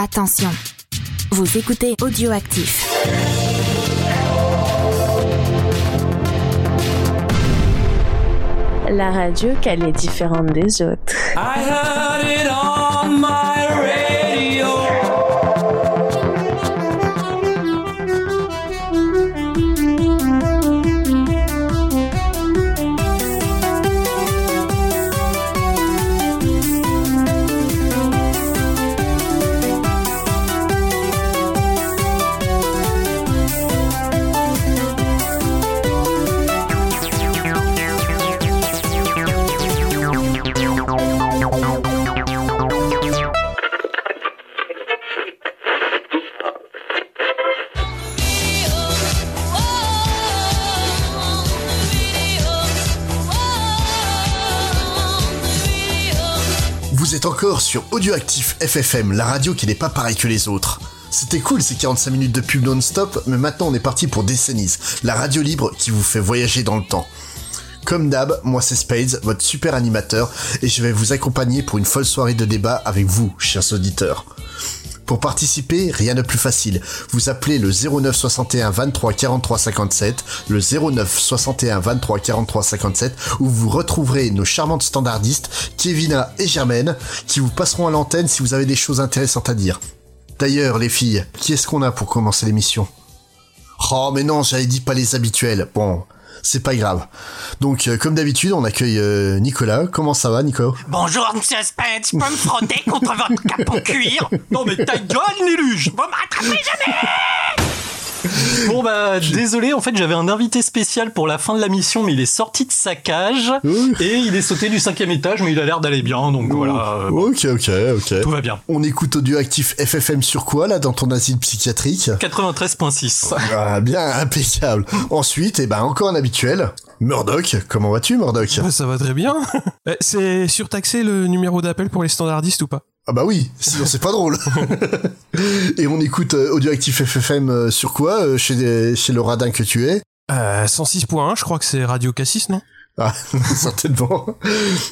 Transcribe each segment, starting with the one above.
Attention, vous écoutez Audioactif. La radio qu'elle est différente des autres. I heard it encore sur Audioactif FFM, la radio qui n'est pas pareille que les autres. C'était cool ces 45 minutes de pub non-stop, mais maintenant on est parti pour Décennies, la radio libre qui vous fait voyager dans le temps. Comme d'hab, moi c'est Spades, votre super animateur, et je vais vous accompagner pour une folle soirée de débat avec vous, chers auditeurs. Pour participer, rien de plus facile. Vous appelez le 09 61 23 43 57, le 09 61 23 43 57, où vous retrouverez nos charmantes standardistes, Kevina et Germaine, qui vous passeront à l'antenne si vous avez des choses intéressantes à dire. D'ailleurs, les filles, qui est-ce qu'on a pour commencer l'émission? Oh, mais non, j'avais dit pas les habituels. Bon, c'est pas grave. Donc, euh, comme d'habitude, on accueille euh, Nicolas. Comment ça va, Nico? Bonjour, monsieur Spence, je peux me frotter contre votre capot cuir? Non mais ta gueule, Néluge Vous m'attrapez jamais Bon bah désolé en fait j'avais un invité spécial pour la fin de la mission mais il est sorti de sa cage et il est sauté du cinquième étage mais il a l'air d'aller bien donc voilà euh, bon, Ok, ok, ok. tout va bien. On écoute Audioactif FFM sur quoi, là, dans ton asile psychiatrique 93.6 Ah, bien, impeccable. Ensuite, eh ben, encore un habituel. Murdoch, comment vas-tu, Murdoch? Ouais, ça va très bien. Eh, C'est surtaxé le numéro d'appel pour les standardistes ou pas? Ah bah oui, sinon c'est pas drôle. Et on écoute euh, Audioactif FFM euh, sur quoi euh, chez, chez le radin que tu es euh, 106.1, je crois que c'est Radio Cassis, non? Ah, certainement.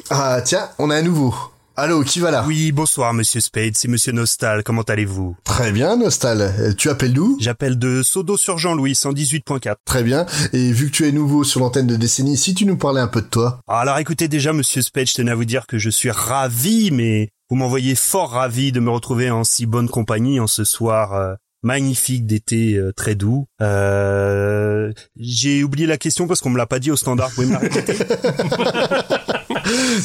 Ah, tiens, on a un nouveau. Allô, qui va là Oui, bonsoir Monsieur Spade, c'est Monsieur Nostal, comment allez-vous Très bien, Nostal. Euh, Tu appelles d'où J'appelle de Sodo sur Jean-Louis, 118.4. Très bien. Et vu que tu es nouveau sur l'antenne de décennie, si tu nous parlais un peu de toi. Alors écoutez déjà Monsieur Spade, je tenais à vous dire que je suis ravi, mais vous m'envoyez fort ravi de me retrouver en si bonne compagnie en ce soir euh, magnifique d'été euh, très doux. Euh, J'ai oublié la question parce qu'on me l'a pas dit au standard, vous pouvez me la répéter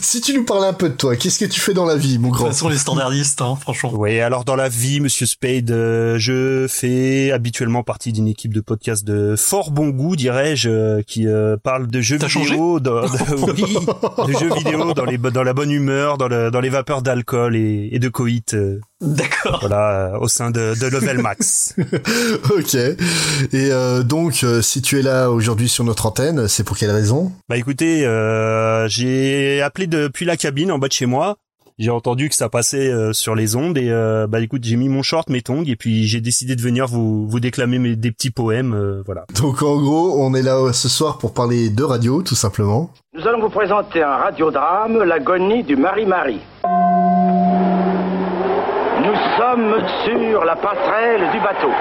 Si tu nous parlais un peu de toi, qu'est-ce que tu fais dans la vie, mon De toute grand façon les standardistes hein, franchement. Oui, alors dans la vie, Monsieur Spade, euh, je fais habituellement partie d'une équipe de podcast de fort bon goût, dirais-je, euh, qui euh, parle de jeux vidéo, dans, de, oui, de jeux vidéo dans les bo- dans la bonne humeur, dans le dans les vapeurs d'alcool et, et de coït, euh, D'accord. voilà, euh, au sein de, de Level Max. ok. Et euh, donc, euh, si tu es là aujourd'hui sur notre antenne, c'est pour quelle raison? Bah écoutez, euh, j'ai appelé depuis la cabine en bas de chez moi. J'ai entendu que ça passait euh, sur les ondes et euh, bah écoute, j'ai mis mon short, mes tongs et puis j'ai décidé de venir vous vous déclamer mes, des petits poèmes, euh, voilà. Donc, en gros, on est là euh, ce soir pour parler de radio, tout simplement. Nous allons vous présenter un radiodrame, l'agonie du Marie-Marie. Sommes sur la passerelle du bateau.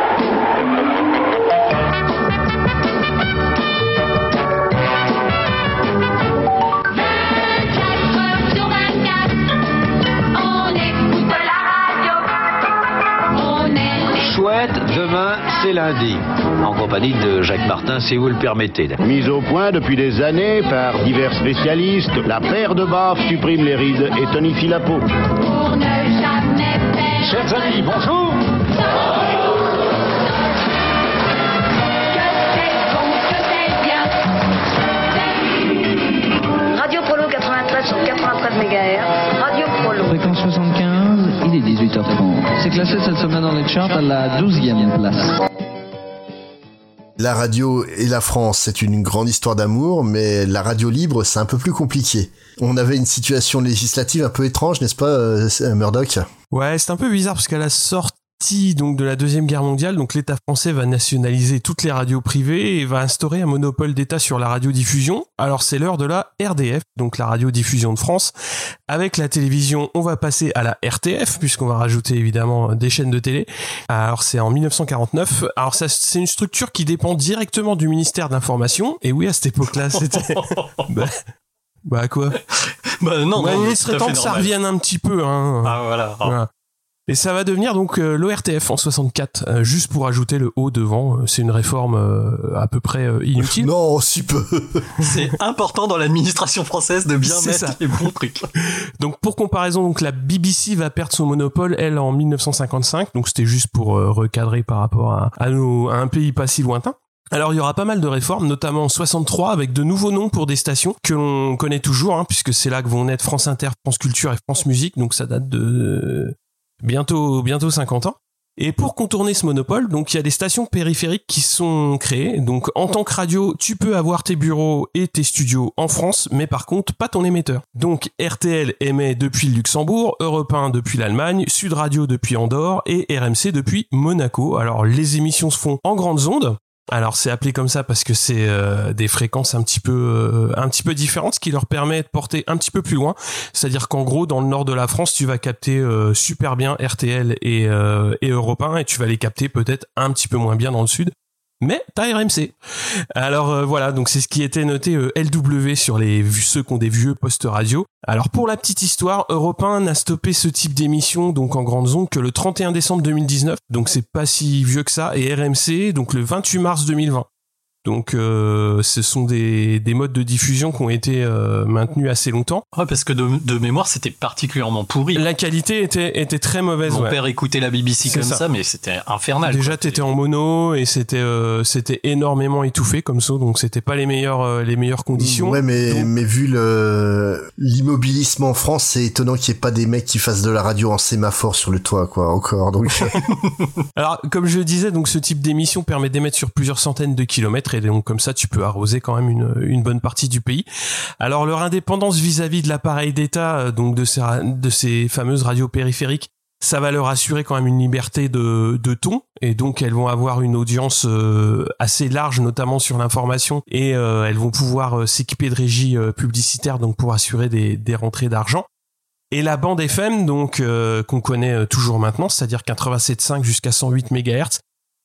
Chouette, demain c'est lundi. En compagnie de Jacques Martin, si vous le permettez. Mise au point depuis des années par divers spécialistes, la paire de baffes supprime les rides et tonifie la peau. pour ne jamais perdre. Chers amis, bonjour Que c'est bon, que c'est bien. Radio Prolo 93 sur 93 MHz. Radio Prolo. Fréquence 75, il est 18h30. C'est classé cette semaine dans les charts à la 12e place. La radio et la France, c'est une grande histoire d'amour, mais la radio libre, c'est un peu plus compliqué. On avait une situation législative un peu étrange, n'est-ce pas, euh, Murdoch? Ouais, c'est un peu bizarre parce qu'à la sortie sortie donc de la deuxième guerre mondiale, donc l'État français va nationaliser toutes les radios privées et va instaurer un monopole d'État sur la radiodiffusion. Alors c'est l'heure de la RDF, donc la radiodiffusion de France. Avec la télévision, on va passer à la RTF puisqu'on va rajouter évidemment des chaînes de télé. Alors c'est en 1949. Alors ça c'est une structure qui dépend directement du ministère de l'information. Et oui, à cette époque-là, c'était bah, bah quoi? Bah non, bah, non, il serait temps que ça revienne un petit peu. Hein. Ah voilà. Voilà. Et ça va devenir donc euh, l'ORTF en 64, euh, juste pour ajouter le O devant. Euh, C'est une réforme euh, à peu près euh, inutile. Non, si peu. C'est important dans l'administration française de bien mettre ça. les bons trucs. Donc pour comparaison, donc la BBC va perdre son monopole elle en 1955. Donc c'était juste pour euh, recadrer par rapport à, à, nos- à un pays pas si lointain. Alors il y aura pas mal de réformes, notamment en 63 avec de nouveaux noms pour des stations que l'on connaît toujours, hein, puisque c'est là que vont naître France Inter, France Culture et France Musique. Donc ça date de bientôt bientôt 50 ans. Et pour contourner ce monopole, donc il y a des stations périphériques qui sont créées. Donc en tant que radio, tu peux avoir tes bureaux et tes studios en France, mais par contre pas ton émetteur. Donc RTL émet depuis le Luxembourg, Europe 1 depuis l'Allemagne, Sud Radio depuis Andorre et RMC depuis Monaco. Alors les émissions se font en grandes ondes. Alors c'est appelé comme ça parce que c'est euh, des fréquences un petit peu euh, un petit peu différentes, ce qui leur permet de porter un petit peu plus loin. C'est-à-dire qu'en gros, dans le nord de la France, tu vas capter euh, super bien RTL et, et Europe 1 et tu vas les capter peut-être un petit peu moins bien dans le sud. Mais t'as RMC. Alors euh, voilà, donc c'est ce qui était noté euh, LW sur les ceux qui ont des vieux postes radio. Alors pour la petite histoire, Europe 1 n'a stoppé ce type d'émission donc en grande zone que le 31 décembre 2019. Donc c'est pas si vieux que ça et RMC donc le 28 mars 2020. Donc euh, ce sont des, des modes de diffusion qui ont été euh, maintenus assez longtemps. Ouais, parce que de, de mémoire, c'était particulièrement pourri. La qualité était, était très mauvaise. Mon ouais. père écoutait la BBC comme ça. ça. mais c'était infernal. Déjà, t'étais en mono et c'était euh, c'était énormément étouffé comme ça, donc c'était pas les meilleures euh, les meilleures conditions. Ouais, mais, Donc, mais vu le l'immobilisme en France, c'est étonnant qu'il n'y ait pas des mecs qui fassent de la radio en sémaphore sur le toit, quoi, encore. Donc, Alors, comme je le disais, donc ce type d'émission permet d'émettre sur plusieurs centaines de kilomètres et donc comme ça, tu peux arroser quand même une, une bonne partie du pays. Alors, leur indépendance vis-à-vis de l'appareil d'État, euh, donc de ces, de ces fameuses radios périphériques, ça va leur assurer quand même une liberté de, de ton et donc elles vont avoir une audience euh, assez large, notamment sur l'information et euh, elles vont pouvoir s'équiper de régies publicitaires donc pour assurer des, des rentrées d'argent. Et la bande FM, donc euh, qu'on connaît toujours maintenant, c'est-à-dire 87.5 jusqu'à 108 MHz,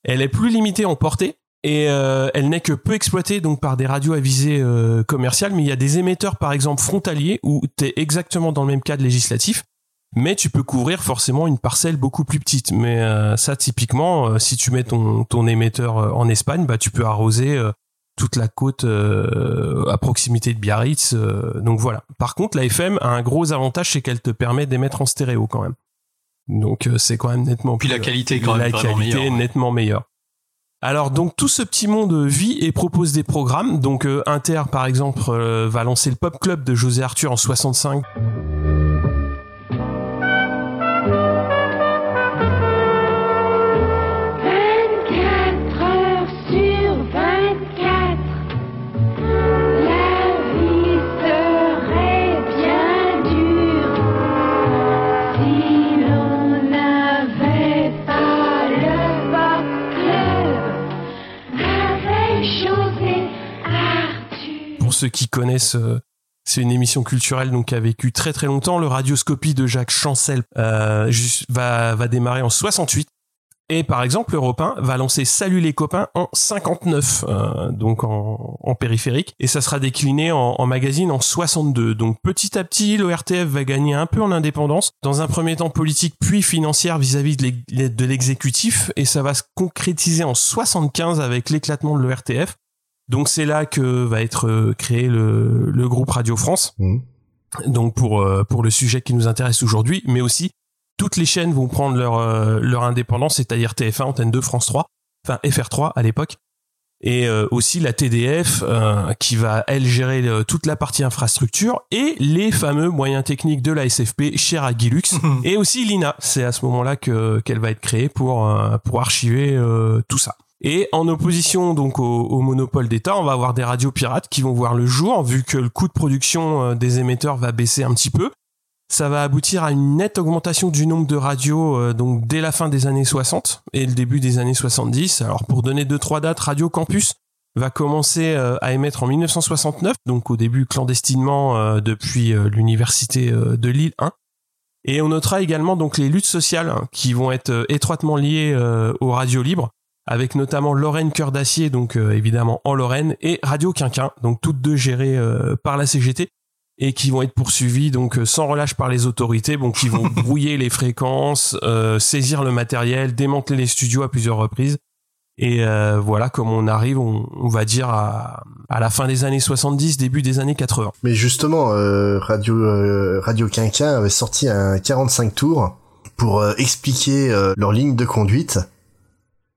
elle est plus limitée en portée et euh, elle n'est que peu exploitée donc par des radios à visée euh, commerciale. Mais il y a des émetteurs, par exemple frontaliers, où tu es exactement dans le même cadre législatif, mais tu peux couvrir forcément une parcelle beaucoup plus petite. Mais euh, ça, typiquement, euh, si tu mets ton, ton émetteur euh, en Espagne, bah tu peux arroser euh, toute la côte euh, à proximité de Biarritz. euh, donc voilà. Par contre, la FM a un gros avantage, c'est qu'elle te permet d'émettre en stéréo quand même. Donc euh, c'est quand même nettement Puis plus- la qualité est quand la même qualité meilleure. est nettement meilleure. Alors donc tout ce petit monde vit et propose des programmes. Donc euh, Inter par exemple euh, va lancer le Pop Club de José Arthur en 65. Ceux qui connaissent, euh, c'est une émission culturelle donc qui a vécu très très longtemps. Le Radioscopie de Jacques Chancel euh, va, démarrer en 68. Et par exemple, Europe 1 va lancer Salut les copains en 59, euh, donc en, périphérique, et ça sera décliné en, en magazine en 62. Donc petit à petit, l'ORTF va gagner un peu en indépendance, dans un premier temps politique puis financière vis-à-vis de l'exécutif, et ça va se concrétiser en 75 avec l'éclatement de l'ORTF. Donc c'est là que va être euh, créé le, le groupe Radio France. Donc pour euh, pour le sujet qui nous intéresse aujourd'hui, mais aussi toutes les chaînes vont prendre leur euh, leur indépendance, c'est-à-dire TF1, Antenne 2, France 3, enfin FR3 à l'époque, et aussi la TDF euh, qui va elle gérer toute la partie infrastructure et les fameux moyens techniques de la SFP chez Ragilux et aussi l'INA. C'est à ce moment-là que qu'elle va être créée pour pour archiver euh, tout ça. Et en opposition donc au, monopole d'État, on va avoir des radios pirates qui vont voir le jour vu que le coût de production euh, des émetteurs va baisser un petit peu. Ça va aboutir à une nette augmentation du nombre de radios euh, donc dès la fin des années 60 et le début des années 70. Alors pour donner deux trois dates, Radio Campus va commencer euh, à émettre en 1969, donc au début clandestinement depuis l'université de Lille 1. Et on notera également donc les luttes sociales hein, qui vont être étroitement liées aux radios libres, avec notamment Lorraine Cœur d'Acier, donc évidemment en Lorraine, et Radio Quinquin, donc toutes deux gérées par la CGT et qui vont être poursuivis donc euh, sans relâche par les autorités, bon qui vont brouiller les fréquences, euh, saisir le matériel, démanteler les studios à plusieurs reprises. Et euh, voilà comme on arrive, on, on, va dire à, à la fin des années 70, début des années 80. Mais justement, euh, Radio Radio Quinquin avait sorti un 45 tours pour expliquer leur ligne de conduite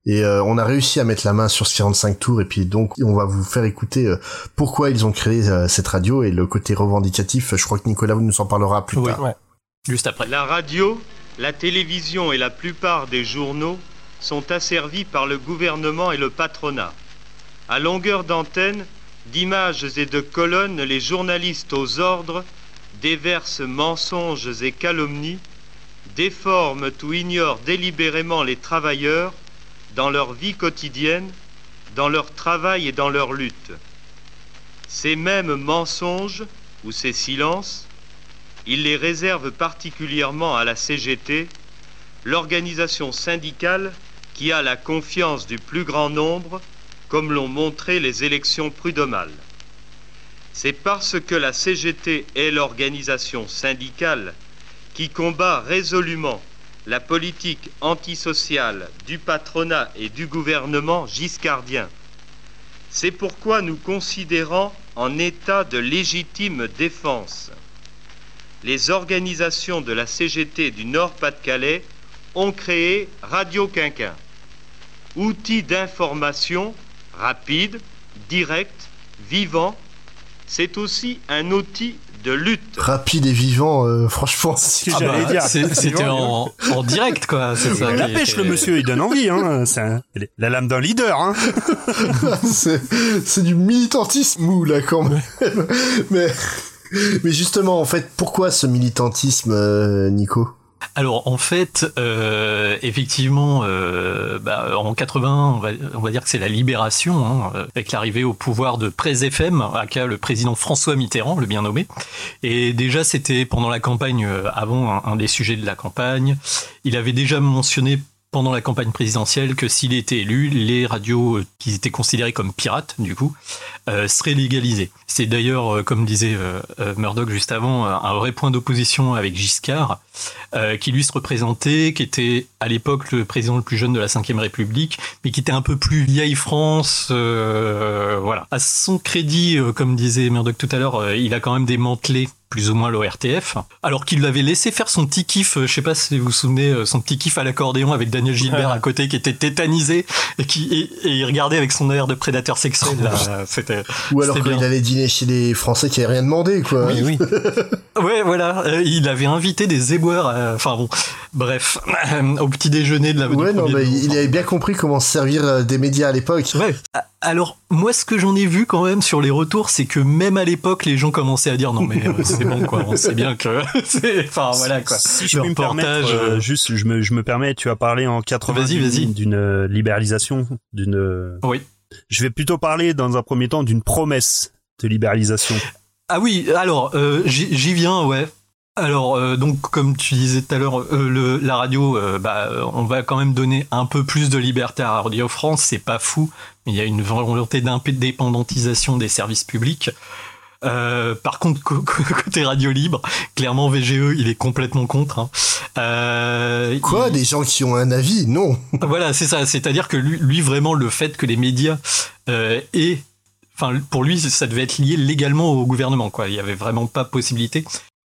et euh, on a réussi à mettre la main sur ce 45 tours et puis donc on va vous faire écouter euh, pourquoi ils ont créé euh, cette radio et le côté revendicatif. Je crois que Nicolas vous nous en parlera plus tard. Ouais. Juste après. La radio, la télévision et la plupart des journaux sont asservis par le gouvernement et le patronat. À longueur d'antenne, d'images et de colonnes, les journalistes aux ordres déversent mensonges et calomnies, déforment ou ignorent délibérément les travailleurs dans leur vie quotidienne, dans leur travail et dans leur lutte. Ces mêmes mensonges ou ces silences, ils les réservent particulièrement à la CGT, l'organisation syndicale qui a la confiance du plus grand nombre, comme l'ont montré les élections prud'homales. C'est parce que la CGT est l'organisation syndicale qui combat résolument la politique antisociale du patronat et du gouvernement giscardien. C'est pourquoi nous considérons en état de légitime défense. Les organisations de la CGT du Nord-Pas-de-Calais ont créé Radio Quinquin, outil d'information rapide, direct, vivant. C'est aussi un outil de lutte. Rapide et vivant, euh, franchement, c'est ah bah, dire. C'était en, en, direct, quoi. C'est ça. La pêche, le monsieur, il donne envie, hein. C'est la lame d'un leader, hein. c'est du militantisme mou, là, quand même. mais, mais justement, en fait, pourquoi ce militantisme, euh, Nico? Alors en fait, euh, effectivement, euh, bah, en 80, on va, dire que c'est la libération, hein, avec l'arrivée au pouvoir de Presse FM, aka le président François Mitterrand, le bien nommé. Et déjà, c'était pendant la campagne, euh, avant un, des sujets de la campagne, il avait déjà mentionné pendant la campagne présidentielle que s'il était élu, les radios qui étaient considérées comme pirates, du coup, euh, seraient légalisées. C'est d'ailleurs, euh, comme disait euh, Murdoch juste avant, un vrai point d'opposition avec Giscard, qui lui se représentait, qui était à l'époque le président le plus jeune de la Ve République, mais qui était un peu plus vieille France. voilà. À son crédit, comme disait Murdoch tout à l'heure, il a quand même démantelé plus ou moins l'ORTF, alors qu'il l'avait laissé faire son petit kiff, euh, je sais pas si vous vous souvenez, euh, son petit kiff à l'accordéon avec Daniel Gilbert à côté qui était tétanisé et qui et, il regardait avec son air de prédateur sexuel. c'était ou alors qu'il allait dîner chez les Français qui avaient rien demandé, quoi. Oui, oui. ouais, voilà. Euh, il avait invité des éboueurs. Enfin bon, bref, au petit déjeuner de la. Ouais, non, mais il avait bien compris comment se servir des médias à l'époque. Ouais. Alors moi, ce que j'en ai vu quand même sur les retours, c'est que même à l'époque, les gens commençaient à dire non mais c'est bon quoi, on sait bien que c'est enfin voilà quoi. Si je peux me permettre euh, juste je me je me permets, tu as parlé en 80 d'une euh, libéralisation, d'une euh, Oui. Je vais plutôt parler dans un premier temps d'une promesse de libéralisation. Ah oui, alors j'y viens ouais. Alors donc comme tu disais tout à l'heure, euh, la radio, bah, on va quand même donner un peu plus de liberté à Radio France, c'est pas fou, mais il y a une volonté d'indépendantisation des services publics. Euh, par contre, côté radio libre, clairement VGE, il est complètement contre. Hein. Euh, Quoi Des gens qui ont un avis? Non. voilà, c'est ça. C'est-à-dire que lui, lui, vraiment, le fait que les médias euh, aient Enfin, pour lui, ça devait être lié légalement au gouvernement, quoi. Il y avait vraiment pas possibilité.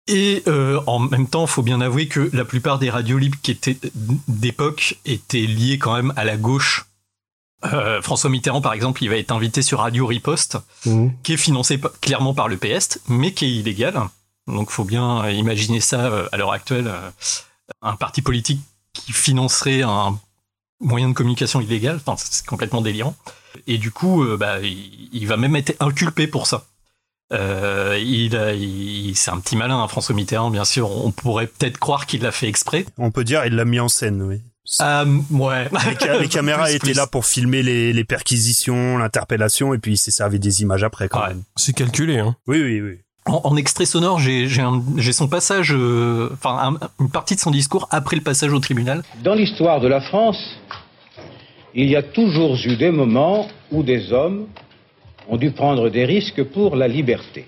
Et euh, en même temps, faut bien avouer que la plupart des radios libres qui étaient d'époque étaient liées quand même à la gauche euh, François Mitterrand, par exemple, il va être invité sur Radio Riposte, mmh. qui est financé clairement par le PS, mais qui est illégal. Donc, faut bien imaginer ça euh, à l'heure actuelle, euh, un parti politique qui financerait un moyen de communication illégal. Enfin, c'est complètement délirant. Et du coup, bah, il, va même être inculpé pour ça. Euh, il, c'est un petit malin, hein, François Mitterrand, bien sûr. On pourrait peut-être croire qu'il l'a fait exprès. On peut dire, il l'a mis en scène, oui. Ah, ouais. Les, ca- les caméras Plus, étaient plus. là pour filmer les, les perquisitions, l'interpellation, et puis il s'est servi des images après quand même. C'est calculé, hein. Oui, oui, oui. En, en extrait sonore, j'ai, son passage, euh, enfin un- une partie de son discours après le passage au tribunal. Dans l'histoire de la France, il y a toujours eu des moments où des hommes ont dû prendre des risques pour la liberté.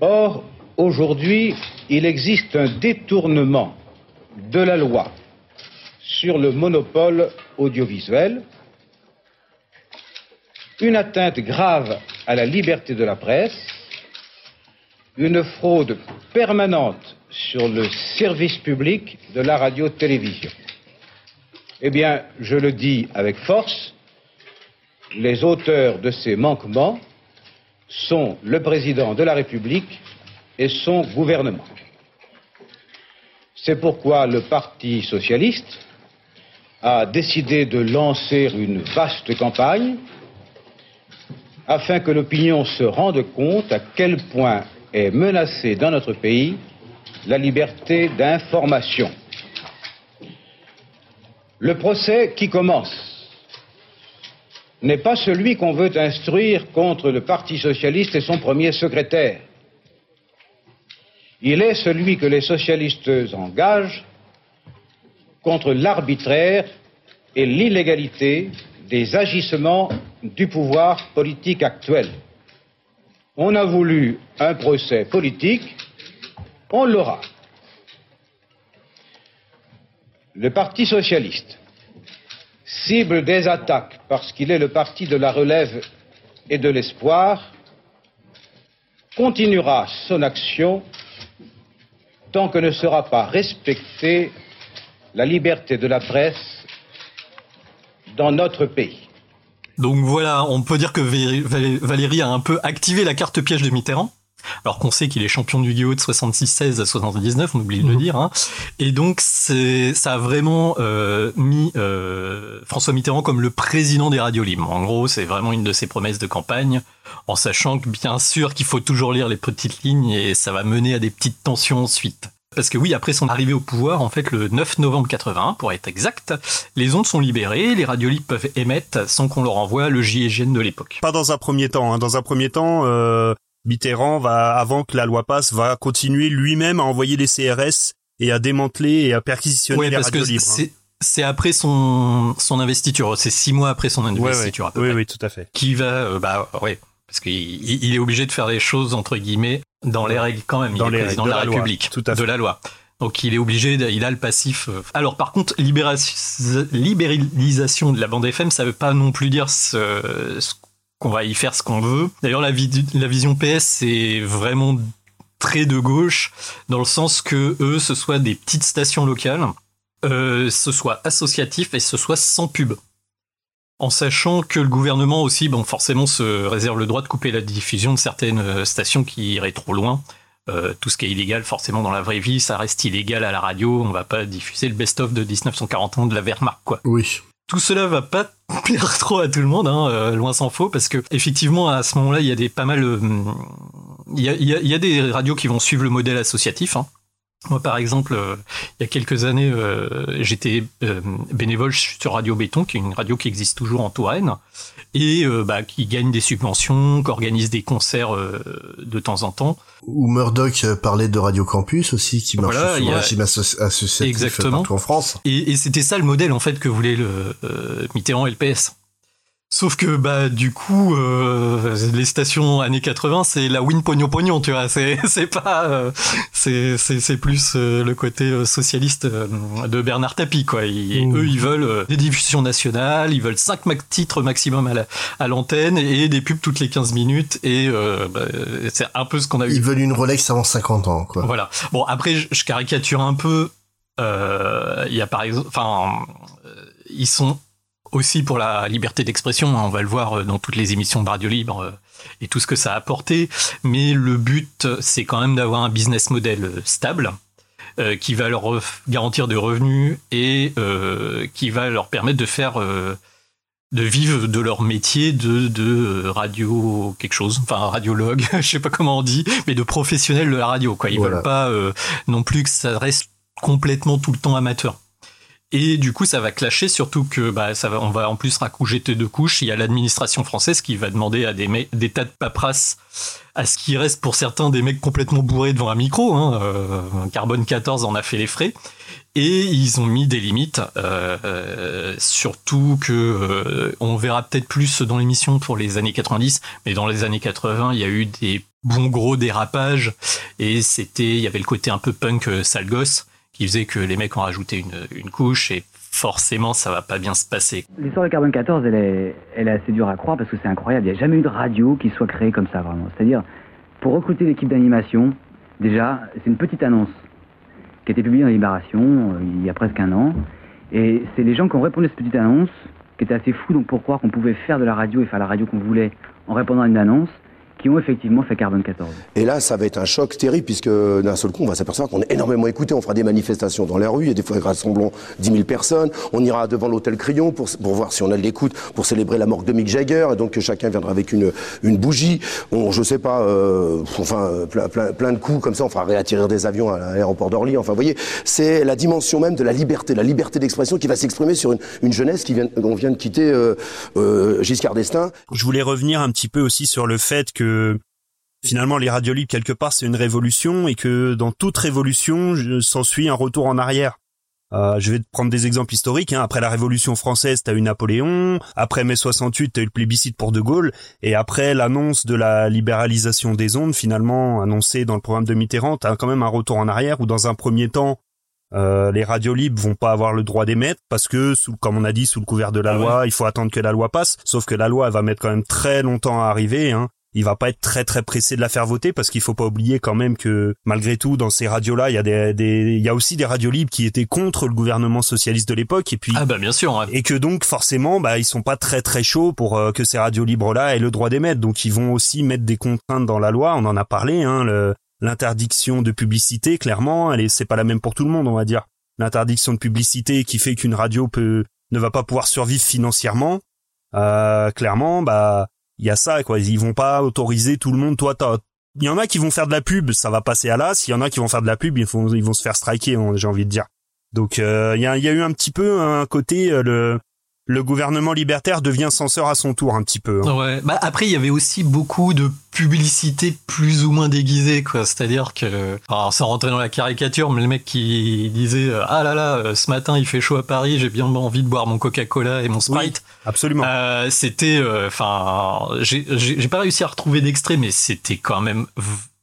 Or, aujourd'hui, il existe un détournement de la loi sur le monopole audiovisuel, une atteinte grave à la liberté de la presse, une fraude permanente sur le service public de la radio-télévision. Eh bien, je le dis avec force, les auteurs de ces manquements sont le président de la République et son gouvernement. C'est pourquoi le Parti socialiste a décidé de lancer une vaste campagne afin que l'opinion se rende compte à quel point est menacée dans notre pays la liberté d'information. Le procès qui commence n'est pas celui qu'on veut instruire contre le Parti socialiste et son premier secrétaire. Il est celui que les socialistes engagent contre l'arbitraire et l'illégalité des agissements du pouvoir politique actuel. On a voulu un procès politique, on l'aura. Le Parti socialiste cible des attaques parce qu'il est le parti de la relève et de l'espoir, continuera son action tant que ne sera pas respectée la liberté de la presse dans notre pays. Donc voilà, on peut dire que Valérie a un peu activé la carte piège de Mitterrand. Alors qu'on sait qu'il est champion du Guillaume de 76 à 79, on oublie de le dire. Hein. Et donc c'est, ça a vraiment euh, mis euh, François Mitterrand comme le président des radios libres. En gros, c'est vraiment une de ses promesses de campagne, en sachant que bien sûr qu'il faut toujours lire les petites lignes et ça va mener à des petites tensions ensuite. Parce que oui, après son arrivée au pouvoir, en fait, le 9 novembre 81, pour être exact, les ondes sont libérées, les radios libres peuvent émettre sans qu'on leur envoie le GIGN de l'époque. Pas dans un premier temps. Hein. Dans un premier temps, euh, Mitterrand va, avant que la loi passe, va continuer lui-même à envoyer les CRS et à démanteler et à perquisitionner Ouais, les parce que libres. hein. c'est c'est après son son investiture, c'est six mois après son ouais. investiture à peu Oui, près. oui, tout à fait. Qui va, euh, bah ouais, parce qu'il il est obligé de faire les choses entre guillemets dans les règles quand même. Dans il est les président de la, loi, République, tout à de la loi. Donc il est obligé, de- il a le passif. euh. Alors par contre, libéralisation de la bande FM, ça veut pas non plus dire ce, ce qu'on va y faire ce qu'on veut. D'ailleurs, la, vision PS, c'est vraiment très de gauche, dans le sens que eux, ce soit des petites stations locales, euh, ce soit associatif et ce soit sans pub. En sachant que le gouvernement aussi, bon, forcément, se réserve le droit de couper la diffusion de certaines euh, stations qui iraient trop loin. Euh, tout ce qui est illégal, forcément, dans la vraie vie, ça reste illégal à la radio. On va pas diffuser le best-of de 1941 de la Wehrmacht, quoi. Oui. Tout cela va pas plaire trop à tout le monde, hein, euh, loin s'en faut, parce que effectivement à ce moment-là, il y a des pas mal, euh, il y, a, des radios qui vont suivre le modèle associatif. hein. Moi, par exemple, euh, il y a quelques années, j'étais bénévole sur Radio Béton, qui est une radio qui existe toujours en Touraine, et euh, bah, qui gagne des subventions, qui organise des concerts euh, de temps en temps. Ou Murdoch euh, parlait de Radio Campus aussi, qui marche Voilà, le a- régime asso- associatif Exactement. partout en France. Et, et c'était ça le modèle en fait que voulait le euh, Mitterrand et le PS. Sauf que bah du coup euh, les stations années 80 c'est la win pognon pognon tu vois c'est c'est pas euh, c'est c'est c'est plus euh, le côté euh, socialiste euh, de Bernard Tapie quoi Ils- Mmh. eux ils veulent euh, des diffusions nationales ils veulent 5 titres maximum à la- à l'antenne et des pubs toutes les 15 minutes et euh, bah, c'est un peu ce qu'on a eu Ils veulent une Rolex avant 50 ans, quoi. voilà. Bon, après, je, je caricature un peu. Euh, Il y a par exemple, enfin, ils sont aussi pour la liberté d'expression. hein, on va le voir euh, dans toutes les émissions de Radio Libre euh, et tout ce que ça a apporté. Mais le but, euh, c'est quand même d'avoir un business model stable. euh, qui va leur garantir des revenus et euh, qui va leur permettre de faire euh, de vivre de leur métier de, de radio quelque chose, enfin radiologue, je sais pas comment on dit, mais de professionnels de la radio. Quoi. Ils Voilà. veulent pas euh, non plus que ça reste complètement tout le temps amateur. Et du coup, ça va clasher, surtout que bah, ça va, on va en plus raccoucher deux couches. Il y a l'administration française qui va demander à des, mecs- des tas de paperasses à ce qui reste pour certains des mecs complètement bourrés devant un micro. Hein. Euh, Carbone 14 en a fait les frais. Et ils ont mis des limites, euh, euh, surtout que euh, on verra peut-être plus dans l'émission pour les années 90, mais dans les années 80, il y a eu des bons gros dérapages et c'était, il y avait le côté un peu punk sale gosse qui faisait que les mecs ont rajouté une, une couche et forcément ça va pas bien se passer. L'histoire de Carbone 14, elle est, elle est assez dure à croire parce que c'est incroyable. Il n'y a jamais eu de radio qui soit créée comme ça, vraiment. C'est-à-dire, pour recruter l'équipe d'animation, déjà, c'est une petite annonce qui a été publiée dans Libération euh, il y a presque un an. Et c'est les gens qui ont répondu à cette petite annonce qui étaient assez fous donc pour croire qu'on pouvait faire de la radio et faire la radio qu'on voulait en répondant à une annonce qui ont effectivement fait Carbone 14. Et là, ça va être un choc terrible puisque d'un seul coup, on va s'apercevoir qu'on est énormément écouté. On fera des manifestations dans la rue, il y a des fois rassemblons 10 000 personnes. On ira devant l'hôtel Crillon pour, pour voir si on a de l'écoute, pour célébrer la mort de Mick Jagger. Et donc chacun viendra avec une, une bougie. On, je sais pas, euh, enfin plein, plein, plein de coups comme ça. On fera réattirer des avions à l'aéroport d'Orly. Enfin, vous voyez, c'est la dimension même de la liberté, la liberté d'expression qui va s'exprimer sur une, une jeunesse qui vient, on vient de quitter euh, euh, Giscard d'Estaing. Je voulais revenir un petit peu aussi sur le fait que finalement les radios libres quelque part c'est une révolution et que dans toute révolution s'ensuit un retour en arrière. Euh, je vais te prendre des exemples historiques. hein. Après la Révolution française, t'as eu Napoléon. Après mai 68, t'as eu le plébiscite pour De Gaulle. Et après l'annonce de la libéralisation des ondes, finalement annoncée dans le programme de Mitterrand, t'as quand même un retour en arrière où dans un premier temps, euh, les radios libres vont pas avoir le droit d'émettre parce que, sous, comme on a dit, sous le couvert de la loi, il faut attendre que la loi passe. Sauf que la loi, elle va mettre quand même très longtemps à arriver. Hein. Il va pas être très très pressé de la faire voter parce qu'il faut pas oublier quand même que malgré tout dans ces radios-là, il y a des, des- il y a aussi des radios libres qui étaient contre le gouvernement socialiste de l'époque et puis Ah bah bien sûr. ouais. et que donc forcément bah ils sont pas très très chauds pour euh, que ces radios libres là aient le droit d'émettre donc ils vont aussi mettre des contraintes dans la loi on en a parlé hein le- l'interdiction de publicité clairement elle est c'est pas la même pour tout le monde on va dire l'interdiction de publicité qui fait qu'une radio peut ne va pas pouvoir survivre financièrement euh, clairement bah il y a ça quoi. Ils vont pas autoriser tout le monde. Toi t'as il y en a qui vont faire de la pub ça va passer à l'as. Il y en a qui vont faire de la pub ils vont ils vont se faire striker hein, j'ai envie de dire. Donc euh, il y, a, y a eu un petit peu un côté euh, le le gouvernement libertaire devient censeur à son tour un petit peu. hein. Ouais. Bah après, il y avait aussi beaucoup de publicité plus ou moins déguisée, quoi. C'est-à-dire que, alors, sans rentrer dans la caricature, mais le mec qui disait euh, ah là là, euh, ce matin il fait chaud à Paris, j'ai bien envie de boire mon Coca-Cola et mon Sprite. absolument. Euh, c'était, enfin, j'ai pas réussi à retrouver d'extrait, mais c'était quand même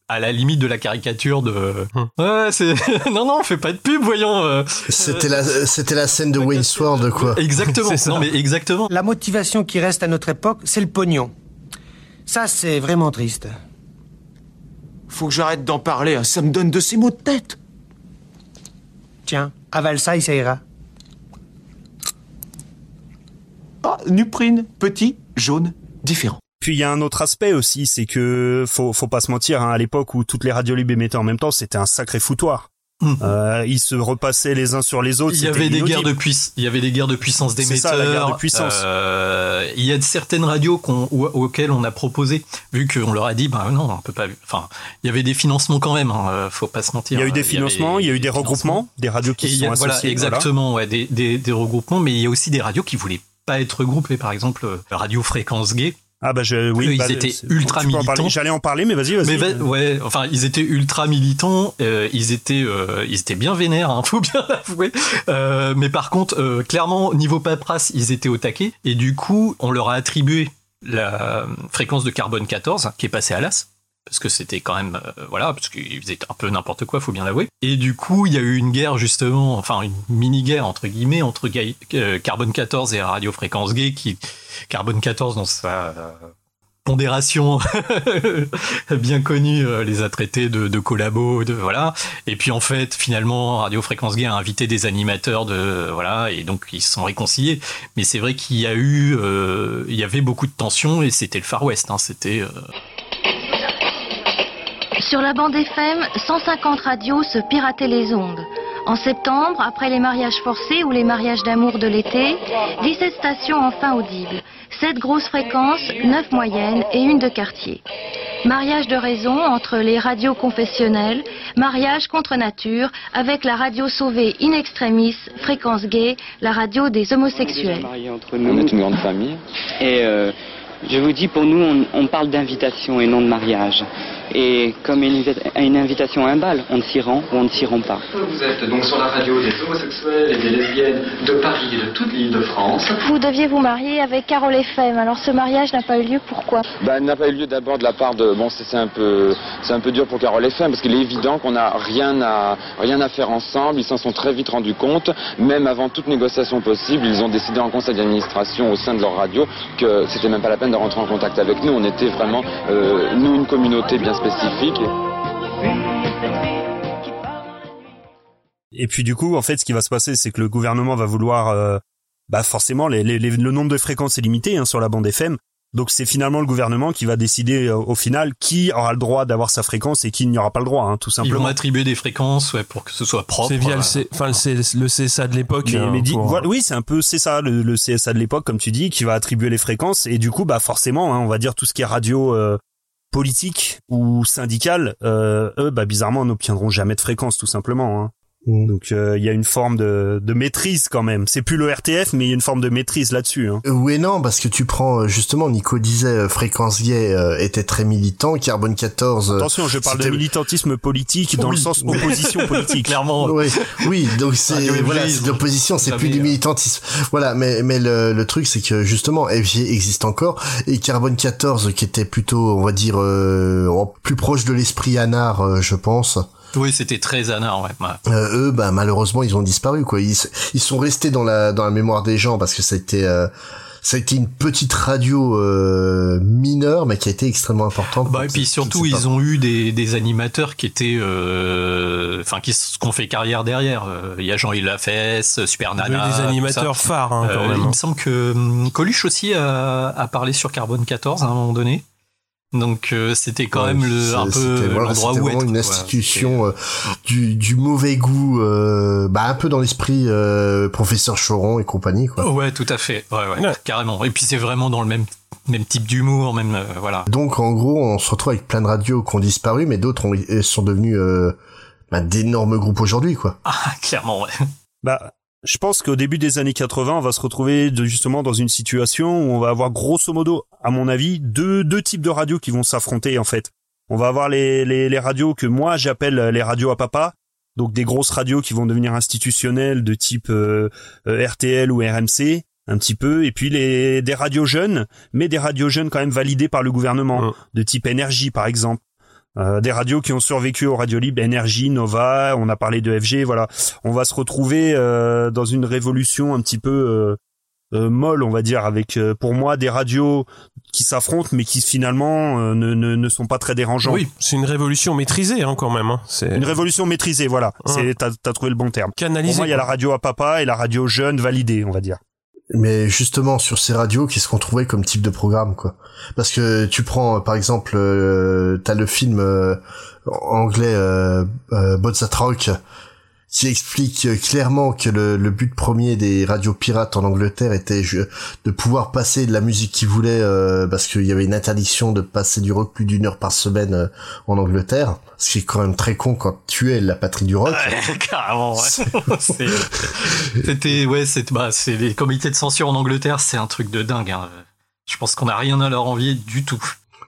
à la limite de la caricature de. Ouais, c'est non non, on fait pas de pub, voyons. euh. C'était la, c'était la scène de Wayne's World, quoi. Exactement. Non mais exactement. La motivation qui reste à notre époque, c'est le pognon. Ça, c'est vraiment triste. Faut que j'arrête d'en parler, hein, ça me donne de ces maux de tête. Tiens, avale ça et ça ira. Ah, Nuprine, petit, jaune, différent. Puis il y a un autre aspect aussi, c'est que faut faut pas se mentir, hein, à l'époque où toutes les radios libres émettaient en même temps, c'était un sacré foutoir. Euh, ils se repassaient les uns sur les autres. Il y avait des guerres de puissance. Il y avait des guerres de puissance d'émetteurs. ça, la guerre de puissance. Euh, il y a de certaines radios qu'on- auxquelles on a proposé, vu qu'on leur a dit, ben non, on peut pas. Enfin, il y avait des financements quand même. Hein, euh, faut pas se mentir. Il y a eu des avait financements, il y a eu des regroupements, des radios qui se il y a- sont voilà, associées. exactement, ouais, des, des, des regroupements, mais il y a aussi des radios qui voulaient pas être regroupées. Par exemple, Radio Fréquence Gay. Ah bah je, oui, Eux, bah, ils étaient ultra militants. J'allais en parler, mais vas-y, vas-y. Mais ouais, enfin, ils étaient ultra militants, euh, ils étaient, euh, ils étaient bien vénères, hein, faut bien l'avouer. Euh, mais par contre, euh, clairement, niveau paperasse, ils étaient au taquet, et du coup, on leur a attribué la fréquence de carbone 14, qui est passée à l'as, parce que c'était quand même, euh, voilà, parce qu'ils faisaient un peu n'importe quoi, faut bien l'avouer. Et du coup, il y a eu une guerre justement, enfin une mini-guerre entre guillemets entre Ga- euh, Carbone 14 et Radio Fréquence Gay, qui Carbone 14 dans sa euh, pondération bien connue les a traités de, de collabos, de voilà. Et puis en fait, finalement, Radio Fréquence Gay a invité des animateurs de voilà, et donc ils se sont réconciliés. Mais c'est vrai qu'il y a eu, il y avait beaucoup de tensions et c'était le Far West. Hein, c'était Sur la bande FM, 150 radios se pirataient les ondes. En septembre, après les mariages forcés ou les mariages d'amour de l'été, 17 stations enfin audibles, 7 grosses fréquences, 9 moyennes et une de quartier. Mariage de raison entre les radios confessionnelles, mariage contre nature avec la radio sauvée in extremis, fréquence gay, la radio des homosexuels. Entre nous, on est une grande famille. Et euh, je vous dis, pour nous, on, on parle d'invitation et non de mariage. Et comme une, invi- une invitation à un bal, on s'y rend ou on ne s'y rend pas. Vous êtes donc sur la radio des homosexuels et des lesbiennes de Paris et de toute l'île de France. Vous deviez vous marier avec Carole FM, alors ce mariage n'a pas eu lieu, pourquoi? Ben, il n'a pas eu lieu d'abord de la part de... Bon, c'est un peu, c'est un peu dur pour Carole FM, parce qu'il est évident qu'on n'a rien à, rien à faire ensemble. Ils s'en sont très vite rendus compte. Même avant toute négociation possible, ils ont décidé en conseil d'administration au sein de leur radio que c'était même pas la peine de rentrer en contact avec nous. On était vraiment, euh, nous, une communauté bien spécifique. Et puis du coup, en fait, ce qui va se passer, c'est que le gouvernement va vouloir, euh, bah forcément, les, les- les- le nombre de fréquences est limité hein, sur la bande FM. Donc c'est finalement le gouvernement qui va décider euh, au final qui aura le droit d'avoir sa fréquence et qui n'y aura pas le droit, hein, tout Ils vont simplement. attribuer des fréquences ouais, pour que ce soit propre. C'est via le, euh, C- enfin, le, C- le CSA de l'époque. Mais, hein, mais dis- pour- voilà, oui, c'est un peu, c'est ça, le, le CSA de l'époque, comme tu dis, qui va attribuer les fréquences et du coup, bah forcément, hein, on va dire tout ce qui est radio euh, politique ou syndicale, euh, eux, bah bizarrement, n'obtiendront jamais de fréquence, tout simplement. Hein. Donc euh, il y a une forme de, de maîtrise quand même. C'est plus le RTF, mais il y a une forme de maîtrise là-dessus. Hein. Euh, Oui et non, parce que tu prends, euh, justement, Nico disait, Fréquence Gay euh, était très militant, Carbone 14... euh, Attention, je parle de militantisme politique dans Oui. le sens opposition politique. Clairement. Oui, oui, donc c'est FG, voilà, l'opposition, c'est plus du militantisme. Voilà, mais mais le, le truc c'est que justement FG existe encore et Carbone 14 qui était plutôt, on va dire, euh, plus proche de l'esprit anard, euh, je pense. Oui, c'était très anard, ouais. ouais. Euh, eux, bah malheureusement, ils ont disparu quoi. Ils, ils sont restés dans la dans la mémoire des gens parce que ça a été euh, ça a été une petite radio euh, mineure mais qui a été extrêmement importante. Bah, et puis surtout, ils ont eu des, des animateurs qui étaient, euh, enfin, qui, ont fait carrière derrière. Euh, Il y a Jean-Yves Lafesse, Super Il y a eu Nana. des animateurs phares, hein, quand Euh, même, Il me semble que hum, Coluche aussi a, a parlé sur Carbone 14 à un moment donné. Donc euh, c'était quand Ouais, même le, un peu voilà, l'endroit où être. une institution euh, du, du mauvais goût, euh, bah un peu dans l'esprit euh, professeur Choron et compagnie quoi. Ouais, tout à fait. Ouais, ouais, carrément. Et puis c'est vraiment dans le même même type d'humour, même euh, voilà. Donc en gros, on se retrouve avec plein de radios qui ont disparu, mais d'autres ont- sont devenus euh, bah, d'énormes groupes aujourd'hui quoi. Ah, clairement, ouais. Bah, je pense qu'au début des années 80, on va se retrouver de, justement dans une situation où on va avoir grosso modo, à mon avis, deux, deux types de radios qui vont s'affronter en fait. On va avoir les, les, les radios que moi j'appelle les radios à papa, donc des grosses radios qui vont devenir institutionnelles de type euh, euh, RTL ou RMC, un petit peu, et puis les des radios jeunes, mais des radios jeunes quand même validées par le gouvernement, de type énergie par exemple. Euh, des radios qui ont survécu aux radios libres, Énergie, Nova, on a parlé de FG, voilà. On va se retrouver euh, dans une révolution un petit peu euh, euh, molle, on va dire, avec euh, pour moi des radios qui s'affrontent, mais qui finalement euh, ne, ne, ne sont pas très dérangeants. Oui, c'est une révolution maîtrisée hein, quand même. Hein. C'est Une révolution maîtrisée, voilà. C'est t'as as trouvé le bon terme. Canalisée, Pour moi, il y a la radio à papa et la radio jeune validée, on va dire. Mais justement sur ces radios, qu'est-ce qu'on trouvait comme type de programme quoi? Parce que tu prends euh, par exemple, euh, t'as le film euh, anglais euh, euh, qui explique euh, clairement que le, le but premier des radios pirates en Angleterre était je- de pouvoir passer de la musique qu'ils voulaient euh, parce qu'il y avait une interdiction de passer du rock plus d'une heure par semaine euh, en Angleterre, ce qui est quand même très con quand tu es la patrie du rock. Carrément, ouais. C'est- C'était, ouais, c'est, bah, c'est les comités de censure en Angleterre, c'est un truc de dingue. Hein. Je pense qu'on n'a rien à leur envier du tout.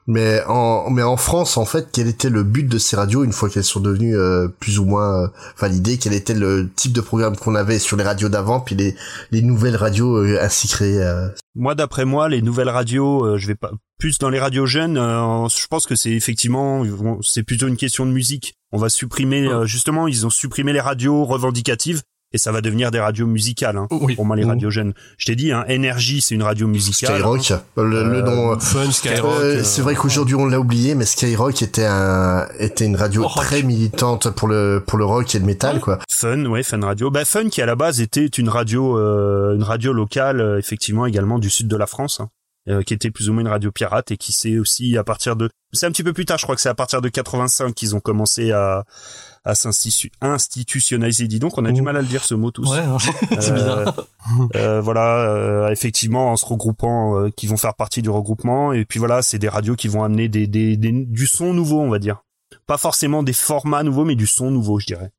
Mais en, mais en France, en fait, quel était le but de ces radios une fois qu'elles sont devenues euh, plus ou moins euh, validées? Quel était le type de programme qu'on avait sur les radios d'avant, puis les, les nouvelles radios euh, ainsi créées euh, Moi, d'après moi, les nouvelles radios, euh, je vais pas plus dans les radios jeunes. euh, je pense que c'est effectivement, c'est plutôt une question de musique. On va supprimer, euh, justement, ils ont supprimé les radios revendicatives et ça va devenir des radios musicales. Hein, Pour moi, les radios jeunes. Je t'ai dit, hein, Énergie, c'est une radio musicale. Skyrock. Le, le Euh, nom. Fun, Skyrock, Euh, euh, c'est vrai qu'aujourd'hui on l'a oublié, mais Skyrock était un était une radio très militante pour le pour le rock et le métal quoi. Fun, ouais, Fun Radio. Bah, Fun qui à la base était une radio, euh, une radio locale, euh, effectivement également du sud de la France. hein. euh, qui était plus ou moins une radio pirate et qui s'est aussi à partir de c'est un petit peu plus tard je crois que c'est à partir de 85 qu'ils ont commencé à à s'institutionnaliser dis donc on a du mal à le dire ce mot tous. Ouais, c'est bizarre. euh, voilà euh, effectivement en se regroupant euh, qui vont faire partie du regroupement. Et puis voilà c'est des radios qui vont amener des, des, des du son nouveau on va dire. Pas forcément des formats nouveaux mais du son nouveau je dirais.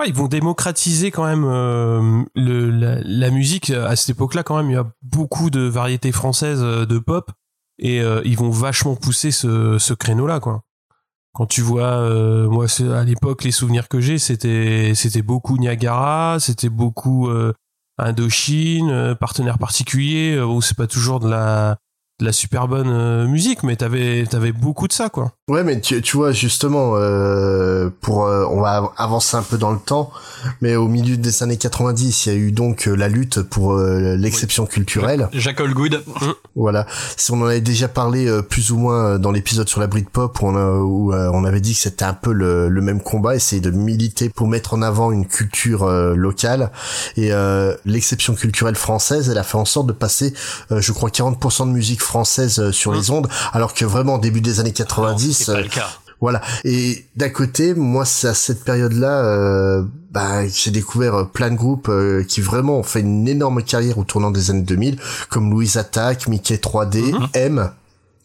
Ouais, ils vont démocratiser quand même euh, le, la, la musique. À cette époque-là, quand même, il y a beaucoup de variétés françaises euh, de pop. Et euh, ils vont vachement pousser ce, ce créneau-là, quoi. Quand tu vois, euh, moi, à l'époque, les souvenirs que j'ai, c'était c'était beaucoup Niagara, c'était beaucoup euh, Indochine, euh, partenaire particulier, euh, où c'est pas toujours de la de la super bonne euh, musique, mais t'avais t'avais beaucoup de ça, quoi. Ouais, mais tu, tu vois justement, euh, pour euh, on va av- avancer un peu dans le temps, mais au milieu des années 90, il y a eu donc euh, la lutte pour euh, l'exception culturelle. Jacques Allgood. Voilà, si on en avait déjà parlé euh, plus ou moins dans l'épisode sur la Britpop où on, a- où, euh, on avait dit que c'était un peu le, le même combat, essayer de militer pour mettre en avant une culture euh, locale et euh, l'exception culturelle française, elle a fait en sorte de passer, euh, je crois, 40% de musique française euh, sur les ondes, alors que vraiment début des années 90, c'est pas euh, le cas. voilà. Et d'un côté, moi, c'est à cette période-là, euh, bah, j'ai découvert euh, plein de groupes euh, qui vraiment ont fait une énorme carrière au tournant des années 2000, comme Louise Attack, Mickey 3D, M,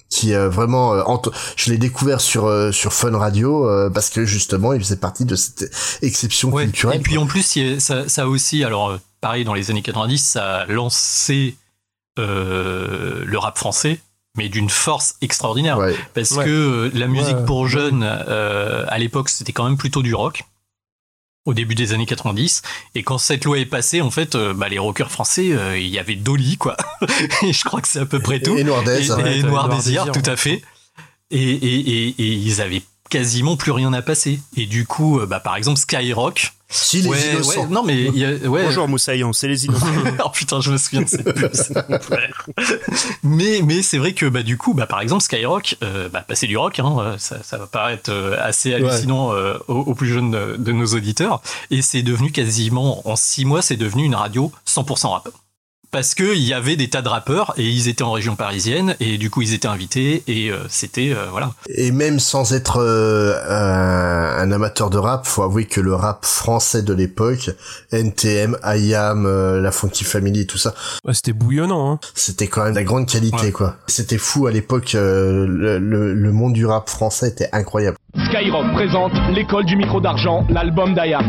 qui euh, vraiment, euh, ent- je l'ai découvert sur euh, sur Fun Radio euh, parce que justement, il faisait partie de cette exception Ouais, culturelle. Et puis en plus, ça, ça aussi, alors pareil, dans les années 90, ça a lancé euh, le rap français, mais d'une force extraordinaire. Parce Ouais. que euh, la musique Ouais. pour jeunes, euh, à l'époque, c'était quand même plutôt du rock. Au début des années 90, et quand cette loi est passée, en fait, euh, bah, les rockers français, euh, il y avait Dolly, quoi. et je crois que c'est à peu près tout. et Noir Désir. Et, Noir Désir, Désir, tout à fait. Et, et, et, et ils avaient quasiment plus rien à passer. Et du coup, euh, bah, par exemple, Skyrock. Si, les ouais, innocents. ouais, non, mais il y a, ouais. bonjour Moussaillon c'est les innocents oh putain, je me souviens de cette pub. Mais, mais c'est vrai que bah, du coup, bah, par exemple, Skyrock, euh, bah, passer du rock, hein, euh, ça, ça va paraître assez hallucinant euh, aux, aux plus jeunes de, de nos auditeurs. Et c'est devenu quasiment, en six mois, c'est devenu une radio 100% rap. Parce que il y avait des tas de rappeurs et ils étaient en région parisienne et du coup ils étaient invités et euh, c'était euh, voilà. Et même sans être euh, un, un amateur de rap, faut avouer que le rap français de l'époque, NTM, IAM, euh, la Funky Family, tout ça, Ouais, c'était bouillonnant, hein. c'était quand même de la grande qualité, quoi. C'était fou à l'époque, euh, le, le, le monde du rap français était incroyable. Skyrock présente l'école du micro d'argent, l'album d'Ayam.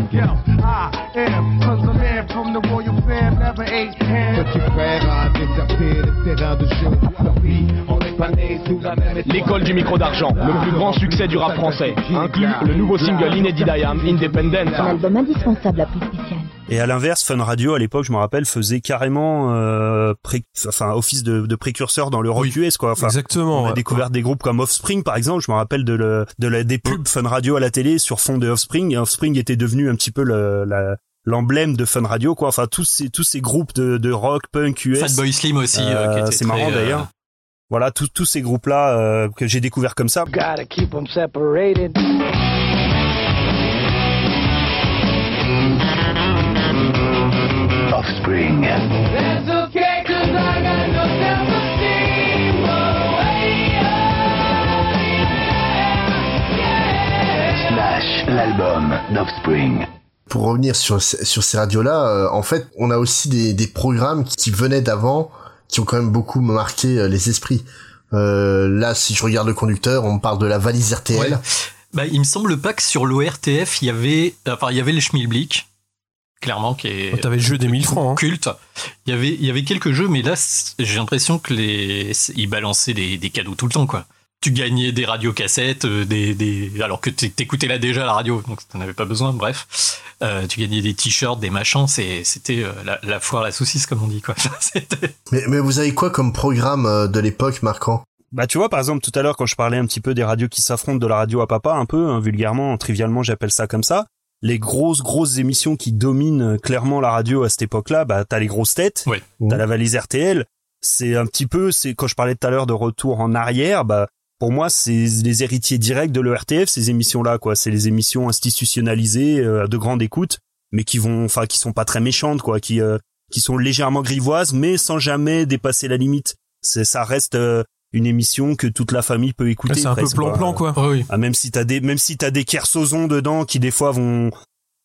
L'école du micro d'argent, le plus grand succès du rap français, inclut le nouveau single inédit d'Ayam, Independent. Un album indispensable à prix spécial. Et à l'inverse, Fun Radio à l'époque, je me rappelle, faisait carrément euh, pré- enfin office de, de précurseur dans le rock US quoi. Enfin, Exactement, On a ouais. découvert des groupes comme Offspring par exemple. Je me rappelle de, le, de la, des pubs Fun Radio à la télé sur fond de Offspring. Et Offspring était devenu un petit peu le, la l'emblème de Fun Radio quoi. Enfin tous ces tous ces groupes de, de rock punk US. Fatboy Slim aussi, euh, qui était c'est marrant euh, d'ailleurs. Voilà tous tous ces groupes là que j'ai découvert comme ça. Gotta keep them separated. Offspring. That's okay, cause I got no self-esteem. Slash, l'album d'Offspring. Pour revenir sur, sur ces radios-là, euh, en fait, on a aussi des, des programmes qui, qui venaient d'avant, qui ont quand même beaucoup marqué euh, les esprits. Euh, là, si je regarde le conducteur, on parle de la valise RTL. Ouais. Bah, il me semble pas que sur l'ORTF, il y avait, enfin, il y avait le Schmilblick, clairement, qui est. Oh, t'avais le jeu des 1000 francs, hein. Culte. Il y avait, il y avait quelques jeux, mais là, j'ai l'impression que les, ils balançaient des, des cadeaux tout le temps, quoi. Tu gagnais des radiocassettes, euh, des, des, alors que t'é- t'écoutais là déjà la radio, donc t'en avais pas besoin, bref. Euh, tu gagnais des t-shirts, des machins, c'est, c'était euh, la, la foire, la saucisse, comme on dit, quoi. Mais, mais vous avez quoi comme programme euh, de l'époque marquant? Bah tu vois par exemple tout à l'heure quand je parlais un petit peu des radios qui s'affrontent de la radio à papa un peu hein, vulgairement trivialement j'appelle ça comme ça les grosses grosses émissions qui dominent euh, clairement la radio à cette époque-là bah t'as les grosses têtes t'as la valise RTL c'est un petit peu c'est quand je parlais tout à l'heure de retour en arrière bah pour moi c'est les héritiers directs de l'ERTF ces émissions là quoi. C'est les émissions institutionnalisées euh, de grande écoute mais qui vont enfin qui sont pas très méchantes quoi qui euh, qui sont légèrement grivoises mais sans jamais dépasser la limite. C'est ça reste euh, une émission que toute la famille peut écouter. C'est un peu plan-plan, quoi. Ah, même si t'as des même si t'as des kersozons dedans qui des fois vont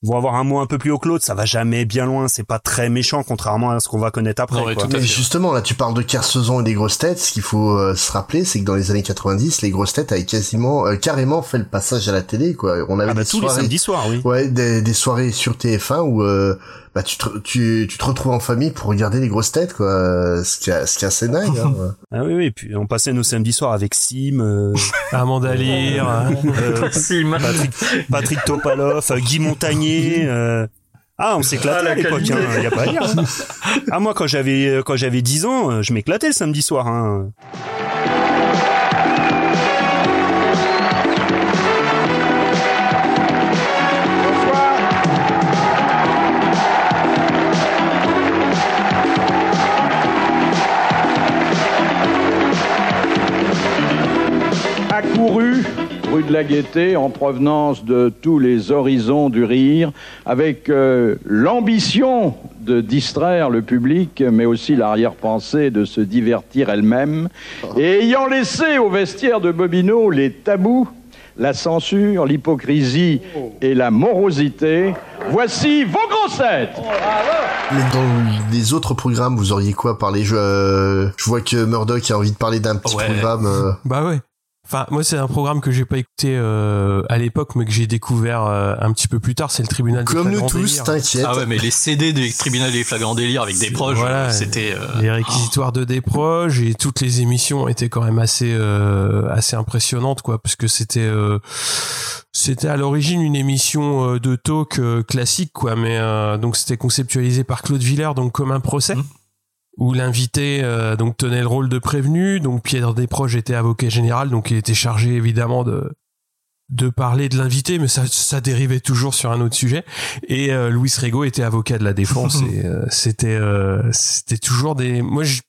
vont avoir un mot un peu plus haut que l'autre, ça va jamais bien loin. C'est pas très méchant contrairement à ce qu'on va connaître après. quoi. Mais justement, là, tu parles de Kersozon et des grosses têtes. Ce qu'il faut euh, se rappeler, c'est que dans les années 90, les grosses têtes avaient quasiment, euh, carrément fait le passage à la télé, quoi. On avait Ah bah, des tous les samedis soirs, oui. Ouais, des, des soirées sur TF1 où, euh, bah, tu te, tu, tu te retrouves en famille pour regarder les grosses têtes, quoi. Euh, Ce qui est, ce qui est assez dingue, hein. Ah oui, oui. Puis on passait nos samedis soirs avec Sim, euh, Amanda Lear, euh, Patrick, Patrick Topalov, euh, Guy Montagnier. euh, Ah, on s'éclatait Ah, à l'époque, hein, y a pas à dire. Ah moi, quand j'avais euh, quand j'avais 10 ans, euh, je m'éclatais le samedi soir. Hein. Rue de la Gaîté en provenance de tous les horizons du rire, avec euh, l'ambition de distraire le public, mais aussi l'arrière-pensée de se divertir elle-même, et ayant laissé au vestiaire de Bobino les tabous, la censure, l'hypocrisie et la morosité, voici vos grossettes Mais dans les autres programmes, vous auriez quoi parler je, euh, je vois que Murdoch a envie de parler d'un petit Ouais. programme. euh, Bah ouais. Enfin, moi, c'est un programme que j'ai pas écouté euh, à l'époque, mais que j'ai découvert euh, un petit peu plus tard. C'est le tribunal. des Comme nous flagrants tous, t'inquiète. Ah ouais, mais les CD des tribunaux des flagrants délires avec des proches, Voilà, c'était. euh, les réquisitoires de Desproges et toutes les émissions étaient quand même assez euh, assez impressionnantes quoi parce que c'était euh, c'était à l'origine une émission euh, de talk euh, classique quoi mais euh, donc c'était conceptualisé par Claude Villers donc comme un procès où l'invité euh, donc tenait le rôle de prévenu donc Pierre Desproges était avocat général donc il était chargé évidemment de de parler de l'invité, mais ça, ça dérivait toujours sur un autre sujet. Et euh, Louis Rego était avocat de la défense et euh, c'était euh, c'était toujours des. Moi, je-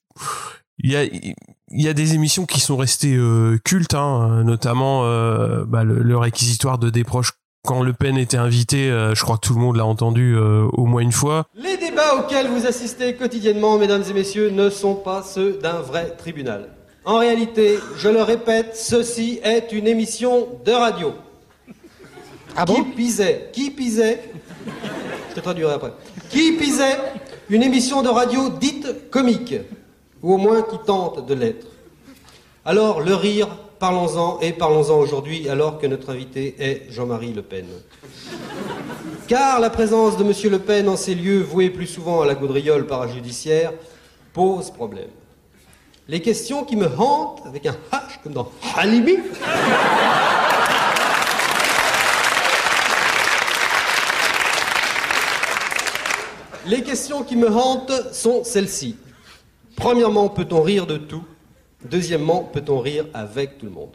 il y a il y a des émissions qui sont restées euh, cultes, hein, notamment euh, bah, le, le réquisitoire de Desproges. Quand Le Pen était invité, euh, je crois que tout le monde l'a entendu euh, au moins une fois. Les débats auxquels vous assistez quotidiennement, mesdames et messieurs, ne sont pas ceux d'un vrai tribunal. En réalité, je le répète, ceci est une émission de radio. Ah bon? Qui pisait Qui pisait Je te traduirai après. Qui pisait Une émission de radio dite comique, ou au moins qui tente de l'être. Alors, le rire, parlons-en, et parlons-en aujourd'hui, alors que notre invité est Jean-Marie Le Pen. Car la présence de M. Le Pen en ces lieux voués plus souvent à la gaudriole parajudiciaire pose problème. Les questions qui me hantent, avec un H comme dans Halimi, les questions qui me hantent sont celles-ci. Premièrement, peut-on rire de tout? Deuxièmement, peut-on rire avec tout le monde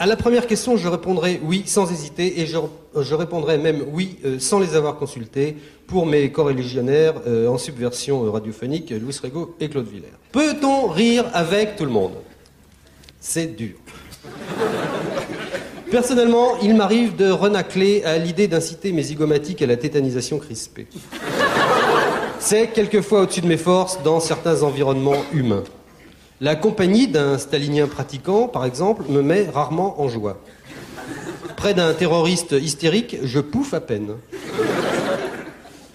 à la première question, je répondrai oui sans hésiter et je, répondrai même oui euh, sans les avoir consultés pour mes corréligionnaires euh, en subversion euh, radiophonique, Louis Rego et Claude Villers. Peut-on rire avec tout le monde? C'est dur. Personnellement, il m'arrive de renacler à l'idée d'inciter mes zygomatiques à la tétanisation crispée. C'est quelquefois au-dessus de mes forces dans certains environnements humains. La compagnie d'un stalinien pratiquant, par exemple, me met rarement en joie. Près d'un terroriste hystérique, je pouffe à peine.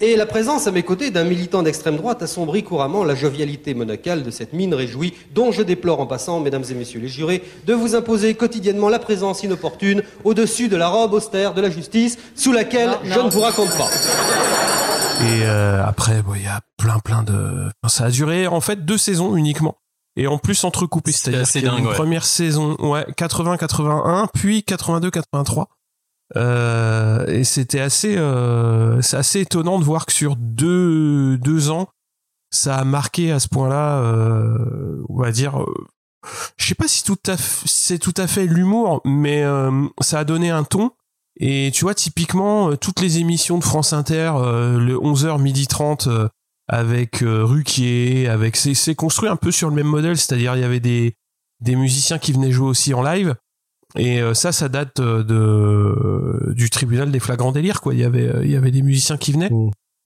Et la présence à mes côtés d'un militant d'extrême droite assombrit couramment la jovialité monacale de cette mine réjouie, dont je déplore en passant, mesdames et messieurs les jurés, de vous imposer quotidiennement la présence inopportune au-dessus de la robe austère de la justice, sous laquelle je ne vous raconte pas. Et euh, après, bon, il y a plein, plein de. Ça a duré en fait deux saisons uniquement. Et en plus entrecoupé, c'est-à-dire dingue, une ouais. première saison, ouais, 80-81, puis 82-83. Euh, et c'était assez, euh, c'est assez étonnant de voir que sur deux, deux ans, ça a marqué à ce point-là, euh, on va dire, euh, je sais pas si tout à f- c'est tout à fait l'humour, mais euh, ça a donné un ton. Et tu vois, typiquement, euh, toutes les émissions de France Inter, euh, le 11h, midi 30, euh, avec euh, Ruquier, avec c'est construit un peu sur le même modèle, c'est-à-dire il y avait des des musiciens qui venaient jouer aussi en live. Et euh, ça, ça date euh, de du tribunal des flagrants délires, quoi. Il y avait, euh, il y avait des musiciens qui venaient.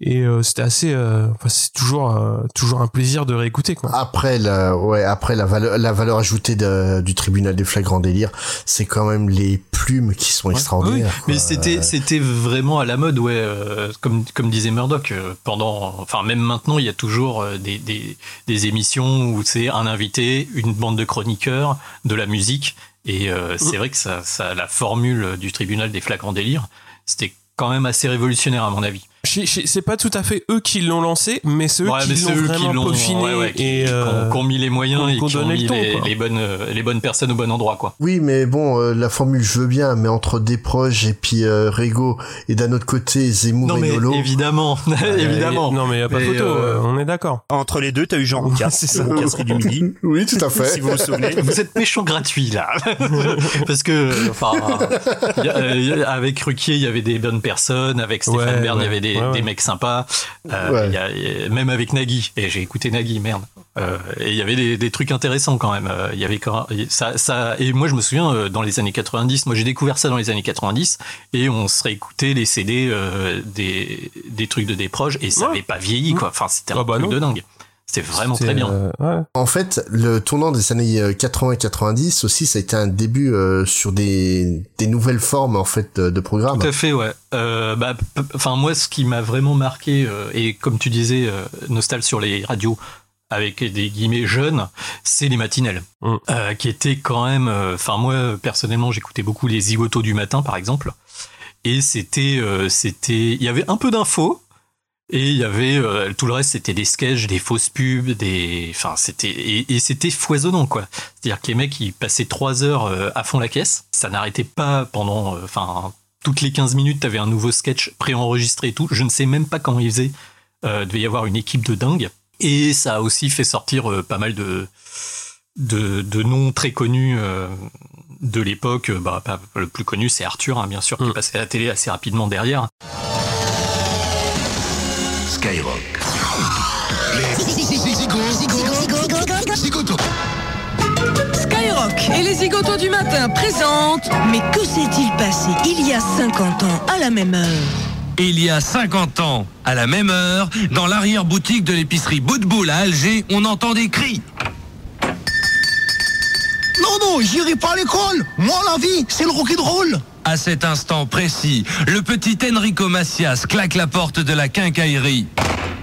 Et euh, c'était assez euh, enfin c'est toujours euh, toujours un plaisir de réécouter quoi Après la, ouais, après la valeur, la valeur ajoutée de- du tribunal des flagrants délires, c'est quand même les plumes qui sont extraordinaires. Oui, mais c'était c'était vraiment à la mode, ouais. euh, comme comme disait Murdoch, euh, pendant, enfin même maintenant, il y a toujours euh, des des, des émissions où c'est un invité, une bande de chroniqueurs, de la musique, et euh, Mm. c'est vrai que ça, ça la formule du tribunal des flagrants délires, c'était quand même assez révolutionnaire à mon avis. C'est pas tout à fait eux qui l'ont lancé mais c'est eux Ouais, qui l'ont vraiment peaufiné ouais, ouais, qui- et qui ont- euh, qui ont mis les moyens qu'on- et qu'on qui ont mis le ton, les, bonnes les bonnes personnes au bon endroit, quoi. Oui, mais bon, euh, la formule je veux bien, mais entre Desproges et puis euh, Rego et d'un autre côté Zemmour Non et mais Nolo. évidemment, évidemment. non mais y a pas Mais, photo euh, euh, on est d'accord Entre les deux, t'as eu Jean Roucas, C'est ça. Roucasserie du Midi. Oui, tout à fait. Si vous vous souvenez. Vous êtes méchant gratuit là, parce que enfin euh, avec Ruquier il y avait des bonnes personnes, avec Stéphane Ouais, Bern il y avait des, Ouais. des mecs sympas, Euh, Ouais. il y a- il y a- même avec Nagui et j'ai écouté Nagui merde. Euh, et il y avait des, des trucs intéressants quand même. Euh, Il y avait quand ça, ça et moi je me souviens euh, dans les années 90, moi j'ai découvert ça dans les années 90 et on se réécoutait les CD euh, des des trucs de des proches et ça Ouais. avait pas vieilli quoi. Enfin c'était un Ah bah truc non. de dingue. C'était vraiment très bien. euh, ouais. En fait, le tournant des années euh, 80 et 90 aussi, ça a été un début euh, sur des, des nouvelles formes en fait de, de programmes. Tout à fait, ouais. Euh, bah, enfin moi, ce qui m'a vraiment marqué euh, et comme tu disais, euh, Nostal sur les radios avec des guillemets jeunes, c'est les matinelles, Mm. euh, qui étaient quand même. euh, Enfin moi personnellement, j'écoutais beaucoup les zigotos du matin, par exemple, et c'était, euh, c'était, il y avait un peu d'infos. Et il y avait euh, tout le reste, c'était des sketchs, des fausses pubs, des, enfin c'était et, et c'était foisonnant quoi. C'est-à-dire que les mecs ils passaient trois heures euh, à fond la caisse, ça n'arrêtait pas pendant, euh, enfin toutes les 15 minutes, t'avais un nouveau sketch préenregistré et tout. Je ne sais même pas comment ils faisaient. Euh, devait y avoir une équipe de dingue. Et ça a aussi fait sortir euh, pas mal de, de, de noms très connus euh, de l'époque. Bah, le plus connu, c'est Arthur, hein, bien sûr, qui est passé à la télé assez rapidement derrière. Skyrock. Skyrock et les zigotos du matin présentent Mais que s'est-il passé il y a 50 ans à la même heure Il y a 50 ans, à la même heure, dans l'arrière-boutique de l'épicerie Boutboul à Alger, on entend des cris. Non, non, j'irai pas à l'école. Moi, la vie, c'est le rock'n'roll. À cet instant précis, le petit Enrico Macias claque la porte de la quincaillerie.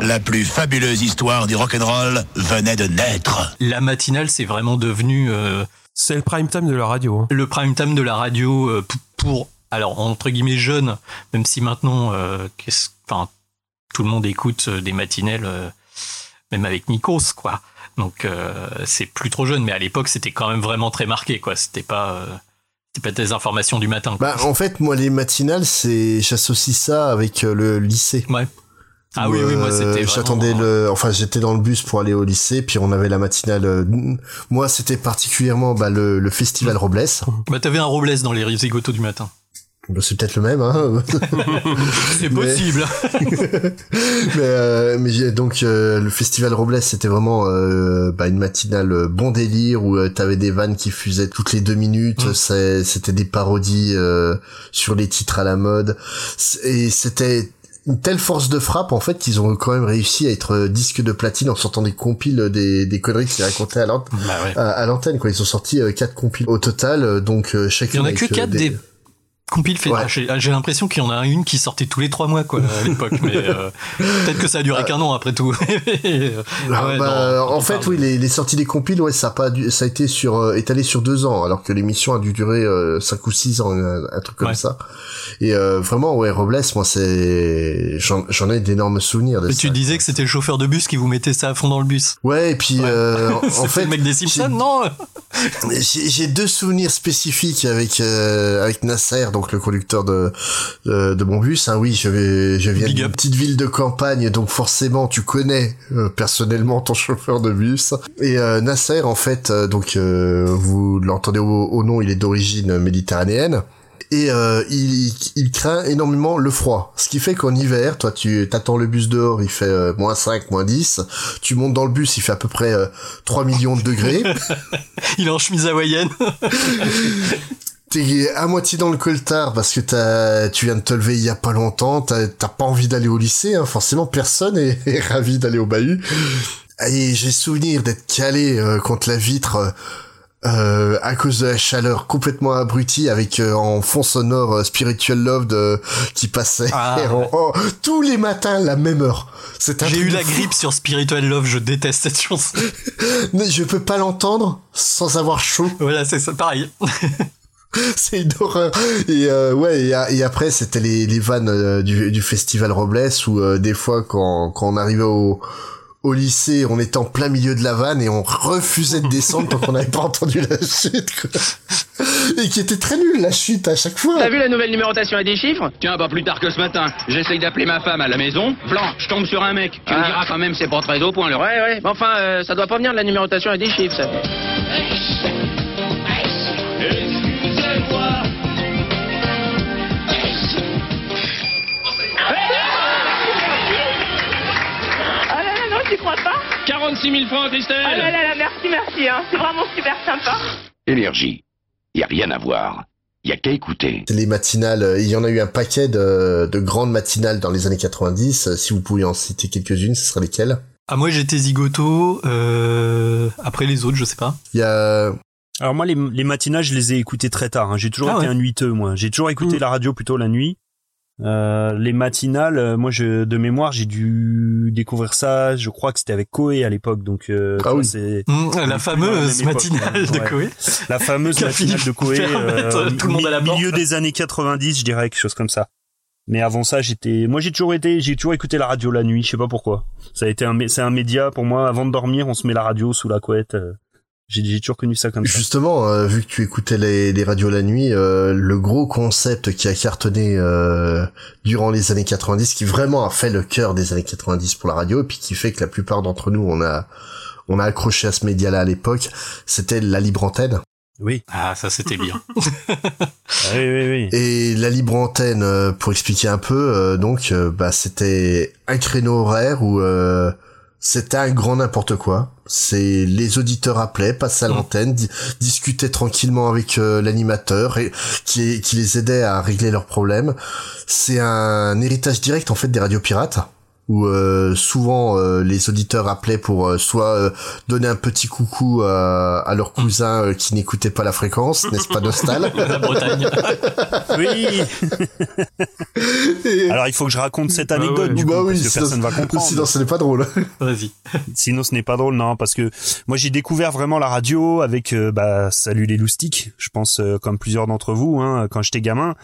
La plus fabuleuse histoire du rock'n'roll venait de naître. La matinale, c'est vraiment devenu euh, c'est le prime time de la radio hein. le prime time de la radio euh, pour, alors entre guillemets jeunes, même si maintenant, euh, qu'est-ce- enfin, tout le monde écoute euh, des matinelles, euh, même avec Nikos, quoi. Donc euh, c'est plus trop jeune, mais à l'époque c'était quand même vraiment très marqué, quoi. C'était pas, euh, c'était pas des informations du matin. quoi. Bah, en fait, moi, les matinales, c'est, j'associe ça avec euh, le lycée. Ouais. Ah oui, oui, moi euh, c'était. vraiment- J'attendais le, enfin, j'étais dans le bus pour aller au lycée, puis on avait la matinale. euh, moi, c'était particulièrement bah, le, le festival Robles. Bah t'avais un Robles dans les zigotos du matin. Bah, c'est peut-être le même, hein. C'est possible. mais euh, mais j'ai- donc euh, le festival Robles c'était vraiment euh, bah, une matinale euh, bon délire où euh, t'avais des vannes qui fusaient toutes les deux minutes c'est- c'était des parodies euh, sur les titres à la mode et c'était une telle force de frappe en fait qu'ils ont quand même réussi à être euh, disque de platine en sortant des compiles des, des conneries qu'ils racontaient à Bah ouais. à, à l'antenne quoi ils ont sorti euh, quatre compiles au total euh, donc euh, Il y en a que euh, 4 des compiles faits. Ouais. J'ai j'ai l'impression qu'il y en a une qui sortait tous les 3 mois, quoi, à l'époque. mais euh, peut-être que ça a duré qu'un an après tout. Euh, Ah, ouais, bah, non, en fait, parle- oui, les, les sorties des compiles, ouais, ça a pas dû, ça a été sur euh, étalé sur deux ans, alors que l'émission a dû durer euh, cinq ou six ans, un, un truc comme Ouais. ça. Et euh, vraiment, ouais, Robles, moi, c'est, j'en ai d'énormes souvenirs de Mais ça. tu disais que c'était le chauffeur de bus qui vous mettait ça à fond dans le bus. Ouais, et puis euh, en- fait, le mec des Simpsons, non? J'ai deux souvenirs spécifiques avec euh, avec Nasser, donc le conducteur de de, de mon bus. Hein, oui, je vais je viens d'une petite ville de campagne, donc forcément tu connais euh, personnellement ton chauffeur de bus. Et euh, Nasser, en fait, euh, donc vous l'entendez au, au nom, il est d'origine méditerranéenne. Et il, il craint énormément le froid. Ce qui fait qu'en hiver, toi tu t'attends le bus dehors, il fait moins 5, moins 10. Tu montes dans le bus, il fait à peu près euh, 3 millions de degrés. Il est en chemise hawaïenne. t'es à moitié dans le coltard parce que t'as, tu viens de te lever il y a pas longtemps, t'as, t'as pas envie d'aller au lycée, hein, forcément personne est, est ravi d'aller au bahut. Et j'ai souvenir d'être calé euh, contre la vitre euh, à cause de la chaleur complètement abrutie avec euh, en fond sonore euh, Spiritual Love de, qui passait Ah, en- ouais. tous les matins à la même heure. C'est un J'ai eu la fou. grippe sur Spiritual Love, je déteste cette chanson. Mais je peux pas l'entendre sans avoir chaud. Voilà, c'est ça, pareil. c'est une horreur. Et euh, ouais, et, a- et après c'était les, les vannes euh, du, du festival Robles où euh, des fois quand, quand on arrivait au au lycée, on était en plein milieu de la vanne et on refusait de descendre tant qu'on n'avait pas entendu la chute. quoi. Et qui était très nul la chute à chaque fois. T'as vu la nouvelle numérotation et des chiffres? Tiens, pas plus tard que ce matin. J'essaye d'appeler ma femme à la maison. Blanc, je tombe sur un mec. Tu me diras quand même, c'est pas très au point, le Ouais, ouais. Mais enfin, euh, ça doit pas venir de la numérotation et des chiffres, ça. Crois pas 46 000 francs, Christelle Ah là là là, merci, merci, hein. c'est vraiment super sympa. Énergie. Y a rien à voir. Y a qu'à écouter. Les matinales, euh, il y en a eu un paquet de, de grandes matinales dans les années 90. Euh, Si vous pouviez en citer quelques-unes, ce seraient lesquelles? Ah, moi j'étais zigoto, euh... après les autres, je sais pas. Il y a... Alors moi, les, les matinales, je les ai écoutées très tard. hein. J'ai toujours Ah été ouais. un nuiteux, moi. J'ai toujours écouté la radio plutôt la nuit. Euh, les matinales, euh, moi, je, de mémoire, j'ai dû découvrir ça. Je crois que c'était avec Coé à l'époque, donc. Euh, vois, c'est Mmh, la fameuse époque, matinale de ouais. Coé. La fameuse matinale de mettre euh, tout le monde à la porte. milieu des années 90, je dirais quelque chose comme ça. Mais avant ça, j'étais, moi, j'ai toujours été, j'ai toujours écouté la radio la nuit. Je sais pas pourquoi. Ça a été un, c'est un média pour moi. Avant de dormir, on se met la radio sous la couette. euh. J'ai, j'ai toujours connu ça comme ça. Justement, euh, vu que tu écoutais les, les radios la nuit, euh, le gros concept qui a cartonné euh, durant les années 90, qui vraiment a fait le cœur des années 90 pour la radio, et puis qui fait que la plupart d'entre nous, on a on a accroché à ce média-là à l'époque, c'était la libre antenne. Oui. Ah, ça c'était bien. oui, oui, oui. Et la libre antenne, euh, pour expliquer un peu, euh, donc, euh, bah, c'était un créneau horaire où euh, c'était un grand n'importe quoi. C'est les auditeurs appelaient, passaient à l'antenne, di- discutaient tranquillement avec euh, l'animateur et qui, qui les aidait à régler leurs problèmes. C'est un héritage direct en fait des radios pirates où euh, souvent euh, les auditeurs appelaient pour euh, soit euh, donner un petit coucou à, à leurs cousins euh, qui n'écoutaient pas la fréquence, n'est-ce pas Nostal La Bretagne. Oui. Alors il faut que je raconte cette anecdote du coup, bah oui, parce que sinon- personne va comprendre. Sinon, ce n'est pas drôle. Vas-y. Sinon, ce n'est pas drôle, non, parce que moi j'ai découvert vraiment la radio avec euh, bah salut les loustiques, je pense euh, comme plusieurs d'entre vous, hein, quand j'étais gamin.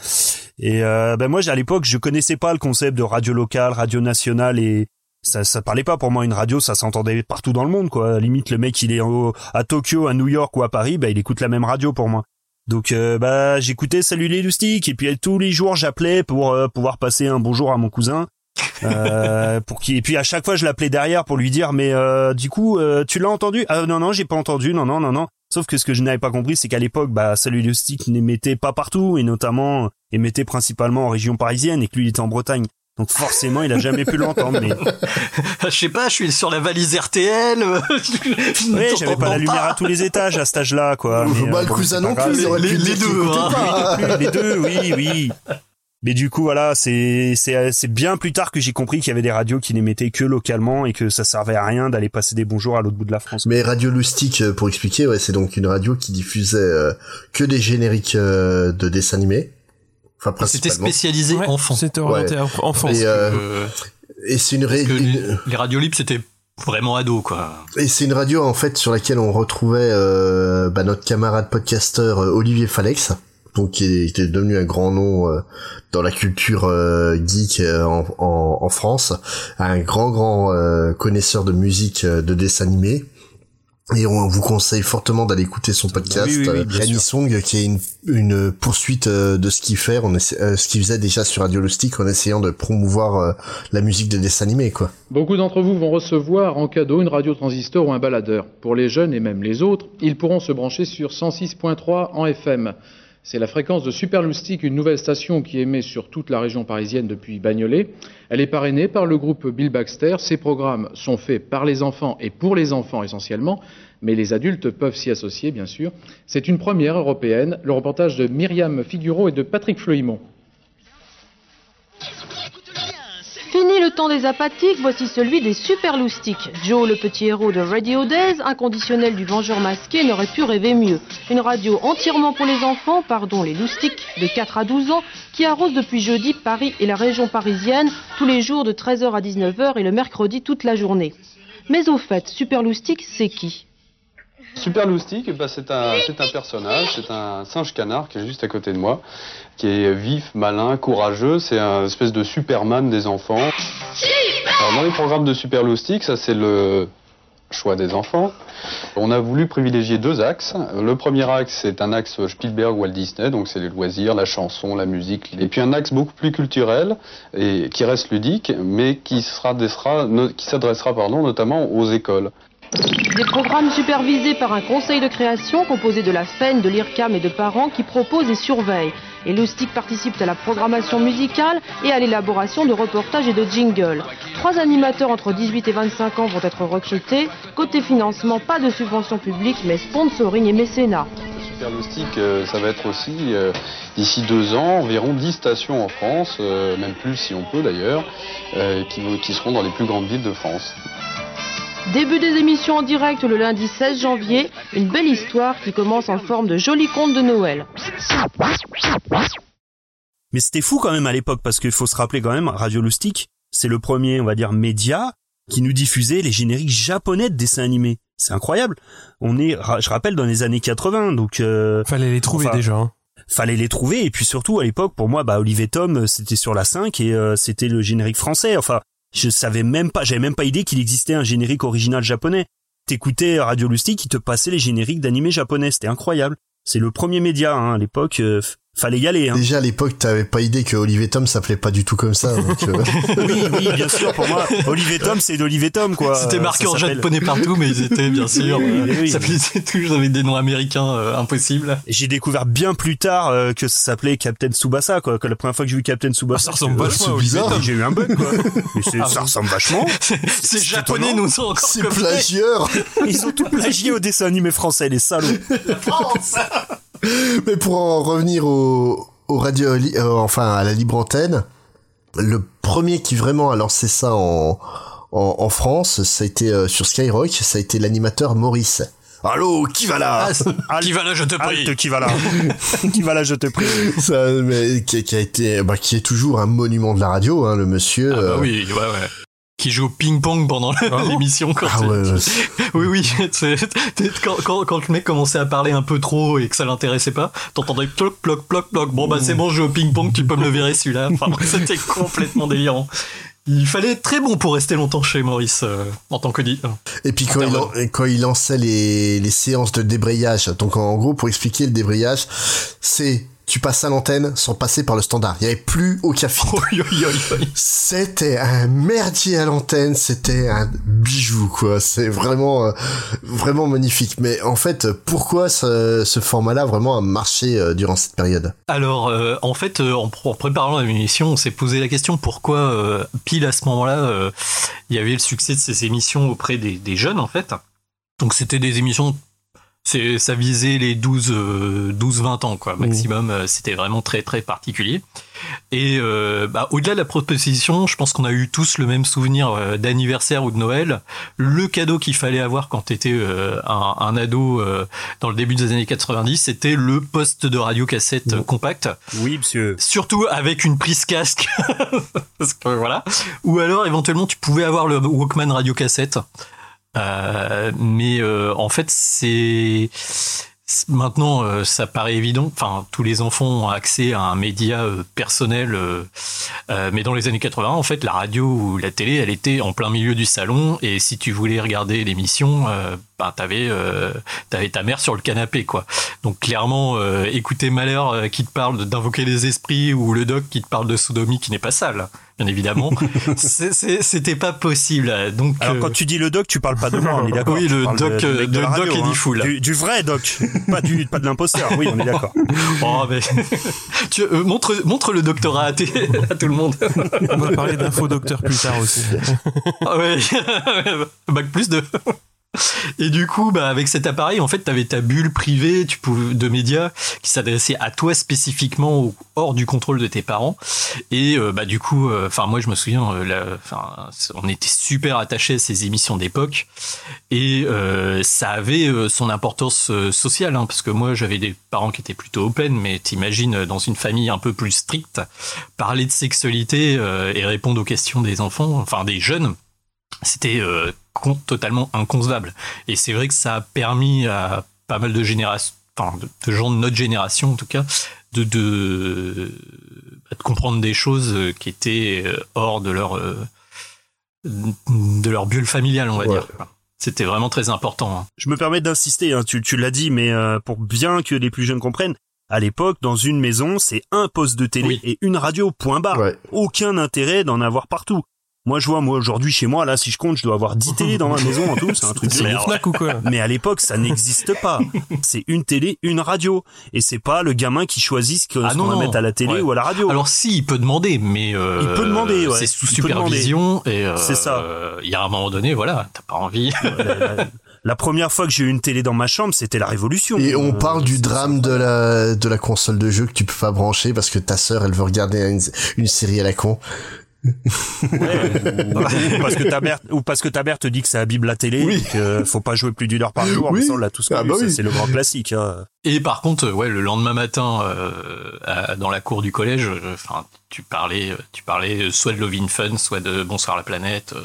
Et euh, ben moi, à l'époque, je connaissais pas le concept de radio locale, radio nationale et ça, ça parlait pas pour moi une radio, ça s'entendait partout dans le monde, quoi. Limite, le mec, il est au- à Tokyo, à New York ou à Paris, bah il écoute la même radio pour moi. Donc euh, bah j'écoutais Salut les loustiques et puis euh, tous les jours j'appelais pour euh, pouvoir passer un bonjour à mon cousin. Euh, pour qui et puis à chaque fois je l'appelais derrière pour lui dire mais euh, du coup euh, tu l'as entendu? Ah non non j'ai pas entendu non non non non sauf que ce que je n'avais pas compris c'est qu'à l'époque bah Salut les loustiques n'émettait pas partout et notamment émettait principalement en région parisienne et que lui il était en Bretagne donc forcément il a jamais pu l'entendre mais Je sais pas, je suis sur la valise RTL. oui j'avais pas la lumière à tous les étages à cet âge-là quoi Mais, Bah, euh, le bon, cousin non plus, les- deux, hein. les deux, oui, oui. Mais du coup, voilà, c'est c'est c'est bien plus tard que j'ai compris qu'il y avait des radios qui n'émettaient que localement et que ça servait à rien d'aller passer des bonjours à l'autre bout de la France. Mais Radio Loustic, euh, pour expliquer, ouais, c'est donc une radio qui diffusait euh, que des génériques euh, de dessins animés. Enfin, C'était spécialisé Ouais, enfant. C'était orienté Ouais. enfance. Et, euh, Euh, et c'est une, ré- les, radios libres, c'était vraiment ado, quoi. et c'est une radio en fait sur laquelle on retrouvait euh, bah, notre camarade podcasteur euh, Olivier Falex, donc qui est devenu un grand nom euh, dans la culture euh, geek euh, en, en, en France, un grand grand euh, connaisseur de musique euh, de dessins animés. Et on vous conseille fortement d'aller écouter son podcast, Oui, oui, oui, euh, qui est une, une poursuite euh, de ce qu'il fait, on essa- euh, ce qu'il faisait déjà sur Radio Loustic en essayant de promouvoir la musique de dessins animés, quoi. Beaucoup d'entre vous vont recevoir en cadeau une radio transistor ou un baladeur. Pour les jeunes et même les autres, ils pourront se brancher sur 106.3 en FM. C'est la fréquence de Superloustic, une nouvelle station qui émet sur toute la région parisienne depuis Bagnolet. Elle est parrainée par le groupe Bill Baxter. Ces programmes sont faits par les enfants et pour les enfants essentiellement, mais les adultes peuvent s'y associer, bien sûr. C'est une première européenne. Le reportage de Myriam Figuro et de Patrick Fleuimont. Fini le temps des apathiques, voici celui des super loustiques. Joe, le petit héros de Radio Days, inconditionnel du vengeur masqué, n'aurait pu rêver mieux. Une radio entièrement pour les enfants, pardon, les loustiques, de 4 à 12 ans, qui arrose depuis jeudi Paris et la région parisienne, tous les jours de 13h à 19h et le mercredi toute la journée. Mais au fait, super loustique, c'est qui? Super Loustic, bah, c'est un personnage, c'est un singe canard qui est juste à côté de moi, qui est vif, malin, courageux, c'est un espèce de Superman des enfants. Alors, dans les programmes de Super Loustic, ça c'est le choix des enfants. On a voulu privilégier deux axes. Le premier axe, c'est un axe Spielberg Walt Disney, donc c'est les loisirs, la chanson, la musique. Et puis un axe beaucoup plus culturel et qui reste ludique, mais qui sera, qui s'adressera pardon, notamment aux écoles. Des programmes supervisés par un conseil de création composé de la FEN, de l'IRCAM et de parents qui proposent et surveillent. Et Loustic participe à la programmation musicale et à l'élaboration de reportages et de jingles. Trois animateurs entre 18 et 25 ans vont être recrutés. Côté financement, pas de subvention publique, mais sponsoring et mécénat. Super Loustic, euh, ça va être aussi, euh, d'ici deux ans, environ 10 stations en France, euh, même plus si on peut d'ailleurs, qui, qui seront dans les plus grandes villes de France. Début des émissions en direct le lundi 16 janvier, une belle histoire qui commence en forme de joli conte de Noël. Mais c'était fou quand même à l'époque parce qu'il faut se rappeler quand même, Radio Loustic, c'est le premier, on va dire, média qui nous diffusait les génériques japonais de dessins animés. C'est incroyable. On est, je rappelle, dans les années 80, donc euh, fallait les trouver déjà. Hein. Fallait les trouver et puis surtout à l'époque, pour moi, bah Olivier Tom, c'était sur la 5 et euh, c'était le générique français. Enfin, je savais même pas, j'avais même pas idée qu'il existait un générique original japonais. T'écoutais Radio Lustig qui te passait les génériques d'animés japonais, c'était incroyable. C'est le premier média hein, à l'époque. Euh, fallait y aller. Hein. Déjà à l'époque, t'avais pas idée que Olivier Tom s'appelait pas du tout comme ça. Donc, euh. oui, oui, bien sûr. Pour moi, Olivier Tom, c'est d'Olivier Tom, quoi. C'était marqué en japonais partout, mais ils étaient bien sûr. euh, ça s'appelait toujours avec des noms américains euh, impossibles. Et J'ai découvert bien plus tard euh, que ça s'appelait Captain Tsubasa, quoi. Que la première fois que j'ai vu Captain Tsubasa, ça ressemble vachement à Olivier Tom. J'ai eu un bug, quoi. Mais Ah, ça oui. ressemble vachement. Ces japonais nous ont encore C'est plagieur. Ils ont tout plagié au dessin animé français, les salauds. Mais pour en revenir au, au radio, li- euh, enfin à la libre antenne, le premier qui vraiment a lancé ça en, en, en France, ça a été euh, sur Skyrock, ça a été l'animateur Maurice. Allô, qui va là Qui va là, je te prie. Halte, qui va là Qui va là, je te prie Ça, mais, qui, qui a été, bah, qui est toujours un monument de la radio, hein, le monsieur. Ah bah euh, oui, ouais, ouais. Qui joue au ping-pong pendant l'émission Ah ouais, ouais. Oui, oui. Quand, quand, quand le mec commençait à parler un peu trop et que ça l'intéressait pas, t'entendais ploc, ploc, ploc, ploc. Bon, bah, c'est bon, je joue au ping-pong, tu peux me le virer celui-là. Enfin, c'était complètement délirant. Il fallait être très bon pour rester longtemps chez Maurice euh, en tant qu'auditeur. Et puis quand il, lan- quand il lançait les, les séances de débrayage, donc en gros pour expliquer le débrayage, c'est tu passes à l'antenne sans passer par le standard. Il n'y avait plus aucun filtre. C'était un merdier à l'antenne, c'était un bijou quoi. C'est vraiment euh, vraiment magnifique. Mais en fait, pourquoi ce, ce format-là vraiment a marché euh, durant cette période? Alors, euh, en fait, en, pr- en préparant l'émission, on s'est posé la question pourquoi, pile à ce moment-là, il y avait le succès de ces émissions auprès des, des jeunes, en fait? Donc, c'était des émissions, ça visait les 12, euh, 12-20 ans, quoi, maximum. Euh, C'était vraiment très, très particulier. Et euh, bah, au-delà de la proposition, je pense qu'on a eu tous le même souvenir euh, d'anniversaire ou de Noël. Le cadeau qu'il fallait avoir quand tu étais un, un ado euh, dans le début des années 90, c'était le poste de radio cassette euh, compact. Oui, monsieur. Surtout avec une prise casque. Parce que voilà. Ou alors éventuellement tu pouvais avoir le Walkman radio cassette. Euh, mais euh, en fait c'est maintenant euh, ça paraît évident. Enfin tous les enfants ont accès à un média euh, personnel. euh, euh, mais dans les années 80 en fait la radio ou la télé elle était en plein milieu du salon et si tu voulais regarder l'émission ben, t'avais euh, t'avais ta mère sur le canapé quoi. Donc clairement, euh, écouter Malheur euh, qui te parle de- d'invoquer les esprits ou le doc qui te parle de sodomie qui n'est pas sale, bien évidemment, c'était pas possible. Donc Alors euh, quand tu dis le doc, tu parles pas de moi, on est d'accord. Oui, le doc, de- de de doc Eddie hein. Du, du vrai doc, pas du pas de l'imposteur. Oui, on est d'accord. Oh, mais tu euh, montre montre le doctorat à, tout le monde. On va parler d'infodocteur plus tard aussi. Ah ouais, bac plus 2. Et du coup, bah, avec cet appareil, en fait, tu avais ta bulle privée tu pouvais, de médias qui s'adressait à toi spécifiquement hors du contrôle de tes parents. Et euh, bah, du coup, enfin moi je me souviens, euh, on était super attachés à ces émissions d'époque et euh, ça avait euh, son importance euh, sociale, hein, parce que moi j'avais des parents qui étaient plutôt open, mais t'imagines euh, dans une famille un peu plus stricte, parler de sexualité euh, et répondre aux questions des enfants, enfin des jeunes c'était euh, totalement inconcevable. Et c'est vrai que ça a permis à pas mal de générations, enfin de, de gens de notre génération en tout cas, de de, bah, de comprendre des choses euh, qui étaient euh, hors de leur euh, de leur bulle familiale, on va dire. C'était vraiment très important. hein. Je me permets d'insister, hein, tu, tu l'as dit, mais euh, pour bien que les plus jeunes comprennent, à l'époque, dans une maison, c'est un poste de télé et une radio, point barre. Aucun intérêt d'en avoir partout. Moi, je vois, moi, aujourd'hui, chez moi, là, si je compte, je dois avoir 10 télés dans ma maison en tout, c'est un truc de merde. Ou quoi? Mais à l'époque, ça n'existe pas. C'est une télé, une radio. Et c'est pas le gamin qui choisit ce qu'on Ah va mettre à la télé Ouais. ou à la radio. Alors si, il peut demander, mais euh, Il peut demander, ouais. c'est sous Il supervision et euh, C'est ça. Il y a un moment donné, voilà, t'as pas envie. La première fois que j'ai eu une télé dans ma chambre, c'était la révolution. Et on Euh, parle du drame de la, de la console de jeu que tu peux pas brancher parce que ta sœur, elle veut regarder une, une série à la con. Ou parce que ta mère ou parce que ta mère te dit que ça abîme la télé et que faut pas jouer plus d'une heure par jour Oui. mais ça on l'a tous Ah bah ça, oui. c'est le grand classique hein. Et par contre, euh, ouais, le lendemain matin, euh, à- dans la cour du collège, euh, enfin, tu parlais, euh, tu parlais soit de Lovin Fun, soit de Bonsoir la planète. euh,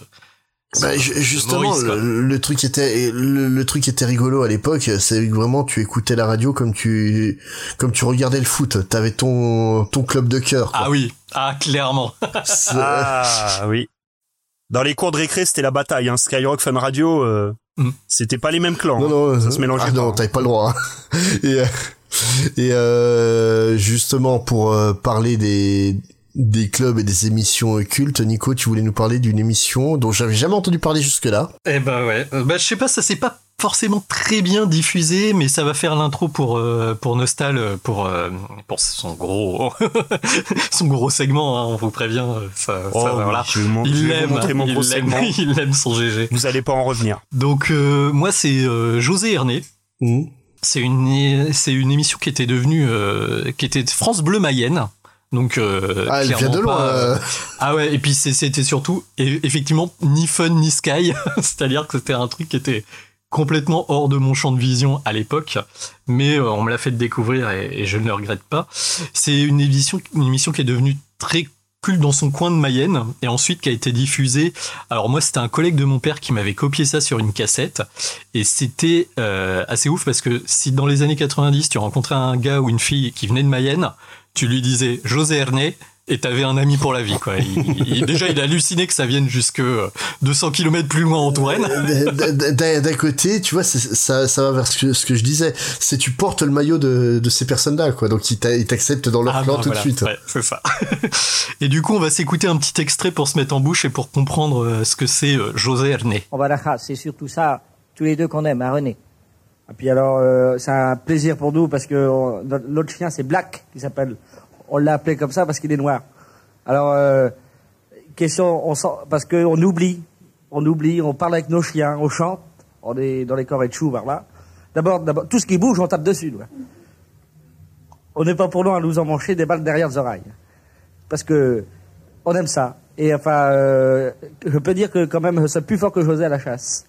Bah, justement, Maurice, le, le truc était le, le truc était rigolo à l'époque, c'est que vraiment tu écoutais la radio comme tu comme tu regardais le foot. T'avais ton ton club de cœur. quoi. Ah oui, ah clairement. ah oui dans les cours de récré c'était la bataille hein. Skyrock Fun Radio euh, c'était pas les mêmes clans Non, non, hein. ça se mélangeait ah non, pas. t'avais pas le droit. hein. et euh, et euh, justement pour euh, parler des des clubs et des émissions cultes, Nico, tu voulais nous parler d'une émission dont j'avais jamais entendu parler jusque-là. Eh ben ouais, Euh, bah je sais pas, ça s'est pas forcément très bien diffusé, mais ça va faire l'intro pour euh, pour Nostal euh, pour euh, pour son gros son gros segment. Hein, on vous prévient, ça, Oh, ça, voilà. il montrer mon il segment. il aime son GG. vous allez pas en revenir Donc euh, moi c'est euh, José Herné. Mmh. C'est une c'est une émission qui était devenue euh, qui était France Bleu Mayenne. Donc euh, Ah, elle vient de loin, pas, euh. Ah ouais et puis c'était surtout et- effectivement ni fun ni sky, c'est-à-dire que c'était un truc qui était complètement hors de mon champ de vision à l'époque, mais euh, on me l'a fait découvrir et, et je ne le regrette pas. C'est une émission, une émission qui est devenue très culte dans son coin de Mayenne et ensuite qui a été diffusée. Alors moi, c'était un collègue de mon père qui m'avait copié ça sur une cassette et c'était euh, assez ouf parce que si dans les années 90 tu rencontrais un gars ou une fille qui venait de Mayenne, tu lui disais José Herné et t'avais un ami pour la vie quoi. Il- il- déjà il hallucinait que ça vienne jusque euh, 200 km plus loin en Touraine. D'un- D'un côté, tu vois, ça, ça va vers ce que, ce que je disais. C'est tu portes le maillot de, de ces personnes-là, quoi. Donc ils t'a- ils t'acceptent dans leur Ah, clan bah, tout voilà. de suite. Ouais, c'est ça. et du coup, on va s'écouter un petit extrait pour se mettre en bouche et pour comprendre euh, ce que c'est euh, José Herné. On va c'est surtout ça, tous les deux qu'on aime, hein, René. Et puis alors, euh, c'est un plaisir pour nous parce que on- notre- l'autre chien, c'est Black, qui s'appelle. On l'a appelé comme ça parce qu'il est noir. Alors, euh, question, on sent, parce qu'on oublie, on oublie, on parle avec nos chiens, on chante, on est dans les corées de choux par là. D'abord, d'abord, tout ce qui bouge, on tape dessus. hein. On n'est pas pour nous à nous emmancher des balles derrière les oreilles. Parce que on aime ça. Et enfin, euh, je peux dire que quand même, c'est plus fort que José à la chasse.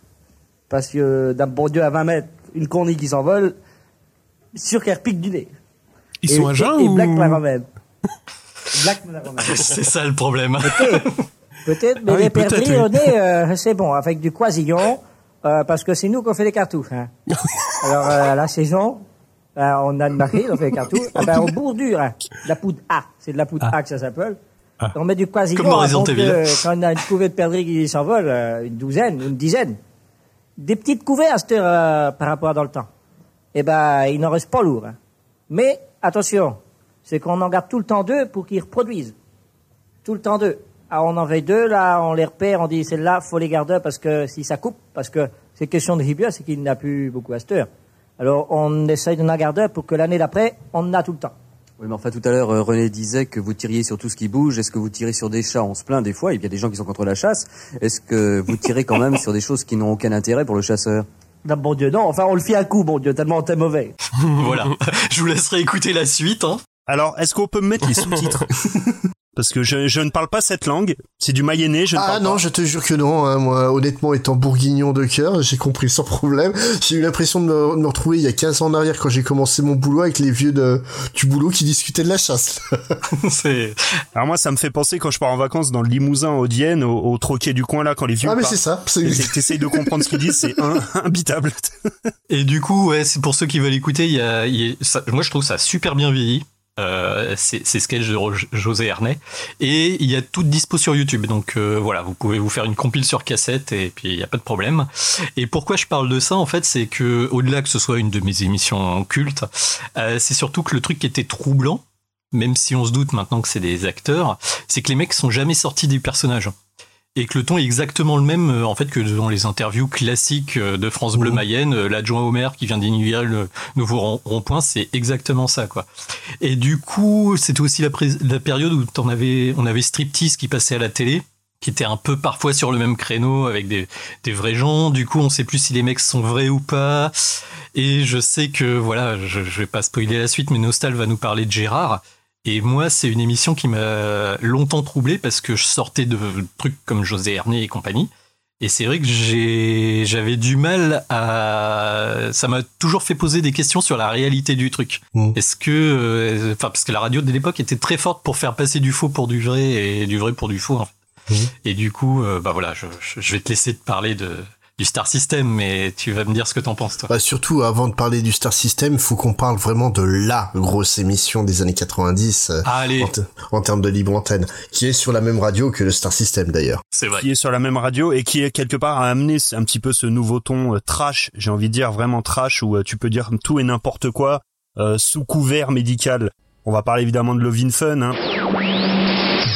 Parce que d'un bon Dieu à 20 mètres, une cornille qui s'envole, sûr qu'elle pique du nez. Ils Et- sont à jeun et, et ou- Black me la ramène. Black me la ramène. c'est ça le problème. Peut-être, mais Ah oui, les perdrix oui. au nez, euh, c'est bon, avec du croisillon, euh, parce que c'est nous qu'on fait les cartouches. Hein. Alors, euh, à la saison, euh, on a une marqué, on fait les cartouches. Ah ben, on bourdure, hein. de la poudre A, c'est de la poudre A que ça s'appelle. Ah. On met du croisillon. Comme dans Resident Evil. quand on a une couvée de perdrix qui s'envole, euh, une douzaine, une dizaine, des petites couverts à cette heure, par rapport dans le temps. Eh ben, il n'en reste pas lourd. hein. Mais attention, c'est qu'on en garde tout le temps deux pour qu'ils reproduisent. Tout le temps deux. Ah, on en veille deux, là, on les repère, on dit celle-là, faut les garder parce que si ça coupe, parce que c'est question de ribia, c'est qu'il n'y a plus beaucoup à cette heure. Alors, on essaye de en garder pour que l'année d'après, on en a tout le temps. Oui, mais enfin, tout à l'heure, euh, René disait que vous tiriez sur tout ce qui bouge. Est-ce que vous tirez sur des chats On se plaint des fois, il y a des gens qui sont contre la chasse. Est-ce que vous tirez quand même sur des choses qui n'ont aucun intérêt pour le chasseur? Non, bon Dieu, non. Enfin, on le fait un coup, bon Dieu, tellement est mauvais. voilà. Je vous laisserai écouter la suite. Hein. Alors, est-ce qu'on peut me mettre les sous-titres? Parce que je, je ne parle pas cette langue. C'est du mayennais, je ne Ah parle non, pas. je te jure que non. hein. Moi, honnêtement, étant bourguignon de cœur, j'ai compris sans problème. J'ai eu l'impression de me, de me retrouver il y a 15 ans en arrière quand j'ai commencé mon boulot avec les vieux de, du boulot qui discutaient de la chasse. c'est... Alors moi, ça me fait penser quand je pars en vacances dans le Limousin, au Dienne, au, au troquet du coin là, quand les vieux Ah, mais c'est ça, T'essayes de comprendre ce qu'ils disent, c'est un, imbitable. Et du coup, ouais, c'est pour ceux qui veulent écouter, il y a, il y a- ça- moi je trouve ça super bien vieilli. Euh, c'est sketch de José Hernet. Et il y a tout dispo sur YouTube. Donc euh, voilà vous pouvez vous faire une compile sur cassette et puis il y a pas de problème. Et pourquoi je parle de ça en fait c'est que au-delà que ce soit une de mes émissions cultes euh, c'est surtout que le truc qui était troublant même si on se doute maintenant que c'est des acteurs c'est que les mecs sont jamais sortis du personnage et que le ton est exactement le même euh, en fait que dans les interviews classiques euh, de France Bleu Mayenne, euh, l'adjoint au maire qui vient d'inaugurer le nouveau rond- rond-point, c'est exactement ça quoi. Et du coup, c'était aussi la, période où t'en avais, on avait Striptease qui passait à la télé qui était un peu parfois sur le même créneau avec des, des vrais gens. Du coup, on sait plus si les mecs sont vrais ou pas. Et je sais que, voilà, je, je vais pas spoiler la suite, mais Nostal va nous parler de Gérard. Et moi, c'est une émission qui m'a longtemps troublé parce que je sortais de trucs comme José Herné et compagnie. Et c'est vrai que j'ai, j'avais du mal à, ça m'a toujours fait poser des questions sur la réalité du truc. Est-ce que, euh, enfin, parce que la radio de l'époque était très forte pour faire passer du faux pour du vrai et du vrai pour du faux. en fait. Et du coup, euh, bah voilà, je- je vais te laisser te parler de du Star System, mais tu vas me dire ce que t'en penses toi. Bah surtout, avant de parler du Star System, faut qu'on parle vraiment de la grosse émission des années 90 euh, Allez. En, te- en termes de libre antenne, qui est sur la même radio que le Star System d'ailleurs. C'est vrai. Qui est sur la même radio et qui est quelque part a amené un petit peu ce nouveau ton euh, trash, j'ai envie de dire vraiment trash où euh, tu peux dire tout et n'importe quoi euh, sous couvert médical. On va parler évidemment de Love in Fun. Hein.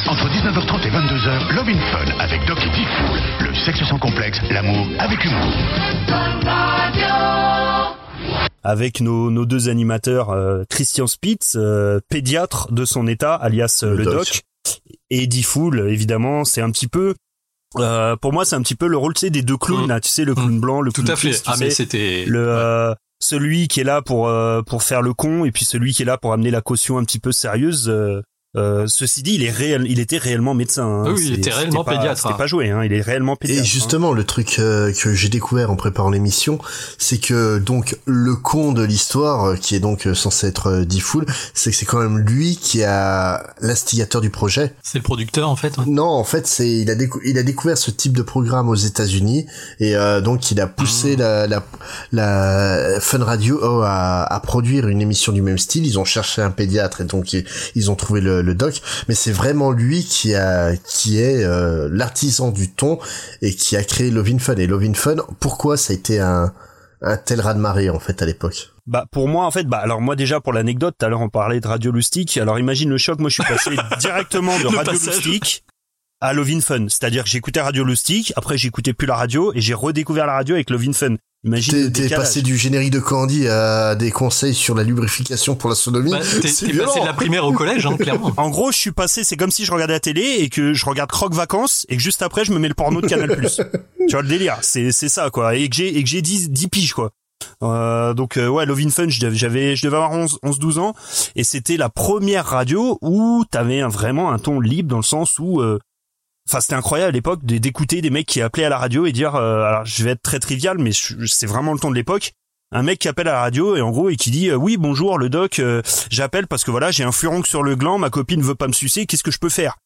Entre 19h30 et 22h, Love in Fun avec Doc et. Sexe sans complexe, l'amour avec humour. avec nos, nos deux animateurs euh, Christian Spitz, euh, pédiatre de son état, alias euh, le, Le doc. doc. et Eddie Fool, évidemment, c'est un petit peu euh, pour moi c'est un petit peu le rôle tu sais des deux clowns là, tu sais le clown blanc, le Mmh. Tout clown à fait. Ah, mais c'était- le euh, celui qui est là pour euh, pour faire le con et puis celui qui est là pour amener la caution un petit peu sérieuse euh, ceci dit, il est réel, il était réellement médecin. hein. Ah oui, il était réellement pas- pédiatre, C'était hein. pas joué, hein. Il est réellement pédiatre. Et justement, le truc euh, que j'ai découvert en préparant l'émission, c'est que donc le con de l'histoire, euh, qui est donc censé être euh, Diffoul, c'est que c'est quand même lui qui a l'instigateur du projet. C'est le producteur en fait. Non, en fait, c'est il a décou- il a découvert ce type de programme aux États-Unis et euh, donc il a poussé la, la la Fun Radio oh, à, à produire une émission du même style. Ils ont cherché un pédiatre et donc ils, ils ont trouvé le, le doc. Mais c'est vraiment lui qui a qui est euh, l'artisan du ton et qui a créé Love in Fun. Et Love in Fun, pourquoi ça a été un un tel raz-de-marée en fait à l'époque? Bah pour moi en fait bah alors moi déjà pour l'anecdote tout à l'heure on parlait de Radio Loustic alors imagine le choc moi je suis passé directement de Radio. Loustic à Lovin Fun c'est-à-dire que j'écoutais Radio Loustic après j'écoutais plus la radio et j'ai redécouvert la radio avec Lovin Fun imagine T'es passé du générique de Candy à des conseils sur la lubrification pour la sodomie. Bah, t'es- C'est t'es violent. passé de la primaire au collège, hein, clairement. En gros, je suis passé, c'est comme si je regardais la télé et que je regarde Croque Vacances et que juste après je me mets le porno de Canal+. tu vois le délire, c'est c'est ça quoi et que j'ai et que j'ai 10 10 piges quoi. Euh, donc euh, ouais, Love in Fun, je devais- j'avais je devais avoir 11 11 12 ans et c'était la première radio où t'avais un, vraiment un ton libre dans le sens où euh, Enfin, c'était incroyable à l'époque d'écouter des mecs qui appelaient à la radio et dire, euh, alors je vais être très trivial, mais c'est vraiment le ton de l'époque. Un mec qui appelle à la radio et en gros et qui dit, euh, oui bonjour le doc, euh, j'appelle parce que voilà j'ai un furoncle sur le gland, ma copine veut pas me sucer, qu'est-ce que je peux faire?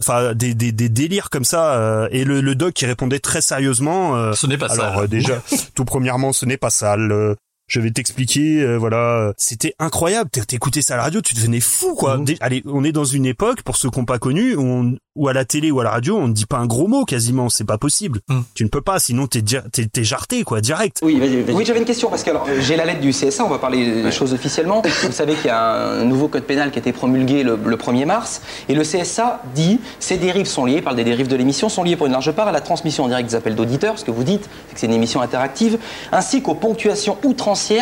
Enfin des, des, des délires comme ça euh, et le, le doc qui répondait très sérieusement. euh, Ce n'est pas alors, ça. euh, déjà, tout premièrement, ce n'est pas ça. Le, je vais t'expliquer, euh, voilà, c'était incroyable. T'é- T'écoutais ça à la radio, tu devenais fou, quoi. Dé- Allez, on est dans une époque, pour ceux qui n'ont pas connu, où, on- où à la télé ou à la radio, on ne dit pas un gros mot quasiment, c'est pas possible. Tu ne peux pas, sinon t'es di- t'es t'es jarté, quoi, direct. Oui, Oui, j'avais une question parce que alors, j'ai la lettre du CSA, on va parler des choses officiellement. Vous savez qu'il y a un nouveau code pénal qui a été promulgué le, le 1er mars et le CSA dit ces dérives sont liées, par des dérives de l'émission, sont liées pour une large part à la transmission en direct des appels d'auditeurs, ce que vous dites, c'est que c'est une émission interactive, ainsi qu'aux ponctuations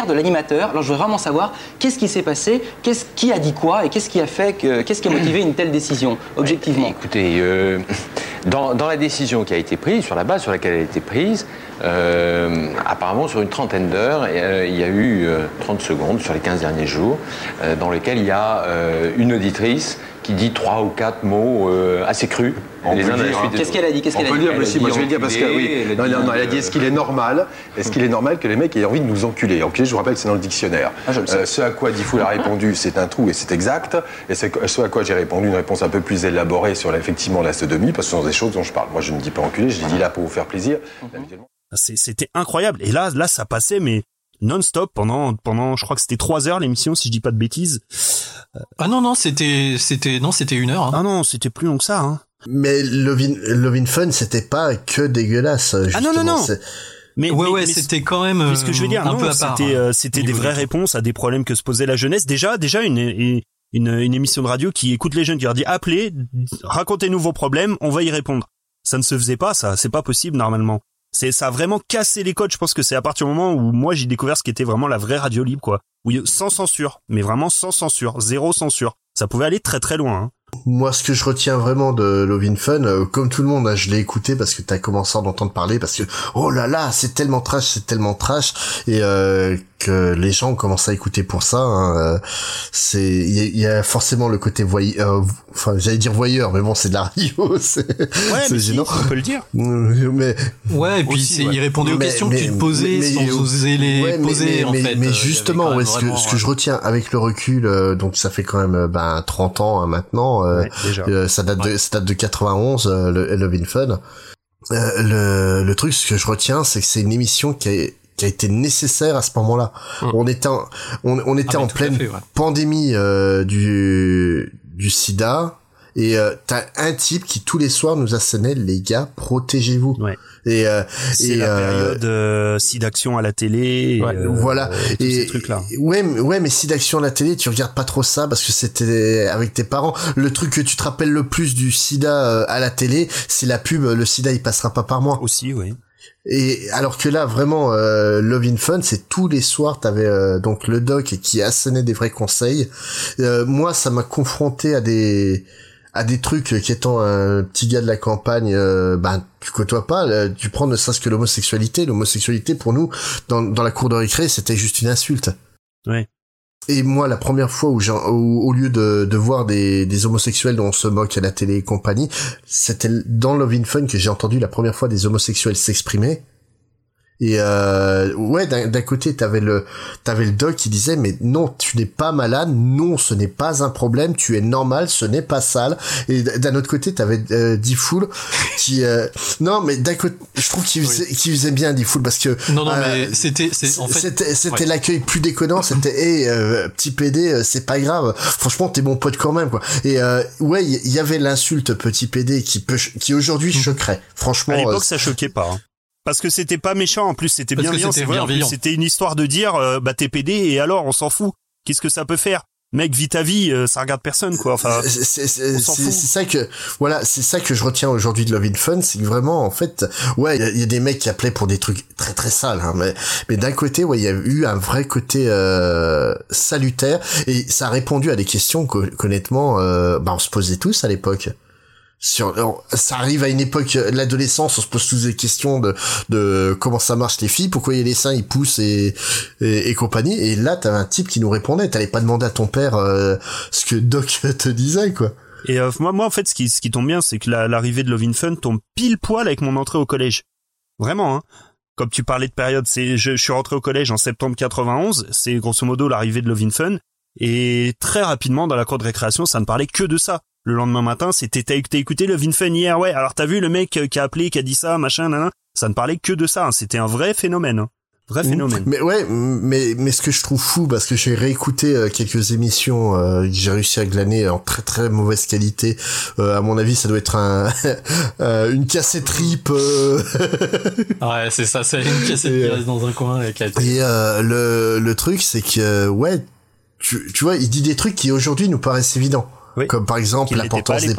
de l'animateur. Alors je veux vraiment savoir qu'est-ce qui s'est passé, qu'est-ce qui a dit quoi et qu'est-ce qui a fait que, qu'est-ce qui a motivé une telle décision, objectivement? Écoutez, euh, dans, dans la décision qui a été prise, sur la base sur laquelle elle a été prise, euh, apparemment sur une trentaine d'heures, euh, il y a eu euh, 30 secondes sur les 15 derniers jours, dans lesquelles il y a une auditrice qui dit trois ou quatre mots euh, assez crus. Des Qu'est-ce qu'elle a dit Qu'est-ce On qu'elle a peut dit dire, Elle mais a si, dit moi je vais le dire parce que oui. Non, non, non, elle a dit est-ce qu'il est normal Est-ce qu'il est normal que les mecs aient envie de nous enculer Enculer, je vous rappelle que c'est dans le dictionnaire. Euh, ce à quoi Diffoul a répondu, c'est un trou et c'est exact. Et ce à quoi j'ai répondu, une réponse un peu plus élaborée sur effectivement la sodomie, parce que ce sont des choses dont je parle. Moi, je ne dis pas enculé, je dis là pour vous faire plaisir. C'est- C'était incroyable. Et là, là, ça passait, mais non-stop pendant, pendant, je crois que c'était trois heures l'émission, si je dis pas de bêtises. Ah non, non, c'était, c'était, non, c'était une heure. Ah non, c'était plus long que ça. Hein. Mais Lovin, Lovin Fun, c'était pas que dégueulasse. Ah non, non, non. Mais, Ouais, mais- ouais, c'était quand même, mais ce que je veux dire, euh, un non, peu à part, c'était, hein, euh, c'était des vraies réponses à des problèmes que se posait la jeunesse. Déjà, déjà une, une, une, une émission de radio qui écoute les jeunes, qui leur dit appelez, racontez-nous vos problèmes, on va y répondre. Ça ne se faisait pas, ça, c'est pas possible normalement. C'est, ça a vraiment cassé les codes. Je pense que c'est à partir du moment où moi j'ai découvert ce qui était vraiment la vraie radio libre, quoi. A- sans censure, mais vraiment sans censure, zéro censure. Ça pouvait aller très très loin. Hein. Moi, ce que je retiens vraiment de Lovin Fun, euh, comme tout le monde, hein, je l'ai écouté parce que t'as commencé à en entendre parler, parce que oh là là, c'est tellement trash, c'est tellement trash, et euh, que les gens commencent à écouter pour ça. hein, euh, c'est, il y, a- il y a forcément le côté voyeur, enfin, j'allais dire voyeur, mais bon, c'est de la radio, c'est, si, gênant. on peut le dire. mais Ouais, et puis Aussi, c'est- ouais. il répondait aux Mais- questions mais- que tu te posais mais- sans mais- oser les ouais, mais- poser mais, en mais- fait. mais Euh, justement, ouais, ce, que, ce que je retiens avec le recul, euh, donc ça fait quand même euh, ben 30 ans hein, maintenant. euh, Ouais, déjà. euh, ça date de ça date de 91, euh, le Love in Fun. Euh, le, le truc, ce que je retiens, c'est que c'est une émission qui a, qui a été nécessaire à ce moment-là. On était en, on, on était Ah, en pleine fait, ouais. pandémie euh, du du SIDA. Et euh, t'as un type qui tous les soirs nous assénait les gars protégez-vous et euh, C'est la euh, période euh, d'action à la télé. et, euh, voilà. et ces trucs là. Ouais, mais- ouais, mais si d'action à la télé, tu regardes pas trop ça parce que c'était avec tes parents. Le truc que tu te rappelles le plus du SIDA euh, à la télé, c'est la pub. Le SIDA, il passera pas par moi. Aussi, oui. Et alors que là, vraiment, euh, Love in Fun, c'est tous les soirs, t'avais euh, donc le doc qui assénait des vrais conseils. Euh, moi, ça m'a confronté à des à des trucs euh, qui étant un petit gars de la campagne, euh, ben tu côtoies pas, là, tu prends ne serait-ce que l'homosexualité. L'homosexualité pour nous, dans, dans la cour de récré, c'était juste une insulte. Ouais. Et moi, la première fois où, au lieu de, de voir des, des homosexuels dont on se moque à la télé et compagnie, c'était dans Love in Fun que j'ai entendu la première fois des homosexuels s'exprimer. Et euh, ouais, d'un, d'un côté, t'avais le, t'avais le doc qui disait, mais non, tu n'es pas malade, non, ce n'est pas un problème, tu es normal, ce n'est pas sale. Et d'un autre côté, t'avais euh, Diffoul qui, euh, non, mais d'un côté, je trouve qu'il faisait, qu'il faisait bien Diffoul parce que Non, non, euh, mais c'était, c'est, en fait, c'était c'était ouais. l'accueil plus déconnant c'était hey euh, petit PD euh, c'est pas grave franchement t'es mon pote quand même quoi et euh, ouais il y, y avait l'insulte petit PD qui peut qui aujourd'hui choquerait franchement À euh, l'époque, ça choquait pas. hein. Parce que c'était pas méchant, en plus c'était bienveillant. c'était une histoire de dire, euh, bah t'es PD et alors on s'en fout. Qu'est-ce que ça peut faire? Mec, vis ta vie, euh, ça regarde personne quoi. Enfin, c'est c'est- c'est- on s'en c'est- fout. c'est ça que voilà c'est ça que je retiens aujourd'hui de Love in Fun c'est que vraiment en fait ouais il y a- il y, a des mecs qui appelaient pour des trucs très très sales hein, mais mais d'un côté ouais il y a eu un vrai côté euh, salutaire et ça a répondu à des questions qu'hon- qu'honnêtement euh, bah on se posait tous à l'époque sur ça arrive à une époque euh, l'adolescence on se pose tous des questions de de comment ça marche les filles pourquoi il y a les seins ils poussent et et, et compagnie et là t'avais un type qui nous répondait t'allais pas demander à ton père euh, ce que Doc te disait quoi Et euh, moi, moi, en fait, ce qui, ce qui tombe bien, c'est que la- l'arrivée de Love in Fun tombe pile poil avec mon entrée au collège. Vraiment, hein. Comme tu parlais de période, c'est, je, je suis rentré au collège en septembre 91, c'est grosso modo l'arrivée de Love in Fun. Et très rapidement, dans la cour de récréation, ça ne parlait que de ça. Le lendemain matin, c'était, t'as t'as écouté Love in Fun hier, ouais. Alors t'as vu le mec euh, qui a appelé, qui a dit ça, machin, nan, nan. Ça ne parlait que de ça. hein. C'était un vrai phénomène. hein. Vrai phénomène. Mais ouais, mais mais ce que je trouve fou, parce que j'ai réécouté euh, quelques émissions euh, que j'ai réussi à glaner en très très mauvaise qualité. Euh, à mon avis, ça doit être un euh, une cassette rip. euh, Ouais, c'est ça, c'est une cassette Et, qui reste dans un coin avec la Et euh, le le truc, c'est que ouais, tu tu vois, il dit des trucs qui aujourd'hui nous paraissent évidents. Comme par exemple l'importance des.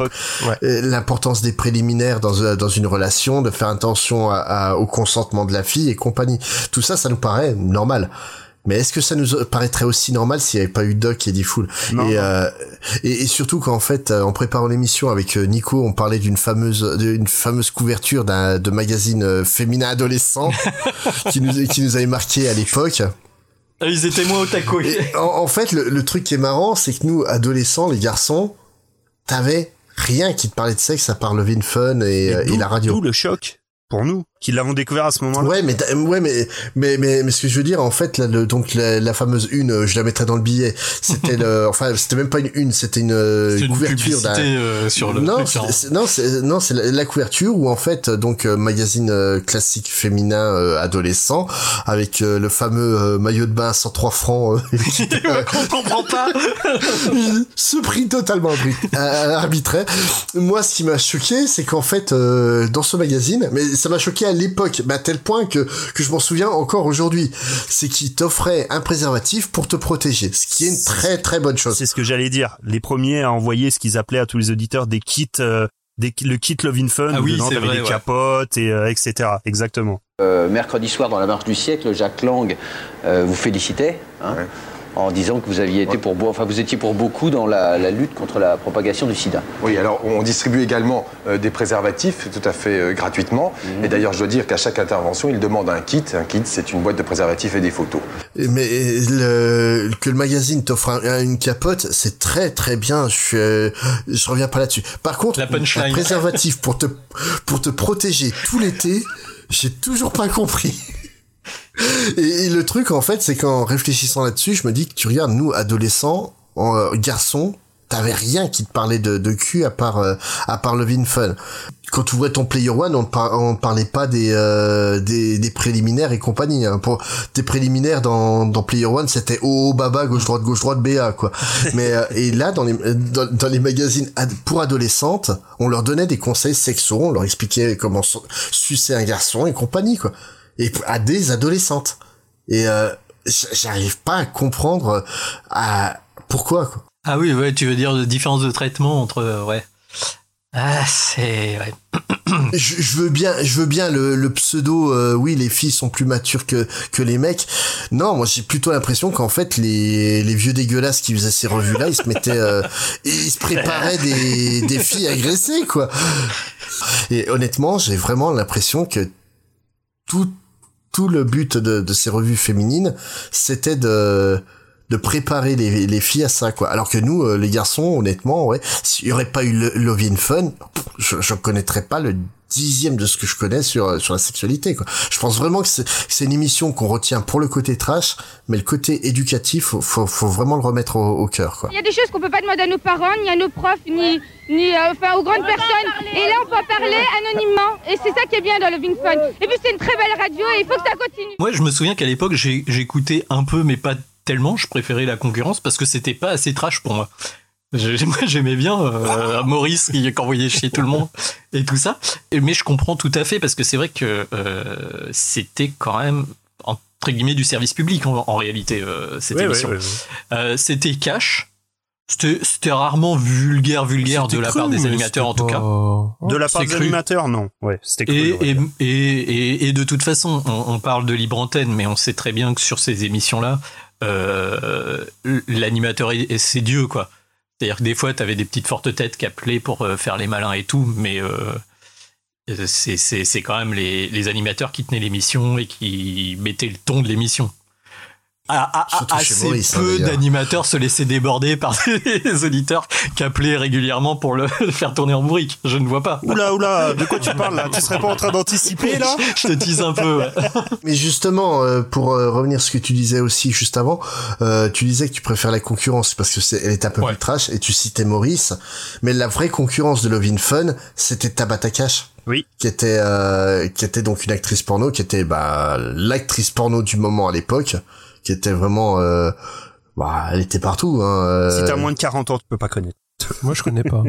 Ouais. euh, l'importance des préliminaires dans euh, dans une relation, de faire attention à- à- au consentement de la fille et compagnie. Tout ça, ça nous paraît normal. Mais est-ce que ça nous paraîtrait aussi normal s'il n'y avait pas eu Doc et Diffoul et, euh, et, et surtout qu'en fait, euh, en préparant l'émission avec Nico, on parlait d'une fameuse d'une fameuse couverture d'un de magazine féminin adolescent qui nous qui nous avait marqué à l'époque. Ah, Ils étaient moins au taco. Et en, en fait, le, le truc qui est marrant, c'est que nous, adolescents, les garçons, t'avais rien qui te parlait de sexe à part le Vin Fun et, euh, et la radio. D'où le choc pour nous? Qui l'avons découvert à ce moment-là. Ouais, mais ouais, mais mais mais mais ce que je veux dire, en fait, là, le, donc la, la fameuse une, euh, je la mettrai dans le billet. C'était le, enfin, c'était même pas une une, c'était une, euh, une couverture d'un. euh, sur le non, hein. non, c'est non, c'est la, la couverture où en fait, donc euh, magazine euh, classique féminin euh, adolescent avec euh, le fameux euh, maillot de bain à 103 francs. euh, On comprend pas. ce prix totalement arbit- arbitraire. Moi, ce qui m'a choqué, c'est qu'en fait, euh, dans ce magazine, mais ça m'a choqué à l'époque, mais à tel point que, que je m'en souviens encore aujourd'hui, c'est qu'il t'offrait un préservatif pour te protéger, ce qui est une très très bonne chose. C'est ce que j'allais dire. Les premiers à envoyer ce qu'ils appelaient à tous les auditeurs des kits, euh, des, le kit Love in Fun, Ah où oui, dedans vrai, des ouais. capotes et euh, etc. Exactement. Euh, mercredi soir, dans la marche du siècle, Jacques Lang euh, vous félicitait hein, en disant que vous aviez été pour, beau- enfin, vous étiez pour beaucoup dans la, la lutte contre la propagation du sida. Oui, alors on distribue également euh, des préservatifs tout à fait euh, gratuitement. Mhm. Et d'ailleurs, je dois dire qu'à chaque intervention, il demande un kit. Un kit, c'est une boîte de préservatifs et des photos. Mais le, que le magazine t'offre un- une capote, c'est très très bien. Je, euh, je reviens pas là-dessus. Par contre, La un préservatif pour te pour te protéger tout l'été, j'ai toujours pas compris. Et, le truc en fait, c'est qu'en réfléchissant là-dessus, je me dis que tu regardes nous adolescents, en, euh, garçons, t'avais rien qui te parlait de, de cul à part euh, à part le Vin Fun. Quand tu ouvrais ton Player One, on par- parlait pas des, euh, des des préliminaires et compagnie. Hein. Pour tes préliminaires dans dans Player One, c'était oh baba gauche droite gauche droite BA quoi. Mais euh, et là dans les dans, les magazines pour adolescentes, on leur donnait des conseils sexuels, on leur expliquait comment su- sucer un garçon et compagnie quoi. Et à des adolescentes. Et euh, j'arrive pas à comprendre euh, à pourquoi quoi. Ah oui, ouais, tu veux dire de différence de traitement entre, euh, ouais. Ah, c'est, ouais. je, je veux bien, je veux bien le, le pseudo. euh, oui, les filles sont plus matures que que les mecs. Non, moi j'ai plutôt l'impression qu'en fait les les vieux dégueulasses qui faisaient ces revues là, ils se mettaient, euh, ils se préparaient des des filles agressées quoi. Et honnêtement, j'ai vraiment l'impression que tout tout le but de ces revues féminines, c'était de de préparer les, les filles à ça quoi. Alors que nous euh, les garçons honnêtement ouais s'il y aurait pas eu Love in Fun je, je connaîtrais pas le dixième de ce que je connais sur euh, sur la sexualité quoi je pense vraiment que c'est que c'est une émission qu'on retient pour le côté trash mais le côté éducatif faut faut, faut vraiment le remettre au, au cœur quoi Il y a des choses qu'on peut pas demander à nos parents, ni à nos profs, ni, ni euh, enfin, aux grandes personnes. Et là, on peut en parler anonymement. Et c'est ça qui est bien dans le Vin Fun. Et puis, c'est une très belle radio et il faut que ça continue. Moi, je me souviens qu'à l'époque, j'écoutais un peu, mais pas tellement. Je préférais la concurrence parce que c'était pas assez trash pour moi. Moi, j'aimais bien euh, Maurice qui, envoyait chier tout le monde et tout ça. Mais je comprends tout à fait parce que c'est vrai que euh, c'était quand même entre guillemets du service public en, en réalité euh, cette Ouais, émission. ouais, ouais. Euh, c'était cash. C'était rarement vulgaire, vulgaire de la cru, part des animateurs en tout pas- cas. De la part des cru. animateurs, non. Ouais, c'était cru. Et, on va et, dire. et, et, et de toute façon, on, on parle de libre antenne, mais on sait très bien que sur ces émissions-là, euh, l'animateur, est- est- c'est Dieu, quoi. C'est-à-dire que des fois, tu avais des petites fortes têtes qui appelaient pour euh, faire les malins et tout, mais euh, c'est c'est- c'est quand même les, les animateurs qui tenaient l'émission et qui mettaient le ton de l'émission. À, à- Surtout chez assez Maurice, hein, peu d'animateurs se laissaient déborder par des auditeurs qui appelaient régulièrement pour le le faire tourner en bourrique. Je ne vois pas. Oula, oula, de quoi tu parles là? Tu serais pas en train d'anticiper là? Je te tease un peu. ouais. Mais justement, euh, pour euh, revenir à ce que tu disais aussi juste avant, euh, tu disais que tu préfères la concurrence parce que c'est, elle est un peu plus trash et tu citais Maurice. Mais la vraie concurrence de Love in Fun, c'était Tabata Cash. Oui. Qui était, euh, qui était donc une actrice porno, qui était bah, l'actrice porno du moment à l'époque, qui était vraiment, euh, bah, elle était partout. Hein, euh. Si t'as moins de 40 ans, tu peux pas connaître. Moi, je connais pas.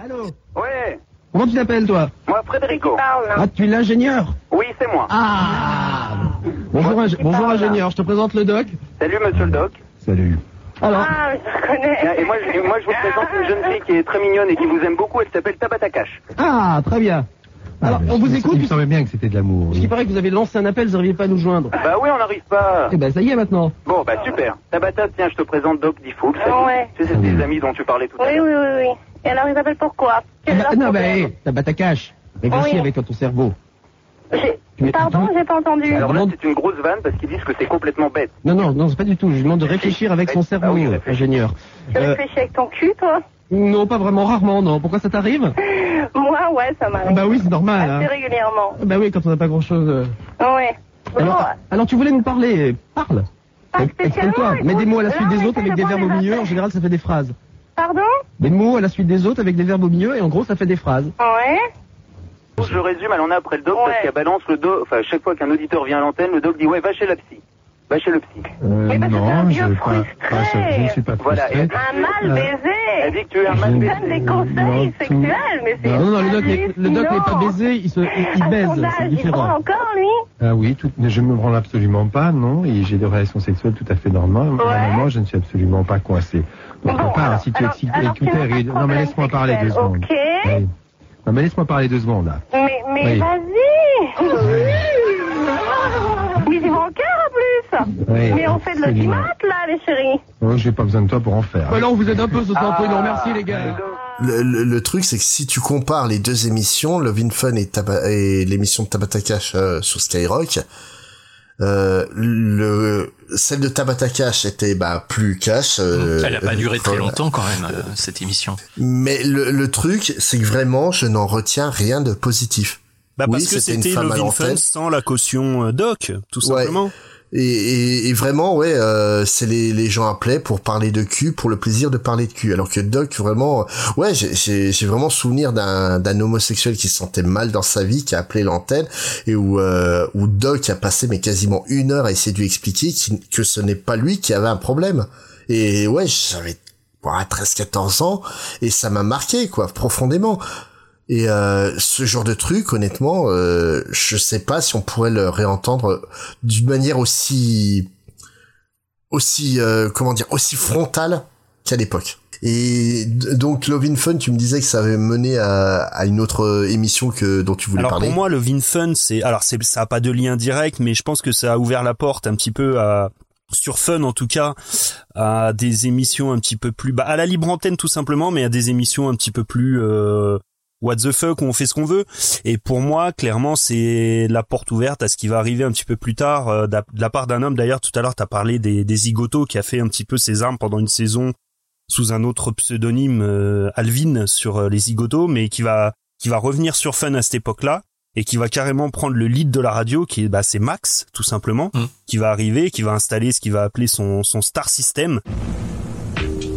Allô? Ouais. Comment tu t'appelles, toi? Moi, Frédérico. Ah, tu es l'ingénieur? Oui, c'est moi. Ah Bonjour, ingé- bonjour ingénieur, je te présente le doc. Salut, monsieur le doc. Salut. Alors Ah, je connais. Et moi, je, et moi, je vous présente une jeune fille qui est très mignonne et qui vous aime beaucoup. Elle s'appelle Tabata Cash. Ah, très bien. Alors, on vous écoute Il me semblait bien que c'était de l'amour. Parce qu'il paraît que vous avez lancé un appel, vous n'arriviez pas à nous joindre. Bah oui, on n'arrive pas. Eh ben, ça y est maintenant. Bon, bah super. Tabata, tiens, je te présente Doc Diffoul. Ouais. Tu sais, c'est tes amis dont tu parlais tout à Oui, l'heure. oui, oui, oui. Et alors, ils appellent pourquoi Quel est leur Ah, non, bah, hé, t'as battu ta cache. Réfléchis Oui. avec ton cerveau. Pardon, j'ai pas entendu. Alors là, c'est une grosse vanne parce qu'ils disent que c'est complètement bête. Non, non, non, c'est pas du tout. Je lui demande de réfléchir avec son cerveau, Ah oui, réfléchis. ingénieur. Tu Euh, réfléchis avec ton cul, toi non, pas vraiment, rarement, non. Pourquoi ça t'arrive Moi, ouais, ça m'arrive. Bah oui, c'est normal. Assez Hein. régulièrement. Bah oui, quand on n'a pas grand-chose. Ouais. Bon, Alors, alors, tu voulais nous parler. Parle. Exprime-toi. Mets des mots à la suite des autres avec des de verbes au milieu. En général, ça fait des phrases. Pardon Des mots à la suite des autres avec des verbes au milieu et en gros, ça fait des phrases. Ouais. Je résume, elle en a après le doc parce qu'elle balance le dos. Enfin, chaque fois qu'un auditeur vient à l'antenne, le doc dit Ouais, va chez la psy. Va chez le psy. Euh, non, je, pas, pas, je ne suis pas Voilà. frustré. Un mal baisé. Elle dit que tu es un mal Il baisé. donne des conseils sexuels, mais c'est Non, non, non, le doc, n'est- le doc n'est pas baisé, il, se, il, il baise, c'est il différent. prend encore, lui Ah oui, tout, mais je me branle absolument pas, non, et j'ai des relations sexuelles tout à fait normales. Normalement, je ne suis absolument pas coincé. Donc, à part, si tu alors- écoutes, alors tu n'as pas de non, mais problème laisse-moi parler deux secondes. Ok. Oui. Non, mais laisse-moi parler deux secondes, là. Mais, mais Oui. vas-y Mais Oui, Mais on fait de l'audimat là, les chéris Oh, j'ai pas besoin de toi pour en faire. Ouais, là, on vous aide un peu ce pouvez nous remercier, les gars. Le, le- le truc, c'est que si tu compares les deux émissions, Love in Fun et, l'émission de Tabata Cash euh, sur Skyrock, euh, le, celle de Tabata Cash était bah, plus cash. euh, Elle a pas duré très longtemps quand même, euh, cette émission. Mais le, le truc, c'est que vraiment, je n'en retiens rien de positif. Bah Oui, parce que c'était une c'était femme à Love in Fun sans la caution euh, doc, tout simplement. Et, vraiment, ouais, euh, c'est les, gens appelaient pour parler de cul, pour le plaisir de parler de cul. Alors que Doc, vraiment, euh, ouais, j'ai- vraiment souvenir d'un homosexuel qui se sentait mal dans sa vie, qui a appelé l'antenne, et où, euh, où Doc a passé mais quasiment une heure à essayer de lui expliquer que ce n'est pas lui qui avait un problème. Et ouais, j'avais ouais, 13-14 ans, et ça m'a marqué, quoi, profondément. Et euh, ce genre de truc, honnêtement, euh, je sais pas si on pourrait le réentendre d'une manière aussi, aussi, euh, comment dire, aussi frontale qu'à l'époque. Et donc Love in Fun, tu me disais que ça avait mené à, à une autre émission que dont tu voulais Alors parler. pour moi, le Vin Fun, c'est alors c'est ça a pas de lien direct, mais je pense que ça a ouvert la porte un petit peu à sur Fun en tout cas à des émissions un petit peu plus bah, à la libre antenne tout simplement, mais à des émissions un petit peu plus euh, what the fuck on fait ce qu'on veut. Et pour moi, clairement, c'est la porte ouverte à ce qui va arriver un petit peu plus tard euh, de la part d'un homme. D'ailleurs, tout à l'heure, t'as parlé des, des zigotos qui a fait un petit peu ses armes pendant une saison sous un autre pseudonyme euh, Alvin sur euh, les zigotos, mais qui va qui va revenir sur Fun à cette époque-là et qui va carrément prendre le lead de la radio, qui est bah, c'est Max tout simplement, qui va arriver, qui va installer ce qu'il va appeler son son star system.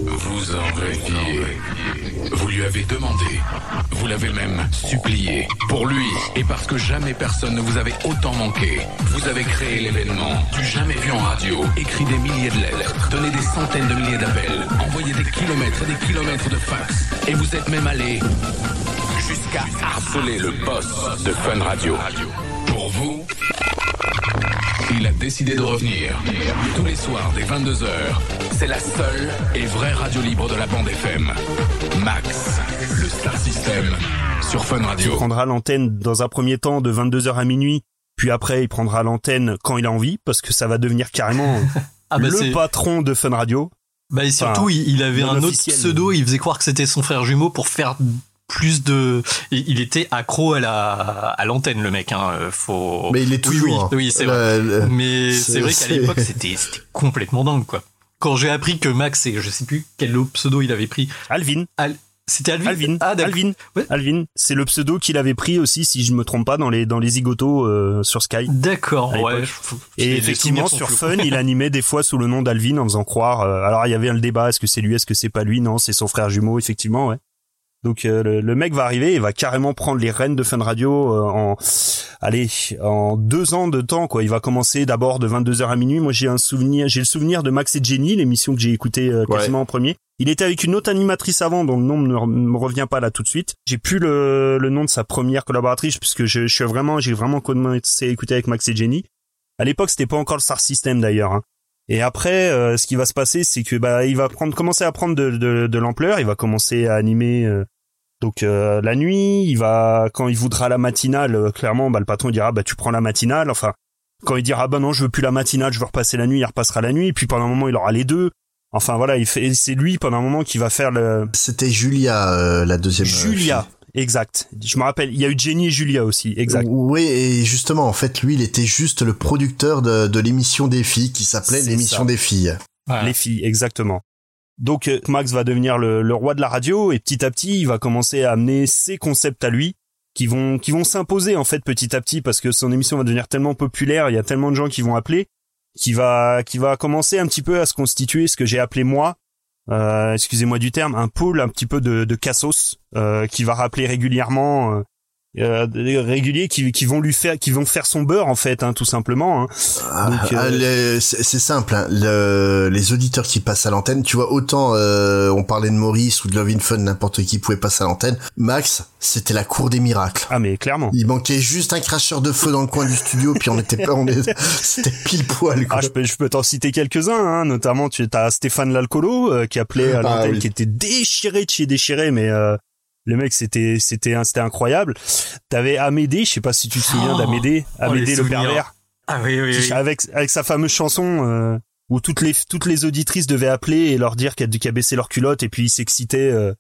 Vous en rêviez. Vous lui avez demandé. Vous l'avez même supplié. Pour lui, et parce que jamais personne ne vous avait autant manqué, vous avez créé l'événement du jamais vu en radio. Écrit des milliers de lettres, donné des centaines de milliers d'appels, envoyé des kilomètres et des kilomètres de fax. Et vous êtes même allé jusqu'à harceler le boss de Fun Radio. Pour vous, il a décidé de revenir. Tous les soirs dès 22h, c'est la seule et vraie radio libre de la bande FM. Max, le Star System, sur Fun Il Radio. prendra l'antenne dans un premier temps de 22h à minuit, puis après il prendra l'antenne quand il a envie, parce que ça va devenir carrément Ah bah le patron de Fun Radio. Bah et surtout, Enfin, il, il avait un autre officiel. pseudo, il faisait croire que c'était son frère jumeau pour faire plus de. Il était accro à la à l'antenne, le mec. Hein. Faut. Mais il est toujours, Oui, oui, c'est hein. vrai. Le- le- Mais c'est- vrai qu'à l'époque, c'était c'était complètement dingue, quoi. Quand j'ai appris que Max, et je sais plus quel pseudo il avait pris. Alvin. C'était Alvin? Alvin. Ah, d'accord. Alvin. Alvin. C'est le pseudo qu'il avait pris aussi, si je me trompe pas, dans les dans les zigotos euh, sur Sky. D'accord. Ouais. Et les effectivement, sur. Fun, il animait des fois sous le nom d'Alvin en faisant croire. euh, alors il y avait le débat est-ce que c'est lui, est-ce que c'est pas lui? Non, c'est son frère jumeau, effectivement, ouais. Donc euh, le, le mec va arriver, il va carrément prendre les rênes de Fun Radio euh, en, allez, en deux ans de temps quoi. Il va commencer d'abord de 22h à minuit. Moi j'ai un souvenir, j'ai le souvenir de Max et Jenny, l'émission que j'ai écoutée euh, quasiment en premier. Il était avec une autre animatrice avant, dont le nom ne me revient pas là tout de suite. J'ai plus le, le nom de sa première collaboratrice puisque je, je suis vraiment, j'ai vraiment commencé à écouter avec Max et Jenny. À l'époque, c'était pas encore le Star System d'ailleurs. hein. Et après, euh, ce qui va se passer, c'est que bah il va prendre, commencer à prendre de, de, de l'ampleur. Il va commencer à animer euh, donc euh, la nuit. Il va quand il voudra la matinale, euh, clairement, bah le patron dira bah tu prends la matinale. Enfin, quand il dira bah non je veux plus la matinale, je veux repasser la nuit, il repassera la nuit. Et puis pendant un moment, il aura les deux. Enfin voilà, il fait, c'est lui pendant un moment qui va faire le. C'était Julia euh, la deuxième. euh, Julia, exact. Je me rappelle, il y a eu Jenny et Julia aussi, exact. Oui, et justement, en fait, lui, il était juste le producteur de, de l'émission des filles qui s'appelait l'émission des filles. Les filles, exactement. Donc euh, Max va devenir le, le roi de la radio et petit à petit, il va commencer à amener ses concepts à lui qui vont qui vont s'imposer en fait petit à petit parce que son émission va devenir tellement populaire, il y a tellement de gens qui vont appeler, qui va qui va commencer un petit peu à se constituer ce que j'ai appelé moi excusez-moi du terme, un pôle un petit peu de, de cassos euh, qui va rappeler régulièrement euh, euh, des réguliers qui, qui vont lui faire qui vont faire son beurre en fait hein, tout simplement hein. Ah, euh, ah, c'est c'est simple, hein. Le- les auditeurs qui passent à l'antenne, tu vois, autant euh, on parlait de Maurice ou de Love in Fun, n'importe qui pouvait passer à l'antenne. Max, c'était la cour des miracles. Ah mais clairement. Il manquait juste un cracheur de feu dans le coin du studio, puis on était pas, on est, c'était pile poil. Quoi. Ah, je peux, je peux t'en citer quelques-uns, hein. notamment tu as Stéphane Lalcolo euh, qui appelait à Ah, l'antenne, oui. qui était déchiré de chez déchiré, mais euh, le mec c'était c'était un- c'était incroyable. T'avais Amédée, je sais pas si tu te souviens Oh, d'Amédée, oh, Amédée le pervers, Ah oui, oui, qui- oui. avec avec sa fameuse chanson euh, où toutes les toutes les auditrices devaient appeler et leur dire qu'elle qu'elle baissait leur culotte et puis il s'excitait. euh,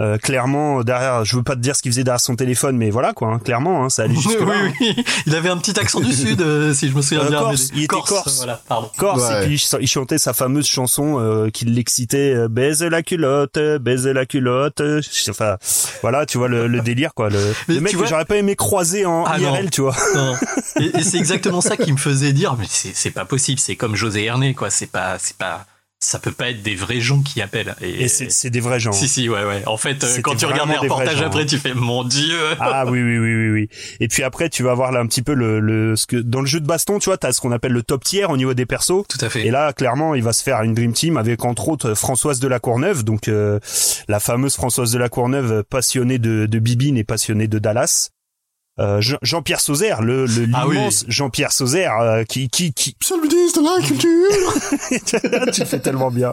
euh, clairement derrière, je veux pas te dire ce qu'il faisait derrière son téléphone, mais voilà quoi, hein, clairement, hein, ça allait jusque là. oui, oui. Il avait un petit accent du sud, euh, si je me souviens Euh, bien. Corse, mais- il était corse. Voilà, pardon. Corse Ouais. et puis il chantait sa fameuse chanson euh, qui l'excitait euh, baise la culotte baise la culotte enfin voilà tu vois le, le délire quoi le, Mais le mec que vois- j'aurais pas aimé croiser en Ah, IRL non. tu vois Non. Et, et c'est exactement ça qui me faisait dire, mais c'est c'est pas possible. C'est comme José Herné, quoi. C'est pas, c'est pas, ça peut pas être des vrais gens qui appellent. Et, et c'est c'est des vrais gens Si, si, ouais, ouais. En fait, euh, quand tu regardes les reportages après, hein. tu fais, mon dieu. ah oui oui oui oui oui et puis après tu vas voir là un petit peu le, le ce que dans le jeu de baston tu vois t'as ce qu'on appelle le top tier au niveau des persos Tout à fait. et là clairement il va se faire une dream team avec entre autres Françoise de la Courneuve donc euh, la fameuse Françoise de la Courneuve passionnée de, de Bibine et passionnée de Dallas Euh, Jean- Jean-Pierre Sauzère, le, le Ah oui. Jean-Pierre Sauzère, euh, qui qui qui Monsieur le ministre de la culture. tu le fais tellement bien.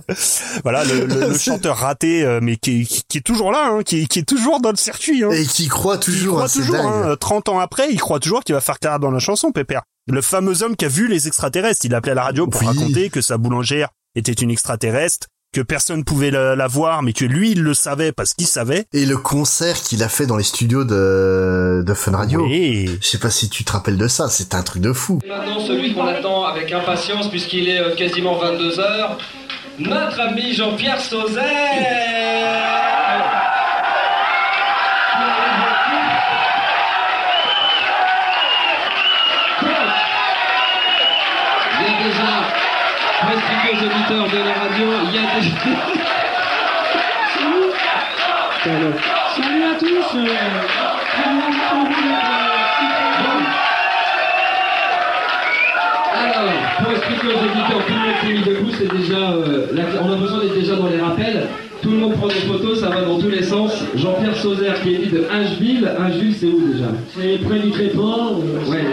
Voilà le, le- le chanteur raté, euh, mais qui, qui, qui est toujours là, hein, qui, qui est toujours dans le circuit. Hein. Et qui croit Il toujours, croit hein, toujours, dingue. hein, 30 ans après, il croit toujours qu'il va faire carrière dans la chanson, Pépère. Le fameux homme qui a vu les extraterrestres, il appelait à la radio pour Oui. raconter que sa boulangère était une extraterrestre, que personne pouvait la, la voir, mais que lui, il le savait parce qu'il savait. Et le concert qu'il a fait dans les studios de, de Fun Radio. Oui. Je sais pas si tu te rappelles de ça, c'était un truc de fou. Maintenant, celui qu'on attend avec impatience, puisqu'il est euh, quasiment 22h, notre ami Jean-Pierre Sauzet déjà, respectueux auditeurs de la radio. Salut. Salut à tous Alors, pour expliquer aux auditeurs, tout le monde s'est mis debout, c'est déjà, euh, la- on a besoin d'être déjà dans les rappels. Tout le monde prend des photos, ça va dans tous les sens. Jean-Pierre Sauzère qui est né de Ingeville. Ingeville, c'est où déjà? C'est près du Tréport. Ouais.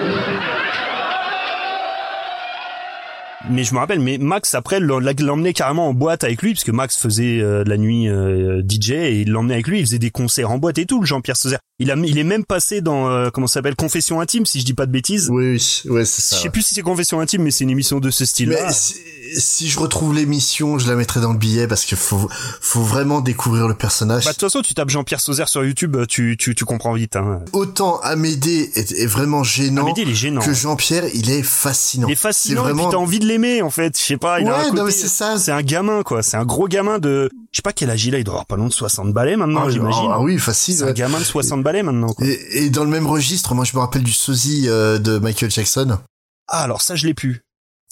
Mais je me rappelle, mais Max après l'emmenait carrément en boîte avec lui, parce que Max faisait euh, de la nuit euh, DJ et il l'emmenait avec lui, il faisait des concerts en boîte et tout, le Jean-Pierre Sauzère. Il a, il est même passé dans euh, comment ça s'appelle Confession intime, si je dis pas de bêtises. Oui, oui, ouais, c'est ça. Je sais plus si c'est Confession intime, mais c'est une émission de ce style-là. Mais c'est- si je retrouve l'émission, je la mettrai dans le billet parce qu'il faut, faut vraiment découvrir le personnage. Bah, de toute façon, tu tapes Jean-Pierre Sauzère sur YouTube, tu, tu, tu comprends vite. Hein. Autant Amédée est, est vraiment gênant, Amédée, il est gênant. que Jean-Pierre, il est fascinant. Il est fascinant et puis t'as envie de en fait. Je sais pas, il a Ouais, un côté- mais c'est ça. C'est un gamin quoi. C'est un gros gamin de. Je sais pas quel âge il a. Il doit avoir pas loin de 60 balais maintenant, Ah, j'imagine. ah oui, facile. C'est un ouais. gamin de 60 balais maintenant. Quoi. Et, et dans le même registre, moi je me rappelle du sosie euh, de Michael Jackson. Ah alors ça je l'ai pu.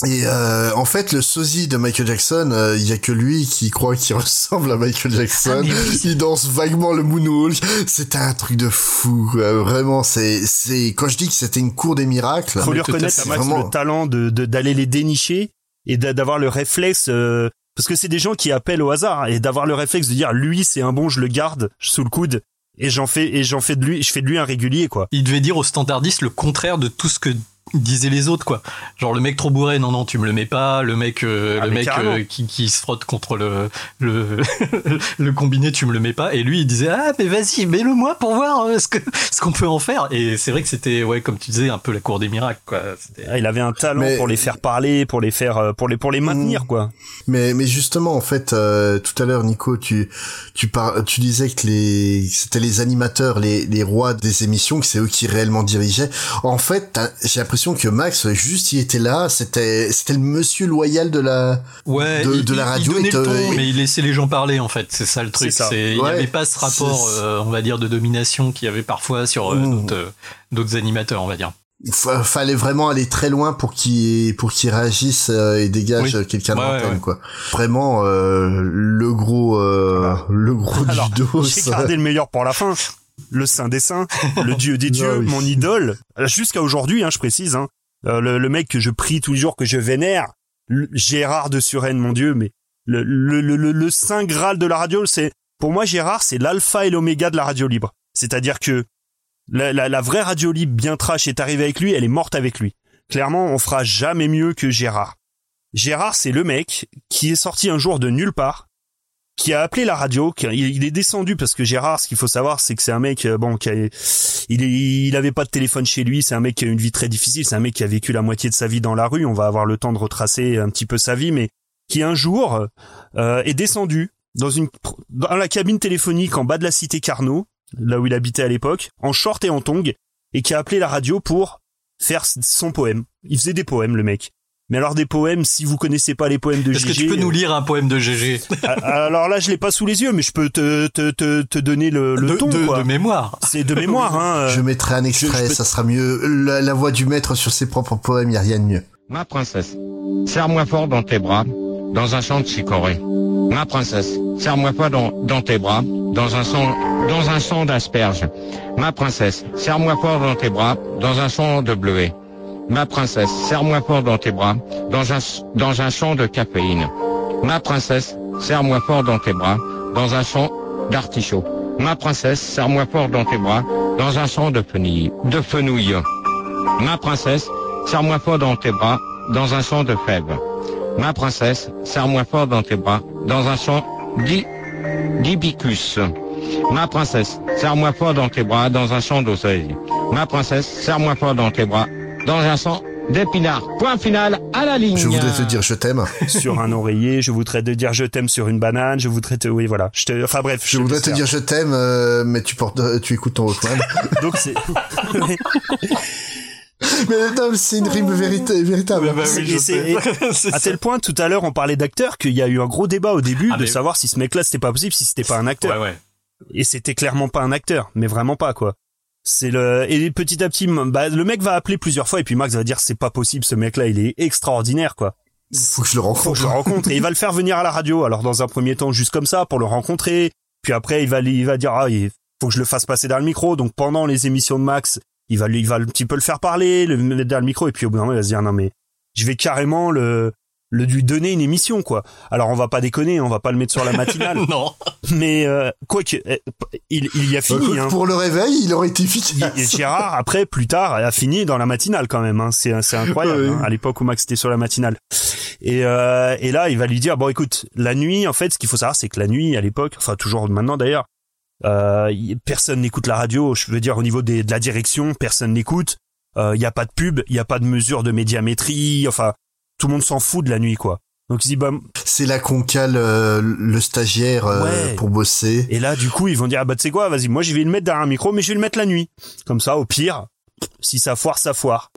Et euh, en fait, le sosie de Michael Jackson, euh, il y a que lui qui croit qu'il ressemble à Michael Jackson. il danse vaguement le moonwalk. C'était un truc de fou. Vraiment, c'est c'est quand je dis que c'était une cour des miracles. Faut lui reconnaître à c'est Max vraiment- le talent de de- d'aller les dénicher et d'a- d'avoir le réflexe. euh, parce que c'est des gens qui appellent au hasard et d'avoir le réflexe de dire lui c'est un bon, je le garde sous le coude et j'en fais et j'en fais de lui, je fais de lui un régulier quoi. Il devait dire aux standardistes le contraire de tout ce que disaient les autres quoi. Genre le mec trop bourré, non non tu me le mets pas. Le mec, euh, Ah, le mec euh, qui, qui se frotte contre le le le combiné, tu me le mets pas. Et lui il disait ah mais vas-y mets-le moi pour voir euh, ce que ce qu'on peut en faire. Et c'est vrai que c'était ouais comme tu disais un peu la cour des miracles quoi. Ah, il avait un talent Mais- pour les faire parler, pour les faire, pour les pour les maintenir quoi. Mais mais justement en fait euh, tout à l'heure Nico tu tu par, tu disais que les c'était les animateurs les les rois des émissions que c'est eux qui réellement dirigeaient. En fait j'ai l'impression que Max juste il était là c'était c'était le monsieur loyal de la Ouais, de, il, de la radio il donnait et te- le ton, mais il laissait les gens parler en fait. C'est ça le truc. Ça. Il n'y avait pas ce rapport, euh, on va dire, de domination qu'il y avait parfois sur euh, Mmh. d'autres, euh, d'autres animateurs, on va dire. Fa- fallait vraiment aller très loin pour qu'il pour qu'il réagisse euh, et dégage Oui. quelqu'un de Ouais, l'antenne ouais. quoi. Vraiment euh, le gros euh, le gros Alors, du dos. j'ai gardé le meilleur pour la fin. Le saint des saints, le dieu des dieux, oui. mon idole. Jusqu'à aujourd'hui, hein, je précise, hein, euh, le, le mec que je prie tous les jours, que je vénère, le- Gérard de Suresnes, mon dieu, mais le, le, le, le, le saint graal de la radio, c'est pour moi Gérard, c'est l'alpha et l'oméga de la radio libre. C'est-à-dire que la, la, la vraie radio libre bien trash est arrivée avec lui, elle est morte avec lui. Clairement, on fera jamais mieux que Gérard. Gérard, c'est le mec qui est sorti un jour de nulle part, qui a appelé la radio, il est descendu parce que Gérard, ce qu'il faut savoir, c'est que c'est un mec, euh, bon, il, avait pas de téléphone chez lui, c'est un mec qui a une vie très difficile, c'est un mec qui a vécu la moitié de sa vie dans la rue, on va avoir le temps de retracer un petit peu sa vie, mais qui un jour euh, est descendu dans une la cabine téléphonique en bas de la cité Carnot, là où il habitait à l'époque, en short et en tongs, et qui a appelé la radio pour faire son poème. Il faisait des poèmes, le mec. Mais alors des poèmes, si vous connaissez pas les poèmes de Est-ce que tu peux nous lire un poème de GG ah, alors là, je l'ai pas sous les yeux, mais je peux te te te, te donner le, le de, ton de- quoi. de mémoire C'est de mémoire, hein. Je mettrai un extrait, je peux- ça sera mieux. La, la voix du maître sur ses propres poèmes, y a rien de mieux. Ma princesse, serre-moi fort dans tes bras, dans un champ de chicorée. Ma princesse, serre-moi fort dans, dans tes bras, dans un champ, dans un champ d'asperges. Ma princesse, serre-moi fort dans tes bras, dans un champ de bleuets. Ma princesse, serre-moi fort dans tes bras, dans un, dans un champ de caféine. Ma princesse, serre-moi fort dans tes bras, dans un champ d'artichaut. Ma princesse, serre-moi fort dans tes bras, dans un champ de fenouil. De fenouil. Ma princesse, serre-moi fort dans tes bras, dans un champ de fèves. Ma princesse, serre-moi fort dans tes bras, dans un champ d'i- d'hibicus. Ma princesse, serre-moi fort dans tes bras, dans un champ d'oseille. Ma princesse, serre-moi fort dans tes bras, dans un champ d'épinards. Point final à la ligne. Je voudrais te dire je t'aime. sur un oreiller, je voudrais te dire je t'aime sur une banane, je voudrais te, oui voilà, je te, enfin bref, Je voudrais te dire je t'aime, euh, mais tu portes, euh, tu écoutes ton Walkman. Donc c'est, mais non, mais c'est une rime vérita- véritable. Et c'est- à tel point, tout à l'heure, on parlait d'acteurs, qu'il y a eu un gros débat au début Ah, de mais- savoir si ce mec-là c'était pas possible, si c'était pas un acteur. Ouais, ouais. Et c'était clairement pas un acteur, mais vraiment pas quoi. C'est le et petit à petit, bah, le mec va appeler plusieurs fois et puis Max va dire c'est pas possible, ce mec-là, il est extraordinaire quoi. Faut que je le rencontre. Faut que je le rencontre et il va le faire venir à la radio. Alors dans un premier temps juste comme ça pour le rencontrer, puis après il va il va dire ah il faut que je le fasse passer dans le micro. Donc pendant les émissions de Max, il va lui il va un petit peu le faire parler, le mettre dans le micro et puis au bout d'un moment il va se dire non mais je vais carrément le le lui donner une émission quoi. Alors on va pas déconner, on va pas le mettre sur la matinale. non. Mais euh, quoi que euh, il, il y a fini. hein. Pour le réveil, il aurait été efficace. Et Gérard, après, plus tard, a fini dans la matinale quand même. Hein. C'est, c'est incroyable. Hein, à l'époque où Max était sur la matinale. Et, euh, et là, il va lui dire bon, écoute, la nuit, en fait, ce qu'il faut savoir, c'est que la nuit, à l'époque, enfin toujours maintenant d'ailleurs, euh, personne n'écoute la radio. Je veux dire, au niveau des, de la direction, personne n'écoute. Il y a pas de pub, il y a pas de mesure de médiamétrie. Enfin, tout le monde s'en fout de la nuit, quoi. Donc il dit bah C'est là qu'on cale euh, le stagiaire euh, Ouais. pour bosser. et là du coup ils vont dire ah bah tu sais quoi vas-y moi je vais le mettre derrière un micro mais je vais le mettre la nuit comme ça au pire si ça foire ça foire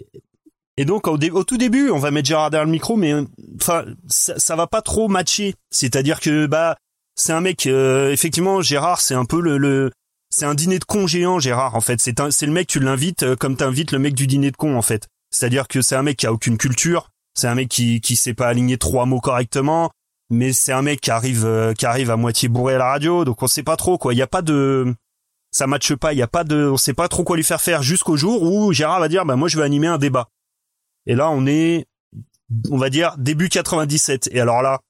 et donc au, dé- au tout début on va mettre Gérard derrière le micro mais enfin ça, ça va pas trop matcher c'est-à-dire que bah c'est un mec euh, effectivement Gérard c'est un peu le, le c'est un dîner de con géant Gérard en fait c'est un c'est le mec tu l'invites euh, comme t'invites le mec du dîner de con en fait c'est-à-dire que c'est un mec qui a aucune culture c'est un mec qui qui sait pas aligner trois mots correctement mais c'est un mec qui arrive euh, qui arrive à moitié bourré à la radio donc on sait pas trop quoi. Il y a pas de ça matche pas. Il y a pas de on sait pas trop quoi lui faire faire jusqu'au jour où Gérard va dire bah moi je vais animer un débat. Et là on est on va dire début 97 et alors là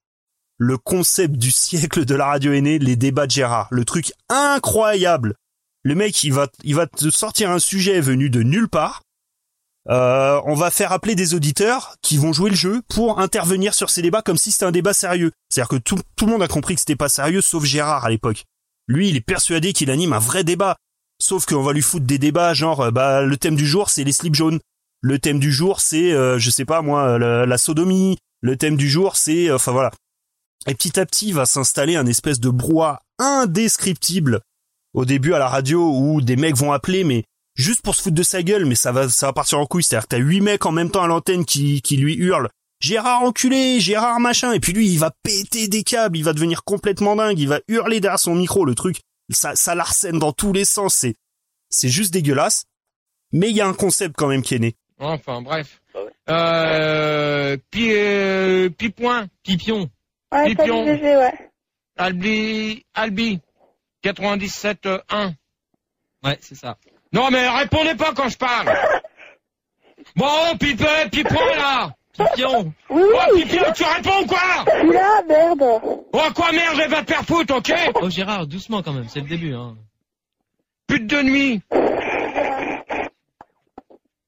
le concept du siècle de la radio est né les débats de Gérard. Le truc incroyable. Le mec il va il va te sortir un sujet venu de nulle part euh, on va faire appeler des auditeurs qui vont jouer le jeu pour intervenir sur ces débats comme si c'était un débat sérieux. C'est-à-dire que tout, tout le monde a compris que c'était pas sérieux, sauf Gérard à l'époque. Lui, il est persuadé qu'il anime un vrai débat. Sauf qu'on va lui foutre des débats genre, euh, bah, le thème du jour, c'est les slips jaunes. Le thème du jour, c'est, euh, je sais pas moi, la, sodomie. Le thème du jour, c'est, euh, enfin voilà. Et petit à petit, va s'installer un espèce de brouhaha indescriptible au début à la radio où des mecs vont appeler, mais juste pour se foutre de sa gueule, mais ça va, ça va partir en couille. C'est-à-dire que t'as huit mecs en même temps à l'antenne qui, qui lui hurlent Gérard enculé, Gérard machin, et puis lui il va péter des câbles, il va devenir complètement dingue, il va hurler derrière son micro, le truc, ça, ça l'arsène dans tous les sens, c'est, c'est juste dégueulasse. Mais il y a un concept quand même qui est né. Enfin, bref. Euh, pi, euh, Pipoin, Pipion. Ouais, Pipion. ouais. Albi, Albi, 97.1. Ouais, c'est ça. Non, mais répondez pas quand je parle. Bon, Pipe, Pipoin, là. Pipion. Oui, Oh, Pipion, tu réponds ou quoi? Là, merde. Oh, quoi, merde, elle va te faire foutre, ok? Oh Gérard, doucement quand même, c'est le début. Hein. Pute de nuit.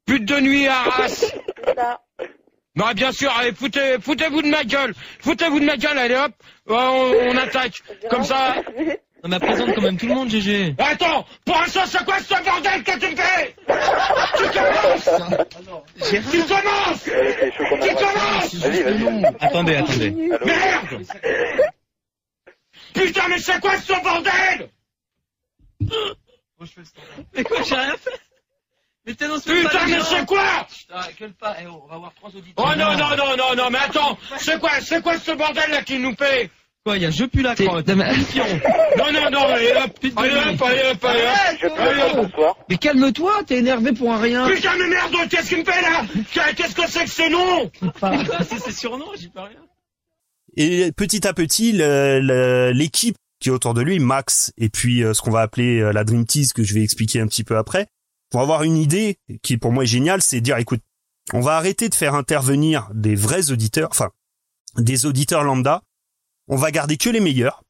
Pute de nuit à Arras. Non, bien sûr, allez, foutez, foutez-vous de ma gueule. Foutez-vous de ma gueule, allez hop, on, on attaque. Comme ça. Non mais présente quand même tout le monde, GG. Attends, pour un sens, c'est quoi ce bordel que tu fais? Tu commences! Tu commences! Tu commences! Vas-y, vas-y. Attendez, attendez. Merde! Putain, mais c'est quoi ce bordel! Mais quoi, j'ai rien fait. Mais pas Putain, mais gens. c'est quoi? Pas, eh oh, on va voir trois auditeurs. Oh non, non, non, non, non, mais attends. C'est quoi, c'est quoi ce bordel là qu'il nous fait Quoi, y a je pue la crotte. Non, non, non, allez hop Allez hop, allez hop, allez hop Allez hop Mais calme-toi, t'es énervé pour un rien. Putain, mais merde, qu'est-ce qu'il me fait là Qu'est-ce que c'est que ces noms quoi, c'est ses surnoms, j'y peux rien. Et petit à petit, l'équipe qui est autour de lui, Max, et puis euh, ce qu'on va appeler euh, la Dream Tease, que je vais expliquer un petit peu après, vont avoir une idée qui pour moi est géniale, c'est de dire, écoute, on va arrêter de faire intervenir des vrais auditeurs, enfin, des auditeurs lambda, on va garder que les meilleurs,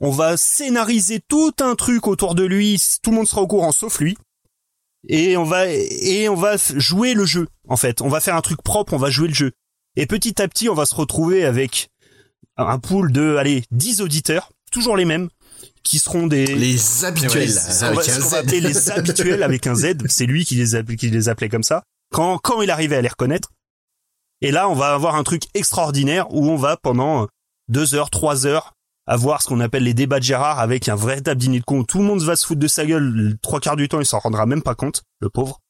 on va scénariser tout un truc autour de lui, tout le monde sera au courant sauf lui, et on va et on va jouer le jeu en fait. On va faire un truc propre, on va jouer le jeu. Et petit à petit, on va se retrouver avec un pool de allez 10 auditeurs, toujours les mêmes qui seront des Les habituels, on avec va- un Z. appeler les habituels avec un Z, c'est lui qui les, qui les appelait comme ça. Quand quand il arrivait à les reconnaître. Et là, on va avoir un truc extraordinaire où on va pendant deux heures, trois heures avoir ce qu'on appelle les débats de Gérard avec un véritable dîner de con. Tout le monde va se foutre de sa gueule. Le trois quarts du temps, il s'en rendra même pas compte, le pauvre.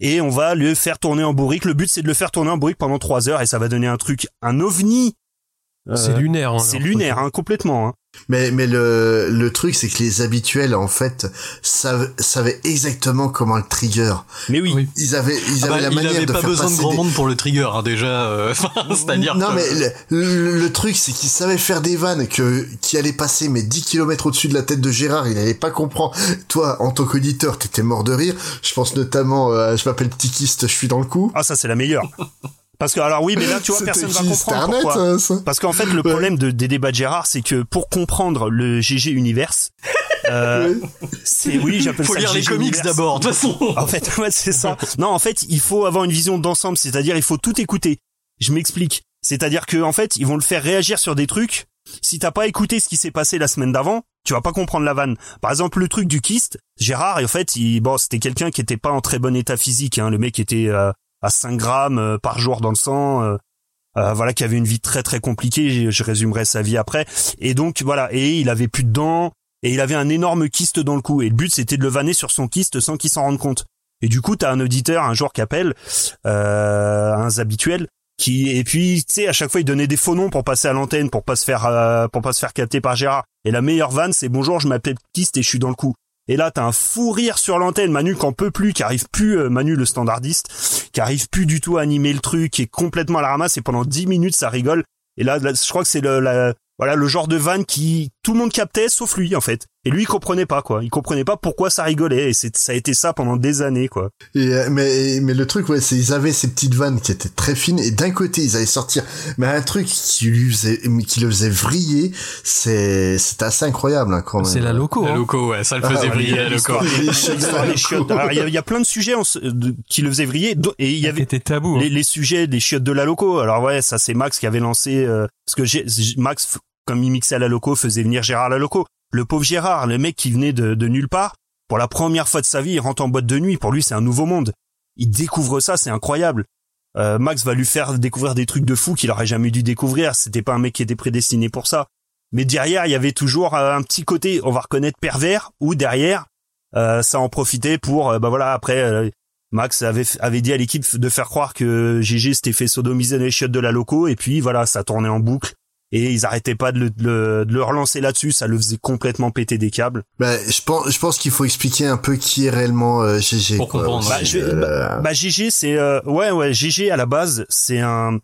Et on va le faire tourner en bourrique. Le but, c'est de le faire tourner en bourrique pendant trois heures et ça va donner un truc, un ovni. C'est lunaire, hein, c'est lunaire, hein, complètement. Hein. Mais mais le le truc c'est que les habituels en fait savent, savaient exactement comment le trigger. Mais oui. Ils avaient ils Ah avaient bah, la il manière avait de pas faire besoin de grand des- monde pour le trigger, hein, déjà. euh, enfin, C'est-à-dire. Non que- mais le, le- le truc c'est qu'ils savaient faire des vannes que qui allaient passer mais 10 km au-dessus de la tête de Gérard, il allait pas comprendre. Toi en tant qu'auditeur, t'étais mort de rire. Je pense notamment euh, je m'appelle Tikiste, je suis dans le coup. Ah ça c'est la meilleure. Parce que alors oui, mais là tu vois personne va comprendre pourquoi. euh, ça Parce qu'en fait le problème de, des débats de Gérard, c'est que pour comprendre le GG Universe, euh, c'est oui, j'appelle Faut ça lire le les comics d'abord, de toute façon. En fait, ouais, c'est ça. Non, en fait, il faut avoir une vision d'ensemble, c'est-à-dire il faut tout écouter. Je m'explique. C'est-à-dire que en fait, ils vont le faire réagir sur des trucs. Si t'as pas écouté ce qui s'est passé la semaine d'avant, tu vas pas comprendre la vanne. Par exemple, le truc du kyste, Gérard, en fait, il, bon, c'était quelqu'un qui était pas en très bon état physique. Hein. Le mec était euh, à 5 grammes euh, par jour dans le sang. euh. euh, voilà, qui avait une vie très très compliquée. Je, résumerai sa vie après. Et donc voilà, et il avait plus de dents et il avait un énorme kyste dans le cou. Et le but c'était de le vanner sur son kyste sans qu'il s'en rende compte. Et du coup, t'as un auditeur un jour qui appelle, euh, un habituel, qui et puis tu sais à chaque fois il donnait des faux noms pour passer à l'antenne, pour pas se faire euh, pour pas se faire capter par Gérard. Et la meilleure vanne c'est bonjour, je m'appelle kyste et je suis dans le coup. Et là, t'as un fou rire sur l'antenne, Manu qu'en peut plus, qui arrive plus, euh, Manu le standardiste, qui arrive plus du tout à animer le truc, qui est complètement à la ramasse, et pendant 10 minutes, ça rigole. Et là, là, je crois que c'est le, voilà, le genre de vanne qui, tout le monde captait, sauf lui, en fait. Et lui, il comprenait pas, quoi. Il comprenait pas pourquoi ça rigolait, et c'est, ça a été ça pendant des années, quoi. Et, euh, mais, mais le truc, ouais, c'est ils avaient ces petites vannes qui étaient très fines, et d'un côté, ils allaient sortir, mais un truc qui lui faisait, qui le faisait vriller, c'est, c'est assez incroyable, hein, quand même. C'est la loco. La hein. loco, ouais, ça le faisait Ah, briller, ouais, la loco. il y, a- il y a plein de sujets de- qui le faisaient vriller, et il y avait C'était tabou. hein. les, les sujets des chiottes de la loco. Alors ouais, ça c'est Max qui avait lancé euh, parce que j'ai- Max, comme il mixait à la loco, faisait venir Gérard à la loco. Le pauvre Gérard, le mec qui venait de, nulle part, pour la première fois de sa vie, il rentre en boîte de nuit. Pour lui, c'est un nouveau monde. Il découvre ça, c'est incroyable. Euh, Max va lui faire découvrir des trucs de fou qu'il aurait jamais dû découvrir. C'était pas un mec qui était prédestiné pour ça. Mais derrière, il y avait toujours euh, un petit côté, on va reconnaître pervers, ou derrière, euh, ça en profitait pour, euh, bah voilà, après, Max avait, avait dit à l'équipe de faire croire que GG s'était fait sodomiser dans les chiottes de la loco, et puis voilà, ça tournait en boucle. Et ils arrêtaient pas de le, de le, de le relancer là-dessus, ça le faisait complètement péter des câbles. Bah, je pense, je pense qu'il faut expliquer un peu qui est réellement euh, GG. Pour quoi, comprendre. Bah, je- Euh, bah, bah, GG, c'est euh, ouais ouais GG à la base, c'est un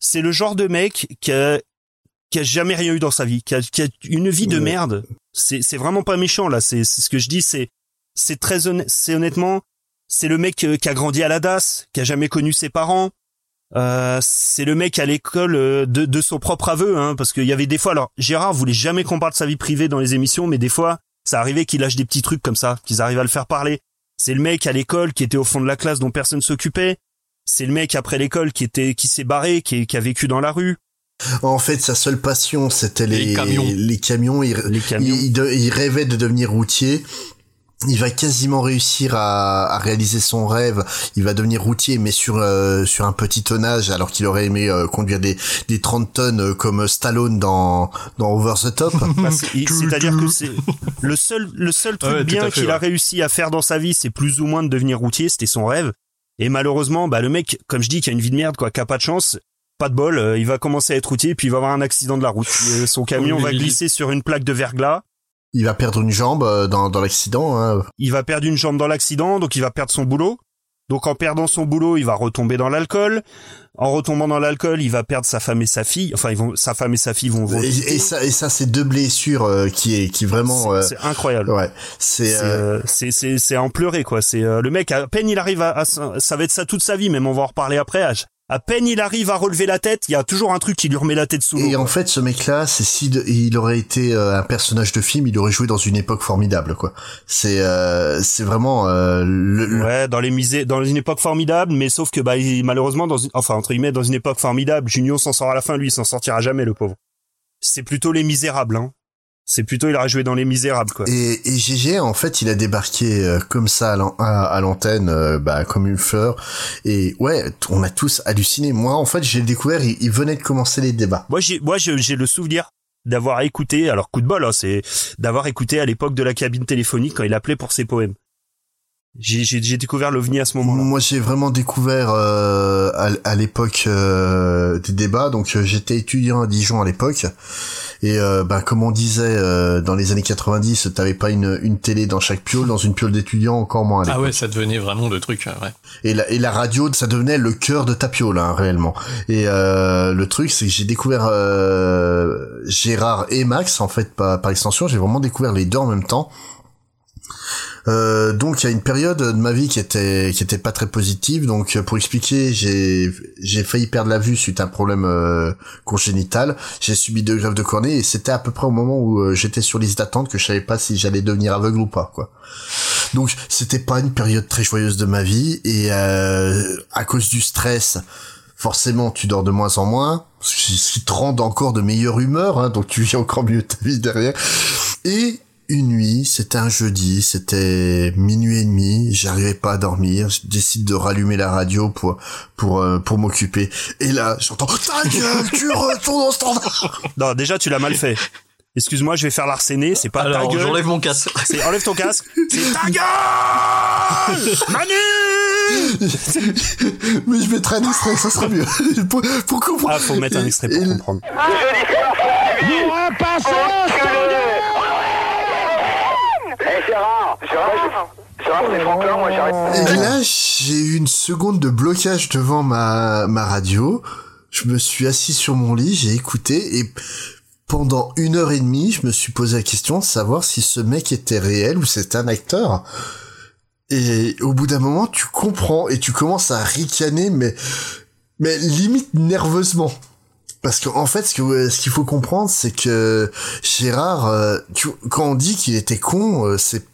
c'est le genre de mec qui a, qui a jamais rien eu dans sa vie, qui a, qui a une vie de merde. C'est c'est vraiment pas méchant là, c'est c'est ce que je dis, c'est c'est très honnête, c'est honnêtement, c'est le mec euh, qui a grandi à la DAS, qui a jamais connu ses parents. Euh, c'est le mec à l'école euh, de, de son propre aveu, hein, parce qu'il y avait des fois. Alors Gérard voulait jamais qu'on parle de sa vie privée dans les émissions, mais des fois, ça arrivait qu'il lâche des petits trucs comme ça, qu'ils arrivent à le faire parler. C'est le mec à l'école qui était au fond de la classe dont personne s'occupait. C'est le mec après l'école qui était qui s'est barré, qui, qui a vécu dans la rue. En fait, sa seule passion, c'était les, Les camions. Les camions. Il, Les camions. il, de- il rêvait de devenir routier. Il va quasiment réussir à, à réaliser son rêve. Il va devenir routier, mais sur euh, sur un petit tonnage, alors qu'il aurait aimé euh, conduire des des 30 tonnes euh, comme Stallone dans dans Over the Top. C'est-à-dire que c'est le seul le seul truc Ouais, bien qu'il a réussi à faire dans sa vie, c'est plus ou moins de devenir routier. C'était son rêve. Et malheureusement, bah le mec, comme je dis, qui a une vie de merde, quoi, qui a pas de chance, pas de bol, euh, il va commencer à être routier, puis il va avoir un accident de la route. Euh, son camion Oui, va glisser sur une plaque de verglas. Il va perdre une jambe euh, dans dans l'accident. Hein. il va perdre une jambe dans l'accident, donc il va perdre son boulot. Donc en perdant son boulot, il va retomber dans l'alcool. En retombant dans l'alcool, il va perdre sa femme et sa fille. Enfin, ils vont, sa femme et sa fille vont. Et, et ça et ça c'est deux blessures euh, qui est qui vraiment. euh, c'est incroyable. ouais. C'est C'est euh, c'est en pleurer quoi. C'est euh, le mec à peine il arrive à, à- ça va être ça toute sa vie. Même on va en reparler après. À, à peine il arrive à relever la tête, il y a toujours un truc qui lui remet la tête sous l'eau. Et en fait, ce mec-là, c'est si il aurait été euh, un personnage de film, il aurait joué dans une époque formidable, quoi. C'est euh, c'est vraiment euh, le, le- Ouais, dans les misées, dans une époque formidable, mais sauf que bah il- malheureusement dans une, enfin entre guillemets dans une époque formidable, Junio s'en sort à la fin, lui il s'en sortira jamais le pauvre. C'est plutôt les misérables, hein. C'est plutôt il aurait joué dans les misérables quoi. Et, et GG, en fait, il a débarqué euh, comme ça à l'an- à à l'antenne, euh, bah, comme une fleur. Et ouais, on a tous halluciné. Moi, en fait, j'ai découvert, il, il venait de commencer les débats. Moi j'ai moi j'ai le souvenir d'avoir écouté, alors coup de bol, hein, c'est d'avoir écouté à l'époque de la cabine téléphonique quand il appelait pour ses poèmes. J'ai j'ai j'ai découvert l'ovni à ce moment-là. Moi, j'ai vraiment découvert euh, à, à l'époque euh, des débats. Donc, euh, j'étais étudiant à Dijon à l'époque. Et euh, bah, comme on disait euh, dans les années 90, t'avais pas une, une télé dans chaque piole. Dans une piole d'étudiant, encore moins. À Ah l'époque. ouais, ça devenait vraiment le truc, ouais. Et la, et la radio, ça devenait le cœur de ta piole, hein, réellement. Et euh, le truc, c'est que j'ai découvert euh, Gérard et Max, en fait, par, par extension. J'ai vraiment découvert les deux en même temps. Euh, donc il y a une période de ma vie qui était qui était pas très positive. Donc pour expliquer, j'ai j'ai failli perdre la vue suite à un problème euh, congénital. J'ai subi deux greffes de cornée et c'était à peu près au moment où euh, j'étais sur liste d'attente que je savais pas si j'allais devenir aveugle ou pas quoi. Donc c'était pas une période très joyeuse de ma vie et euh, à cause du stress, forcément tu dors de moins en moins, ce qui te rend encore de meilleure humeur, hein, donc tu vis encore mieux ta vie derrière. Et une nuit, c'était un jeudi, c'était minuit et demi, j'arrivais pas à dormir, je décide de rallumer la radio pour pour euh, pour m'occuper. Et là, j'entends ta gueule, tu retournes au standard. Non, déjà tu l'as mal fait. Excuse-moi, je vais faire l'arséné, c'est pas Alors, ta gueule. j'enlève mon casque. C'est enlève ton casque. C'est ta gueule Manu Mais je mettrai un extrait, ça sera mieux. pour, pour comprendre. Ah, faut mettre un extrait pour comprendre Gérard, Gérard, je- Gérard, c'est Franklin, moi j'arrête. Et là, j'ai eu une seconde de blocage devant ma, ma radio. Je me suis assis sur mon lit, j'ai écouté et pendant une heure et demie, je me suis posé la question de savoir si ce mec était réel ou c'était un acteur. Et au bout d'un moment, tu comprends et tu commences à ricaner, mais, mais limite nerveusement. Parce qu'en fait, ce que ce qu'il faut comprendre, c'est que Gérard, euh, tu, quand on dit qu'il était con, euh, c'est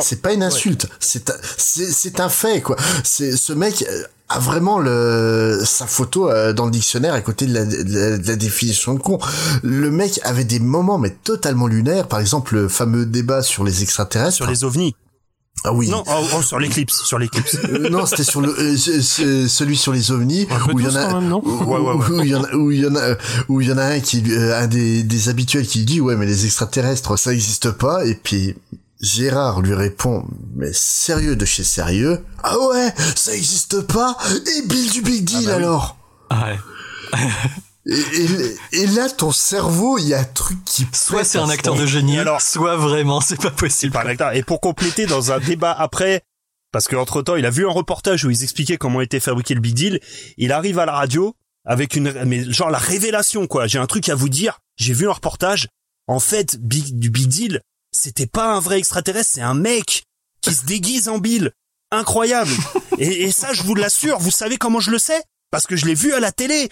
c'est pas une insulte, c'est un- c'est c'est un fait quoi. C'est ce mec euh, a vraiment le sa photo euh, dans le dictionnaire à côté de la, de la, de la définition de con. Le mec avait des moments mais totalement lunaires, par exemple le fameux débat sur les extraterrestres, Sur les ovnis. Ah oui. Non, oh, oh, sur l'éclipse, sur l'éclipse. Euh, non, c'était sur le euh, ce- ce- celui sur les ovnis où il y en a où, Ouais, ouais, ouais. il y en a où il y en a où il y en a un qui euh, un des des habituels qui dit ouais mais les extraterrestres ça existe pas et puis Gérard lui répond mais sérieux de chez sérieux ah ouais ça existe pas et Bill du Big Deal alors Ah ouais. et, et, et là ton cerveau il y a un truc qui Soit c'est un acteur de génie, soit vraiment c'est pas possible. Par l'acteur. Et pour compléter, dans un débat après, parce qu'entre temps, il a vu un reportage où ils expliquaient comment était fabriqué le Big Deal. Il arrive à la radio avec une, mais genre la révélation, quoi. J'ai un truc à vous dire. J'ai vu un reportage. En fait, Big, du Big Deal, c'était pas un vrai extraterrestre, c'est un mec qui se déguise en Bill. Incroyable. et, et ça, je vous l'assure. Vous savez comment je le sais? Parce que je l'ai vu à la télé.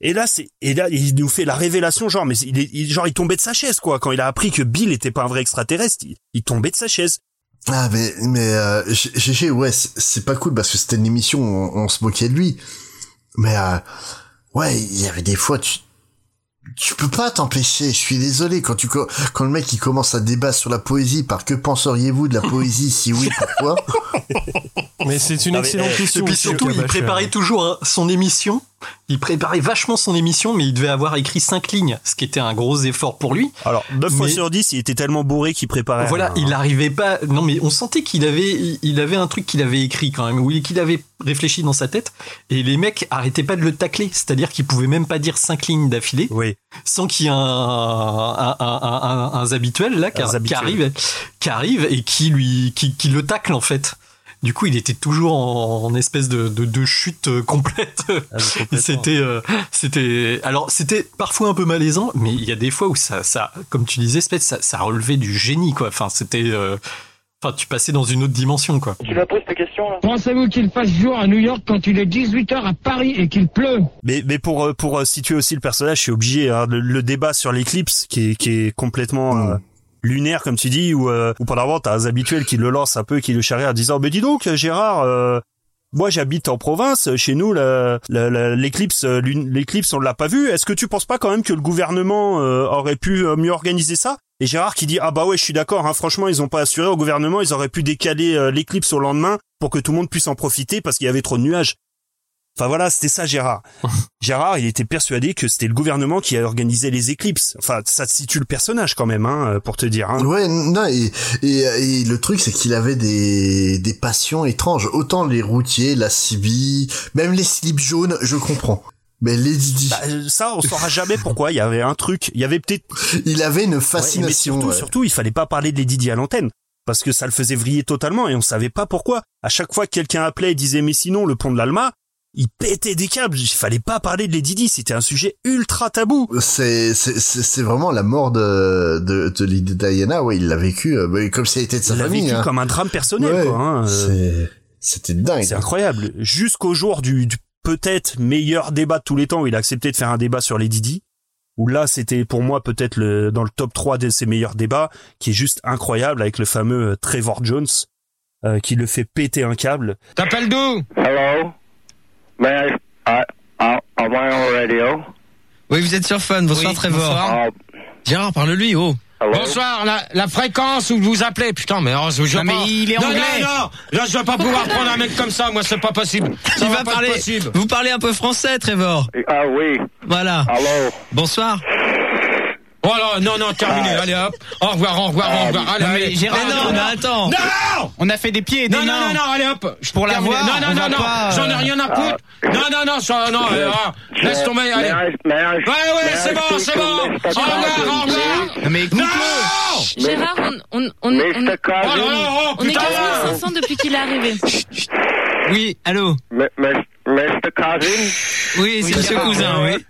Et là, c'est, et là, il nous fait la révélation, genre, mais il est, il- genre, il tombait de sa chaise, quoi. Quand il a appris que Bill était pas un vrai extraterrestre, il, il tombait de sa chaise. Ah mais mais euh, GG ouais c'est c'est pas cool parce que c'était une émission où on, on se moquait de lui mais euh, ouais il y avait des fois tu tu peux pas t'empêcher je suis désolé quand tu co- quand le mec il commence à débattre sur la poésie par que penseriez-vous de la poésie si oui pourquoi? Mais c'est une Non, mais, excellente eh, question. Et puis surtout, il préparait toujours hein, son émission. Il préparait vachement son émission, mais il devait avoir écrit cinq lignes, ce qui était un gros effort pour lui. Alors, 9 fois sur 10, il était tellement bourré qu'il préparait. Voilà, un- il n'arrivait pas. Non, mais on sentait qu'il avait, il- avait un truc qu'il avait écrit quand même, ou qu'il avait réfléchi dans sa tête. Et les mecs arrêtaient pas de le tacler, c'est-à-dire qu'il pouvait même pas dire cinq lignes d'affilée, sans qu'il y ait un, un, un, un, habituel là qui, arrive, qui arrive et qui lui, qui, qui le tacle en fait. Du coup, il était toujours en, en espèce de, de, de chute euh, complète. Et c'était, euh, c'était, alors c'était parfois un peu malaisant, mais il y a des fois où ça, ça, comme tu disais, ça, ça relevait du génie, quoi. Enfin, c'était, euh, enfin, tu passais dans une autre dimension, quoi. Tu la poses ta question là? Pensez-vous qu'il fasse jour à New York quand il est 18h à Paris et qu'il pleut? Mais, mais pour, euh, pour euh, situer aussi le personnage, je suis obligé, hein, le, le débat sur l'éclipse, qui est, qui est complètement euh, lunaire, comme tu dis, où, euh, où pendant t'as un habituel qui le lance un peu, qui le charrie en disant, mais dis donc, Gérard, euh, moi j'habite en province, chez nous, l'éclipse, euh, l'éclipse, on l'a pas vu. Est-ce que tu penses pas quand même que le gouvernement euh, aurait pu euh, mieux organiser ça? Et Gérard qui dit, ah bah ouais, je suis d'accord, hein, franchement, ils ont pas assuré au gouvernement, ils auraient pu décaler euh, l'éclipse au lendemain pour que tout le monde puisse en profiter parce qu'il y avait trop de nuages. Enfin voilà, c'était ça Gérard. Gérard, il était persuadé que c'était le gouvernement qui a organisé les éclipses. Enfin, ça te situe le personnage quand même, hein, pour te dire. Hein. Ouais, non, et, et, et le truc, c'est qu'il avait des, des passions étranges. Autant les routiers, la CB, même les slips jaunes, je comprends. Mais les Didi. Bah, euh, ça, on saura jamais pourquoi. Il y avait un truc, il y avait peut-être. Il avait une Ouais, fascination. mais surtout, ouais. surtout, il fallait pas parler de Lady Di à l'antenne. Parce que ça le faisait vriller totalement et on savait pas pourquoi. À chaque fois que quelqu'un appelait et disait mais sinon le pont de l'Alma, il pétait des câbles. Il fallait pas parler de Lady Di. C'était un sujet ultra tabou. C'est c'est c'est c'est vraiment la mort de de, de Lady Diana. Ouais, il l'a vécu euh, bah, comme si elle était de sa Il l'a famille. vécu hein. comme un drame personnel, Ouais, quoi. hein, euh. c'est- C'était dingue. C'est incroyable. Jusqu'au jour du, du peut-être meilleur débat de tous les temps où il a accepté de faire un débat sur les Didi. Où là, c'était pour moi peut-être le, dans le top 3 de ses meilleurs débats, qui est juste incroyable avec le fameux euh, Trevor Jones, euh, qui le fait péter un câble. T'appelles d'où? Hello? May I, I, I, am I on radio? Oui, vous êtes sur Fun. Bonsoir, Oui, Trevor. bonsoir. Gérard, parle-lui, oh. Bonsoir, la, la fréquence où vous appelez, putain, mais oh, je veux Non, mais il est non, anglais. Non, non, là, je vais pas pouvoir prendre un mec comme ça, moi, c'est pas possible. Ça Il va pas parler. possible. Vous parlez un peu français, Trevor. Ah oui. Voilà. Bonsoir. Oh là, non, non, terminé, allez hop. Au revoir, au revoir, au revoir. Allez, Non, mais allez. Gérard, allez, non, allez. mais attends. Non On a fait des pieds et des Non, non, mains. non, non, allez hop. Je Pour la voir, Non, on non, non, non, j'en ai euh, rien à foutre. Non, non, non, ça, non, euh, ah, laisse tomber, allez. Ouais, ouais, c'est bon, c'est bon. Au revoir, au revoir. Non, mais Non Gérard, on, on, on, on, oh, on est putain. 15 500 depuis qu'il est arrivé. Oui, allô Mr. Cousin Oui, c'est Monsieur Cousin, oui.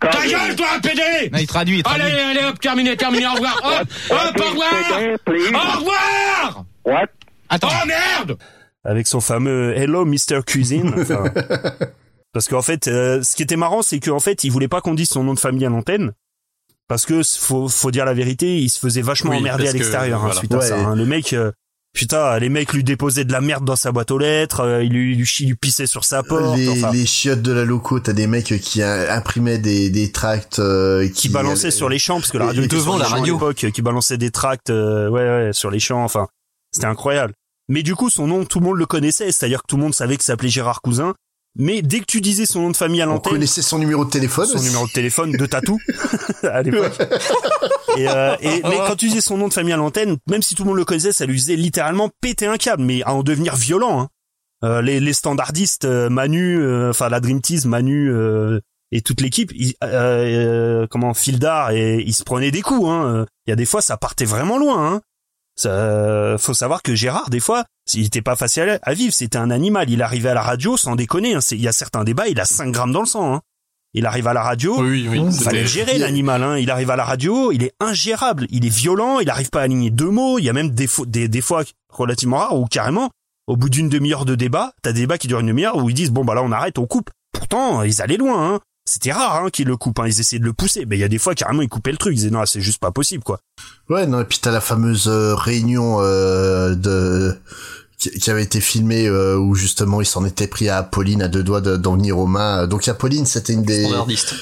Ta gueule, toi, PD Non, il traduit, il traduit. Allez, allez, hop, terminé, terminé, au revoir. Hop, hop, au revoir. Au revoir What? Attends. Oh merde avec son fameux Hello Mr. Cuisine. enfin, parce qu'en fait, euh, ce qui était marrant, c'est qu'en fait, il voulait pas qu'on dise son nom de famille à l'antenne. Parce que faut, faut dire la vérité, il se faisait vachement Oui, emmerder à l'extérieur hein, suite à ça. hein. Le mec, euh, putain, les mecs lui déposaient de la merde dans sa boîte aux lettres, euh, il lui, lui, lui pissait sur sa porte. les, enfin, les chiottes de la loco, t'as des mecs qui imprimaient des, des tracts euh, qui, qui balançait sur les champs parce que la radio était devant la radio. l'époque, qui balançait des tracts euh, ouais ouais sur les champs enfin c'était incroyable mais du coup son nom tout le monde le connaissait c'est-à-dire que tout le monde savait qu'il s'appelait Gérard Cousin mais dès que tu disais son nom de famille à On l'antenne connaissait son numéro de téléphone. son numéro de téléphone de tatou à l'époque et, euh, et mais quand tu disais son nom de famille à l'antenne même si tout le monde le connaissait ça lui faisait littéralement péter un câble mais à en devenir violent hein. Euh, les, les standardistes euh, Manu euh, enfin la Dream Team Manu euh, et toute l'équipe euh, euh, comment Fildar et ils se prenaient des coups hein il y a des fois ça partait vraiment loin hein ça, faut savoir que Gérard, des fois, il était pas facile à- vivre. C'était un animal. Il arrivait à la radio sans déconner. hein. Il y a certains débats, il a 5 grammes dans le sang. Il arrive à la radio. Oui, oui, il fallait le gérer l'animal. Hein. Il arrive à la radio, il est ingérable. Il est violent. Il arrive pas à aligner deux mots. Il y a même des, fo- des, des fois relativement rares où carrément, au bout d'une demi-heure de débat, t'as des débats qui durent une demi-heure où ils disent bon bah là on arrête, on coupe. Pourtant, ils allaient loin. Hein. C'était rare hein, qu'ils le coupent. Hein. Ils essayaient de le pousser. Mais il y a des fois carrément ils coupaient le truc. Ils disaient non, c'est juste pas possible quoi. Ouais, non, et puis t'as la fameuse euh, réunion euh, de qui, avait été filmée euh, où justement il s'en était pris à Apolline à deux doigts de- d'en venir aux mains. Donc Apolline, c'était une des Standardiste.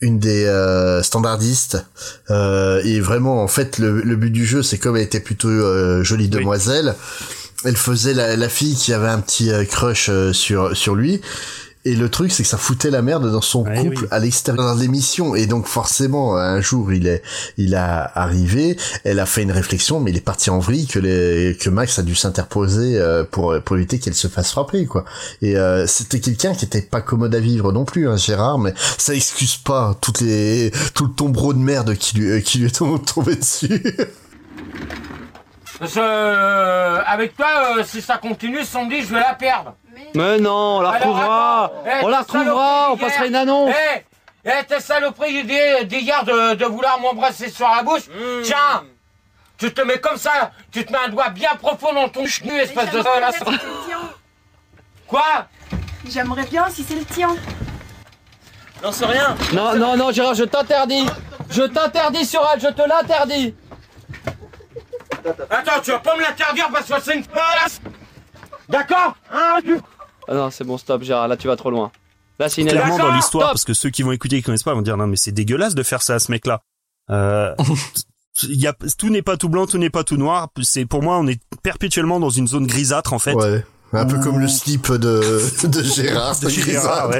une des euh, standardistes Euh, et vraiment en fait le, le but du jeu c'est comme elle était plutôt euh, jolie demoiselle elle faisait la, la fille qui avait un petit euh, crush sur sur lui et le truc c'est que ça foutait la merde dans son couple à l'extérieur de l'émission. Et donc forcément un jour il est il a arrivé elle a fait une réflexion mais il est parti en vrille que les que Max a dû s'interposer euh, pour pour éviter qu'elle se fasse frapper quoi. Et euh, c'était quelqu'un qui était pas commode à vivre non plus hein, Gérard mais ça excuse pas toutes les tout le tombereau de merde qui lui euh, qui lui est tombé dessus Parce que, euh, avec toi, euh, si ça continue, samedi, je vais la perdre. Mais non, on la Alors, retrouvera. attends. Eh, on la t'es retrouvera, saloperie on passera d'hier. une annonce. Eh, eh, t'es saloperie d'hier d'hier de, de vouloir m'embrasser sur la bouche. Hmm. Tiens, tu te mets comme ça, tu te mets un doigt bien profond dans ton chenu, espèce de... Quoi? J'aimerais bien si c'est le tien. Non, c'est rien. Non, non, non, Gérard, je t'interdis. Je t'interdis sur elle, je te l'interdis. Attends, tu vas pas me l'interdire parce que c'est une... D'accord Hein, Ah non, c'est bon, stop, Gérard, là tu vas trop loin. Là, c'est une clairement dans l'histoire parce que ceux qui vont écouter qui connaissent pas vont dire non mais c'est dégueulasse de faire ça à ce mec là euh, il y a tout n'est pas tout blanc tout n'est pas tout noir. C'est pour moi on est perpétuellement dans une zone grisâtre en fait. Ouais un peu comme le slip de de Gérard de Gérard, ouais.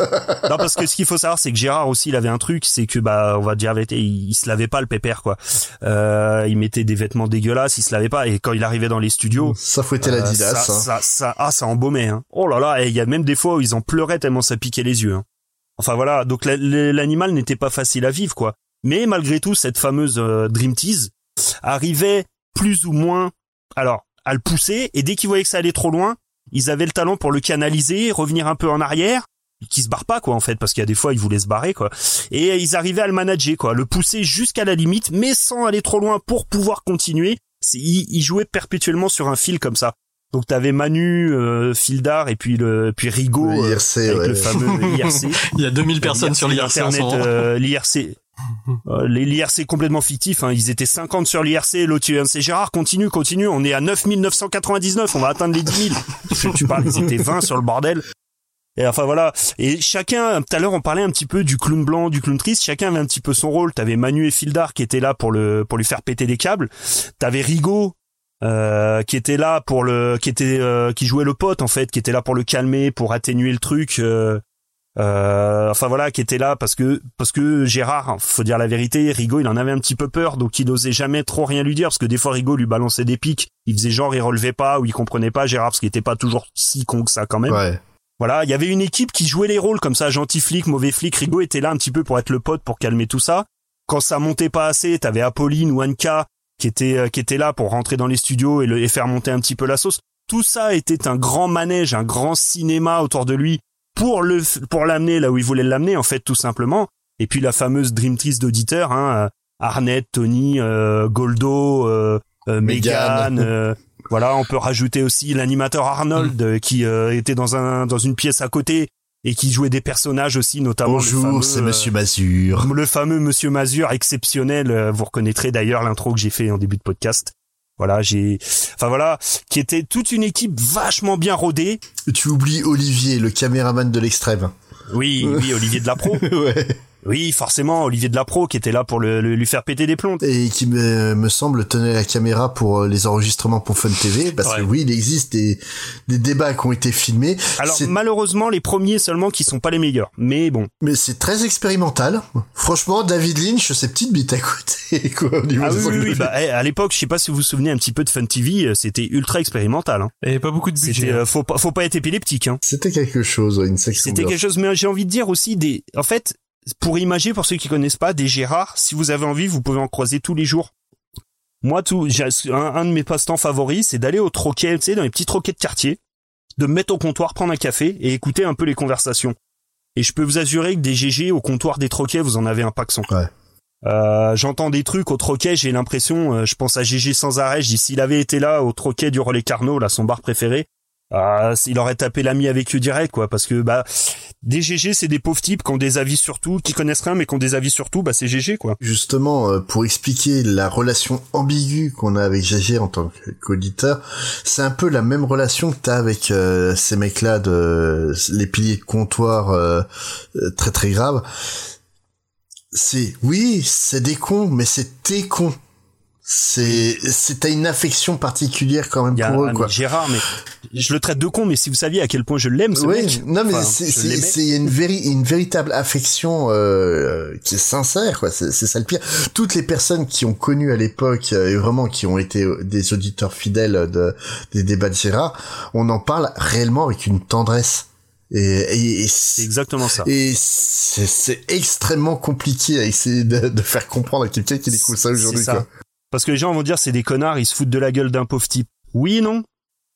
Non, parce que ce qu'il faut savoir, c'est que Gérard aussi, il avait un truc, c'est que, bah, on va dire il, il se lavait pas le pépère, quoi. Euh, il mettait des vêtements dégueulasses, il se lavait pas, et quand il arrivait dans les studios. Ça fouettait la Didas, Ça, hein. ça, ça, ah, ça embaumait, hein. Oh là là, et il y a même des fois où ils en pleuraient tellement ça piquait les yeux, hein. Enfin voilà, donc la- la- l'animal n'était pas facile à vivre, quoi. Mais malgré tout, cette fameuse euh, Dream Tease arrivait plus ou moins, alors, à le pousser, et dès qu'ils voyaient que ça allait trop loin, ils avaient le talent pour le canaliser, revenir un peu en arrière, qui se barre pas quoi en fait parce qu'il y a des fois ils voulaient se barrer quoi. Et ils arrivaient à le manager quoi le pousser jusqu'à la limite mais sans aller trop loin pour pouvoir continuer. Ils, ils jouaient perpétuellement sur un fil comme ça. Donc t'avais Manu euh, Fildar et puis le puis Rigaud Le euh, IRC, avec ouais. le fameux IRC Il y a 2000 personnes sur l'IRC Internet, euh, l'IRC euh, les l'IRC complètement fictif, hein. ils étaient 50 sur l'IRC, l'autre c'est Gérard, continue, continue, on est à 9999, on va atteindre les 10 000. tu, tu parles, ils étaient 20 sur le bordel. Et enfin voilà. Et chacun, tout à l'heure on parlait un petit peu du clown blanc, du clown triste. Chacun avait un petit peu son rôle. T'avais Manu et Fildar qui étaient là pour le pour lui faire péter des câbles. T'avais Rigaud euh, qui était là pour le qui était euh, qui jouait le pote en fait, qui était là pour le calmer, pour atténuer le truc. euh, euh, enfin voilà, qui était là parce que parce que Gérard, faut dire la vérité, Rigaud il en avait un petit peu peur, donc il n'osait jamais trop rien lui dire parce que des fois Rigaud lui balançait des pics, il faisait genre il relevait pas ou il comprenait pas Gérard parce qu'il était pas toujours si con que ça quand même. Ouais. Voilà, il y avait une équipe qui jouait les rôles comme ça, gentil flic, mauvais flic. Rigaud était là un petit peu pour être le pote, pour calmer tout ça. Quand ça montait pas assez, t'avais Apolline ou Anka qui était euh, qui était là pour rentrer dans les studios et, le, et faire monter un petit peu la sauce. Tout ça était un grand manège, un grand cinéma autour de lui pour le pour l'amener là où il voulait l'amener en fait tout simplement. Et puis la fameuse dream trist d'auditeurs, hein, euh, Arnett, Tony, euh, Goldo, euh, euh. Megan. voilà, on peut rajouter aussi l'animateur Arnold euh, qui était dans un dans une pièce à côté et qui jouait des personnages aussi, notamment Bonjour, c'est Monsieur Mazur. le fameux Monsieur Mazur exceptionnel. Vous reconnaîtrez d'ailleurs l'intro que j'ai fait en début de podcast. Voilà, j'ai, enfin voilà, qui était toute une équipe vachement bien rodée. Tu oublies Olivier, le caméraman de l'extrême. Oui, oui, Olivier de la Pro. ouais. Oui, forcément, Olivier de la Pro qui était là pour le, le- lui faire péter des plombs. Et qui me, me semble tenait la caméra pour euh, les enregistrements pour Fun TV, parce que oui, il existe des, des débats qui ont été filmés. Alors C'est- malheureusement, les premiers seulement qui sont pas les meilleurs. Mais bon. mais c'est très expérimental. Franchement, David Lynch, c'est petite bite à côté, quoi, au niveau Ah de oui, oui, oui, bah, eh, à l'époque, je sais pas si vous vous souvenez un petit peu de Fun TV, euh, c'était ultra expérimental. Hein. Et pas beaucoup de budget. Hein. euh, faut pas, faut pas être épileptique. Hein. C'était quelque chose, une section. C'était quelque chose, mais j'ai envie de dire aussi des, en fait, pour imager, pour ceux qui connaissent pas, des Gérard, si vous avez envie, vous pouvez en croiser tous les jours. Moi, tout, j'ai un, un de mes passe-temps favoris, c'est d'aller au troquet, tu sais, dans les petits troquets de quartier, de me mettre au comptoir, prendre un café et écouter un peu les conversations. Et je peux vous assurer que des GG au comptoir des troquets, vous en avez un paxon. Ouais. Euh, j'entends des trucs au troquet, j'ai l'impression, euh, je pense à GG sans arrêt, je dis s'il avait été là au troquet du Relais Carnot, là, son bar préféré, ah, il aurait tapé l'ami avec eux direct, quoi, parce que bah des GG, c'est des pauvres types qui ont des avis sur tout, qui connaissent rien, mais qui ont des avis sur tout, bah c'est GG, quoi. Justement, euh, pour expliquer la relation ambiguë qu'on a avec GG en tant qu'auditeur, c'est un peu la même relation que t'as avec euh, ces mecs-là de les piliers de comptoir euh, euh, très très graves. C'est oui, c'est des cons, mais c'est tes cons. C'est c'est t'as une affection particulière quand même Il y a pour eux quoi. Gérard, mais je le traite de con, mais si vous saviez à quel point je l'aime, ce Oui, mec. non mais Enfin, c'est une véri- une véritable affection euh, qui est sincère quoi. C'est c'est ça le pire. Toutes les personnes qui ont connu à l'époque euh, et vraiment qui ont été euh, des auditeurs fidèles de des débats de Gérard, on en parle réellement avec une tendresse. Et, et, et C'est exactement ça. Et c'est c'est extrêmement compliqué à essayer de, de faire comprendre à quelqu'un qui découvre ça aujourd'hui. Parce que les gens vont dire c'est des connards, ils se foutent de la gueule d'un pauvre type. Oui non.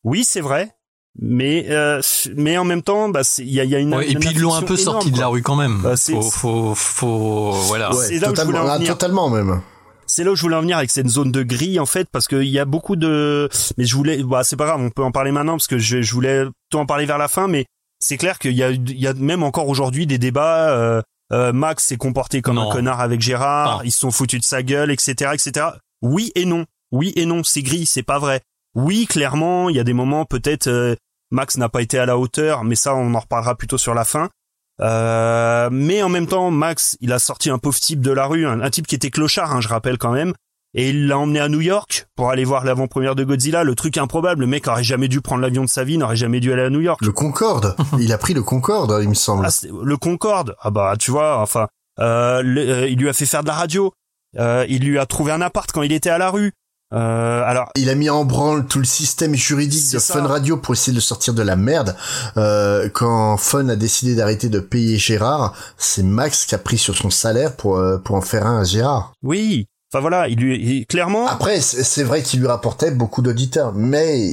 Oui, c'est vrai. Mais euh, mais en même temps, bah c'est- il y a, il y a une Ouais, et une puis ils l'ont un peu sorti énorme, de la rue quand même. Bah, c'est- faut, faut, faut, voilà. Ouais, c'est là où je voulais totalement, en ah, venir. totalement même. C'est là où je voulais en venir avec cette zone de gris en fait parce qu'il y a beaucoup de mais je voulais bah c'est pas grave on peut en parler maintenant parce que je, je voulais tout en parler vers la fin mais c'est clair qu'il y a il y a même encore aujourd'hui des débats euh, euh, Max s'est comporté comme Non. un connard avec Gérard Non. ils se sont foutus de sa gueule etc etc oui et non oui et non c'est gris c'est pas vrai oui clairement il y a des moments peut-être euh, Max n'a pas été à la hauteur mais ça on en reparlera plutôt sur la fin euh, mais en même temps, Max, il a sorti un pauvre type de la rue, un, un type qui était clochard, hein, je rappelle quand même, et il l'a emmené à New York pour aller voir l'avant-première de Godzilla. Le truc improbable, le mec aurait jamais dû prendre l'avion de sa vie, n'aurait jamais dû aller à New York. Le Concorde, il a pris le Concorde, il me semble. Ah, le Concorde, ah bah tu vois, enfin, euh, le- euh, il lui a fait faire de la radio, il lui a trouvé un appart quand il était à la rue. Euh, alors, Il a mis en branle tout le système juridique de ça. Fun Radio pour essayer de le sortir de la merde. Euh, quand Fun a décidé d'arrêter de payer Gérard, c'est Max qui a pris sur son salaire pour euh, pour en faire un à Gérard. oui, enfin voilà, il lui, il- clairement, Après, c'est c'est vrai qu'il lui rapportait beaucoup d'auditeurs, mais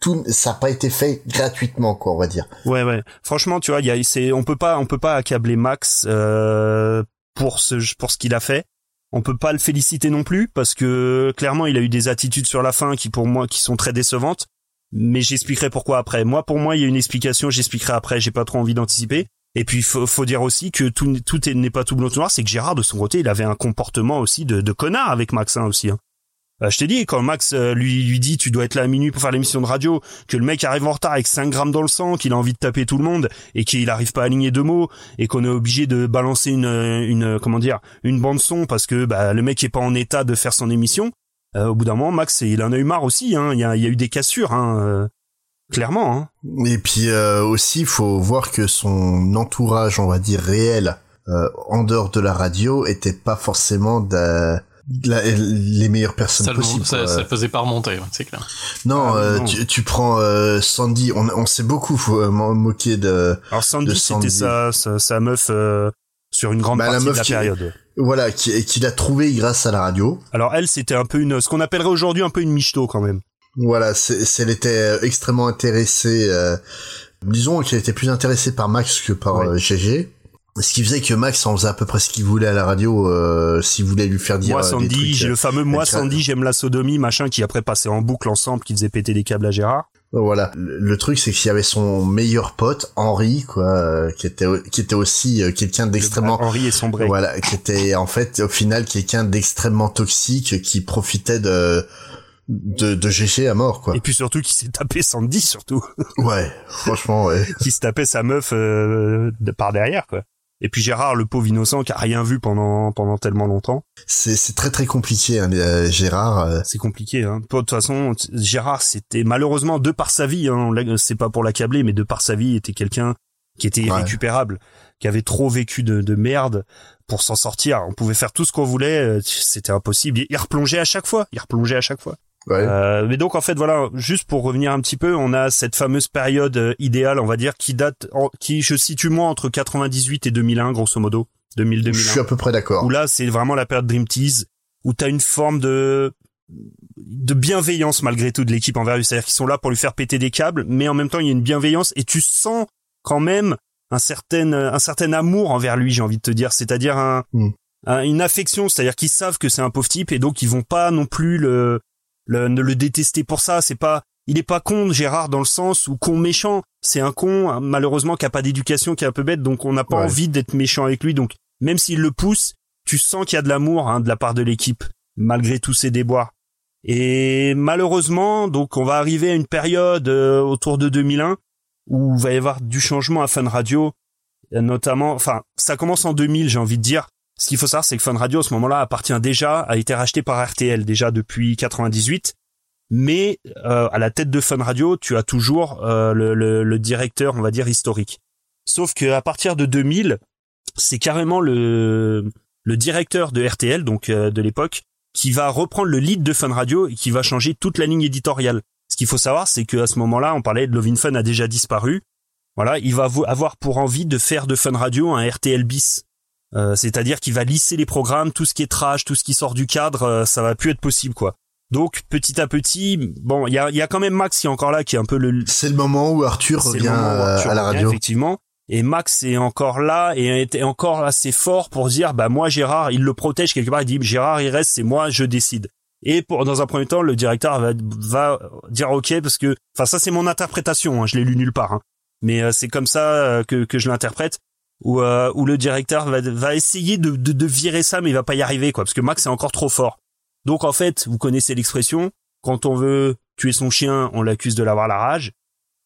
tout ça n'a pas été fait gratuitement, quoi, on va dire. Ouais, ouais. Franchement, tu vois, il y a, c'est, on peut pas, on peut pas accabler Max euh, pour ce, pour ce qu'il a fait. On peut pas le féliciter non plus parce que clairement, il a eu des attitudes sur la fin qui, pour moi, qui sont très décevantes. Mais j'expliquerai pourquoi après. Moi, pour moi, il y a une explication. J'expliquerai après. J'ai pas trop envie d'anticiper. Et puis, faut, faut dire aussi que tout, tout est- n'est pas tout blanc tout noir. C'est que Gérard, de son côté, il avait un comportement aussi de, de connard avec Max hein, aussi. Euh, je t'ai dit, quand Max euh, lui lui dit tu dois être là à minuit pour faire l'émission de radio, que le mec arrive en retard avec 5 grammes dans le sang, qu'il a envie de taper tout le monde et qu'il arrive pas à aligner deux mots et qu'on est obligé de balancer une une comment dire une bande son parce que bah, le mec est pas en état de faire son émission. euh, au bout d'un moment, Max il en a eu marre aussi. Hein. Il y a eu des cassures, hein, euh, clairement. Hein. Et puis aussi, il faut voir que son entourage, on va dire réel, en dehors de la radio, était pas forcément de la- les meilleures personnes Ça, le, possibles. ça, ça faisait pas remonter, ouais, c'est clair. Non, Ah, euh, non. Tu, tu prends euh, Sandy, on, on s'est beaucoup euh, mo- moqué de. Alors Sandy, de c'était sa, sa sa meuf euh, sur une grande Bah, la partie meuf de la qui- période. Voilà, qui, qui l'a trouvé grâce à la radio. Alors elle, c'était un peu une, ce qu'on appellerait aujourd'hui un peu une michto quand même. Voilà, c'est, c'est- elle était euh, extrêmement intéressée. euh, disons qu'elle était plus intéressée par Max que par euh, GG. Ce qui faisait que Max en faisait à peu près ce qu'il voulait à la radio, euh, s'il voulait lui faire dire Moi euh, Sandy, j'ai le fameux moi Sandy, j'aime la sodomie, machin, qui après passait en boucle ensemble, qui faisait péter des câbles à Gérard. Voilà. Le, truc, c'est qu'il y avait son meilleur pote, Henri, quoi, euh, qui était, qui était aussi euh, quelqu'un d'extrêmement. Henri et son. Voilà, qui était en fait au final quelqu'un d'extrêmement toxique, qui profitait de de, de GG à mort, quoi. Et puis surtout qui s'est tapé Sandy surtout. Ouais, franchement, ouais. qui se tapait sa meuf euh, de- par derrière quoi. Et puis Gérard, le pauvre innocent, qui a rien vu pendant pendant tellement longtemps. C'est c'est très très compliqué, hein, euh, Gérard. euh. C'est compliqué. Hein. De toute façon, Gérard, c'était malheureusement de par sa vie, hein, c'est pas pour l'accabler, mais de par sa vie, était quelqu'un qui était irrécupérable, qui avait trop vécu de, de merde pour s'en sortir. On pouvait faire tout ce qu'on voulait, euh, c'était impossible. Il replongeait à chaque fois. Il replongeait à chaque fois. Euh, mais donc en fait voilà, juste pour revenir un petit peu, on a cette fameuse période euh, idéale, on va dire, qui date, en- qui je situe moi entre 98 et 2001 grosso modo, 2000 2001. Je suis à peu près d'accord. Où là c'est vraiment la période Dream Tease, où t'as une forme de de bienveillance malgré tout de l'équipe envers lui, c'est-à-dire qu'ils sont là pour lui faire péter des câbles, mais en même temps il y a une bienveillance et tu sens quand même un certain un certain amour envers lui, j'ai envie de te dire, c'est-à-dire un, un- une affection, c'est-à-dire qu'ils savent que c'est un pauvre type et donc ils vont pas non plus le le, ne le détester pour ça. C'est pas, il est pas con Gérard dans le sens où con méchant. C'est un con hein, malheureusement qui a pas d'éducation, qui est un peu bête, donc on n'a pas Ouais. envie d'être méchant avec lui. Donc même s'il le pousse, tu sens qu'il y a de l'amour hein, de la part de l'équipe malgré tous ses déboires. Et malheureusement, donc on va arriver à une période euh, autour de 2001 où il va y avoir du changement à Fun Radio, euh, notamment, enfin, ça commence en 2000, j'ai envie de dire. Ce qu'il faut savoir, c'est que Fun Radio, à ce moment-là, appartient déjà, a été racheté par RTL déjà depuis 98. Mais euh, à la tête de Fun Radio, tu as toujours euh, le, directeur, on va dire, historique. Sauf que à partir de 2000, c'est carrément le, directeur de RTL, donc euh, de l'époque, qui va reprendre le lead de Fun Radio et qui va changer toute la ligne éditoriale. Ce qu'il faut savoir, c'est qu'à ce moment-là, on parlait de Lovin Fun a déjà disparu. Voilà, il va avo- avoir pour envie de faire de Fun Radio un RTL bis. Euh, c'est-à-dire qu'il va lisser les programmes, tout ce qui est trash, tout ce qui sort du cadre, euh, ça va plus être possible, quoi. Donc petit à petit, bon, il y a, y a quand même Max qui est encore là, qui est un peu le. C'est le moment où Arthur revient moment où Arthur à la revient, radio. effectivement. Et Max est encore là et était encore assez fort pour dire, bah moi Gérard, il le protège quelque part. Il dit, Gérard, il reste, c'est moi, je décide. Et pour dans un premier temps, le directeur va, va dire ok parce que, enfin ça c'est mon interprétation, hein, je l'ai lu nulle part, hein. mais euh, c'est comme ça euh, que que je l'interprète. Où, euh, où le directeur va, va essayer de, de, de virer ça, mais il va pas y arriver, quoi, parce que Max est encore trop fort. Donc en fait, vous connaissez l'expression, quand on veut tuer son chien, on l'accuse de l'avoir la rage.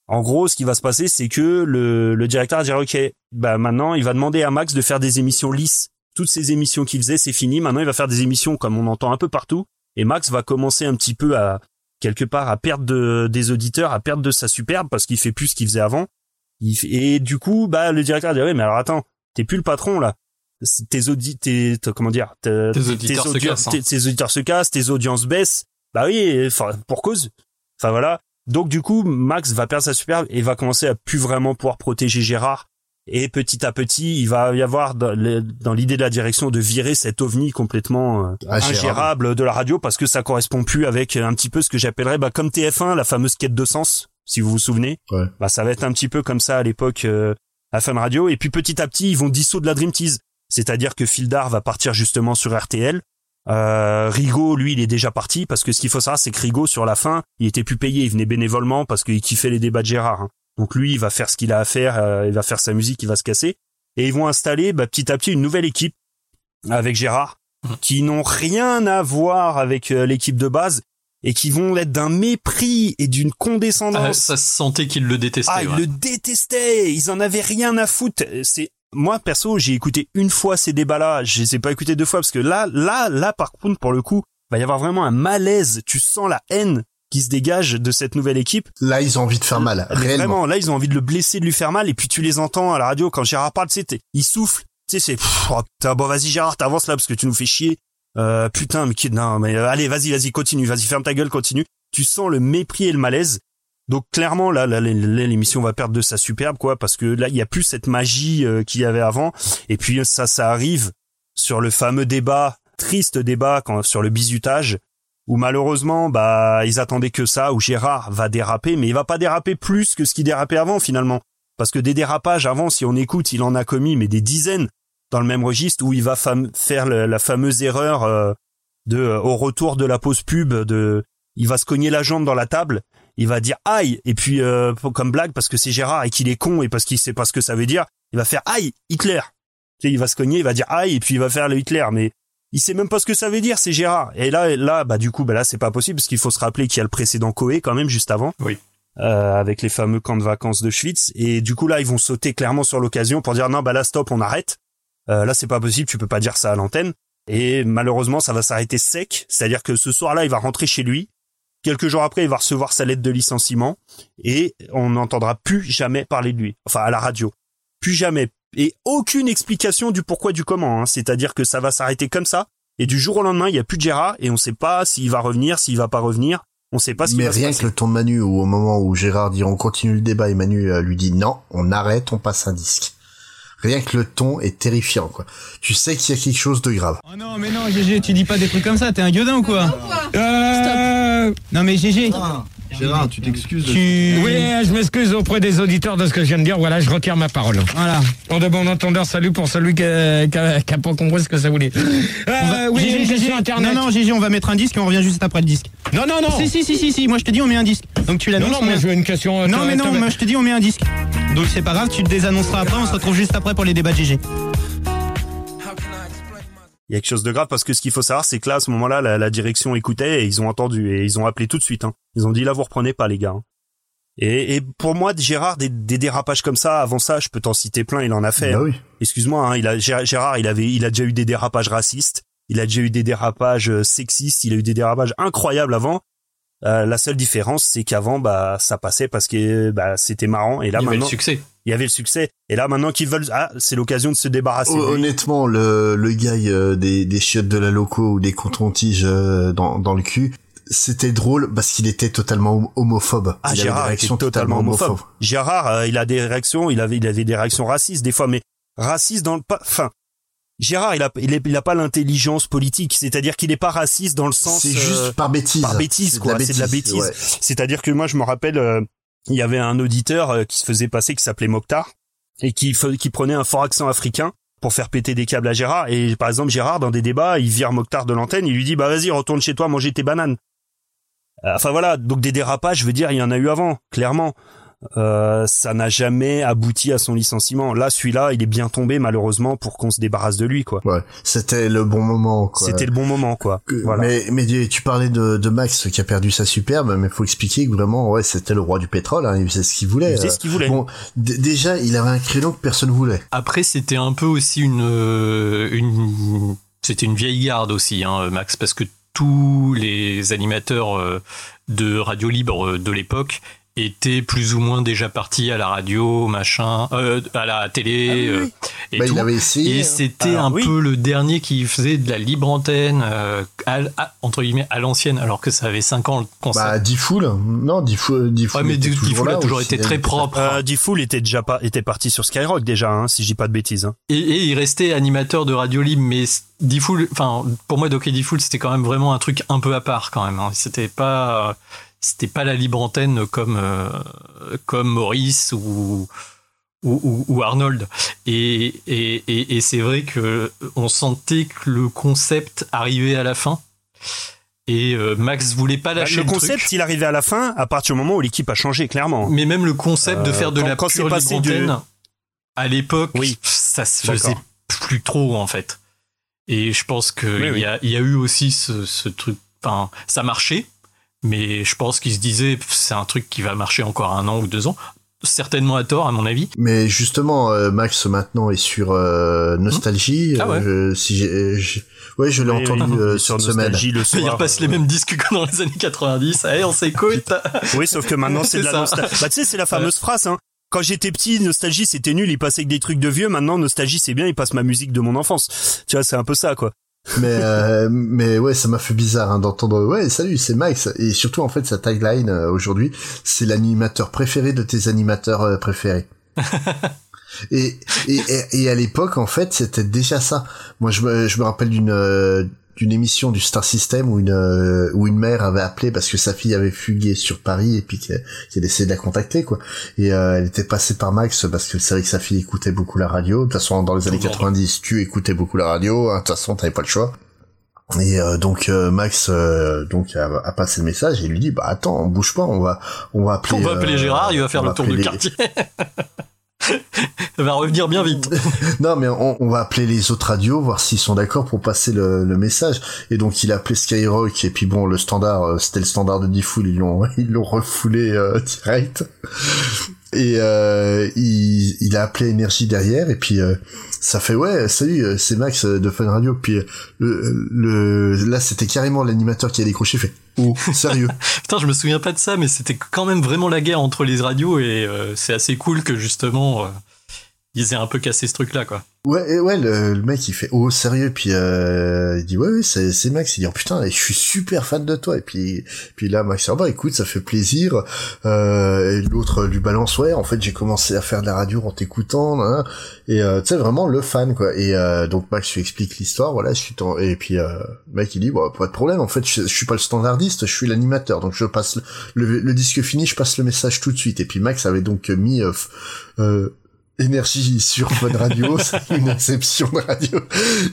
En gros, ce qui va se passer, c'est que le, le directeur va dire, OK, bah maintenant, il va demander à Max de faire des émissions lisses. Toutes ces émissions qu'il faisait, c'est fini. Maintenant, il va faire des émissions comme on entend un peu partout. Et Max va commencer un petit peu à, quelque part, à perdre de, des auditeurs, à perdre de sa superbe parce qu'il fait plus ce qu'il faisait avant. Et du coup, bah, le directeur va dire, oui, mais alors attends, t'es plus le patron, là. Tes comment dire, tes, Tes auditeurs se audi- cassent, hein. tes- tes auditeurs se cassent, tes audiences baissent. Bah oui, enfin, pour cause. Enfin voilà. Donc du coup, Max va perdre sa superbe et va commencer à plus vraiment pouvoir protéger Gérard. Et petit à petit, il va y avoir dans l'idée de la direction de virer cet ovni complètement euh, Ingérable. ingérable de la radio parce que ça correspond plus avec un petit peu ce que j'appellerais bah, comme TF1, la fameuse quête de sens, si vous vous souvenez. Ouais. Bah ça va être un petit peu comme ça à l'époque euh, à Fun Radio. Et puis petit à petit, ils vont dissoudre la Dream Tease. C'est-à-dire que Fildar va partir justement sur RTL. Euh, Rigaud, lui, il est déjà parti parce que ce qu'il faut savoir, c'est que Rigaud, sur la fin, il était plus payé, il venait bénévolement parce qu'il kiffait les débats de Gérard. hein. Donc lui, il va faire ce qu'il a à faire, euh, il va faire sa musique, il va se casser. Et ils vont installer bah, petit à petit une nouvelle équipe avec Gérard. qui n'ont rien à voir avec euh, l'équipe de base et qui vont être d'un mépris et d'une Ah, condescendance. ça se sentait qu'ils le détestaient. Ah, ils ouais. le détestaient. Ils en avaient rien à foutre. C'est moi perso, j'ai écouté une fois ces débats-là. Je les ai pas écoutés deux fois parce que là, là, là, par contre, pour le coup, va y avoir vraiment un malaise. Tu sens la haine qui se dégage de cette nouvelle équipe. Là, ils ont envie de faire mal, Mais réellement. Vraiment, là, ils ont envie de le blesser, de lui faire mal. Et puis tu les entends à la radio quand Gérard parle, tu sais, il souffle. Tu sais, c'est oh, putain, bon, vas-y Gérard, t'avances là parce que tu nous fais chier. Euh, putain, mais qui, non, mais euh, allez, vas-y, vas-y, continue, vas-y, ferme ta gueule, continue. Tu sens le mépris et le malaise. Donc clairement, là, l'émission va perdre de sa superbe, quoi, parce que là, il y a plus cette magie euh, qu'il y avait avant. Et puis ça, ça arrive sur le fameux débat, triste débat quand, sur le bizutage, où malheureusement, bah, ils attendaient que ça, où Gérard va déraper, mais il va pas déraper plus que ce qu'il dérapait avant finalement, parce que des dérapages avant, si on écoute, il en a commis mais des dizaines dans le même registre où il va faire le- la fameuse erreur euh, de euh, au retour de la pause pub de il va se cogner la jambe dans la table il va dire aïe et puis euh, comme blague parce que c'est Gérard et qu'il est con et parce qu'il sait pas ce que ça veut dire il va faire aïe Hitler. Tu sais, il va se cogner il va dire aïe et puis il va faire le Hitler mais il sait même pas ce que ça veut dire c'est Gérard. Et là là bah du coup bah là c'est pas possible parce qu'il faut se rappeler qu'il y a le précédent Coé quand même juste avant. Oui. Euh, avec les fameux camps de vacances de Schwitz. Et du coup là ils vont sauter clairement sur l'occasion pour dire non bah là stop on arrête euh, là c'est pas possible tu peux pas dire ça à l'antenne. Et malheureusement ça va s'arrêter sec. C'est-à-dire que ce soir-là il va rentrer chez lui. Quelques jours après il va recevoir sa lettre de licenciement. Et on n'entendra plus jamais parler de lui. Enfin à la radio. Plus jamais. Et aucune explication du pourquoi du comment hein. c'est-à-dire que ça va s'arrêter comme ça. Et du jour au lendemain il y a plus de Gérard. Et on sait pas s'il va revenir s'il va pas revenir. On sait pas ce Mais va se rien passer. que le ton de Manu, où au moment où Gérard dit on continue le débat et Manu euh, lui dit non, on arrête, on passe un disque. Rien que le ton est terrifiant, quoi. Tu sais qu'il y a quelque chose de grave. Oh non, mais non, GG, tu dis pas des trucs comme ça, t'es un gueudin ou quoi Euh, Non mais GG. Gérard, tu t'excuses. Tu... Oui, je m'excuse auprès des auditeurs de ce que je viens de dire. Voilà, je retire ma parole. Voilà. En de bon entendeur, salut pour celui qui a, qui a- qui a pas compris ce que ça voulait. Va- Euh, oui, internet. Non, non, GG, on va mettre un disque et on revient juste après le disque. Non, non, non. Si, si, si, si, si, moi je te dis, on met un disque. Donc tu l'annonces. Non, non, met- je veux une question, Non, euh, mais non, moi je te dis, on met un disque. Donc c'est pas grave, tu te désannonceras après, on se retrouve juste après pour les débats de GG. Il y a quelque chose de grave parce que ce qu'il faut savoir, c'est que là, à ce moment-là, la, la direction écoutait et ils ont entendu et ils ont appelé tout de suite. Hein. Ils ont dit là, vous reprenez pas, les gars. hein. Et, et pour moi, Gérard, des, des dérapages comme ça, avant ça, je peux t'en citer plein. Il en a fait. Bah hein. oui. Excuse-moi, hein, il a Gé- Gérard, il avait, il a déjà eu des dérapages racistes. Il a déjà eu des dérapages euh, sexistes. Il a eu des dérapages incroyables avant. Euh, la seule différence, c'est qu'avant, bah, ça passait parce que bah, c'était marrant. Et là, Il y avait le maintenant, succès. Il y avait le succès. Et là, maintenant qu'ils veulent, ah, c'est l'occasion de se débarrasser. Honnêtement, le, le gars euh, des, des chiottes de la loco ou des coton-tiges euh, dans, dans le cul, c'était drôle parce qu'il était totalement hom- homophobe. Ah, il avait des Gérard était réactions totalement homophobe. Gérard, euh, il a des réactions, il avait, il avait des réactions racistes des fois, mais racistes dans le pas, enfin, Gérard, il a, il, est- il a pas l'intelligence politique, c'est-à-dire qu'il est pas raciste dans le sens. C'est juste par bêtise. Par bêtise, quoi. C'est de la bêtise, ouais. C'est-à-dire que moi, je me rappelle, euh, il y avait un auditeur euh, qui se faisait passer, qui s'appelait Mokhtar, et qui, prenait un fort accent africain pour faire péter des câbles à Gérard. Et par exemple, Gérard, dans des débats, il vire Mokhtar de l'antenne, il lui dit, bah vas-y, retourne chez toi, manger tes bananes. Euh, Enfin voilà, donc des dérapages, je veux dire, il y en a eu avant, clairement. Euh, ça n'a jamais abouti à son licenciement. Là, celui-là, il est bien tombé malheureusement pour qu'on se débarrasse de lui, quoi. Ouais, c'était le bon moment, quoi. C'était le bon moment, quoi. Voilà. Mais, mais tu parlais de, de Max qui a perdu sa superbe, mais faut expliquer que vraiment, ouais, c'était le roi du pétrole, hein, il faisait ce qu'il voulait. Il faisait ce qu'il voulait. Bon, déjà, il avait un créneau que personne voulait. Après, c'était un peu aussi une, euh, une c'était une vieille garde aussi, hein, Max, parce que tous les animateurs euh, de radio libre euh, de l'époque étaient plus ou moins déjà partis à la radio, machin, euh, à la télé euh, et Bah, il tout. avait essayé, et hein. c'était un oui. peu le dernier qui faisait de la libre antenne, euh, à- à- entre guillemets, à l'ancienne, alors que ça avait 5 ans le concept. Bah, Diffoul, non, Diffoul, Diffoul. Ouais, mais était Diffoul a toujours été il très propre. Euh, Diffoul était déjà pas, était parti sur Skyrock déjà, hein, si je dis pas de bêtises. Hein. Et, et il restait animateur de radio libre, mais Diffoul, enfin, pour moi, et Diffoul, c'était quand même vraiment un truc un peu à part quand même. hein. C'était pas, c'était pas la libre antenne comme, euh, comme Maurice ou, ou, ou- ou Arnold. Et, et, et, et c'est vrai que on sentait que le concept arrivait à la fin. Et euh, Max voulait pas Bah, lâcher le le, concept, truc. il arrivait à la fin, à partir du moment où l'équipe a changé, clairement. Mais même le concept de Euh, faire de quand- la quand pure libre de- antenne, à l'époque, ça se faisait plus trop en fait. Et je pense qu'il Oui, oui. y, a, il y a eu aussi ce, ce truc. Enfin, ça marchait, mais je pense qu'il se disait c'est un truc qui va marcher encore un an ou deux ans. Certainement à tort, à mon avis. Mais justement, euh, Max maintenant est sur euh, Nostalgie. Ah ouais. euh, je- si j'ai, j'ai- ouais, je l'ai Oui, entendu oui, euh, sur cette semaine. Nostalgie le Il soir. repasse les mêmes disques que dans les années 90. Allez, on s'écoute. Oui, sauf que maintenant c'est de la nostalgie. Bah tu sais, c'est la fameuse phrase. Hein. Quand j'étais petit, nostalgie c'était nul, il passait que des trucs de vieux. Maintenant, nostalgie c'est bien, il passe ma musique de mon enfance. Tu vois, c'est un peu ça quoi. Mais euh, mais ouais, ça m'a fait bizarre hein, d'entendre. Ouais, salut, c'est Max. Et surtout en fait, sa tagline euh, aujourd'hui, c'est l'animateur préféré de tes animateurs euh, préférés. et, et et et à l'époque, en fait, c'était déjà ça. Moi, je me je me rappelle d'une euh, d'une émission du Star System où une euh, où une mère avait appelé parce que sa fille avait fugué sur Paris et puis qu'elle qu'elle essayait de la contacter quoi. Et euh, elle était passée par Max parce que c'est vrai que sa fille écoutait beaucoup la radio. De toute façon, dans les années 90, tu écoutais beaucoup la radio. hein, De toute façon, t'avais pas le choix. Et euh, donc euh, Max euh, donc a, a passé le message et lui dit bah attends on bouge pas on va on va appeler On va appeler Gérard, il va faire le tour du quartier. Il va revenir bien vite. non mais on, va appeler les autres radios voir s'ils sont d'accord pour passer le, le message et donc il a appelé Skyrock et puis bon le standard euh, c'était le standard de Diffoul ils l'ont ils l'ont refoulé euh, direct et euh, il, il a appelé Énergie derrière et puis euh, ça fait ouais salut euh, c'est Max de Fun Radio. Puis le, le là c'était carrément l'animateur qui a décroché fait oh sérieux. Putain, je me souviens pas de ça, mais c'était quand même vraiment la guerre entre les radios et euh, c'est assez cool que justement euh, ils aient un peu cassé ce truc-là, quoi. Ouais, ouais, le, le mec il fait oh sérieux, puis euh, il dit ouais, ouais c'est Max, il dit oh putain, je suis super fan de toi, et puis puis là Max dit oh, bah écoute, ça fait plaisir, euh, et l'autre lui balance ouais, en fait j'ai commencé à faire de la radio en t'écoutant, et euh, tu sais vraiment le fan quoi, et euh, donc Max lui explique l'histoire, voilà, et puis euh, mec il dit bah pas de problème, en fait je, suis pas le standardiste, je suis l'animateur, donc je passe le, le, le disque fini, je passe le message tout de suite, et puis Max avait donc mis euh, énergie sur Fun Radio, une inception de radio.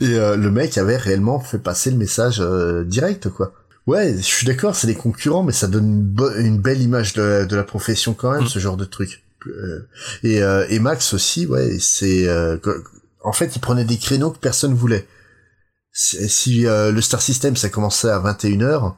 Et euh, le mec avait réellement fait passer le message euh, direct, quoi. Ouais, je suis d'accord, c'est des concurrents, mais ça donne une, belle image de, de la profession quand même, ce genre de truc. Euh, et, euh, et Max aussi, ouais, c'est... euh, en fait, il prenait des créneaux que personne voulait. Si, euh, le Star System, ça commençait à 21h,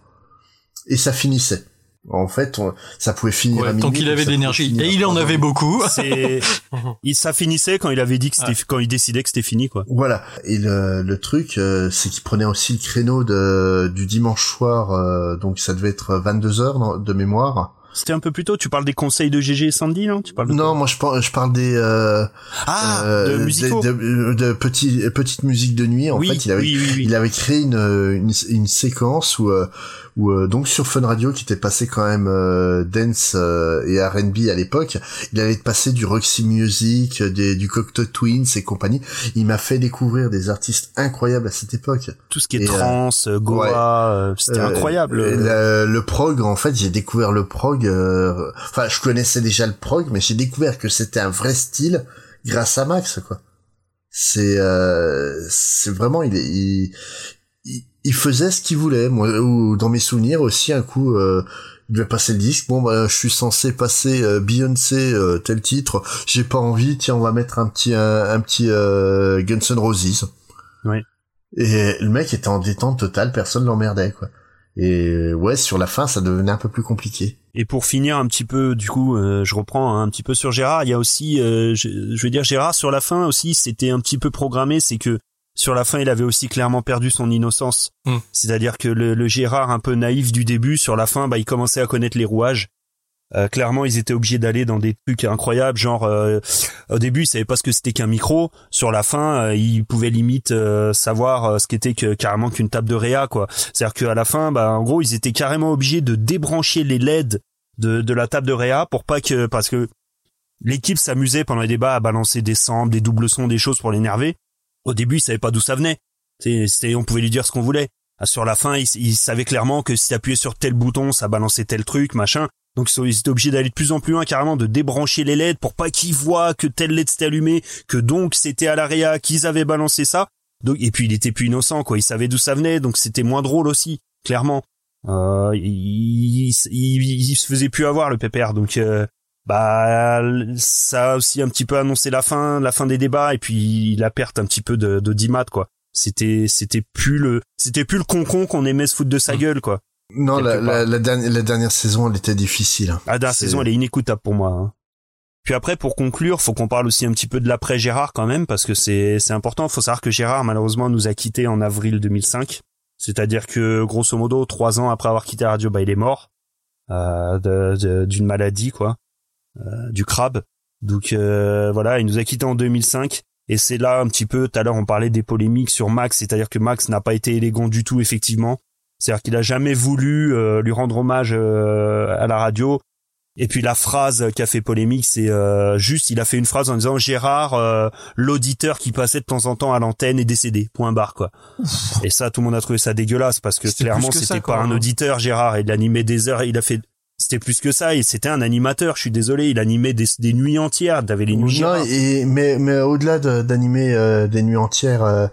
et ça finissait. En fait, on- ça pouvait finir Ouais, à tant qu'il avait d'énergie. Et il en 3 heures. avait beaucoup. C'est, il, ça finissait quand il avait dit que c'était, quand il décidait que c'était fini quoi. Voilà. Et le, le truc, euh, c'est qu'il prenait aussi le créneau de, du dimanche soir, euh, donc ça devait être 22 heures dans- de mémoire. C'était un peu plus tôt. Tu parles des conseils de GG et Sandy, non? Tu parles de Non, moi je parle, je parle des euh, Ah, euh, de musicaux. de, de, de petits petites musiques de nuit. En Oui, fait, il avait oui, oui, oui. il avait créé une une, une séquence où euh, où euh, donc sur Fun Radio qui était passé quand même euh, dance euh, et R&B à l'époque, il avait passé du Roxy Music, des, du Cocteau Twins et compagnie. Il m'a fait découvrir des artistes incroyables à cette époque. Tout ce qui est euh, trance, Goa, ouais. euh, c'était Euh, incroyable. Le, le prog, en fait, j'ai découvert le prog. euh, Enfin, je connaissais déjà le prog, mais j'ai découvert que c'était un vrai style grâce à Max, quoi. C'est, euh, c'est vraiment, il, est- il, il, il faisait ce qu'il voulait. Moi, ou dans mes souvenirs aussi, un coup, euh, il devait passer le disque. Bon, bah, je suis censé passer euh, Beyoncé euh, tel titre. J'ai pas envie. Tiens, on va mettre un petit, un, un petit euh, Guns N' Roses. Oui. Et le mec était en détente totale. Personne l'emmerdait, quoi. Et ouais, sur la fin, ça devenait un peu plus compliqué. Et pour finir un petit peu, du coup, euh, je reprends hein, un petit peu sur Gérard. Il y a aussi, euh, je, je veux dire, Gérard sur la fin aussi, c'était un petit peu programmé, c'est que sur la fin, il avait aussi clairement perdu son innocence. Hmm. C'est-à-dire que le, le Gérard un peu naïf du début, sur la fin, bah, il commençait à connaître les rouages. Euh, clairement, ils étaient obligés d'aller dans des trucs incroyables, genre euh, au début, ils savaient pas ce que c'était qu'un micro. Sur la fin, euh, ils pouvaient limite euh, savoir euh, ce qu'était que carrément qu'une table de réa, quoi. C'est-à-dire qu'à la fin, bah, en gros, ils étaient carrément obligés de débrancher les LED de, de la table de réa pour pas que parce que l'équipe s'amusait pendant les débats à balancer des samples, des doubles sons, des choses pour l'énerver. Au début, ils savaient pas d'où ça venait. C'était, on pouvait lui dire ce qu'on voulait. Ah, Sur la fin, ils, ils savaient clairement que si t'appuyais sur tel bouton, ça balançait tel truc, machin. Donc ils étaient obligés d'aller de plus en plus loin, carrément de débrancher les LED pour pas qu'ils voient que tel LED s'était allumé, que donc c'était à la réa qu'ils avaient balancé ça. Donc et puis il était plus innocent, quoi. Il savait d'où ça venait, donc c'était moins drôle aussi, clairement. Euh, il, il, il- il se faisait plus avoir le pépère, donc euh, bah ça a aussi un petit peu annoncé la fin, la fin des débats et puis la perte un petit peu de, de d'Imat, quoi. C'était c'était plus le c'était plus le concon qu'on aimait se foutre de sa gueule quoi. Non, la, la, la dernière, la dernière saison, elle était difficile. hein. Ah, dernière saison, elle est inécoutable pour moi. hein. Puis après, pour conclure, faut qu'on parle aussi un petit peu de l'après Gérard quand même, parce que c'est c'est important. Faut savoir que Gérard, malheureusement, nous a quittés en avril 2005. C'est-à-dire que, grosso modo, trois ans après avoir quitté la radio, bah, il est mort euh, d'une maladie, quoi, du crabe. Donc euh, voilà, il nous a quittés en 2005. Et c'est là un petit peu, tout à l'heure on parlait des polémiques sur Max, c'est-à-dire que Max n'a pas été élégant du tout, effectivement. C'est-à-dire qu'il a jamais voulu euh, lui rendre hommage euh, à la radio. Et puis la phrase qui a fait polémique, c'est euh, juste, il a fait une phrase en disant Gérard, euh, l'auditeur qui passait de temps en temps à l'antenne est décédé. Point barre quoi. Et ça, tout le monde a trouvé ça dégueulasse parce que clairement, c'était quoi, pas un hein. auditeur Gérard. Il animait des heures, il a fait. C'était plus que ça. Et c'était un animateur. Je suis désolé, il animait des, des nuits entières. T'avais les nuits. Non, et, mais, mais au-delà de- d'animer euh, des nuits entières, euh,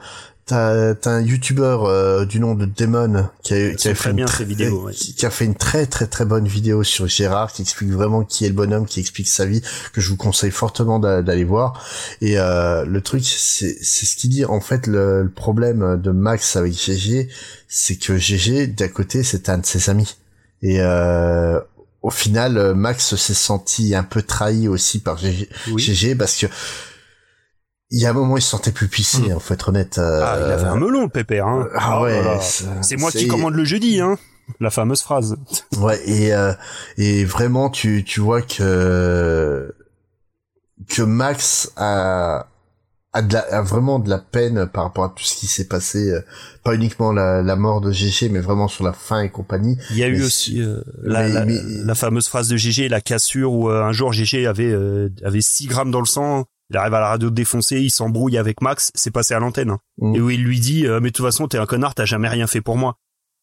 t'as un youtubeur euh, du nom de Demon qui a, qui a fait une très- vidéos, ouais. qui, a fait une très très très bonne vidéo sur Gérard qui explique vraiment qui est le bonhomme, qui explique sa vie, que je vous conseille fortement d'a- d'aller voir. Et euh, le truc, c'est c'est ce qu'il dit. En fait, le, le problème de Max avec GG, c'est que GG d'à côté, c'est un de ses amis. Et euh, au final, euh, Max s'est senti un peu trahi aussi par GG, GG parce que il y a un moment, il se sentait plus pissé, hein, faut être honnête. euh, Ah, il avait un melon, le pépère. Hein. Ah Oh ouais, c'est- moi qui commande le jeudi, hein. La fameuse phrase. Ouais, et, euh, et vraiment, tu, tu vois que, que Max a, a, de la, a vraiment de la peine par rapport à tout ce qui s'est passé, euh, pas uniquement la, la mort de GG, mais vraiment sur la fin et compagnie. Il y a eu aussi euh, la, mais- la, mais- la fameuse phrase de GG, la cassure où euh, un jour GG avait euh, avait 6 grammes dans le sang. Il arrive à la radio défoncé, il s'embrouille avec Max, c'est passé à l'antenne. hein. Mm. Et où il lui dit euh, mais de toute façon t'es un connard, t'as jamais rien fait pour moi.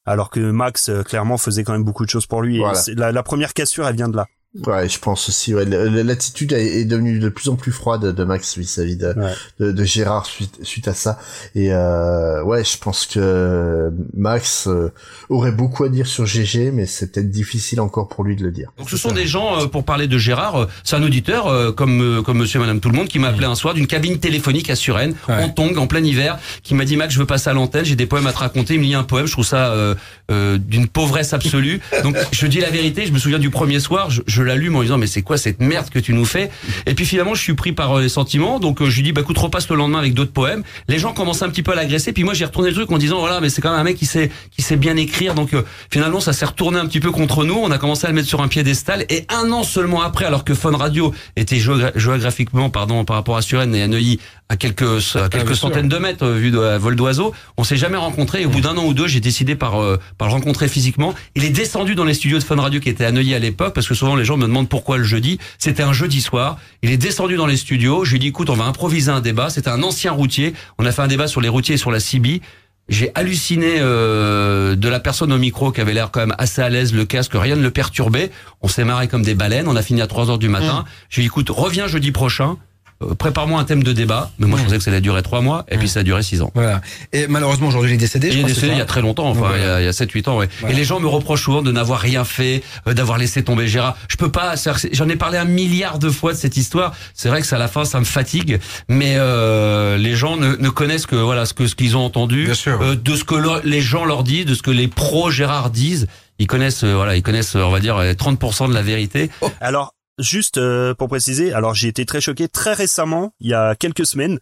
Alors que Max euh, clairement faisait quand même beaucoup de choses pour lui. Voilà. la première cassure elle vient de là. Ouais, je pense aussi. Ouais, l'attitude est devenue de plus en plus froide de Max vis-à-vis de, de, de Gérard suite, suite à ça. Et euh, ouais, je pense que Max euh, aurait beaucoup à dire sur GG, mais c'est peut-être difficile encore pour lui de le dire. Donc ce sont des gens, euh, pour parler de Gérard, euh, c'est un auditeur comme comme Monsieur et Madame Tout le Monde qui m'a appelé un soir d'une cabine téléphonique à Suresnes, en tongue, en plein hiver, qui m'a dit Max, je veux passer à l'antenne, j'ai des poèmes à te raconter. Il me lit un poème, je trouve ça euh, euh, d'une pauvresse absolue. Donc je dis la vérité, je me souviens du premier soir, je, je l'allume en disant mais c'est quoi cette merde que tu nous fais? Et puis finalement je suis pris par euh, les sentiments, donc euh, je lui dis bah écoute repasse le lendemain avec d'autres poèmes. Les gens commencent un petit peu à l'agresser, puis moi j'ai retourné le truc en disant voilà mais c'est quand même un mec qui sait qui sait bien écrire, donc euh, finalement ça s'est retourné un petit peu contre nous. On a commencé à le mettre sur un piédestal. Et un an seulement après, alors que Fun Radio était géogra- géographiquement pardon par rapport à Suresnes et à Neuilly à quelques à quelques centaines de mètres euh, vu de à vol d'oiseau, on s'est jamais rencontré. Au bout d'un an ou deux, j'ai décidé par euh, par le rencontrer physiquement. Il est descendu dans les studios de Fun Radio qui étaient à Neuilly à l'époque parce que souvent les gens me demandent pourquoi le jeudi. C'était un jeudi soir. Il est descendu dans les studios. Je lui ai dit écoute, on va improviser un débat. C'était un ancien routier. On a fait un débat sur les routiers et sur la CB. J'ai halluciné euh, de la personne au micro qui avait l'air quand même assez à l'aise, le casque, rien ne le perturbait. On s'est marré comme des baleines. On a fini à 3 heures du matin. J'ai dit écoute, reviens jeudi prochain. Euh, Prépare-moi un thème de débat. Mais moi, je pensais que ça allait durer 3 mois. Et puis ça a duré 6 ans. Voilà. Et malheureusement, aujourd'hui, il est décédé. je Il est décédé il y a très longtemps, enfin, Ouais. il y a, il y a 7-8 ans, ouais. Voilà. Et les gens me reprochent souvent de n'avoir rien fait, euh, d'avoir laissé tomber Gérard. Je peux pas, c'est-à-dire que c'est- j'en ai parlé un milliard de fois de cette histoire. C'est vrai que ça, à la fin, ça me fatigue, mais euh, les gens ne, ne connaissent que voilà ce que ce qu'ils ont entendu, euh, de ce que leur- les gens leur disent, de ce que les pros Gérard disent. Ils connaissent, euh, voilà, ils connaissent, on va dire, euh, 30% de la vérité. Alors, juste euh, pour préciser, alors j'ai été très choqué très récemment, il y a quelques semaines.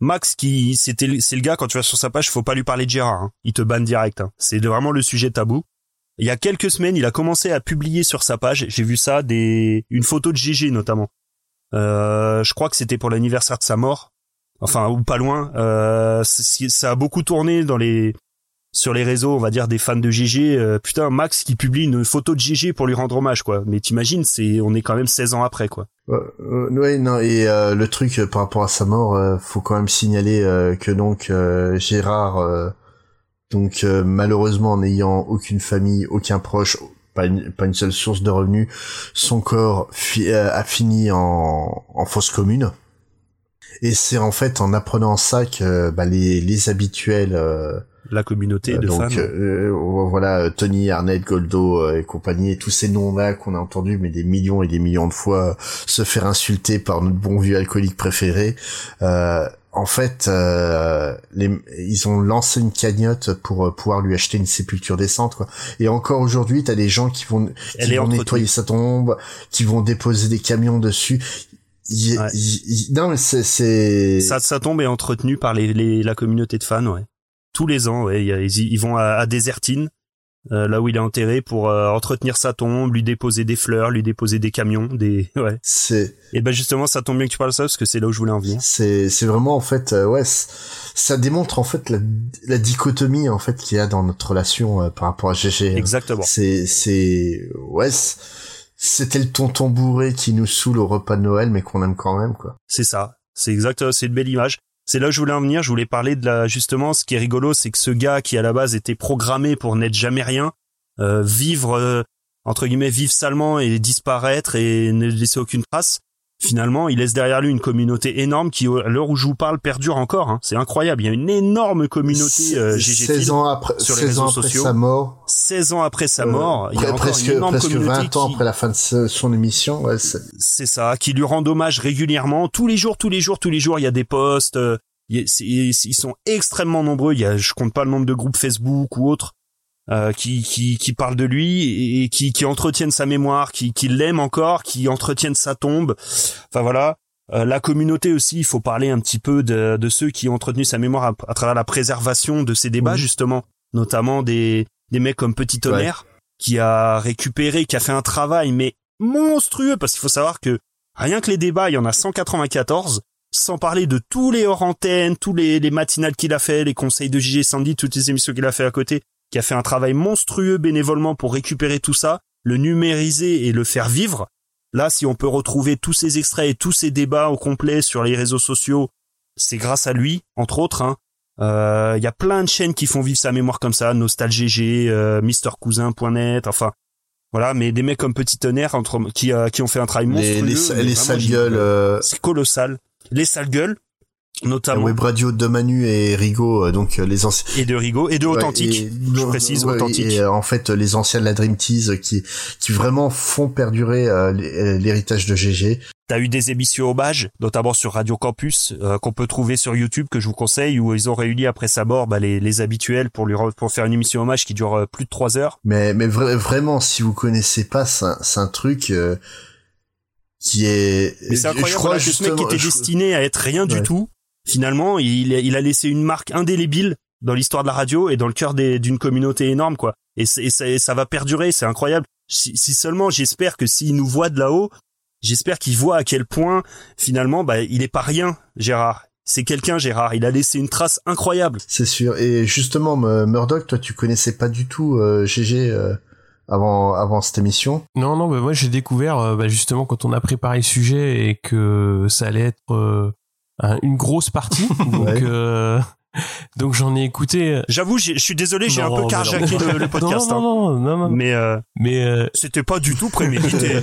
Max, qui c'était c'est le gars quand tu vas sur sa page, faut pas lui parler de Gérard, hein. il te banne direct. hein. C'est vraiment le sujet tabou. Il y a quelques semaines, il a commencé à publier sur sa page, j'ai vu ça, des une photo de GG notamment. Euh, je crois que c'était pour l'anniversaire de sa mort, enfin ou pas loin. Euh, ça a beaucoup tourné dans les sur les réseaux, on va dire des fans de GG. euh, putain, Max qui publie une photo de GG pour lui rendre hommage, quoi. Mais t'imagines, c'est on est quand même 16 ans après, quoi. Euh, euh, ouais, non, et euh, le truc euh, par rapport à sa mort, faut quand même signaler que donc Gérard, donc malheureusement en n'ayant aucune famille, aucun proche, pas une, pas une seule source de revenus, son corps a fini en, en fosse commune. Et c'est en fait en apprenant ça que bah, les, les habituels euh, la communauté de donc fans. euh, voilà Tony Arnett Goldo euh, et compagnie et tous ces noms là qu'on a entendus mais des millions et des millions de fois euh, se faire insulter par notre bon vieux alcoolique préféré euh, en fait, euh, les, ils ont lancé une cagnotte pour euh, pouvoir lui acheter une sépulture décente, quoi. Et encore aujourd'hui, t'as des gens qui vont, qui vont nettoyer sa tombe, qui vont déposer des camions dessus. Ouais. il- non, mais c'est, c'est, Ça, ça tombe est entretenu par les, les- la communauté de fans, ouais. Tous les ans, ouais. y a- Ils, ils vont à, à Désertine, euh, là où il est enterré, pour euh, entretenir sa tombe, lui déposer des fleurs, lui déposer des camions, des, ouais. c'est, Et ben justement, ça tombe bien que tu parles de ça parce que c'est là où je voulais en venir. c'est, c'est vraiment en fait, euh, ouais, ça démontre en fait la, la dichotomie en fait qu'il y a dans notre relation par rapport à GG. hein. Exactement. C'est, c'est, ouais, c'était le tonton bourré qui nous saoule au repas de Noël, mais qu'on aime quand même, quoi. C'est ça. C'est exact. C'est une belle image. C'est là où je voulais en venir. Je voulais parler de la justement. Ce qui est rigolo, c'est que ce gars qui à la base était programmé pour n'être jamais rien, euh, vivre euh, entre guillemets, vivre salement et disparaître et ne laisser aucune trace. Finalement, il laisse derrière lui une communauté énorme qui, à l'heure où je vous parle, perdure encore. hein. C'est incroyable. Il y a une énorme communauté euh, GG 16 Field ans après, sur les 16 réseaux ans après sociaux. sa mort. 16 ans après sa euh, mort, il y a presque, une énorme presque communauté 20 ans qui- après la fin de son émission, ouais, c'est- ça, qui lui rend hommage régulièrement, tous les jours, tous les jours, tous les jours, il y a des posts, euh, ils sont extrêmement nombreux, il y a, je compte pas le nombre de groupes Facebook ou autres, euh, qui, qui, qui parlent de lui et qui, qui entretiennent sa mémoire, qui, qui l'aiment encore, qui entretiennent sa tombe. Enfin voilà. Euh, la communauté aussi, il faut parler un petit peu de, de ceux qui ont entretenu sa mémoire à, à travers la préservation de ces débats, justement, notamment des, des mecs comme Petit Tonnerre, qui a récupéré, qui a fait un travail, mais monstrueux, parce qu'il faut savoir que rien que les débats, il y en a 194, sans parler de tous les hors antennes, tous les, les matinales qu'il a fait, les conseils de JG Sandy, toutes les émissions qu'il a fait à côté, qui a fait un travail monstrueux bénévolement pour récupérer tout ça, le numériser et le faire vivre. Là, si on peut retrouver tous ces extraits et tous ces débats au complet sur les réseaux sociaux, c'est grâce à lui, entre autres. hein. Euh, Il y a plein de chaînes qui font vivre sa mémoire comme ça, NostalGG, euh, MrCousin.net, enfin voilà, mais des mecs comme Petit Tonnerre entre, qui, euh, qui ont fait un travail Les- monstrueux. les- les vraiment sales gueules, euh, C'est colossal. Les sales gueules, notamment. web radio de Manu et Rigaud, euh, donc euh, les anciens. Et de Rigaud, et de Ouais, Authentique. et- je précise, ouais, Authentique. Et euh, en fait, les anciens de la Dream Tease qui, qui vraiment font perdurer euh, l'hé- l'héritage de GG. T'as eu des émissions hommages, notamment sur Radio Campus, euh, qu'on peut trouver sur YouTube, que je vous conseille, où ils ont réuni après sa mort bah, les, les habituels pour lui pour faire une émission hommage qui dure plus de trois heures. Mais, mais vra- vraiment, si vous connaissez pas, c'est un, un truc euh, qui est. Mais c'est incroyable je crois que ce mec qui était je- destiné à être rien du Ouais. tout, finalement, il, il a laissé une marque indélébile dans l'histoire de la radio et dans le cœur des- d'une communauté énorme, quoi. Et, c'est- et ça, et ça va perdurer, c'est incroyable. Si, si seulement, j'espère que s'il nous voit de là-haut, j'espère qu'il voit à quel point, finalement, bah, il est pas rien, Gérard. C'est quelqu'un, Gérard. Il a laissé une trace incroyable. C'est sûr. Et justement, Murdoch, toi, tu connaissais pas du tout euh, GG euh, avant avant cette émission. Non, non, bah moi j'ai découvert euh, bah, justement quand on a préparé le sujet et que ça allait être euh, une grosse partie. donc Ouais. euh, donc j'en ai écouté. J'avoue, j'ai- je suis désolé, j'ai un Non, peu carjacké non. le, le podcast. Non, hein. non, non, non, non. Mais, euh, Mais euh, c'était pas du tout prémédité.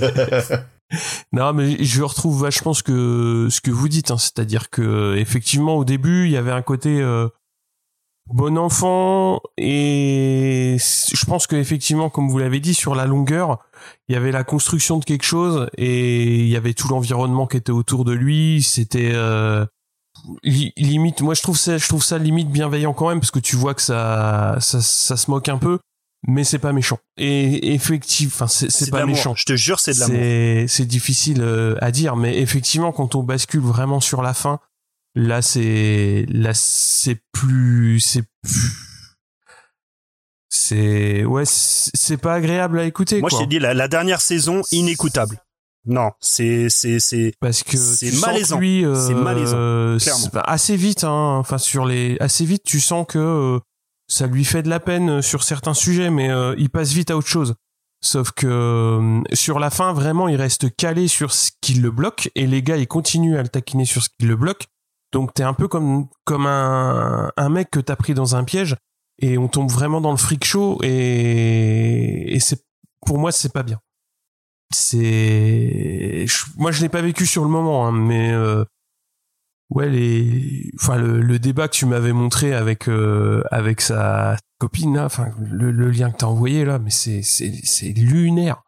Non, mais je retrouve vachement ce que ce que vous dites, hein. c'est-à-dire que effectivement au début il y avait un côté euh, bon enfant et je pense que effectivement comme vous l'avez dit sur la longueur il y avait la construction de quelque chose et il y avait tout l'environnement qui était autour de lui, c'était euh, li- limite moi je trouve ça je trouve ça limite bienveillant quand même parce que tu vois que ça ça, ça se moque un peu mais c'est pas méchant. Et effectivement enfin c'est pas méchant. Je te jure, c'est de l'amour. c'est c'est difficile euh, à dire mais effectivement quand on bascule vraiment sur la fin là c'est là c'est plus c'est plus- c'est ouais c'est pas agréable à écouter Moi, je quoi. t'ai dit, la, la dernière saison, inécoutable. Non, c'est, c'est, c'est, parce que c'est malaisant. euh, c'est malaisant. Clairement. c'est- bah, assez vite hein, enfin sur les assez vite tu sens que euh, ça lui fait de la peine sur certains sujets mais euh, il passe vite à autre chose sauf que euh, sur la fin vraiment il reste calé sur ce qui le bloque et les gars ils continuent à le taquiner sur ce qui le bloque donc t'es un peu comme comme un un mec que t'as pris dans un piège et on tombe vraiment dans le freak show et et c'est pour moi c'est pas bien. C'est moi je l'ai pas vécu sur le moment hein, mais euh, ouais les enfin le, débat que tu m'avais montré avec euh, avec sa copine enfin le, le lien que t'as envoyé là mais c'est c'est lunaire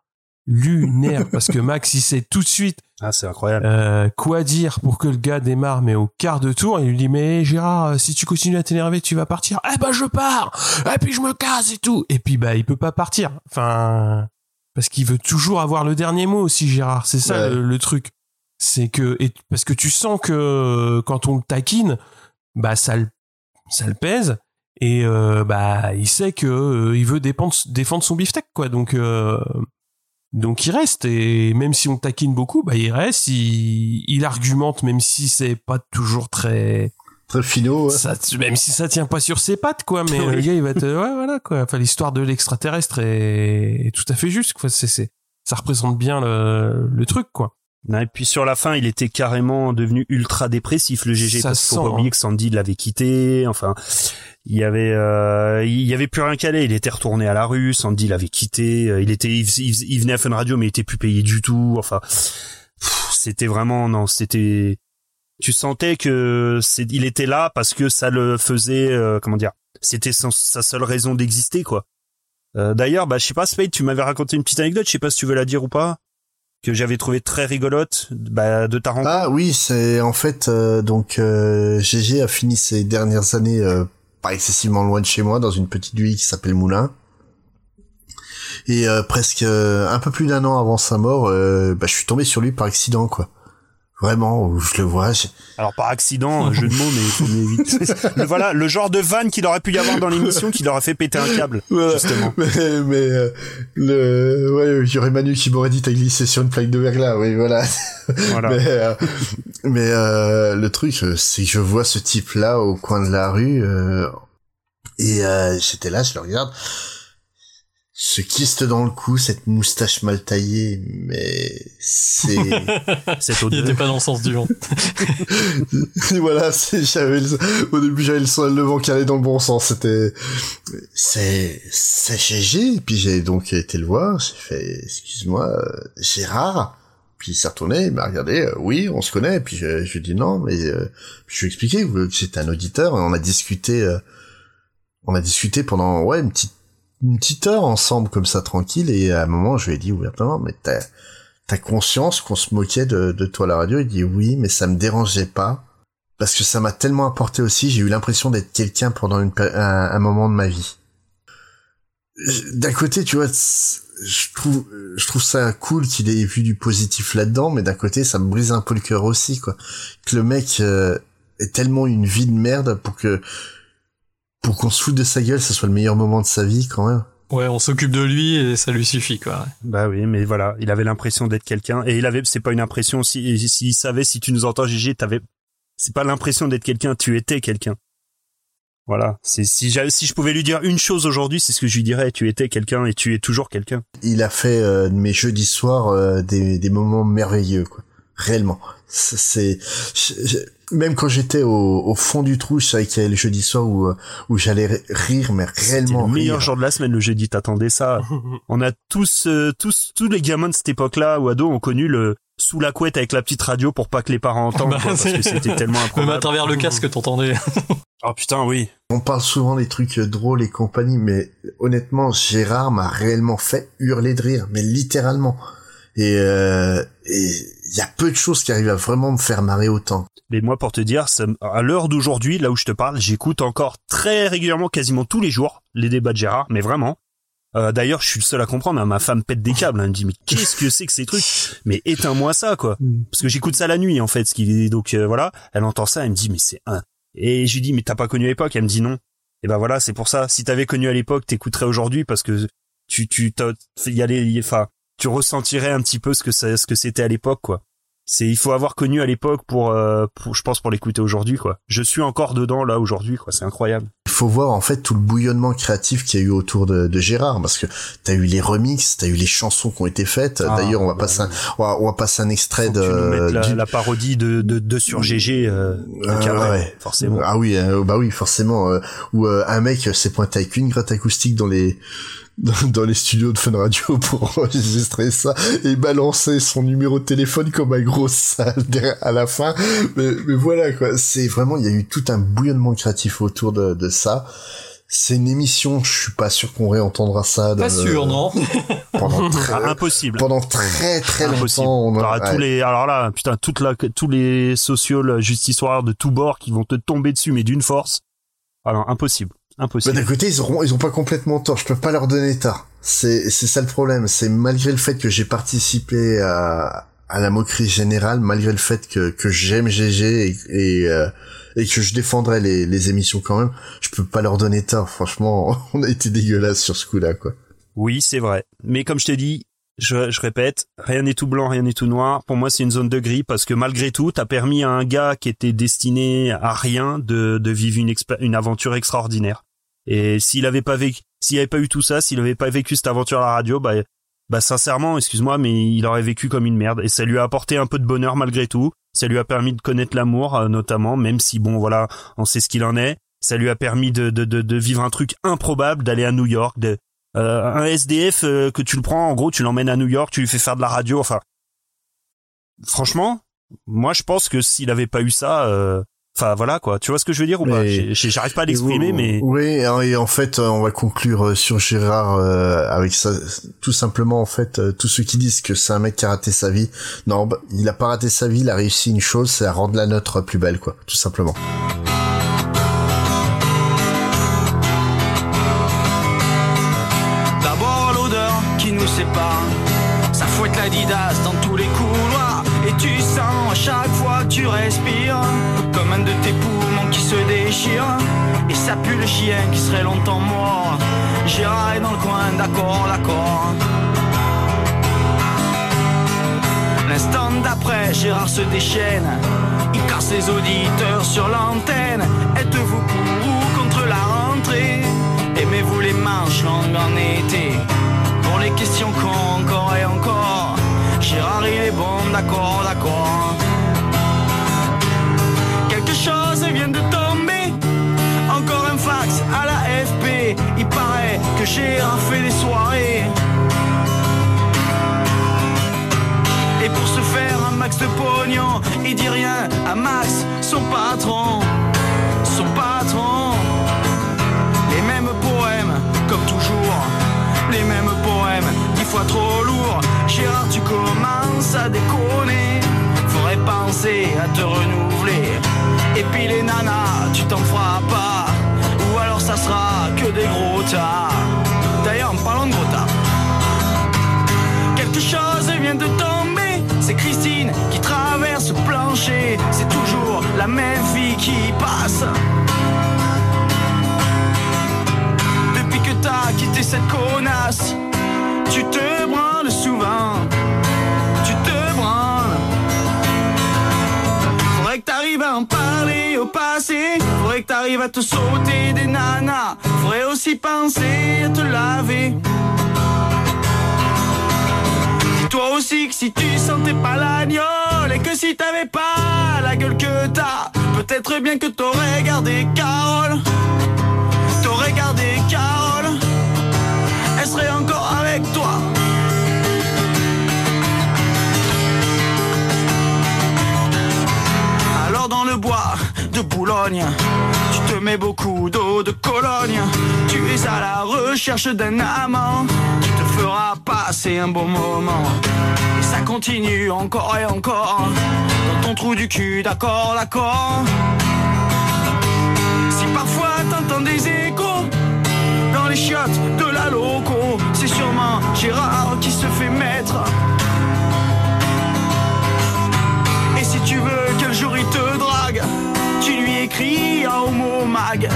lunaire. Parce que Max il sait tout de suite Ah, c'est incroyable. euh, quoi dire pour que le gars démarre mais au quart de tour il lui dit mais Gérard euh, si tu continues à t'énerver tu vas partir. Eh ben je pars. Et puis je me casse et tout. Et puis bah il peut pas partir. Enfin parce qu'il veut toujours avoir le dernier mot aussi Gérard. C'est ça Ouais. le, le truc. C'est que et parce que tu sens que euh, quand on le taquine bah ça le ça le pèse. Et euh, bah il sait que euh, il veut défendre, défendre son beefsteak quoi. Donc euh, donc il reste et même si on taquine beaucoup bah il reste il, il argumente même si c'est pas toujours très très finaux ouais. ça, même si ça tient pas sur ses pattes quoi mais le gars il va te ouais voilà quoi. Enfin l'histoire de l'extraterrestre est, est tout à fait juste quoi. C'est c'est ça représente bien le, le truc quoi et puis sur la fin, il était carrément devenu ultra dépressif le GG Ça parce qu'il faut pas oublier hein. que Sandy l'avait quitté. Enfin, il y avait, euh, il y avait plus rien qu'à aller. Il était retourné à la rue. Sandy l'avait quitté. euh, Il était, il, il- il venait à Fun Radio, mais il était plus payé du tout. Enfin, c'était vraiment non, c'était. Tu sentais que c'est, il était là parce que ça le faisait, euh, comment dire, c'était sa seule raison d'exister quoi. Euh, D'ailleurs, bah je sais pas, Spade, tu m'avais raconté une petite anecdote. Je sais pas si tu veux la dire ou pas que j'avais trouvé très rigolote bah, de ta rencontre. Ah oui, c'est en fait euh, donc euh, GG a fini ses dernières années euh, pas excessivement loin de chez moi dans une petite ville qui s'appelle Moulin. Et euh, presque un peu plus d'un an avant sa mort, bah, je suis tombé sur lui par accident quoi. Vraiment, où je le vois. Alors par accident, un jeu de mots, mais il faut mieux éviter. Le- voilà, le genre de vanne qu'il aurait pu y avoir dans l'émission qui leur a fait péter un câble, Voilà. justement. Mais, mais euh, le ouais, il y aurait Manu qui m'aurait dit t'as glissé sur une plaque de verglas, oui voilà. Voilà. mais euh, mais euh, le truc euh, c'est que je vois ce type là au coin de la rue euh, et euh, j'étais là, je le regarde. Ce kyste dans le cou, cette moustache mal taillée, mais c'est cette Il était pas dans le sens du vent. Et voilà, c'est, j'avais le- au début j'avais le, sens- le vent qui allait dans le bon sens. C'était, c'est, c'est GG. Et puis j'ai donc été le voir. J'ai fait, excuse-moi, euh, Gérard. Puis il s'est retourné, il m'a regardé. euh, oui, on se connaît. Et puis je, je lui ai dit non, mais euh, puis je lui ai expliqué que j'étais un auditeur. Et on a discuté, euh, on a discuté pendant ouais une petite une petite heure ensemble comme ça tranquille. Et à un moment, je lui ai dit ouvertement, mais t'as T'as conscience qu'on se moquait de, de toi à la radio? Il dit oui, mais ça me dérangeait pas. Parce que ça m'a tellement apporté aussi, j'ai eu l'impression d'être quelqu'un pendant une, un, moment de ma vie. D'un côté, tu vois, je trouve, je trouve ça cool qu'il ait vu du positif là-dedans, mais d'un côté, ça me brise un peu le cœur aussi, quoi. Que le mec euh, ait tellement une vie de merde pour que, pour qu'on se foute de sa gueule, ça soit le meilleur moment de sa vie, quand même. Ouais, on s'occupe de lui et ça lui suffit, quoi. Bah oui, mais voilà, il avait l'impression d'être quelqu'un et il avait, c'est pas une impression. Si, s'il savait, si tu nous entends, Gigi, t'avais, c'est pas l'impression d'être quelqu'un, tu étais quelqu'un. Voilà, c'est si j'avais, si je pouvais lui dire une chose aujourd'hui, c'est ce que je lui dirais. Tu étais quelqu'un et tu es toujours quelqu'un. il a fait euh, de mes jeudis soirs euh, des, des moments merveilleux quoi réellement c'est c'est- je- je- même quand j'étais au, au fond du trou je savais qu'il y avait le jeudi soir où euh, où j'allais ri- rire mais réellement le meilleur rire. jour de la semaine, le jeudi. T'attendais ça. On a tous, euh, tous, tous les gamins de cette époque-là ou ados ont connu le sous la couette avec la petite radio pour pas que les parents entendent, Bah, quoi, parce que c'était tellement Même improbable. à travers le casque, t'entendais. Oh putain, oui. on parle souvent des trucs euh, drôles et compagnie mais honnêtement Gérard m'a réellement fait hurler de rire mais littéralement et euh, et il y a peu de choses qui arrivent à vraiment me faire marrer autant Mais moi, pour te dire, ça à l'heure d'aujourd'hui, là où je te parle, j'écoute encore très régulièrement, quasiment tous les jours, les débats de Gérard, mais vraiment. Euh, D'ailleurs, je suis le seul à comprendre. hein, ma femme pète des câbles. hein, elle me dit mais qu'est-ce que c'est que ces trucs? Mais éteins-moi ça, quoi. Parce que j'écoute ça la nuit, en fait. Ce qui donc euh, voilà, elle entend ça, elle me dit mais c'est un. Et je lui dis mais t'as pas connu à l'époque? Elle me dit non. Et ben voilà, c'est pour ça. Si t'avais connu à l'époque, t'écouterais aujourd'hui parce que tu tu t'as- il y a les enfin tu ressentirais un petit peu ce que ça, ce que c'était à l'époque, quoi. C'est il faut avoir connu à l'époque pour, euh, pour je pense pour l'écouter aujourd'hui, quoi. Je suis encore dedans là aujourd'hui, quoi. C'est incroyable. Il faut voir en fait tout le bouillonnement créatif qu'il y a eu autour de, de Gérard parce que t'as eu les remixes, t'as eu les chansons qui ont été faites. Ah, D'ailleurs, on va bah passer un, on va, on va passer un extrait de, la, du- la parodie de, de, de sur GG euh, de Ah, ouais. forcément. Ah oui, euh, bah oui, forcément. euh, où euh, un mec s'est pointé avec une gratte acoustique dans les dans, dans les studios de Fun Radio pour enregistrer ça et balancer son numéro de téléphone comme un gros sale derrière- à la fin. Mais, mais voilà quoi, c'est vraiment il y a eu tout un bouillonnement créatif autour de, de ça. C'est une émission, je suis pas sûr qu'on réentendra ça. Pas dans- sûr, non Pendant très, Impossible. pendant très très Impossible. longtemps. on ouais. tous les, alors là, putain, toute la, tous les sociaux justicioires de tous bords qui vont te tomber dessus, mais d'une force. Alors, impossible. Bah, d'un côté, ils auront, ils ont pas complètement tort. Je peux pas leur donner tort. C'est, c'est ça le problème. C'est malgré le fait que j'ai participé à, à la moquerie générale, malgré le fait que, que j'aime GG et, et, euh, et que je défendrai les, les émissions quand même, je peux pas leur donner tort. Franchement, on a été dégueulasse sur ce coup-là, quoi. Oui, c'est vrai. Mais comme je t'ai dit, je, je répète, rien n'est tout blanc, rien n'est tout noir. Pour moi, c'est une zone de gris parce que malgré tout, t'as permis à un gars qui était destiné à rien de, de vivre une, une aventure extraordinaire. Et s'il avait pas vécu, s'il avait pas eu tout ça, s'il avait pas vécu cette aventure à la radio, bah, bah sincèrement, excuse-moi, mais il aurait vécu comme une merde. Et ça lui a apporté un peu de bonheur malgré tout. Ça lui a permis de connaître l'amour, euh, notamment, même si bon, voilà, on sait ce qu'il en est. Ça lui a permis de, de, de, de vivre un truc improbable, d'aller à New York, de, euh, un SDF euh, que tu le prends, en gros, tu l'emmènes à New York, tu lui fais faire de la radio. Enfin, franchement, moi, je pense que s'il avait pas eu ça, euh, enfin voilà quoi. Tu vois ce que je veux dire ou pas? J'arrive pas à l'exprimer, mais Oui, et en fait, euh, on va conclure euh, sur Gérard euh, avec ça. Tout simplement, en fait, tous ceux qui disent que c'est un mec qui a raté sa vie, non, bah, il a pas raté sa vie, il a réussi une chose, c'est à rendre la nôtre plus belle, quoi, tout simplement. Respires, comme un de tes poumons qui se déchire. Et ça pue le chien qui serait longtemps mort. Gérard est dans le coin, d'accord, d'accord. L'instant d'après, Gérard se déchaîne. Il casse les auditeurs sur l'antenne. Êtes-vous pour ou contre la rentrée? Aimez-vous les manches longues en été? Pour les questions qu'on encore et encore. Gérard, il est bon, d'accord, d'accord. De tomber. Encore un fax à la FP. Il paraît que Gérard fait des soirées. Et pour se faire un max de pognon, il dit rien à Max, son patron, son patron. Les mêmes poèmes, comme toujours, les mêmes poèmes, dix fois trop lourds. Gérard, tu commences à déconner, faudrait penser à te renouveler. Et puis les nanas, tu t'en feras pas, ou alors ça sera que des gros tas. D'ailleurs, en parlant de gros tas, Quelque chose vient de tomber, c'est Christine qui traverse le plancher. C'est toujours la même fille qui passe. Depuis que t'as quitté cette connasse, tu te branles souvent. Que t'arrives à en parler au passé. Faudrait que t'arrives à te sauter des nanas. Faudrait aussi penser à te laver. Dis-toi aussi que si tu sentais pas l'agnole et que si t'avais pas la gueule que t'as, peut-être bien que t'aurais gardé Carole. Boulogne, tu te mets beaucoup d'eau de Cologne. Tu es à la recherche d'un amant qui te fera passer un bon moment. Et ça continue encore et encore dans ton trou du cul, d'accord, d'accord. Si parfois t'entends des échos dans les chiottes de la écris un homo mag.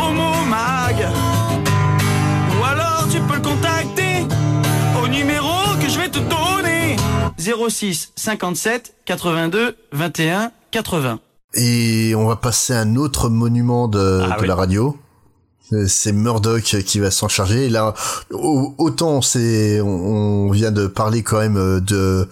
Homo mag. Ou alors tu peux le contacter au numéro que je vais te donner 06 57 82 21 80. Et on va passer à un autre monument de, Ah de oui. la radio. Euh, C'est Murdoch qui va s'en charger. Et là, au- autant c'est, on on vient de parler quand même euh, de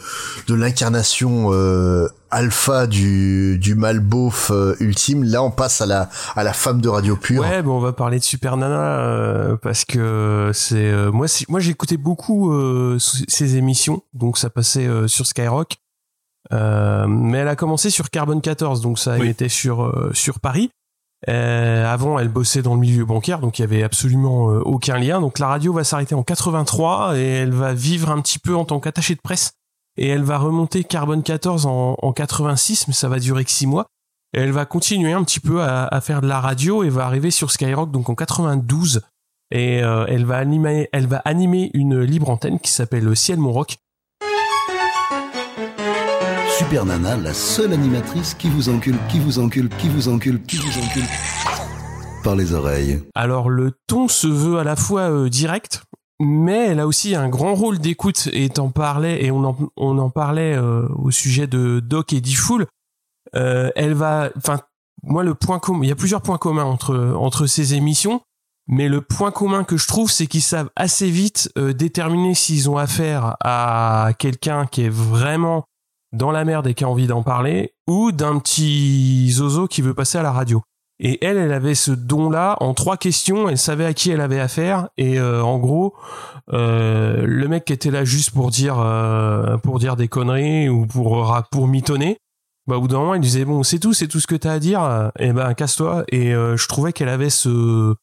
de l'incarnation euh, alpha du du mal beauf euh, ultime. Là, on passe à la à la femme de radio pure. Ouais, bon, on va parler de Super Nana euh, parce que c'est euh, moi, c'est- moi j'écoutais beaucoup euh, ces émissions, donc ça passait euh, sur Skyrock. Euh, mais elle a commencé sur Carbone 14, donc ça Oui. était sur euh, sur Paris. Euh, avant, elle bossait dans le milieu bancaire, donc il y avait absolument euh, aucun lien. Donc la radio va s'arrêter en 83 et elle va vivre un petit peu en tant qu'attachée de presse. Et elle va remonter Carbone 14 en, en 86, mais ça va durer que six mois. Et elle va continuer un petit peu à, à faire de la radio et va arriver sur Skyrock donc en 92. Et euh, elle va animer, elle va animer une libre antenne qui s'appelle Ciel Mon Rock. Super Nana, la seule animatrice qui vous encule, qui vous encule, qui vous encule, qui vous encule par les oreilles. Alors le ton se veut à la fois euh, direct, mais elle a aussi un grand rôle d'écoute et t'en parlais et on en, on en parlait euh, au sujet de Doc et Diffoul. Euh, elle va, enfin moi le point commun, il y a plusieurs points communs entre entre ces émissions, mais le point commun que je trouve c'est qu'ils savent assez vite euh, déterminer s'ils ont affaire à quelqu'un qui est vraiment dans la merde et qui a envie d'en parler ou d'un petit zozo qui veut passer à la radio. Et elle, elle avait ce don-là en trois questions. Elle savait à qui elle avait affaire. Et euh, en gros, euh, le mec qui était là juste pour dire euh, pour dire des conneries ou pour pour mitonner, bah au bout d'un moment, il disait bon, c'est tout, c'est tout ce que t'as à dire. Et ben casse-toi. Et euh, je trouvais qu'elle avait ce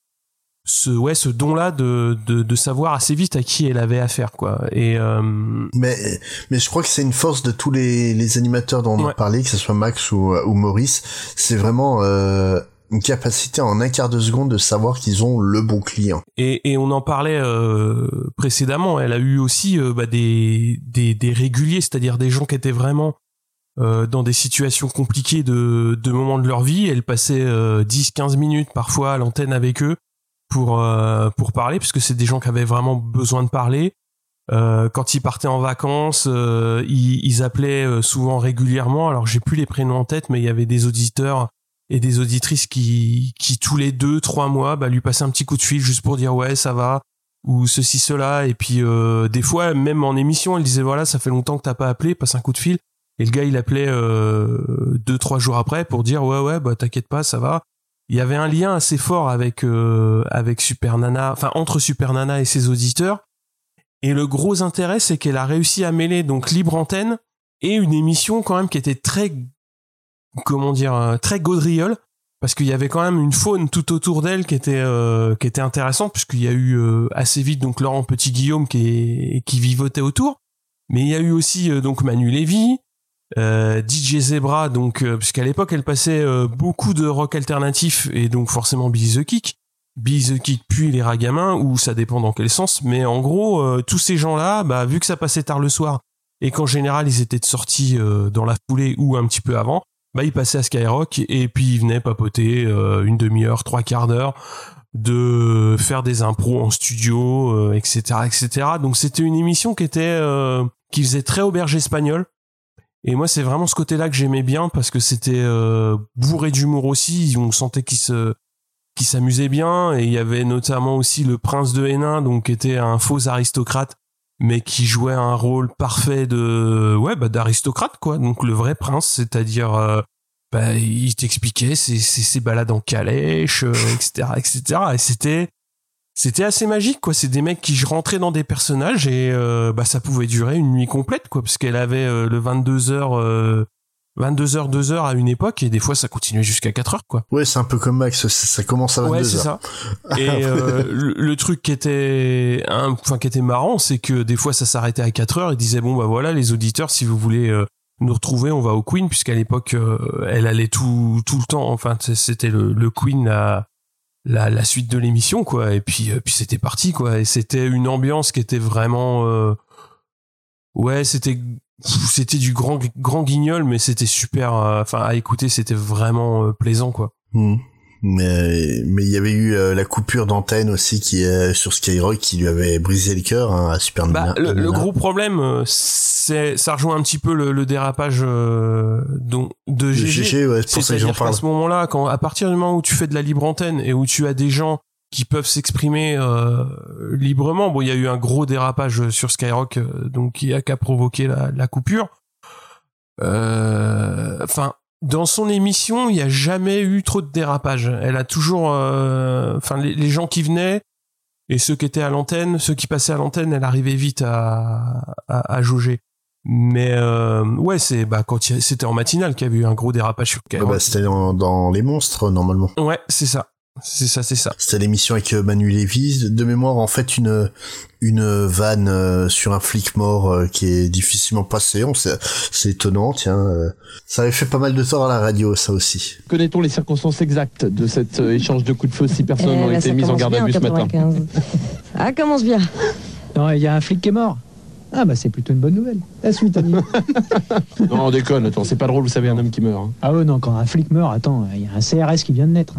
ce ouais ce don-là de, de de savoir assez vite à qui elle avait affaire quoi. Et euh, Mais, mais je crois que c'est une force de tous les, les animateurs dont on a parlé, que ce soit Max ou, ou Maurice. C'est vraiment euh, une capacité en un quart de seconde de savoir qu'ils ont le bon client. Et, et on en parlait euh, précédemment. Elle a eu aussi euh, bah, des, des, réguliers, c'est-à-dire des gens qui étaient vraiment euh, dans des situations compliquées de, de moments de leur vie. Elle passait euh, 10-15 minutes parfois à l'antenne avec eux pour, pour parler, puisque c'est des gens qui avaient vraiment besoin de parler. Quand ils partaient en vacances, ils, ils appelaient souvent régulièrement. Alors j'ai plus les prénoms en tête, mais il y avait des auditeurs et des auditrices qui, qui tous les deux, trois mois, bah, lui passaient un petit coup de fil juste pour dire ouais ça va ou ceci cela. Et puis euh, des fois même en émission, elle disait voilà ça fait longtemps que t'as pas appelé, passe un coup de fil. Et le gars il appelait euh, deux trois jours après pour dire ouais ouais bah t'inquiète pas ça va. Il y avait un lien assez fort avec euh, avec Super Nana, enfin entre Super Nana et ses auditeurs. Et le gros intérêt, c'est qu'elle a réussi à mêler donc libre antenne et une émission quand même qui était très, comment dire, euh, très gaudriole, parce qu'il y avait quand même une faune tout autour d'elle qui était euh, qui était intéressante, puisqu'il y a eu euh, assez vite donc Laurent Petit Guillaume qui vivotait autour, mais il y a eu aussi donc Manu Lévy, DJ Zebra, donc puisqu'à l'époque elle passait beaucoup de rock alternatif et donc forcément Billy the Kick. Billy the Kick puis les Ragamins ou ça dépend dans quel sens mais en gros tous ces gens-là bah vu que ça passait tard le soir et qu'en général ils étaient sortis dans la foulée ou un petit peu avant bah ils passaient à Skyrock et puis ils venaient papoter euh, une demi-heure trois quarts d'heure de faire des impros en studio euh, etc etc donc c'était une émission qui était euh, qui faisait très auberge espagnole. Et moi c'est vraiment ce côté-là que j'aimais bien parce que c'était euh, bourré d'humour aussi. On sentait qu'ils se qui s'amusait bien. Et il y avait notamment aussi le prince de Hénin donc qui était un faux aristocrate mais qui jouait un rôle parfait de ouais bah d'aristocrate quoi. Donc le vrai prince c'est-à-dire euh, bah, il t'expliquait ses, ses, ses balades en calèche euh, etc etc et c'était c'était assez magique quoi. C'est des mecs qui rentraient dans des personnages et euh, bah ça pouvait durer une nuit complète quoi parce qu'elle avait euh, le 22 heures euh, 22h 2h à une époque et des fois ça continuait jusqu'à 4 heures quoi Ouais, c'est un peu comme Max, ça, commence à 22 Ouais, c'est ça. Et euh, le, le truc qui était, enfin qui était marrant, c'est que des fois ça s'arrêtait à 4 heures et disait bon bah voilà les auditeurs, si vous voulez euh, nous retrouver, on va au Queen puisqu'à l'époque euh, elle allait tout tout le temps. Enfin c'était le, le Queen la, la la suite de l'émission quoi. Et puis puis c'était parti quoi. Et c'était une ambiance qui était vraiment ouais c'était c'était du grand grand guignol mais c'était super euh, enfin à écouter c'était vraiment euh, plaisant quoi Hmm. Mais mais il y avait eu euh, la coupure d'antenne aussi qui est sur Skyrock qui lui avait brisé le cœur hein, à Super Bah, le, gros problème, c'est ça rejoint un petit peu le, le dérapage euh, donc de GG. GG, ouais, c'est pour ça que j'en parle. ce moment-là, quand à partir du moment où tu fais de la libre antenne et où tu as des gens qui peuvent s'exprimer euh, librement, bon, il y a eu un gros dérapage sur Skyrock, euh, donc qui a qu'à provoquer la, la coupure. Euh, Enfin, dans son émission, il n'y a jamais eu trop de dérapage. Elle a toujours, euh, enfin, les, les gens qui venaient et ceux qui étaient à l'antenne, ceux qui passaient à l'antenne, elle arrivait vite à, à, à jauger. Mais euh, ouais, c'est bah quand c'était en matinale qu'il y avait eu un gros dérapage sur Skyrock. bah, c'était dans, dans Les Monstres, normalement. Ouais, c'est ça. C'est ça, c'est ça. C'était l'émission avec euh, Manu Lévy. De mémoire, en fait, une une vanne euh, sur un flic mort euh, qui est difficilement passée. On sait- C'est étonnant, tiens. Ça avait fait pas mal de tort à la radio, ça aussi. Connaît-on les circonstances exactes de cet échange de coups de feu si personnes Eh, là, été mises en garde à vue ce matin 95. Ah, commence bien. Non, il y a un flic qui est mort. Ah bah c'est plutôt une bonne nouvelle. La suite, Annie. Non, on déconne, attends, c'est pas drôle, vous savez, un homme qui meurt. hein. ah ouais, non, quand un flic meurt, attends, il y a un CRS qui vient de naître.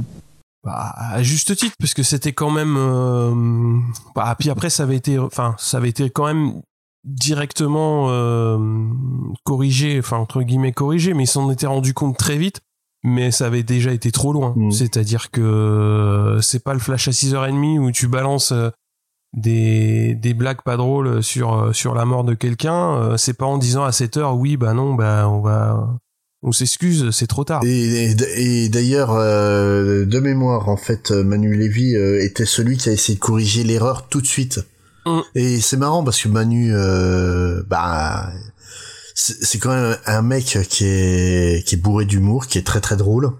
Bah, à juste titre, parce que c'était quand même. euh, Bah, puis après, ça avait été, enfin, ça avait été quand même directement euh, corrigé, enfin entre guillemets corrigé, mais ils s'en étaient rendu compte très vite. Mais ça avait déjà été trop loin. C'est-à-dire que euh, c'est pas le flash à 6h30 où tu balances euh, des, des blagues pas drôles sur, sur la mort de quelqu'un. C'est pas en disant à 7h, oui, bah non, bah on va. On s'excuse, c'est trop tard. Et, et- et d'ailleurs, euh, de mémoire, en fait, Manu Lévy euh, était celui qui a essayé de corriger l'erreur tout de suite. Et c'est marrant parce que Manu, euh, bah, c'est quand même un mec qui est qui est bourré d'humour, qui est très très drôle.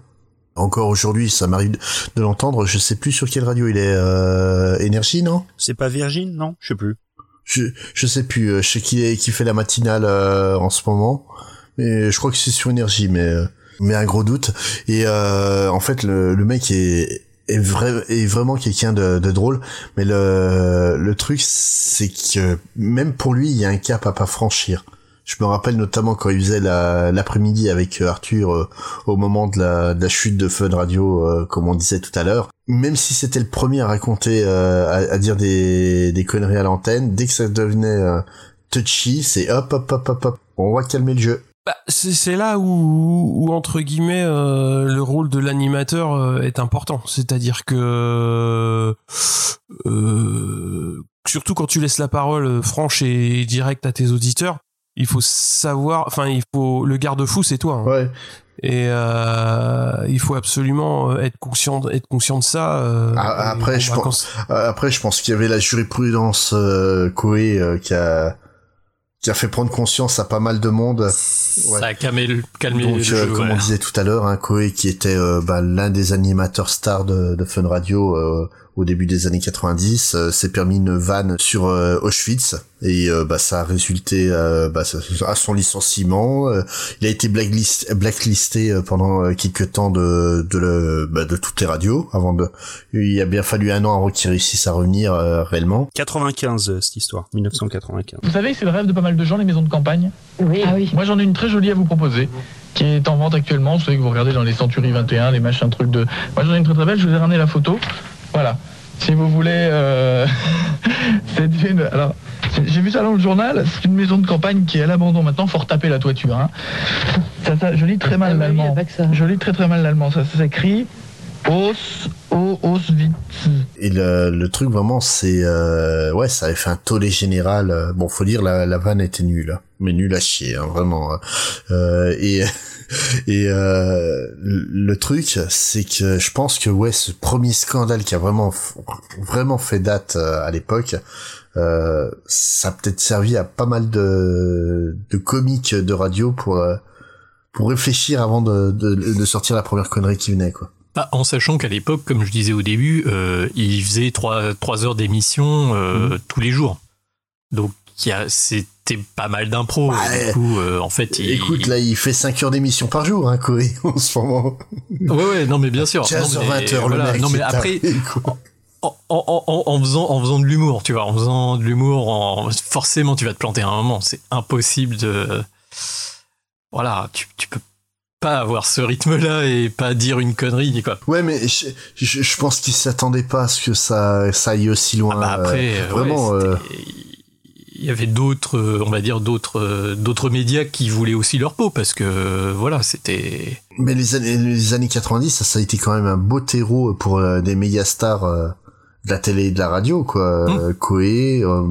Encore aujourd'hui, ça m'arrive de- l'entendre. Je sais plus sur quelle radio il est. Euh, Énergie, non? C'est pas Virgin, non? Je sais plus. Je je sais plus. euh, Je sais qu'il est- qu'il fait la matinale euh, en ce moment, mais je crois que c'est sur énergie, mais euh, mais un gros doute. Et euh, en fait, le, le mec est est, vrai, est vraiment quelqu'un de, de drôle, mais le le truc c'est que même pour lui, il y a un cap à pas franchir. Je me rappelle notamment quand il faisait la- l'après-midi avec euh, Arthur euh, au moment de la, de la chute de Fun Radio, euh, comme on disait tout à l'heure. Même si c'était le premier à raconter, euh, à, à dire des, des conneries à l'antenne, dès que ça devenait euh, touchy, c'est hop, hop, hop, hop, hop, on va calmer le jeu. Bah, c'est là où, où entre guillemets euh, le rôle de l'animateur euh, est important. C'est-à-dire que euh, surtout quand tu laisses la parole euh, franche et directe à tes auditeurs, il faut savoir, enfin il faut le garde-fou c'est toi. hein. Et euh, il faut absolument euh, être conscient, être conscient de ça. euh, Ah, après, je pense, après, je pense qu'il y avait la jurisprudence euh, Coé euh, qui a qui a fait prendre conscience à pas mal de monde. Ça a calmé le, calmé Donc, le euh, jeu. comme ouais. on disait tout à l'heure, hein, Coé qui était euh, bah, l'un des animateurs stars de, de Fun Radio euh, au début des années 90, euh, s'est permis une vanne sur euh, Auschwitz et euh, bah, ça a résulté euh, bah, à son licenciement. Euh, il a été blacklist, blacklisté pendant quelques temps de de, le, bah, de toutes les radios avant de. Il a bien fallu un an avant qu'il réussisse à revenir euh, réellement. 95, euh, cette histoire. 1995. Vous savez, c'est le rêve de pas mal de gens, les maisons de campagne. Oui. Moi, j'en ai une très jolie à vous proposer, qui est en vente actuellement. Vous savez que vous regardez dans les Century 21, les machins trucs de. Moi, j'en ai une très très belle. Je vous ai ramené la photo. Voilà. Si vous voulez, euh... c'est une. Alors, j'ai vu ça dans le journal. C'est une maison de campagne qui est à l'abandon maintenant. Faut retaper la toiture. Hein. Ça, ça, je lis très mal l'allemand. Je lis très très mal l'allemand. Ça, ça s'écrit Os, O, Auschwitz. Et le, le truc vraiment, c'est euh, ouais, ça avait fait un tollé général. Bon, faut dire la, la vanne était nulle. Mais nulle à chier, hein, vraiment. hein. Euh, et et euh, le truc, c'est que je pense que ouais, ce premier scandale qui a vraiment vraiment fait date euh, à l'époque, euh, ça a peut-être servi à pas mal de de comiques de radio pour euh, pour réfléchir avant de, de, de sortir la première connerie qui venait quoi. Bah, en sachant qu'à l'époque, comme je disais au début, euh, il faisait trois, trois heures d'émission euh, tous les jours. Donc il y a- c'était pas mal d'impro. Du coup, euh, en fait, il... Écoute, là, il fait 5 heures d'émission par jour, hein, Corée, en ce moment. Ouais, ouais, non, mais bien sûr. 15 Non, heures, mais 20 heures, voilà. le mec. Non, mais après, en, en, en, en faisant, en faisant de l'humour, tu vois, en faisant de l'humour, en... forcément, tu vas te planter à un moment. C'est impossible de. Voilà, tu, tu peux pas avoir ce rythme-là et pas dire une connerie, quoi. Ouais, mais je, je, je pense qu'il s'attendait pas à ce que ça, ça aille aussi loin. bah après, euh, euh, vraiment, ouais, euh, il y avait d'autres, euh, on va dire d'autres, euh, d'autres médias qui voulaient aussi leur peau parce que euh, voilà, c'était. mais les années, les années 90, ça, ça a été quand même un beau terreau pour des méga stars de la télé et de la radio, quoi. Mmh. Euh,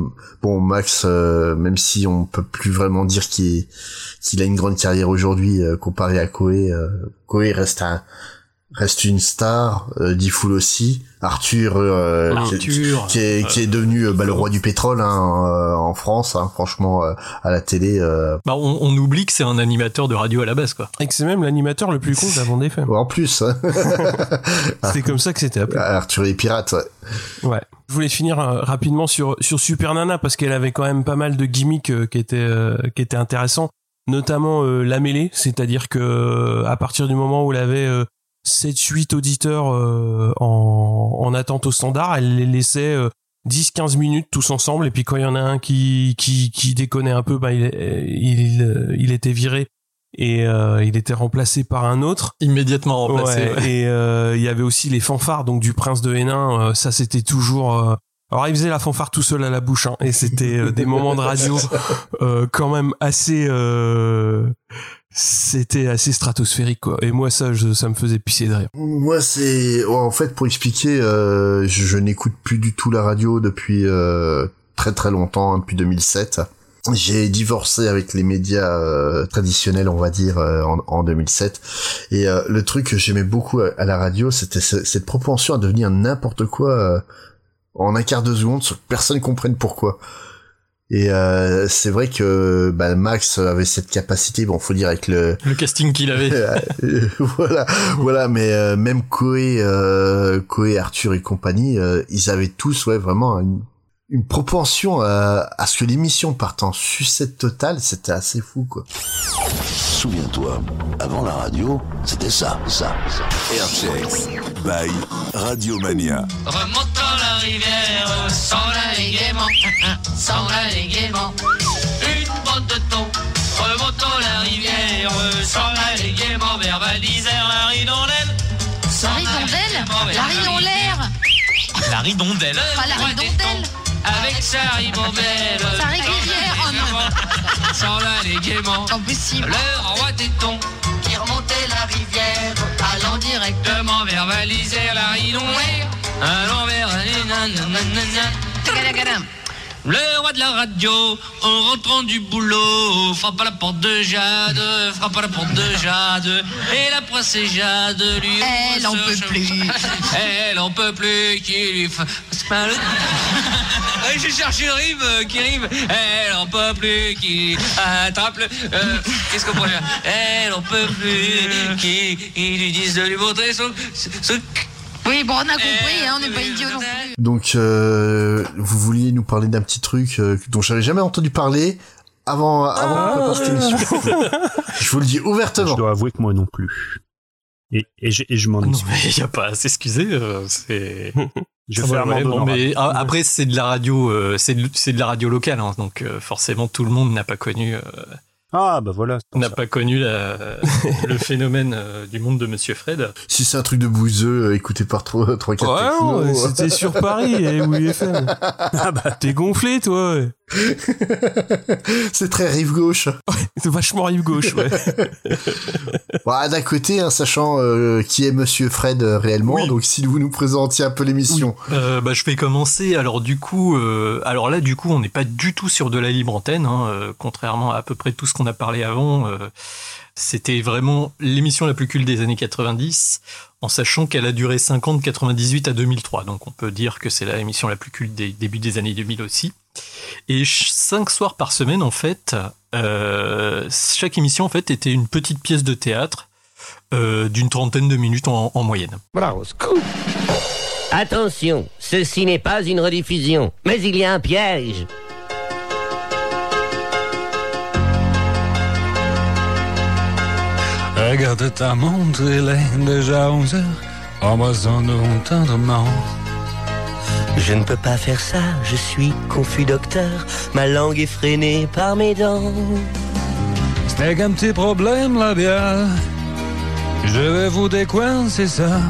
bon, Max, euh, même si on peut plus vraiment dire qu'il qu'il a une grande carrière aujourd'hui euh, comparé à euh, Koé reste un, reste une star, euh, Diffoul aussi, Arthur, euh, qui, Arthur, qui est, qui est devenu euh, bah, le roi du pétrole hein, euh, en France, hein, franchement, euh, à la télé. euh, Bah, on, on oublie que c'est un animateur de radio à la base, quoi. Et que c'est même l'animateur le plus con d'avant des En plus. hein. C'est comme ça que c'était appelé. Arthur et les pirates, ouais. Ouais. Je voulais finir euh, rapidement sur sur Super Nana parce qu'elle avait quand même pas mal de gimmicks euh, qui étaient euh, qui étaient intéressants, notamment euh, la mêlée, c'est-à-dire que euh, à partir du moment où elle avait euh, 7 8 auditeurs euh, en en attente au standard, elle les laissait euh, 10 15 minutes tous ensemble et puis quand il y en a un qui qui qui déconnait un peu, bah il il il était viré et euh, il était remplacé par un autre Immédiatement remplacé. Ouais, ouais. Et euh, il y avait aussi les fanfares donc du prince de Hénin. euh, ça c'était toujours. euh, alors il faisait la fanfare tout seul à la bouche hein, et c'était euh, des moments de radio euh, quand même assez. C'était assez stratosphérique quoi. Et moi ça je, ça me faisait pisser de rire. Moi, c'est en fait pour expliquer, euh, je, je n'écoute plus du tout la radio depuis euh, très très longtemps, hein, depuis 2007. J'ai divorcé avec les médias euh, traditionnels, on va dire, euh, en, en 2007. Et euh, le truc que j'aimais beaucoup à, la radio, c'était ce- cette propension à devenir n'importe quoi euh, en un quart de seconde, sans que personne comprenne pourquoi. Et euh, c'est vrai que bah, Max avait cette capacité, bon, faut dire avec le Le casting qu'il avait. euh, voilà, voilà, mais euh, même Koé, euh, Koé, Arthur et compagnie, euh, ils avaient tous, ouais, vraiment une, une propension à, à ce que l'émission parte en sucette totale, c'était assez fou, quoi. Souviens-toi, avant la radio, c'était ça, ça, ça. Airchecks by Radiomania. Remontant la rivière, sans la gaiement, sans la gaiement. Une bande de thon, remontant la rivière, sans la gaiement, vers Val d'Isère, la ridondelle. La ridondelle La ridondelle La ridondelle. Pas la ridondelle Avec sa ribambelle. Sa. Sans la gaiement. Impossible Le roi téton qui remontait la rivière, allant directement vers Val d'Isère, la ridondelle. Allant vers nanana. Le roi de la radio, en rentrant du boulot, frappe à la porte de Jade, frappe à la porte de Jade, et la princesse Jade lui. Elle en peut plus. Elle en peut plus, qui lui fa- c'est pas le- Ouais, J'ai cherché une rime euh, qui rime. Elle en peut plus, qui attrape le. euh, Qu'est-ce qu'on pourrait faire? Elle en peut plus, qui, lui disent de lui montrer son. son- Oui, bon, on a compris, hein, on n'est pas idiots non plus. Donc, euh, vous vouliez nous parler d'un petit truc euh, dont j'avais jamais entendu parler avant, cette émission. Je vous le dis ouvertement. Je dois avouer que moi non plus. Et, et je, et je m'en Non, excuse. mais il n'y a pas à s'excuser. euh, c'est. Je Ah fais ouais, ouais, bon, mais après c'est de la radio, euh, c'est de, c'est de la radio locale, hein, donc euh, forcément tout le monde n'a pas connu, euh, Ah, bah voilà. pour n'a pas connu la- le phénomène euh, du monde de Monsieur Fred. Si c'est un truc de bouseux, euh, écouté par 3 3 4 Ouais, non, c'était sur Paris et oui FM. Ah bah t'es gonflé toi. ouais. C'est très rive gauche. C'est vachement rive gauche ouais. Bah, d'un côté, hein, sachant euh, qui est Monsieur Fred euh, réellement, donc si vous nous présentiez un peu l'émission. Euh, bah, je vais commencer. Alors du coup, alors là, du coup, on n'est pas du tout sur de la libre antenne, hein, contrairement à à peu près tout ce qu'on a parlé avant. C'était vraiment l'émission la plus culte des années 90, en sachant qu'elle a duré 50, 98 à 2003. Donc on peut dire que c'est la émission la plus culte des débuts des années 2000 aussi. Et cinq soirs par semaine, en fait, euh, chaque émission en fait était une petite pièce de théâtre euh, d'une trentaine de minutes en, en moyenne. Bravo, scoop Attention, ceci n'est pas une rediffusion, mais il y a un piège. Regarde ta montre, il est déjà 11 heures. Embrassons-nous tendrement. Je ne peux pas faire ça, je suis confus docteur, ma langue est freinée par mes dents. C'est qu'un petit problème labial. Je vais vous décoincer ça.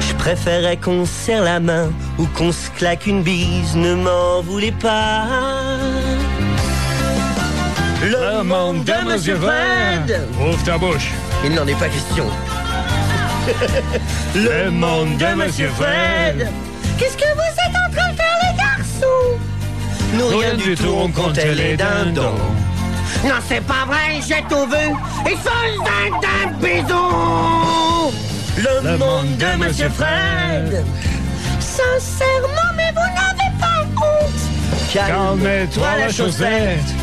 Je préférais qu'on se serre la main ou qu'on se claque une bise, ne m'en voulez pas. Le monde de Monsieur Fred Ouvre ta bouche. Il n'en est pas question. Le monde de Monsieur Fred Qu'est-ce que vous êtes en train de faire les garçons? Nous rien du tout, on comptait les dindons. Non, c'est pas vrai, j'ai tout vu. Ils sont les dindons bisous le monde de Monsieur Fred. Sincèrement, mais vous n'avez pas honte. Calme-toi la chaussette.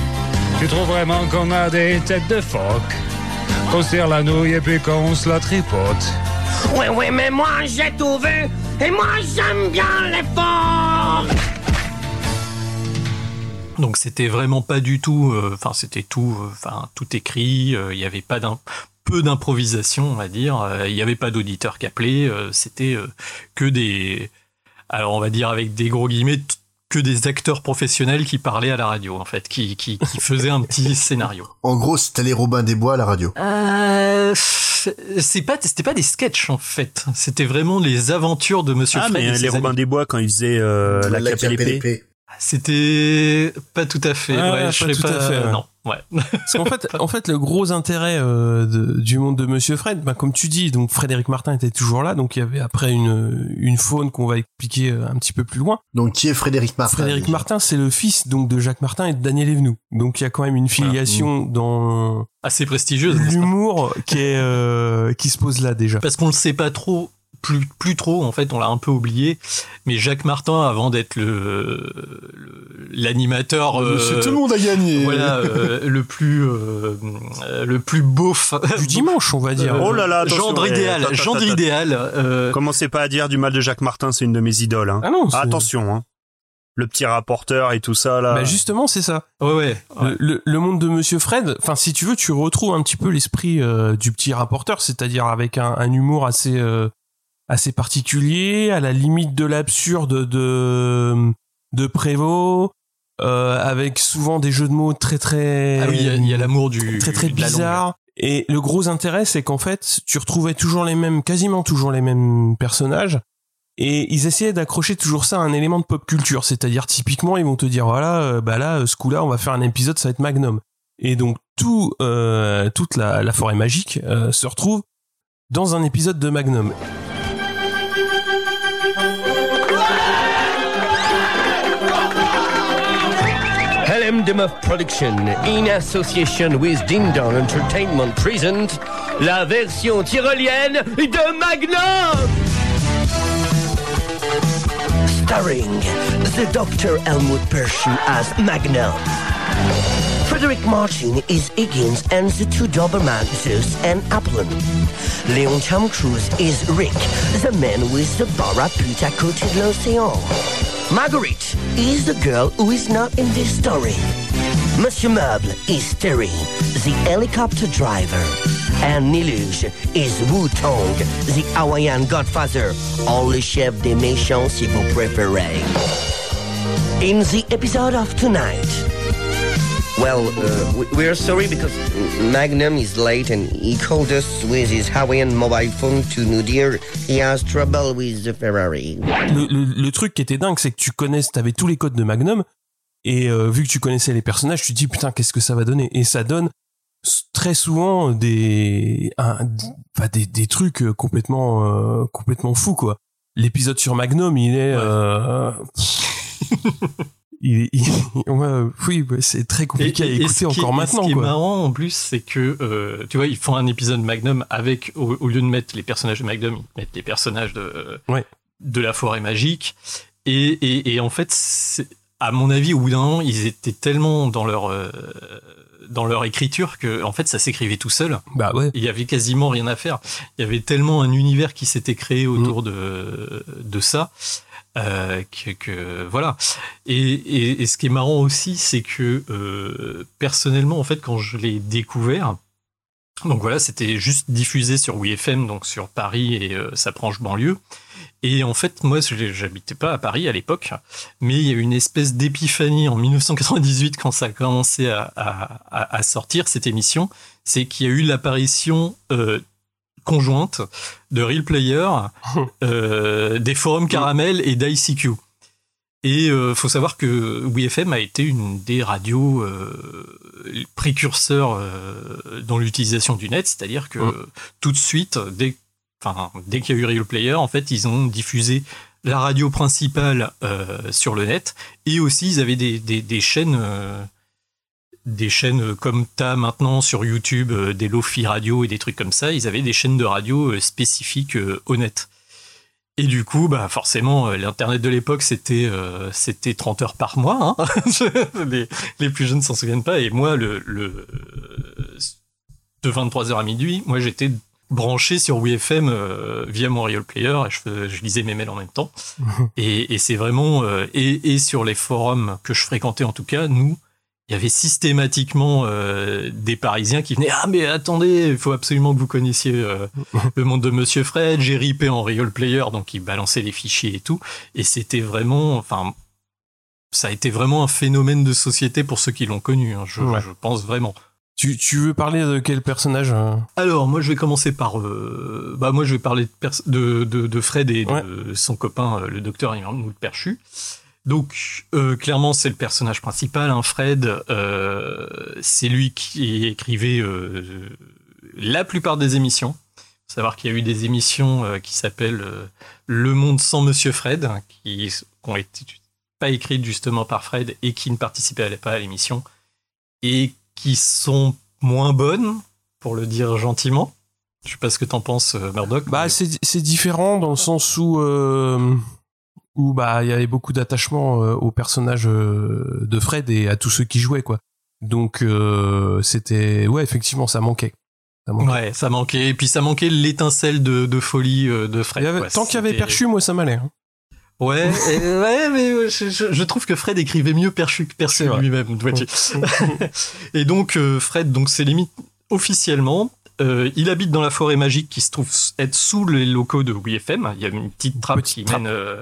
Tu trouves vraiment qu'on a des têtes de phoque Qu'on se tire la nouille et puis qu'on se la tripote. Oui, oui, mais moi j'ai tout vu. Et moi j'aime bien l'effort. Donc c'était vraiment pas du tout, euh, enfin c'était tout, euh, enfin tout écrit. euh, Il y avait pas d'un peu d'improvisation, on va dire. euh, Il y avait pas d'auditeur qui appelait. euh, C'était euh, que des, alors on va dire avec des gros guillemets, que des acteurs professionnels qui parlaient à la radio en fait, qui qui, qui faisaient un petit scénario. En gros, c'était les Robins des Bois à la radio. Euh, c'est pas, c'était pas des sketchs en fait. C'était vraiment les aventures de Monsieur Ah, Fred. mais et les Robins des Bois, quand ils faisaient euh, la, La cape et l'épée. C'était pas tout à fait. Ah, ouais, pas je tout pas. à fait, ouais. Non, ouais. Parce qu'en fait, en fait, le gros intérêt euh, de- du monde de Monsieur Fred, bah, comme tu dis, donc Frédéric Martin était toujours là, donc il y avait après une une faune qu'on va expliquer euh, un petit peu plus loin. Donc qui est Frédéric Martin Frédéric Martin, c'est le fils donc de Jacques Martin et de Daniel Evenou. Donc il y a quand même une filiation dans Assez prestigieuse. l'humour qui est euh, qui se pose là déjà. Parce qu'on le sait pas trop, plus, plus trop, en fait, on l'a un peu oublié. Mais Jacques Martin, avant d'être le, le- l'animateur, Monsieur euh, Tout le monde a gagné. Voilà, euh, le plus, euh, euh, le plus beauf. Du dimanche, on va dire. Oh là là, Gendre eh, idéal, gendre idéal. euh, Commencez pas à dire du mal de Jacques Martin, c'est une de mes idoles. Hein. Ah non, c'est- attention, hein. Le petit rapporteur et tout ça là. Bah justement, c'est ça. Ouais, ouais. Le, le- le monde de Monsieur Fred, enfin si tu veux, tu retrouves un petit peu l'esprit euh, du petit rapporteur, c'est-à-dire avec un, un humour assez euh, assez particulier, à la limite de l'absurde de de Prévost, euh, avec souvent des jeux de mots très très Ah oui, il y a- l'amour du- très très bizarre. Et le gros intérêt, c'est qu'en fait, tu retrouvais toujours les mêmes, quasiment toujours les mêmes personnages. Et ils essayaient d'accrocher toujours ça à un élément de pop culture. C'est-à-dire, typiquement, ils vont te dire, voilà, euh, bah là, euh, ce coup-là, on va faire un épisode, ça va être Magnum. Et donc, tout, euh, toute la, la forêt magique euh, se retrouve dans un épisode de Magnum. LM Demuff Production, in association with Ding Dong Entertainment, present la version tyrolienne de Magnum! Starring the Dr. Helmut Pershing as Magnum. Frederick Martin is Higgins and the two Doberman, Zeus and Apollon. Leon Tom Cruise is Rick, the man with the Barracuda de l'océan. Marguerite is the girl who is not in this story. Monsieur Meuble is Terry, the helicopter driver. And Niluge is Wu Tong, the Hawaiian godfather, or le chef des méchants si vous préférez. In the episode of tonight, well, uh, we- we're sorry because Magnum is late and he called us with his Hawaiian mobile phone to nous dire he has trouble with the Ferrari. Le, le- le truc qui était dingue, c'est que tu connais, t'avais tous les codes de Magnum, et euh, vu que tu connaissais les personnages, tu te dis putain, qu'est-ce que ça va donner? Et ça donne très souvent des, un- des, des trucs euh, complètement, euh, complètement fous quoi. L'épisode sur Magnum, il est, euh, il, est- il- ouais, oui, c'est très compliqué à et ce écouter est- encore et maintenant Ce qui est marrant en plus, c'est que euh, tu vois, ils font un épisode Magnum avec au, au lieu de mettre les personnages de Magnum, ils mettent les personnages de de la forêt magique. Et, et, et en fait, à mon avis, au bout d'un moment, ils étaient tellement dans leur euh, dans leur écriture que en fait, ça s'écrivait tout seul. Bah ouais. Il y avait quasiment rien à faire. Il y avait tellement un univers qui s'était créé Mm. autour de de ça. Euh, que, voilà. Et, ce qui est marrant aussi c'est que euh, personnellement en fait quand je l'ai découvert donc voilà c'était juste diffusé sur WeFM donc sur Paris et euh, sa branche banlieue. Et en fait moi j'habitais pas à Paris à l'époque mais il y a eu une espèce d'épiphanie en 1998 quand ça a commencé à, sortir cette émission. C'est qu'il y a eu l'apparition conjointe de Real Player, euh, des forums Caramel et d'ICQ. Et euh, faut savoir que WeFM a été une des radios euh, précurseurs euh, dans l'utilisation du net, c'est-à-dire que tout de suite, dès, dès qu'il y a eu Real Player, en fait, ils ont diffusé la radio principale sur le net. Et aussi ils avaient des, des, des chaînes des chaînes euh, comme t'as maintenant sur YouTube, euh, des Lofi Radio et des trucs comme ça, ils avaient des chaînes de radio euh, spécifiques honnêtes. Et du coup, bah forcément, l'internet de l'époque c'était euh, c'était 30 heures par mois. Hein les, les plus jeunes s'en souviennent pas. Et moi, le, le de 23h à minuit, moi j'étais branché sur euh, via mon Real Player et je, lisais mes mails en même temps. Et, et c'est vraiment euh, et, et sur les forums que je fréquentais en tout cas, nous, il y avait systématiquement euh, des Parisiens qui venaient ah mais attendez, il faut absolument que vous connaissiez euh, le monde de Monsieur Fred. J'ai ripé en Real Player, donc il balançait les fichiers et tout. Et c'était vraiment, enfin, ça a été vraiment un phénomène de société pour ceux qui l'ont connu. hein, je, Ouais. je pense vraiment. Tu, tu veux parler de quel personnage euh? Alors, moi, je vais commencer par. euh, bah, moi, je vais parler de, de, de, de Fred et de son copain, euh, le docteur Helmut Perchu. Donc, euh, clairement, c'est le personnage principal. Hein, Fred, euh, c'est lui qui écrivait euh, la plupart des émissions. Faut savoir qu'il y a eu des émissions qui s'appellent Le Monde sans Monsieur Fred, hein, qui ont été pas écrites justement par Fred et qui ne participaient pas à l'émission et qui sont moins bonnes, pour le dire gentiment. Je sais pas ce que t'en penses, Murdoch. Bah, c'est différent dans le sens où où bah il y avait beaucoup d'attachement euh, au personnage euh, de Fred et à tous ceux qui jouaient quoi. Donc euh, c'était ouais effectivement ça manquait. Ça manquait. Ouais, ça manquait. Et puis ça manquait l'étincelle de, de folie de Fred. Tant qu'il y avait Perchu, moi ça m'allait. hein. Ouais, et- ouais, mais je, je- je trouve que Fred écrivait mieux Perchu que vrai. lui-même, vois-tu. et donc Fred, donc c'est limite officiellement, euh, il habite dans la forêt magique qui se trouve être sous les locaux de WFM. Il y a une petite trappe qui mène euh,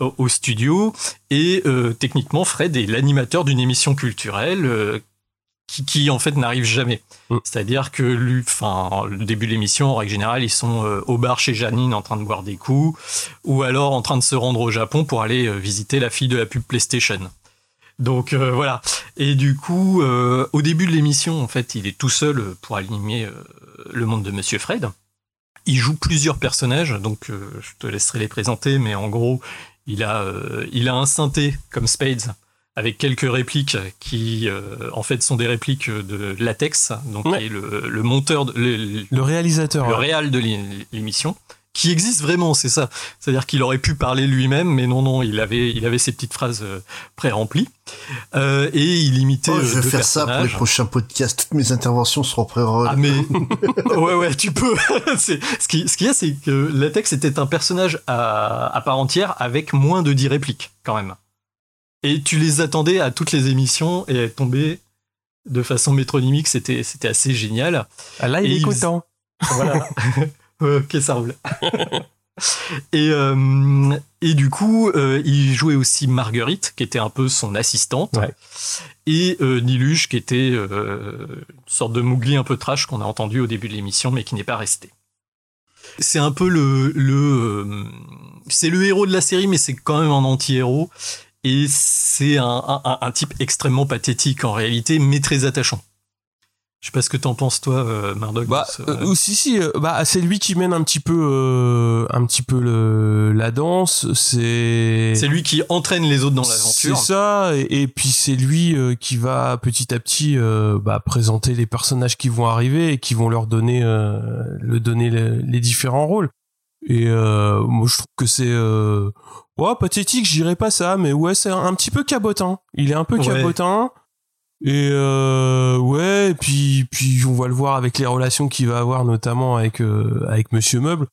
au, studio et euh, techniquement Fred est l'animateur d'une émission culturelle. euh, qui, qui, en fait n'arrive jamais. C'est-à-dire que lui, enfin, le début de l'émission, en règle générale, ils sont euh, au bar chez Janine en train de boire des coups, ou alors en train de se rendre au Japon pour aller euh, visiter la fille de la pub PlayStation. Donc euh, voilà. Et du coup, euh, au début de l'émission, en fait, il est tout seul pour animer euh, le monde de Monsieur Fred. Il joue plusieurs personnages, donc euh, je te laisserai les présenter, mais en gros, il a, euh, il a un synthé comme Spades avec quelques répliques qui, euh, en fait, sont des répliques de Latex, donc qui est le, le monteur, de- le, Le réalisateur. le réal de l'é- l'émission, qui existe vraiment, c'est ça. C'est-à-dire qu'il aurait pu parler lui-même, mais non, non, il avait, il avait ses petites phrases euh, pré-remplies. Euh, et il imitait Oh, euh, je vais deux faire ça pour les prochains podcasts. Toutes mes interventions seront pré Ah mais ouais ouais tu peux. c'est ce qui ce qu'il y a c'est que Latex était un personnage à, à part entière avec moins de 10 répliques quand même. Et tu les attendais à toutes les émissions et elles tombaient de façon métronymique, c'était c'était assez génial. Ah, là, il Et est fais- content. Voilà. Ok, ça roule. et, euh, et du coup, euh, il jouait aussi Marguerite, qui était un peu son assistante, et euh, Niluche, qui était euh, une sorte de Mowgli un peu trash qu'on a entendu au début de l'émission, mais qui n'est pas resté. C'est un peu le, le euh, c'est le héros de la série, mais c'est quand même un anti-héros, et c'est un- un- un type extrêmement pathétique en réalité, mais très attachant. Je sais pas ce que t'en penses toi, euh, Murdoch. Bah, ce- euh, si si, euh, bah c'est lui qui mène un petit peu, euh, un petit peu le, la danse. C'est C'est lui qui entraîne les autres dans C'est l'aventure. ça, et, et puis c'est lui euh, qui va petit à petit euh, bah, présenter les personnages qui vont arriver et qui vont leur donner, euh, le donner le- les différents rôles. Et euh, moi je trouve que c'est, euh, ouais, pathétique, je dirais pas ça, mais ouais, c'est un, un petit peu cabotin. Il est un peu Ouais. cabotin. Et euh, ouais, et puis puis on va le voir avec les relations qu'il va avoir notamment avec euh, avec Monsieur Meuble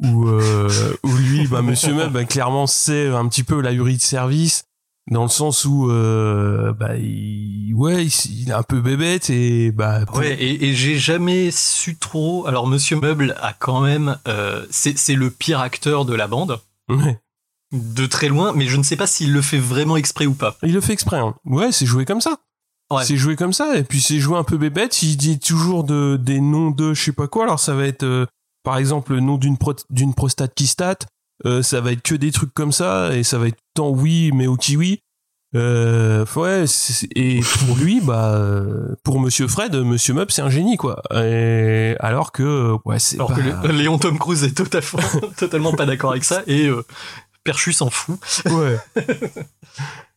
où euh, où lui bah Monsieur Meuble bah, clairement c'est un petit peu la de service dans le sens où euh, bah il, ouais il, il est un peu bébête et bah Ouais, et, et j'ai jamais su trop. Alors, Monsieur Meuble a quand même. euh, c'est c'est le pire acteur de la bande. Ouais. De très loin, mais je ne sais pas s'il le fait vraiment exprès ou pas. il le fait exprès hein. ouais c'est joué comme ça Ouais. c'est joué comme ça et puis c'est joué un peu bébête il dit toujours de des noms de je sais pas quoi alors ça va être euh, par exemple le nom d'une pro- d'une prostate qui state euh, ça va être que des trucs comme ça et ça va être tant oui mais au kiwi euh, ouais et pour lui bah pour Monsieur Fred Monsieur Meuble c'est un génie quoi et alors que ouais c'est Alors pas- que Léon Tom Cruise est totalement, totalement pas d'accord avec ça. Et euh, Perchu s'en fout. Ouais.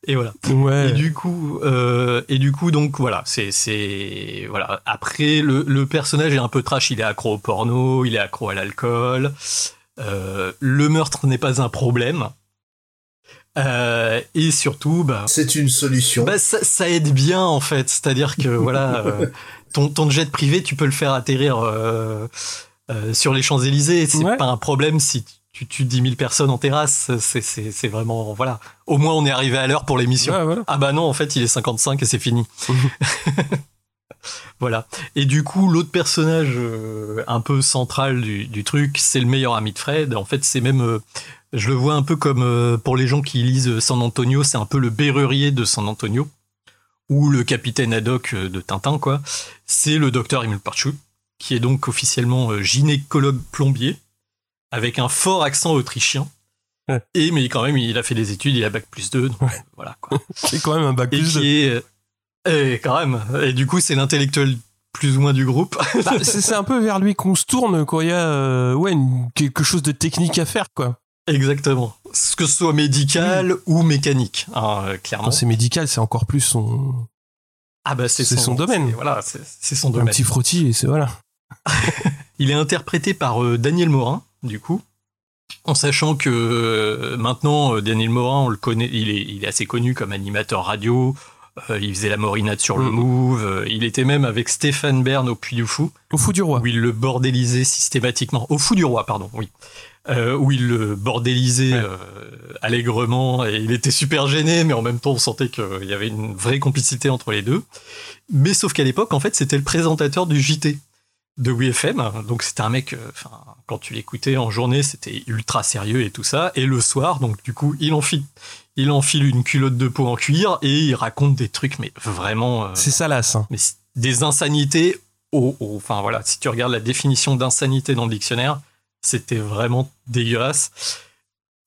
et voilà. Ouais. Et du coup, euh, et du coup, donc voilà, c'est, c'est, voilà. Après, le, le personnage est un peu trash. Il est accro au porno, il est accro à l'alcool. Euh, le meurtre n'est pas un problème. Euh, et surtout, bah, c'est une solution. Bah, ça, ça aide bien en fait. C'est-à-dire que voilà, euh, ton, ton jet privé, tu peux le faire atterrir euh, euh, sur les Champs Élysées. C'est pas un problème si tu tues 10 000 personnes en terrasse. C'est, c'est, c'est vraiment voilà. Au moins, on est arrivé à l'heure pour l'émission. Ah bah non, en fait, il est 55 et c'est fini. Voilà. Et du coup, l'autre personnage euh, un peu central du, du truc, c'est le meilleur ami de Fred. En fait, c'est même, euh, je le vois un peu comme euh, pour les gens qui lisent San Antonio, c'est un peu le berrurier de San Antonio ou le capitaine Haddock euh, de Tintin, quoi. C'est le docteur Emile Parchou, qui est donc officiellement euh, gynécologue plombier avec un fort accent autrichien. Et mais quand même, il a fait des études, il a bac plus 2, donc voilà quoi. C'est quand même un bac Et plus qui deux. est, euh, eh, quand même. Et du coup, c'est l'intellectuel plus ou moins du groupe. Bah, c'est un peu vers lui qu'on se tourne quand il y a euh, ouais, une- quelque chose de technique à faire, quoi. Exactement. Que ce soit médical ou mécanique, hein, euh, clairement. Quand c'est médical, c'est encore plus son. Ah bah c'est son domaine. c'est- Voilà, c'est son Un domaine. petit frottis et c'est voilà. Il est interprété par euh, Daniel Morin, du coup. En sachant que euh, maintenant, euh, Daniel Morin, on le connaît, il est, il est assez connu comme animateur radio. euh, il faisait la morinade sur le Move. euh, il était même avec Stéphane Bern au Puy du Fou. Au Fou du Roi. Où il le bordélisait systématiquement. Au Fou du Roi, pardon, oui. Euh, où il le bordélisait allègrement et il était super gêné, mais en même temps on sentait qu'il y avait une vraie complicité entre les deux. Mais sauf qu'à l'époque, en fait, c'était le présentateur du JT de WFM. Donc c'était un mec, euh, quand tu l'écoutais en journée, c'était ultra sérieux et tout ça. Et le soir, donc du coup, il enfile, il enfile une culotte de peau en cuir et il raconte des trucs, mais vraiment. euh, C'est salace. hein. mais des insanités au, au- enfin voilà, si tu regardes la définition d'insanité dans le dictionnaire, c'était vraiment dégueulasse.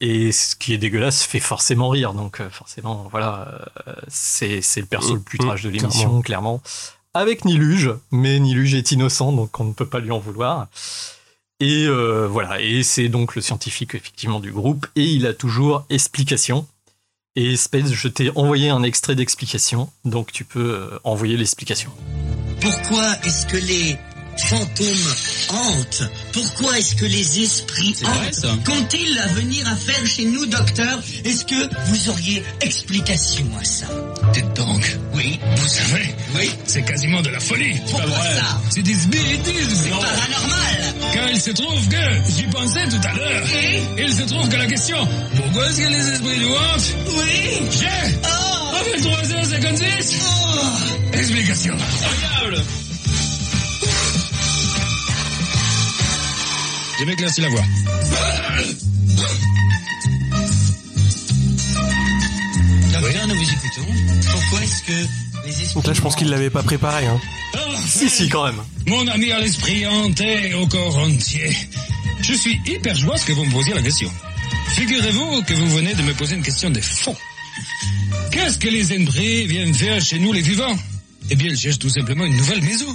Et ce qui est dégueulasse fait forcément rire, donc euh, forcément, voilà, c'est c'est le perso le plus trash de mmh, l'émission, clairement. Avec Niluge, mais Niluge est innocent, donc on ne peut pas lui en vouloir. Et euh, voilà, et c'est donc le scientifique effectivement du groupe, et il a toujours explication. Et Spades, je t'ai envoyé un extrait d'explication, donc tu peux euh, envoyer l'explication. Pourquoi est-ce que les fantômes hantent? Pourquoi est-ce que les esprits hantent? Qu'ont-ils à venir à faire chez nous, docteur? Est-ce que vous auriez explication à ça? Dites donc. Oui. Vous savez, Oui. c'est quasiment de la folie. Pourquoi ça C'est des bêtises. C'est paranormal Car il se trouve que, j'y pensais tout à l'heure, il se trouve que la question, pourquoi est-ce que les esprits nous hantent Oui J'ai Oh À 23h56 Explication. Incroyable Je vais éclaircir la voix. Nous vous écoutons. Pourquoi est-ce que les esprits Donc là, je pense qu'il l'avait pas préparé. Hein. Si, si, quand même. Mon ami à l'esprit hanté au corps entier. Je suis hyper joyeux que vous me posiez la question. Figurez-vous que vous venez de me poser une question de fond. Qu'est-ce que les esprits viennent faire chez nous les vivants? Eh bien, ils cherchent tout simplement une nouvelle maison.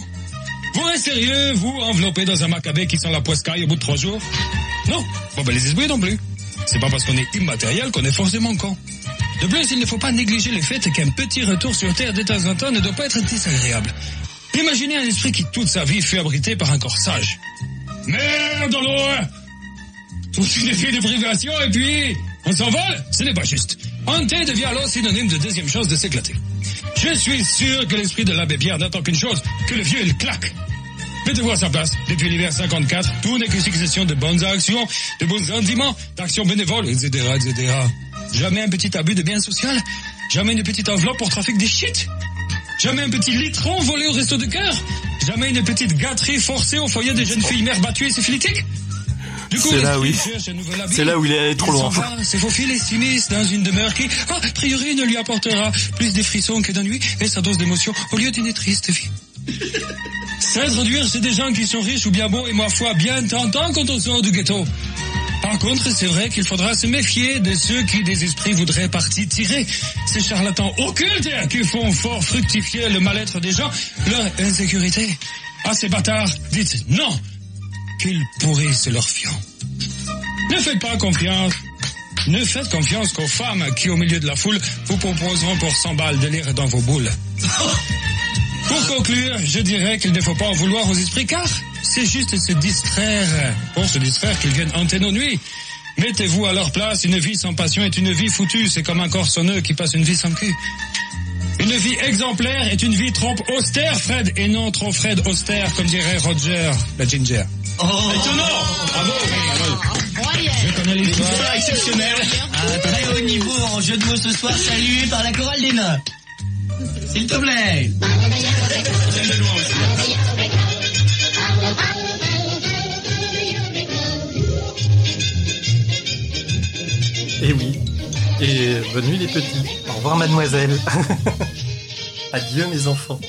Vous êtes sérieux, vous, enveloppé dans un macabé qui sent la poiscaille au bout de trois jours? Non. Bon, ben les esprits non plus. C'est pas parce qu'on est immatériel qu'on est forcément con. De plus, il ne faut pas négliger le fait qu'un petit retour sur Terre de temps en temps ne doit pas être désagréable. Imaginez un esprit qui toute sa vie fut abrité par un corps sage. Merde alors Toute une vie de privation et puis on s'envole Ce n'est pas juste. Hanté devient alors synonyme de deuxième chance de s'éclater. Je suis sûr que l'esprit de l'abbé Pierre n'attend qu'une chose, que le vieux il claque. Mettez-vous à sa place. Depuis l'hiver 54, tout n'est que succession de bonnes actions, de bons sentiments, d'actions bénévoles, etc., etc. Jamais un petit abus de bien social Jamais une petite enveloppe pour trafic des shit Jamais un petit litron volé au resto de cœur Jamais une petite gâterie forcée au foyer des jeunes filles mères battues et syphilitiques Du coup, C'est là, oui. C'est là où il est allé trop Il loin. se faufile et s'immisce dans une demeure qui, a priori, ne lui apportera plus de frissons que d'ennui et sa dose d'émotion au lieu d'une triste vie. S'introduire chez des gens qui sont riches ou bien beaux et ma foi bien tentants quand on sort du ghetto. Par contre, c'est vrai qu'il faudra se méfier de ceux qui des esprits voudraient partie tirer. Ces charlatans occultes qui font fort fructifier le mal-être des gens, leur insécurité. À ces bâtards, dites non, qu'ils pourrissent leur fion. Ne faites pas confiance. Ne faites confiance qu'aux femmes qui, au milieu de la foule, vous proposeront pour 100 balles de lire dans vos boules. Pour conclure, je dirais qu'il ne faut pas en vouloir aux esprits car c'est juste se distraire. Pour se distraire qu'ils viennent hanter nos nuits. Mettez-vous à leur place, une vie sans passion est une vie foutue, c'est comme un corps sonneux qui passe une vie sans cul. Une vie exemplaire est une vie trop austère, Fred, et non trop Fred austère, comme dirait Roger, la ginger. Oh, Étonnant Bravo Je connais l'histoire. exceptionnel. Un très haut niveau en jeu de mots ce soir, salué par la chorale des nains. S'il te plaît. Et oui. Et bonne nuit les petits. Au revoir mademoiselle. Adieu mes enfants.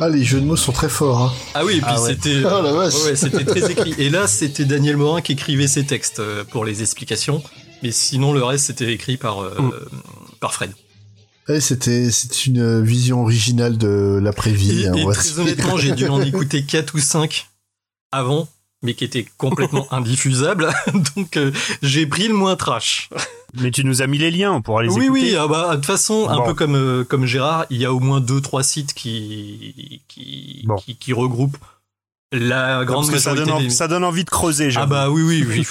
Ah, les jeux de mots sont très forts. Hein. Ah oui, et puis Ah ouais. c'était Oh ouais, c'était très écrit. Et là, c'était Daniel Morin qui écrivait ses textes euh, pour les explications. Mais sinon, le reste, c'était écrit par, euh, par Fred. Ouais, c'était c'est une vision originale de l'après-vie. Et, hein, et très honnêtement, j'ai dû en écouter 4 ou 5 avant, mais qui étaient complètement indiffusables. Donc, euh, j'ai pris le moins trash. Mais tu nous as mis les liens, on pourra les oui, écouter. oui, ah bah, de toute façon, un peu comme, euh, comme Gérard, il y a au moins deux, trois sites qui, qui, qui, qui regroupent la grande Parce que ça donne, en- des- ça donne envie de creuser. Ah bah oui, oui, oui.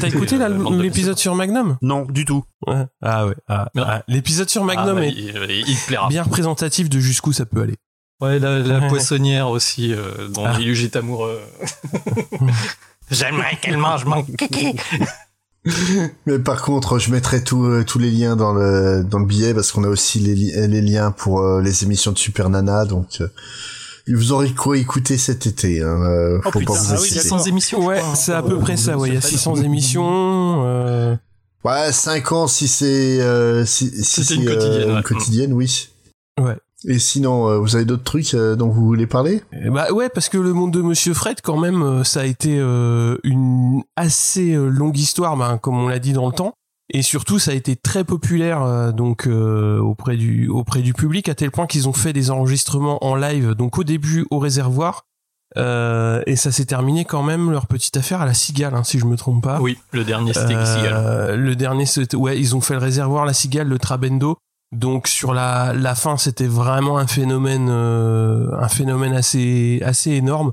T'as- écouté là, l'épisode sur Magnum? Non, du tout. Ouais. Ah ouais. ah, ah, l'épisode sur Magnum Ah bah, est il, il te plaira. bien représentatif de jusqu'où ça peut aller. Ouais, la, la Ouais. poissonnière aussi, euh, dont Ah. Liluge est amoureux. J'aimerais qu'elle mange mon kiki. Mais par contre, je mettrai tout, euh, tous les liens dans le dans le billet parce qu'on a aussi les, li- les liens pour euh, les émissions de Super Nana. Donc, euh, vous aurez quoi écouter cet été. Hein, euh, Oh, faut pas vous Ah hésiter. 600 émissions. Ouais, c'est à peu près ça. Ouais, il y a 600 émissions. euh, Ouais, 5 ans si c'est euh, si, si une c'est, euh, quotidienne, ouais. quotidienne, oui. Ouais. Et sinon, euh, vous avez d'autres trucs euh, dont vous voulez parler? Eh Bah ouais, parce que le monde de Monsieur Fred, quand même, euh, ça a été euh, une assez euh, longue histoire, ben, comme on l'a dit dans le temps. Et surtout, ça a été très populaire euh, donc euh, auprès du auprès du public à tel point qu'ils ont fait des enregistrements en live. Donc au début au réservoir euh, et ça s'est terminé quand même leur petite affaire à la Cigale, hein, si je me trompe pas. Oui, le dernier c'était Euh, Cigale. Le dernier, c'était- ouais, ils ont fait le réservoir, la cigale, le trabendo. Donc sur la, la fin, c'était vraiment un phénomène, euh, un phénomène assez, assez énorme.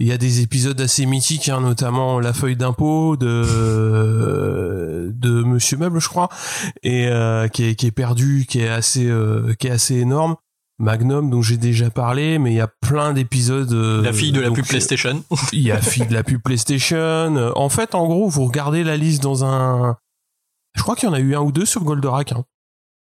Il y a des épisodes assez mythiques, hein, notamment la feuille d'impôt de de Monsieur Meuble, je crois, et euh, qui est qui est perdu, qui est assez euh, qui est assez énorme. Magnum, dont j'ai déjà parlé, mais il y a plein d'épisodes. euh, La fille de la pub PlayStation. il y a fille de la pub PlayStation. En fait, en gros, vous regardez la liste dans un. Je crois qu'il y en a eu un ou deux sur Goldorak. Hein.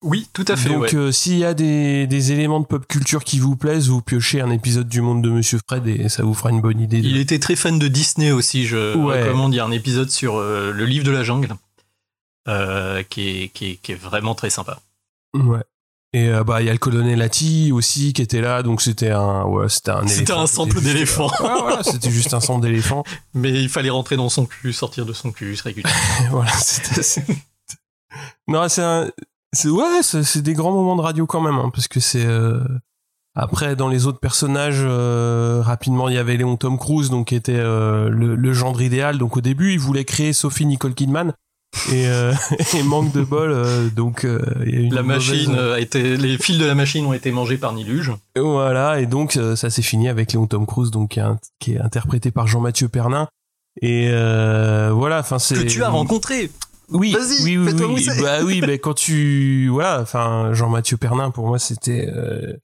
Oui, tout à fait. Donc, ouais. euh, s'il y a des, des éléments de pop culture qui vous plaisent, vous piochez un épisode du Monde de Monsieur Fred et ça vous fera une bonne idée. de- Il était très fan de Disney aussi. Je Ouais. recommande. Il y a un épisode sur euh, le livre de la jungle euh, qui, est, qui, est, qui est vraiment très sympa. Ouais. Et bah il y a le colonel Lati aussi qui était là, donc c'était un ouais c'était un C'était un sample d'éléphant. Ah, voilà, c'était juste un sample d'éléphant. Mais il fallait rentrer dans son cul, sortir de son cul régulièrement. voilà, c'était Non, c'est un c'est ouais, c'est des grands moments de radio quand même hein, parce que c'est euh, après dans les autres personnages euh, rapidement il y avait Léon Tom Cruise donc qui était euh, le, le gendre idéal donc au début il voulait créer Sophie Nicole Kidman et, euh, et manque de bol euh, donc euh, y a une La machine a été, les fils de la machine ont été mangés par Niluge. voilà, et donc ça s'est fini avec Léon Tom Cruise, donc qui est, un- qui est interprété par Jean-Mathieu Pernin. Et voilà, enfin c'est Que tu as rencontré. Oui, oui, oui, oui. Bah oui, mais quand tu voilà, enfin Jean-Mathieu Pernin pour moi c'était euh,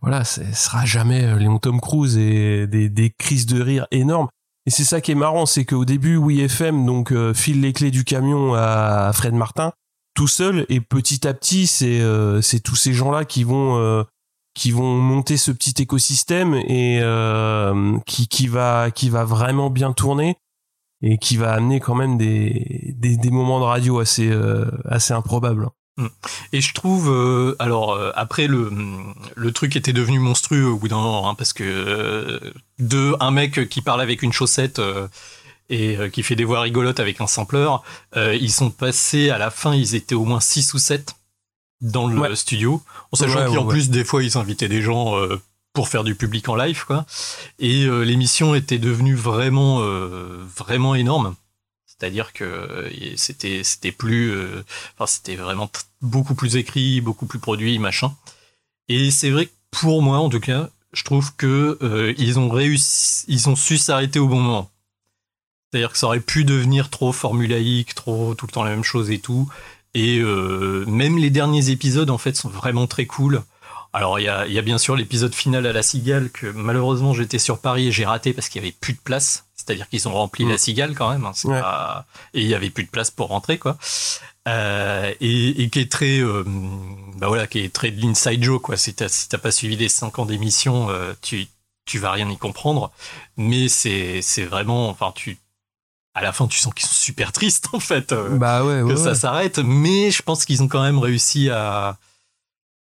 voilà, ce sera jamais euh, Léon Tom Cruise et des, des crises de rire énormes. Et c'est ça qui est marrant, c'est qu'au début, Oui FM donc euh, file les clés du camion à Fred Martin tout seul et petit à petit, c'est euh, c'est tous ces gens-là qui vont euh, qui vont monter ce petit écosystème et euh, qui qui va qui va vraiment bien tourner et qui va amener quand même des des, des moments de radio assez euh, assez improbables. Mm. Et je trouve, euh, alors euh, après le le truc était devenu monstrueux au bout d'un moment, hein, parce que euh, de un mec qui parle avec une chaussette euh, et euh, qui fait des voix rigolotes avec un sampleur, euh, ils sont passés à la fin, ils étaient au moins 6 ou 7 dans le Ouais. studio, en sachant Ouais, qu'en ouais, plus des fois ils invitaient des gens euh, pour faire du public en live, quoi. Et euh, l'émission était devenue vraiment euh, vraiment énorme. C'est-à-dire que euh, c'était c'était plus, enfin c'était vraiment beaucoup plus écrit, beaucoup plus produit, machin. Et c'est vrai que pour moi, en tout cas, je trouve que ils ont réussi, ils ont su s'arrêter au bon moment. C'est-à-dire que ça aurait pu devenir trop formulaïque, trop tout le temps la même chose et tout. Et même les derniers épisodes, en fait, sont vraiment très cool. Alors, il y a, y a bien sûr l'épisode final à la Cigale que malheureusement j'étais sur Paris et j'ai raté parce qu'il y avait plus de place. C'est-à-dire qu'ils ont rempli la Cigale quand même. hein, pas- Et il y avait plus de place pour rentrer, quoi. Euh, et, et qui est très, euh, bah voilà, qui est très de l'inside joke, quoi. Si t'as si pas suivi les 5 ans d'émission, euh, tu tu vas rien y comprendre. Mais c'est c'est vraiment, enfin tu à la fin, tu sens qu'ils sont super tristes, en fait, Bah ouais, que ouais, ça s'arrête. Mais je pense qu'ils ont quand même réussi à,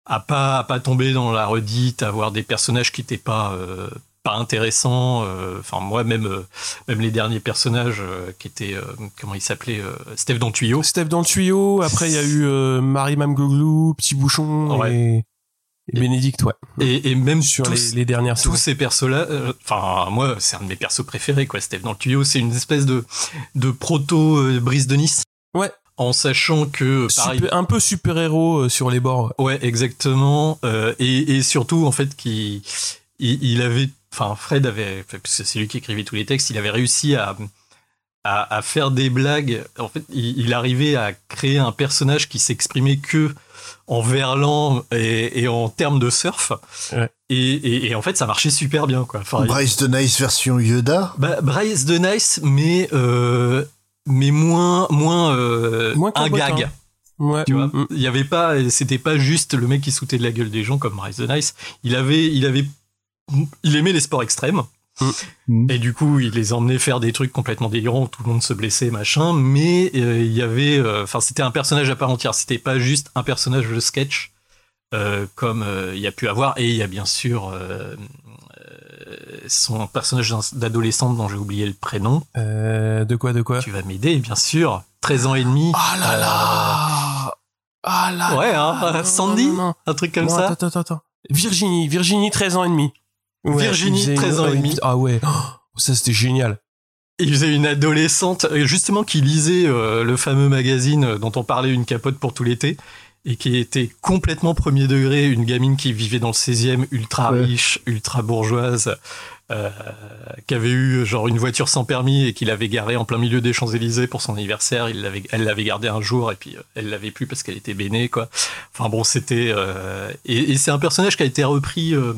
à pas, à pas tomber dans la redite, à avoir des personnages qui étaient pas, euh, pas intéressants. euh, Enfin, moi, même, euh, même les derniers personnages euh, qui étaient, euh, comment il s'appelait, euh, Steve dans le tuyau. Steph dans le tuyau. Après, il y a eu euh, Marie Mamgoglou, Petit Bouchon et, et Bénédicte, ouais. Et, et même sur tous- les, les dernières tous ces persos-là, euh, enfin moi c'est un de mes persos préférés quoi. Steve dans le tuyau, c'est une espèce de de proto euh, Brise de Nice. Ouais. En sachant que pareil, Super- un peu super-héros euh, sur les bords. Ouais, exactement. Euh, et, et surtout, en fait, qu'il il, il avait, enfin, Fred avait, enfin, parce que c'est lui qui écrivait tous les textes, il avait réussi à, à, à faire des blagues. En fait, il, il arrivait à créer un personnage qui s'exprimait que en verlan et, et en termes de surf. Et, et, et en fait, ça marchait super bien, quoi. Enfin, il- Bryce de Nice version Yoda? bah, Bryce de Nice, mais euh, mais moins moins, euh, Moins un gag. Ouais. Tu vois, il y avait pas, c'était pas juste le mec qui sautait de la gueule des gens comme Bryce de Nice. Il avait, il avait, il aimait les sports extrêmes. Et du coup, il les emmenait faire des trucs complètement délirants où tout le monde se blessait, machin. Mais euh, il y avait, euh, enfin, c'était un personnage à part entière. C'était pas juste un personnage de sketch euh, comme euh, il y a pu avoir. Et il y a bien sûr son personnage d'adolescente dont j'ai oublié le prénom. Euh, de quoi, de quoi? Tu vas m'aider, bien sûr. 13 ans et demi. Ah là là Ah là Ouais, hein, non, Sandy non, non. Un truc comme ça Attends, attends, attends. Virginie, Virginie, 13 ans et demi. Ouais, Virginie, il faisait 13 ans et demi. Ah ouais, Oh, ça c'était génial. Il faisait une adolescente, euh, justement, qui lisait euh, le fameux magazine euh, dont on parlait, Une capote pour tout l'été, et qui était complètement premier degré, une gamine qui vivait dans le 16e, ultra Ouais. riche, ultra bourgeoise, euh, qui avait eu genre une voiture sans permis et qu'il avait garée en plein milieu des Champs-Élysées pour son anniversaire. Il l'avait, elle l'avait gardée un jour et puis euh, elle l'avait plus parce qu'elle était bénée, quoi. Enfin bon, c'était... euh, et, et c'est un personnage qui a été repris... euh,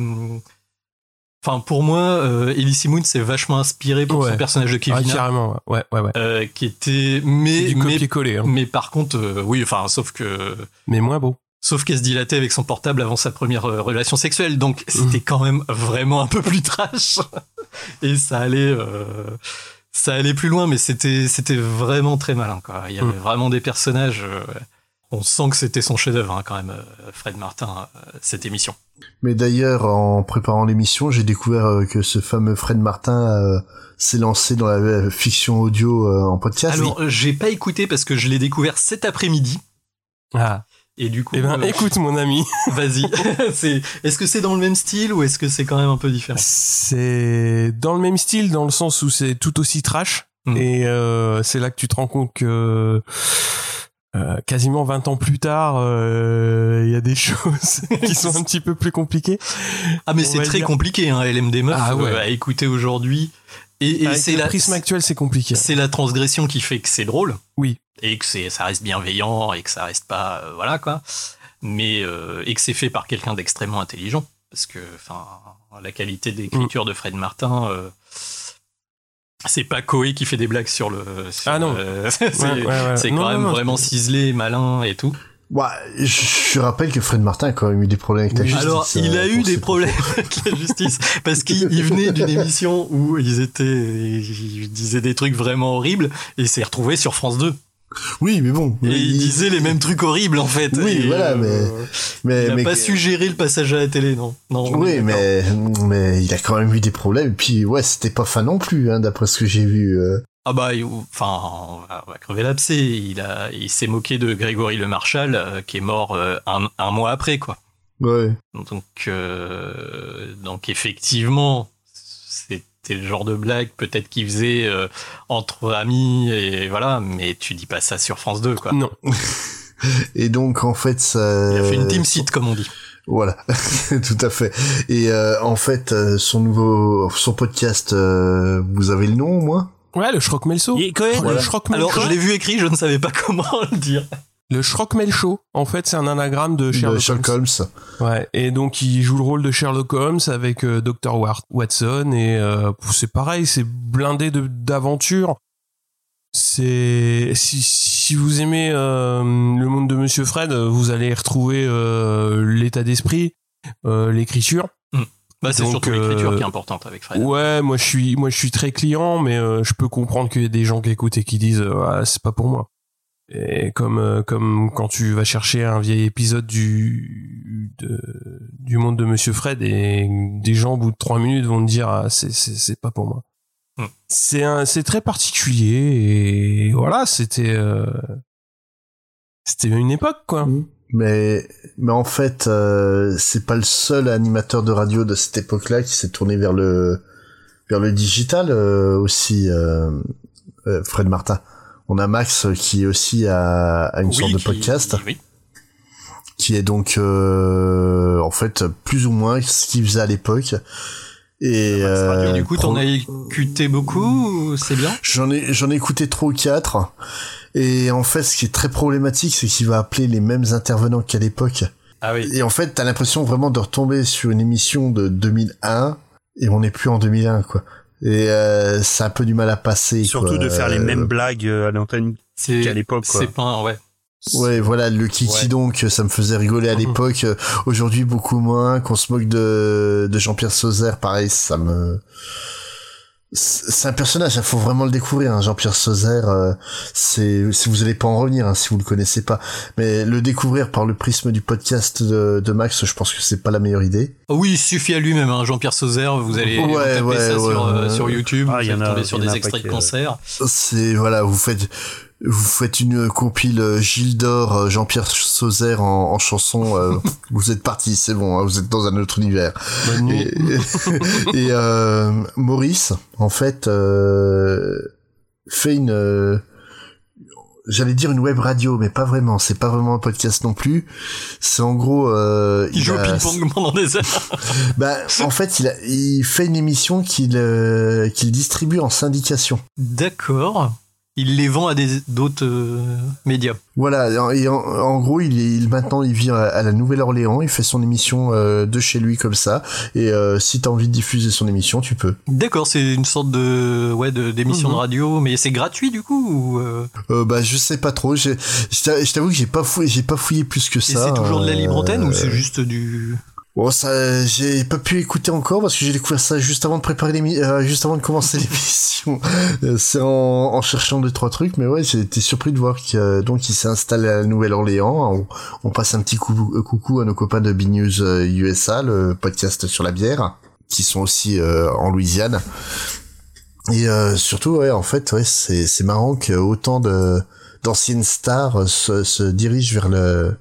Enfin, pour moi, euh, Elise Moon s'est vachement inspiré pour Ouais. son personnage de Kevin Ah, carrément, ouais, ouais, ouais. euh, qui était mais du mais, hein. mais par contre euh, oui enfin sauf que Mais moins beau. Sauf qu'elle se dilatait avec son portable avant sa première euh, relation sexuelle donc c'était quand même vraiment un peu plus trash et ça allait euh, ça allait plus loin mais c'était c'était vraiment très malin quoi il y avait Mm. vraiment des personnages euh, on sent que c'était son chef-d'œuvre hein, quand même euh, Fred Martin cette émission Mais d'ailleurs, en préparant l'émission, j'ai découvert que ce fameux Fred Martin euh, s'est lancé dans la fiction audio euh, en podcast. alors j'ai pas écouté parce que je l'ai découvert cet après-midi Ah. Et du coup Eh ben, euh, écoute, mon ami. Vas-y. c'est, est-ce que c'est dans le même style ou est-ce que c'est quand même un peu différent? C'est dans le même style, dans le sens où c'est tout aussi trash. Mm. Et euh, c'est là que tu te rends compte que euh, quasiment 20 ans plus tard, euh, il y a des choses qui sont un petit peu plus compliquées. Ah mais On c'est très dire. compliqué, hein, LMD Meuf, Ah ouais. euh, à écouter aujourd'hui. Et, et Avec c'est le la, prisme actuel, c'est compliqué. c'est la transgression qui fait que c'est drôle. Oui. Et que c'est, ça reste bienveillant et que ça reste pas, euh, voilà quoi. Mais euh, et que c'est fait par quelqu'un d'extrêmement intelligent, parce que, enfin, la qualité d'écriture de Fred Martin. euh, c'est pas Koé qui fait des blagues sur le. sur Ah non. le- c'est Ouais, ouais, ouais. c'est Non, quand non, même non, vraiment ciselé, malin et tout. Ouais, je, je rappelle que Fred Martin a quand même eu des problèmes avec la justice. Alors, il euh, a eu pour des problèmes avec la justice parce qu'il il venait d'une émission où ils étaient, ils disaient des trucs vraiment horribles et il s'est retrouvé sur France 2. Oui, mais bon. Et il disait les mêmes trucs horribles en fait. Oui, Et, voilà, euh, mais il a mais pas su gérer le passage à la télé, non. Non. Oui, mais mais il a quand même eu des problèmes. Et puis ouais, c'était pas fin non plus, hein, d'après ce que j'ai vu. euh. Ah bah, il- enfin, on va, crever l'abcès. Il a, il s'est moqué de Grégory Le Marchal, euh, qui est mort un, un mois après, quoi. Ouais. Donc, donc effectivement, c'était le genre de blague peut-être qu'il faisait euh, entre amis et voilà, mais tu dis pas ça sur France 2 quoi. Non. Et donc en fait ça. Il a fait une team site comme on dit. Voilà, tout à fait. Et euh, en fait, euh, son nouveau, son podcast, euh, vous avez le nom au moins Ouais, le Schrock Melso. Et quand même, Le Schrock alors je l'ai vu écrit, je ne savais pas comment le dire. Le Schrockmel Show, en fait, c'est un anagramme de Sherlock, Sherlock Holmes. Ouais, et donc il joue le rôle de Sherlock Holmes avec euh, Dr. Watson et euh, c'est pareil, c'est blindé de d'aventures. C'est si, si vous aimez euh, le monde de Monsieur Fred, vous allez retrouver euh, l'état d'esprit, euh, l'écriture. Bah, c'est surtout l'écriture qui est importante avec Fred. Ouais, moi je suis moi je suis très client, mais euh, je peux comprendre qu'il y a des gens qui écoutent et qui disent euh, Ah, c'est pas pour moi. Et comme euh, comme quand tu vas chercher un vieil épisode du de, du monde de Monsieur Fred et des gens au bout de trois minutes vont te dire ah, c'est c'est c'est pas pour moi. Hmm. C'est un c'est très particulier et voilà c'était euh, c'était une époque quoi. Mais mais en fait, euh, c'est pas le seul animateur de radio de cette époque-là qui s'est tourné vers le vers le digital euh, aussi. euh, euh, Fred Martin. On a Max qui aussi a, une Oui, sorte de qui- podcast. oui. qui est donc euh, en fait plus ou moins ce qu'il faisait à l'époque. Et, euh, du coup, t'en pro- as écouté beaucoup, ou c'est bien? J'en ai j'en ai écouté trois ou quatre. Et en fait, ce qui est très problématique, c'est qu'il va appeler les mêmes intervenants qu'à l'époque. Ah oui. Et en fait, t'as l'impression vraiment de retomber sur une émission de 2001 et on n'est plus en 2001 quoi. Et euh, c'est un peu du mal à passer. Surtout quoi. de faire les Euh, mêmes blagues euh, à l'antenne C'est qu'à l'époque. C'est pas ouais. Ouais, voilà, le kiki Ouais. donc, ça me faisait rigoler à Mhm. l'époque. Aujourd'hui, beaucoup moins. Qu'on se moque de, de Jean-Pierre Sauzère, pareil, ça me... C'est c'est un personnage, il faut vraiment le découvrir. Hein. Jean-Pierre Sauzère, euh, c'est si vous allez pas en revenir hein, si vous le connaissez pas, mais le découvrir par le prisme du podcast de, de Max, je pense que c'est pas la meilleure idée. Oh oui, il suffit à lui-même, hein, Jean-Pierre Sauzère, vous allez Ouais, vous taper ouais, ça ouais, sur, euh, sur YouTube, Ah, vous il y allez tomber sur y des extraits de paquet, concerts. C'est voilà, vous faites vous faites une compile euh, Gilles d'Or, euh, Jean-Pierre Sauzère en, en chanson, euh, vous êtes parti, c'est bon, hein, vous êtes dans un autre univers. Nuit. Et, et, euh, Maurice, en fait, euh, fait une, j'allais dire une web radio, mais pas vraiment. C'est pas vraiment un podcast non plus. C'est en gros, euh, Il joue au ping-pong pendant des heures. Bah, en fait, il, a, il fait une émission qu'il euh, qu'il distribue en syndication. D'accord. Il les vend à des d'autres euh, médias. Voilà, et en, en gros, il, est, il maintenant il vit à, à la Nouvelle-Orléans, il fait son émission euh, de chez lui comme ça, et euh, si t'as envie de diffuser son émission, tu peux. D'accord, c'est une sorte de ouais de- d'émission Mhm. de radio, mais c'est gratuit du coup ou euh, Euh, bah je sais pas trop, j'ai- je t'a- je t'avoue que j'ai pas fouillé, j'ai pas fouillé plus que et ça. c'est toujours de la libre antenne ou c'est juste du Bon, ça, j'ai pas pu écouter encore parce que j'ai découvert ça juste avant de préparer l'émission, euh, juste avant de commencer l'émission. Euh, c'est en, cherchant deux trois trucs, mais ouais, j'ai été surpris de voir qu'il donc il s'est installé à Nouvelle-Orléans. On, passe un petit coucou, euh, coucou à nos copains de B News euh, USA, le podcast sur la bière, qui sont aussi en Louisiane. Et surtout, ouais, en fait, ouais, c'est c'est marrant que autant de d'anciennes stars se, se dirigent vers le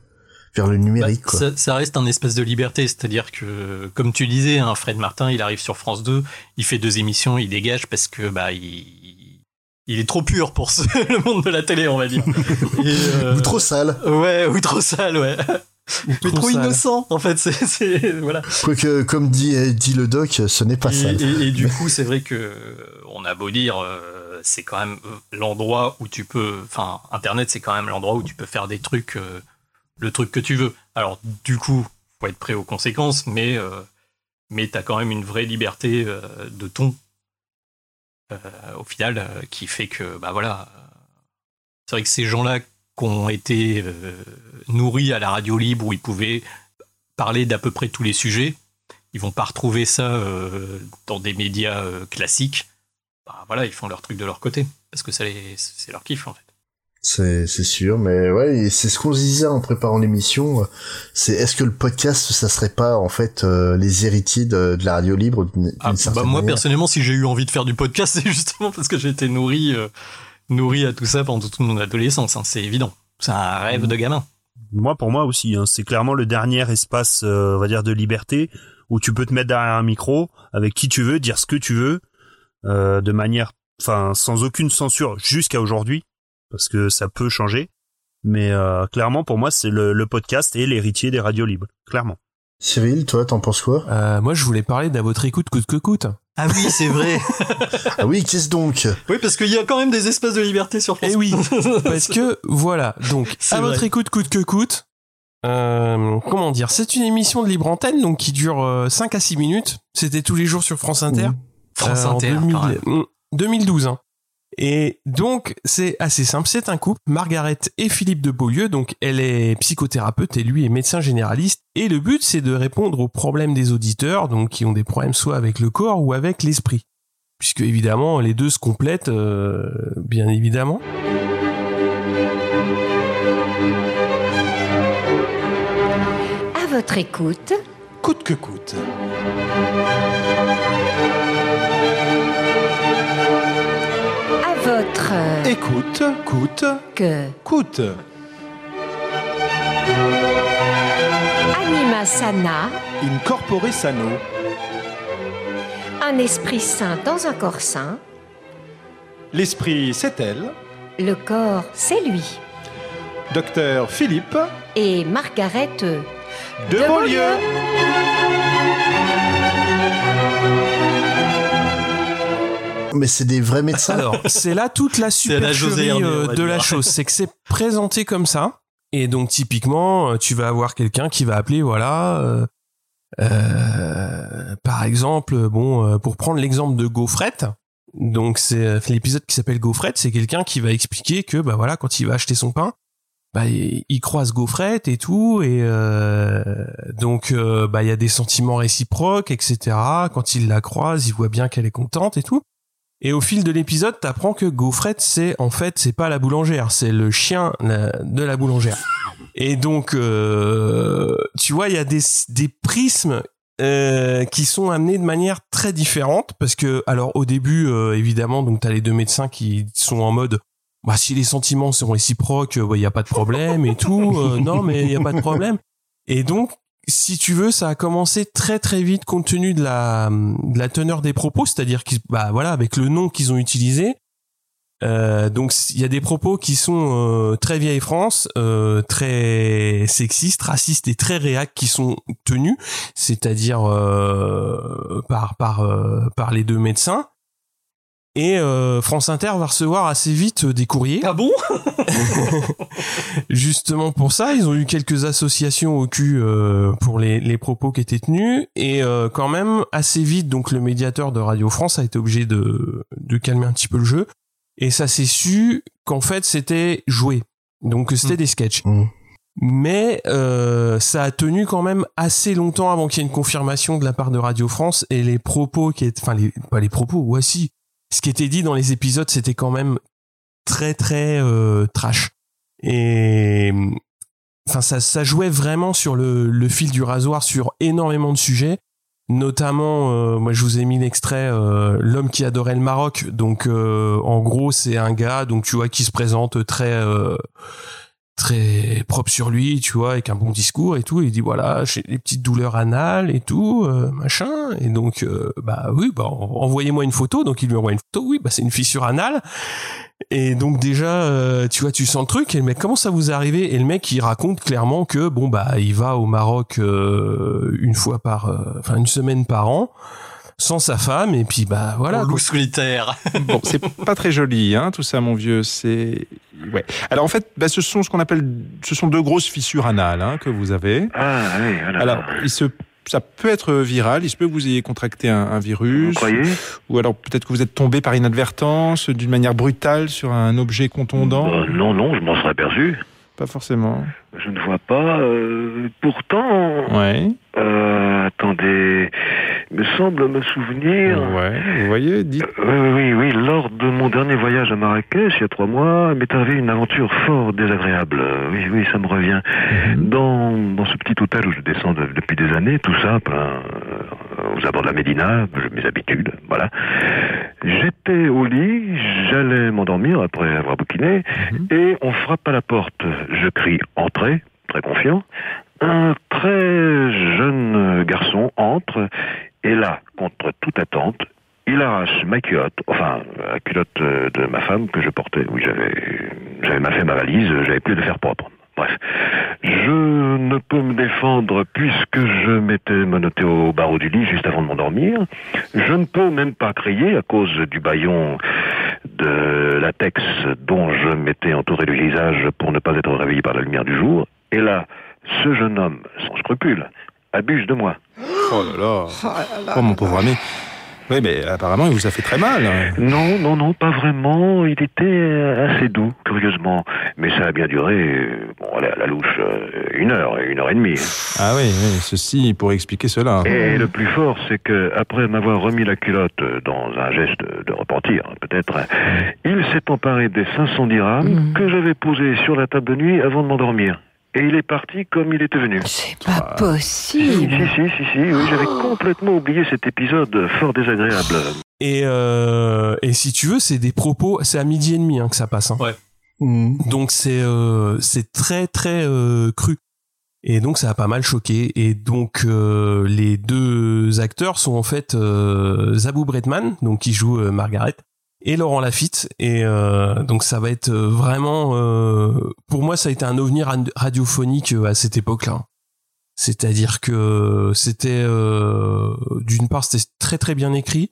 vers le numérique. quoi. ça, ça reste un espace de liberté, c'est-à-dire que comme tu disais, hein, Fred Martin, il arrive sur France 2, il fait deux émissions, il dégage parce que bah il il est trop pur pour ce- le monde de la télé, on va dire. Et, euh, Ou trop sale. Ouais, ou trop sale, ouais. Mais trop trop, sale. innocent, en fait. C'est, c'est- voilà. Quoique, comme dit, euh, dit le doc, ce n'est pas et, sale. et- et du coup, c'est vrai que on a beau dire, euh, c'est quand même l'endroit où tu peux, enfin, Internet, c'est quand même l'endroit où tu peux faire des trucs, euh, le truc que tu veux. Alors, du coup, faut être prêt aux conséquences, mais euh, mais t'as quand même une vraie liberté euh, de ton, euh, au final, euh, qui fait que, bah voilà, c'est vrai que ces gens-là qui ont été nourris à la radio libre où ils pouvaient parler d'à peu près tous les sujets, ils vont pas retrouver ça dans des médias classiques. Bah, voilà, ils font leur truc de leur côté parce que c'est leur kiff en fait. C'est, c'est sûr, mais ouais, c'est ce qu'on se disait en préparant l'émission. euh, C'est est-ce que le podcast, ça serait pas en fait euh, les héritiers de, de la radio libre d'une, d'une Ah, bah, moi manière personnellement, si j'ai eu envie de faire du podcast, c'est justement parce que j'ai été nourri euh, nourri à tout ça pendant toute mon adolescence. hein, c'est évident. C'est un rêve de gamin. Moi, pour moi aussi, hein, c'est clairement le dernier espace, euh, on va dire, de liberté où tu peux te mettre derrière un micro avec qui tu veux, dire ce que tu veux. euh, de manière, enfin, sans aucune censure jusqu'à aujourd'hui, parce que ça peut changer. Mais euh, clairement, pour moi, c'est le, le podcast et l'héritier des radios libres, clairement. Cyril, toi, t'en penses quoi? Euh, moi, je voulais parler d'à votre écoute coûte que coûte. Ah oui, c'est vrai. ah oui, qu'est-ce donc? Oui, parce qu'il y a quand même des espaces de liberté sur France. Eh oui, parce que voilà, donc à votre écoute coûte que coûte. euh, comment dire C'est une émission de libre antenne donc qui dure euh, 5 à 6 minutes. C'était tous les jours sur France Inter. France Euh, en Inter, 2000 pareil. mm, 2012. hein. Et donc c'est assez simple, c'est un couple, Margaret et Philippe de Beaulieu. Donc elle est psychothérapeute et lui est médecin généraliste. Et le but c'est de répondre aux problèmes des auditeurs, donc qui ont des problèmes soit avec le corps ou avec l'esprit, puisque évidemment les deux se complètent, euh, bien évidemment. À votre écoute. Coûte que coûte. Écoute, coûte, que coûte. anima sana, In corpore sano. un esprit sain dans un corps sain, L'esprit, c'est elle. le corps c'est lui. Docteur Philippe Et Margaret euh, de, Beaulieu. Mais c'est des vrais médecins. Alors, c'est là toute la supercherie euh, de la chose. C'est que c'est présenté comme ça. Et donc, typiquement, euh, tu vas avoir quelqu'un qui va appeler, voilà, euh, euh, par exemple, bon, pour prendre l'exemple de Gaufrette. Donc, c'est l'épisode qui s'appelle Gaufrette. C'est quelqu'un qui va expliquer que, bah voilà, quand il va acheter son pain, bah, il il croise Gaufrette et tout, et euh, donc euh, bah il y a des sentiments réciproques, etc. Quand il la croise, il voit bien qu'elle est contente et tout. Et au fil de l'épisode, t'apprends que Gaufrette, c'est en fait, c'est pas la boulangère, c'est le chien la- de la boulangère. Et donc, euh, tu vois, il y a des, des prismes euh, qui sont amenés de manière très différente parce que, alors, au début, euh, évidemment, donc t'as les deux médecins qui sont en mode, bah si les sentiments sont réciproques, il y a pas de problème et tout. euh, non, mais il y a pas de problème. Et donc, si tu veux, ça a commencé très très vite compte tenu de la de la teneur des propos, c'est-à-dire bah voilà avec le nom qu'ils ont utilisé. Euh, donc il y a des propos qui sont euh, très vieille France, euh, très sexistes, racistes et très réac qui sont tenus, c'est-à-dire euh, par par euh, par les deux médecins. Et euh, France Inter va recevoir assez vite euh, des courriers. Ah bon? Justement pour ça, ils ont eu quelques associations au cul euh, pour les, les propos qui étaient tenus. Et euh, quand même, assez vite, donc le médiateur de Radio France a été obligé de, de calmer un petit peu le jeu. Et ça s'est su qu'en fait, c'était joué. Donc c'était des sketchs. Mais euh, ça a tenu quand même assez longtemps avant qu'il y ait une confirmation de la part de Radio France et les propos qui étaient, enfin les, pas les propos, ouais si, ce qui était dit dans les épisodes c'était quand même très très euh, trash. Et enfin ça ça jouait vraiment sur le, fil du rasoir sur énormément de sujets. Notamment euh, moi je vous ai mis l'extrait euh, l'homme qui adorait le Maroc. Donc euh, en gros c'est un gars donc tu vois qui se présente très très propre sur lui, tu vois, avec un bon discours et tout. Il dit voilà, j'ai des petites douleurs anales et tout, euh, machin. Et donc, euh, bah oui, bah en- envoyez-moi une photo. Donc il lui envoie une photo. Oui, bah c'est une fissure anale. Et donc déjà, euh, tu vois, tu sens le truc. Et le mec, comment ça vous est arrivé? Et le mec, il raconte clairement que bon bah il va au Maroc une fois par, enfin une semaine par an, sans sa femme. Et puis bah voilà. Loup quoi. solitaire. Bon, c'est pas très joli, hein, tout ça, mon vieux. C'est ouais. Alors en fait, bah, ce sont ce qu'on appelle, ce sont deux grosses fissures anales hein, que vous avez. Ah oui, voilà. Alors, il se, ça peut être viral. Il se peut que vous ayez contracté un, un virus. Vous croyez? Ou alors peut-être que vous êtes tombé par inadvertance, d'une manière brutale, sur un objet contondant. Euh, Non, non, je m'en serais aperçu. Pas forcément. Je ne vois pas. euh, pourtant, Ouais. euh, attendez, me semble me souvenir. Ouais. Vous voyez, dites. Euh, oui, oui, lors de mon dernier voyage à Marrakech, il y a trois mois, m'est arrivé une aventure fort désagréable. Oui, oui, ça me revient. Mhm. Dans, dans ce petit hôtel où je descends de- depuis des années, tout simple, hein, euh, aux abords de la Médina, mes habitudes, voilà. J'étais au lit, j'allais m'endormir après avoir bouquiné, et on frappe à la porte. Je crie « Entrez !» très confiant. Un très jeune garçon entre, et là, contre toute attente, il arrache ma culotte, enfin la culotte euh, de ma femme que je portais. Oui, j'avais j'avais mal fait ma valise, j'avais plus de faire propre. Bref, je ne peux me défendre puisque je m'étais menotté au barreau du lit juste avant de m'endormir. Je ne peux même pas crier à cause du baillon de latex dont je m'étais entouré du visage pour ne pas être réveillé par la lumière du jour. Et là, ce jeune homme, sans scrupule, abuse de moi. Oh là là. Oh mon pauvre ami. Oui, mais apparemment, il vous a fait très mal. Non, non, non, pas vraiment. Il était euh, assez doux, curieusement. Mais ça a bien duré, euh, bon, allez, à la louche, euh, une heure, une heure et demie. Ah oui, oui, ceci pourrait expliquer cela. Et le plus fort, c'est que après m'avoir remis la culotte dans un geste de repentir, peut-être, il s'est emparé des 500 dirhams que j'avais posés sur la table de nuit avant de m'endormir. Et il est parti comme il était venu. C'est pas Si, possible. si, si, si, si, oui, j'avais complètement oublié cet épisode fort désagréable. Et, euh, et si tu veux, c'est des propos, c'est à midi et demi hein, que ça passe. Hein. Ouais. Donc c'est euh, c'est très très euh, cru. Et donc ça a pas mal choqué. Et donc euh, les deux acteurs sont en fait euh, Zabou Bretman, donc qui joue euh, Margaret, et Laurent Lafitte. Et euh, donc ça va être euh, vraiment, euh, pour moi, ça a été un ovni ra- radiophonique euh, à cette époque-là. C'est-à-dire que c'était euh, d'une part c'était très très bien écrit,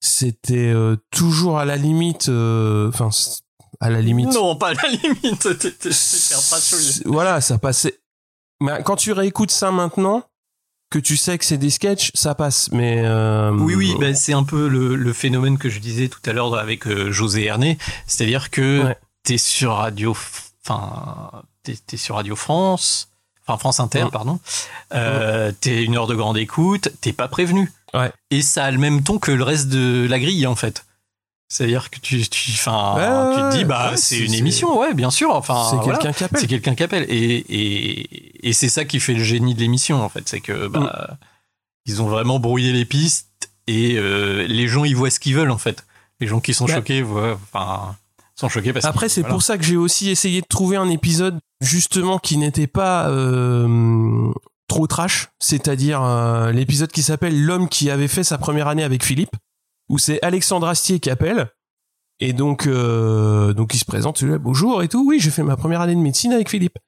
c'était euh, toujours à la limite, enfin à la limite. Non, pas à la limite. Voilà, ça passait. Mais quand tu réécoutes ça maintenant, que tu sais que c'est des sketchs, ça passe. Mais euh, Oui, oui, ben, c'est un peu le, le phénomène que je disais tout à l'heure avec euh, José Herné. C'est-à-dire que t'es sur Radio, enfin, t'es, t'es sur Radio France, enfin France Inter, Ouais. pardon. Euh, T'es une heure de grande écoute, t'es pas prévenu. Et ça a le même ton que le reste de la grille, en fait. C'est-à-dire que tu, tu, enfin, Ouais, tu te dis, bah, ouais, c'est une émission, ouais, bien sûr. Enfin, C'est voilà. quelqu'un qui appelle. C'est quelqu'un qui appelle. Et, et, et c'est ça qui fait le génie de l'émission, en fait. C'est que, bah, Mm. ils ont vraiment brouillé les pistes et euh, les gens, ils voient ce qu'ils veulent, en fait. Les gens qui sont Ouais. choqués voient, enfin, sont choqués parce Après, c'est voilà. pour ça que j'ai aussi essayé de trouver un épisode justement qui n'était pas euh, trop trash, c'est-à-dire euh, l'épisode qui s'appelle L'homme qui avait fait sa première année avec Philippe, où c'est Alexandre Astier qui appelle. Et donc, euh, donc il se présente, il dit, bonjour et tout. Oui, j'ai fait ma première année de médecine avec Philippe.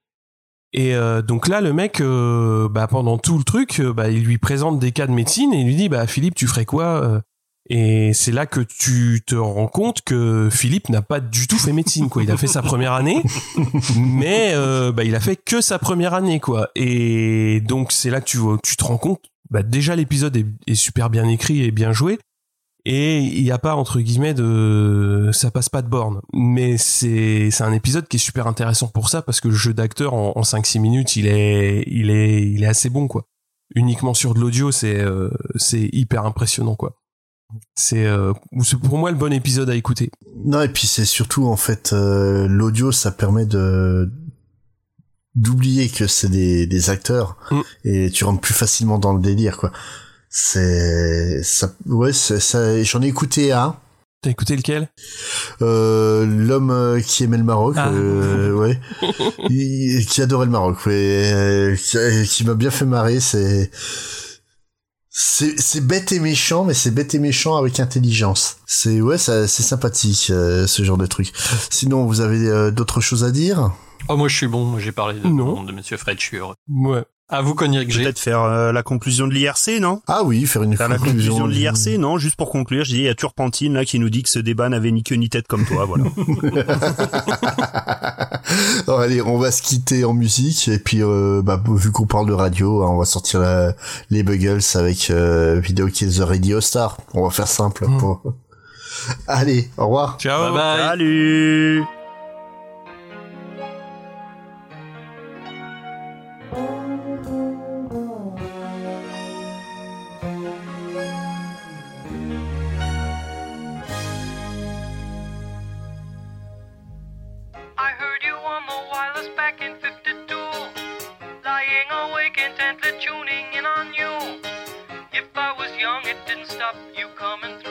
Et euh, donc là, le mec, euh, bah, pendant tout le truc, bah, il lui présente des cas de médecine et il lui dit, bah Philippe, tu ferais quoi Et c'est là que tu te rends compte que Philippe n'a pas du tout fait médecine, quoi. Il a fait sa première année, mais bah, il a fait que sa première année, quoi. Et donc c'est là que tu, te rends compte, bah, déjà l'épisode est, est super bien écrit et bien joué. Et il n'y a pas entre guillemets de ça passe pas de borne mais c'est c'est un épisode qui est super intéressant pour ça parce que le jeu d'acteur en, en 5-6 minutes il est il est il est assez bon quoi uniquement sur de l'audio c'est euh, c'est hyper impressionnant quoi c'est euh, c'est pour moi le bon épisode à écouter Non, et puis c'est surtout, en fait, euh, l'audio, ça permet de d'oublier que c'est des, des acteurs Mm. et tu rentres plus facilement dans le délire, quoi. C'est, ça, ouais, c'est- ça, j'en ai écouté un. T'as écouté lequel? Euh, L'homme euh, qui aimait le Maroc, Ah. euh, ouais, Il- qui adorait le Maroc, ouais, euh, qui, qui m'a bien fait marrer. C'est c'est c'est bête et méchant, mais c'est bête et méchant avec intelligence. C'est ouais, c'est sympathique euh, ce genre de truc. Sinon, vous avez euh, d'autres choses à dire? Oh, moi, je suis bon. J'ai parlé de, Non. de Monsieur Fred, je suis heureux. ouais À vous, Cognac G. Peut-être faire euh, la conclusion de l'IRC, non? Ah oui, faire une Faire la conclusion de l'IRC, non? Juste pour conclure, je dis, il y a Turpentine là qui nous dit que ce débat n'avait ni queue ni tête comme toi, voilà. Alors, allez, on va se quitter en musique et puis euh, bah, vu qu'on parle de radio, hein, on va sortir la- les Buggles avec euh, Video Kill the Radio Star. On va faire simple. Pour... Allez, au revoir. ciao Salut up, you coming through.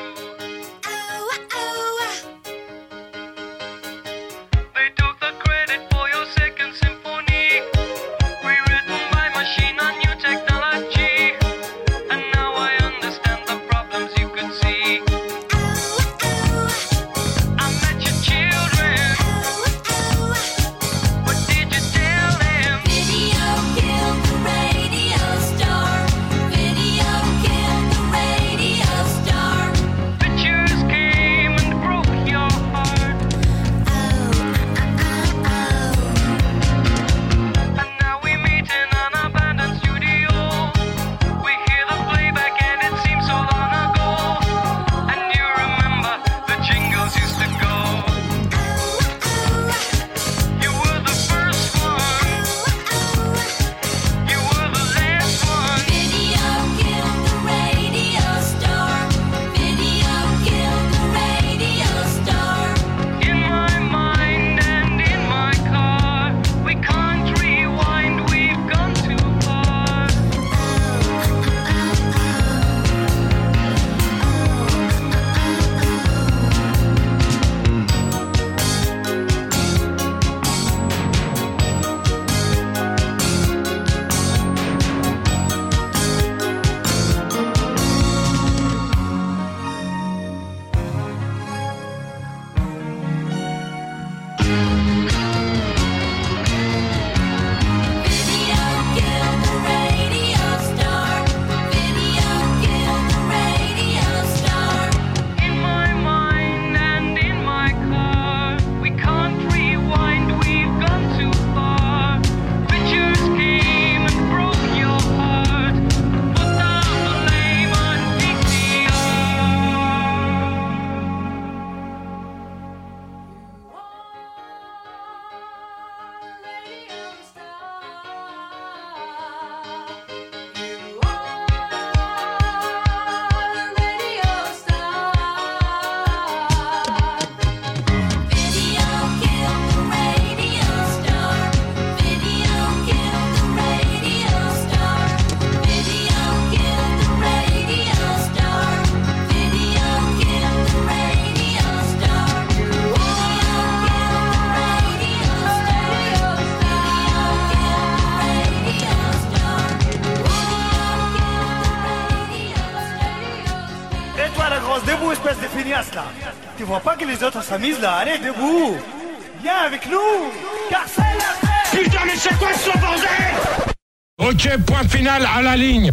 Les autres s'amusent là Allez, debout. Viens avec nous. Car c'est la fête. Putain, mais c'est quoi ce bordel? Ok, point final à la ligne.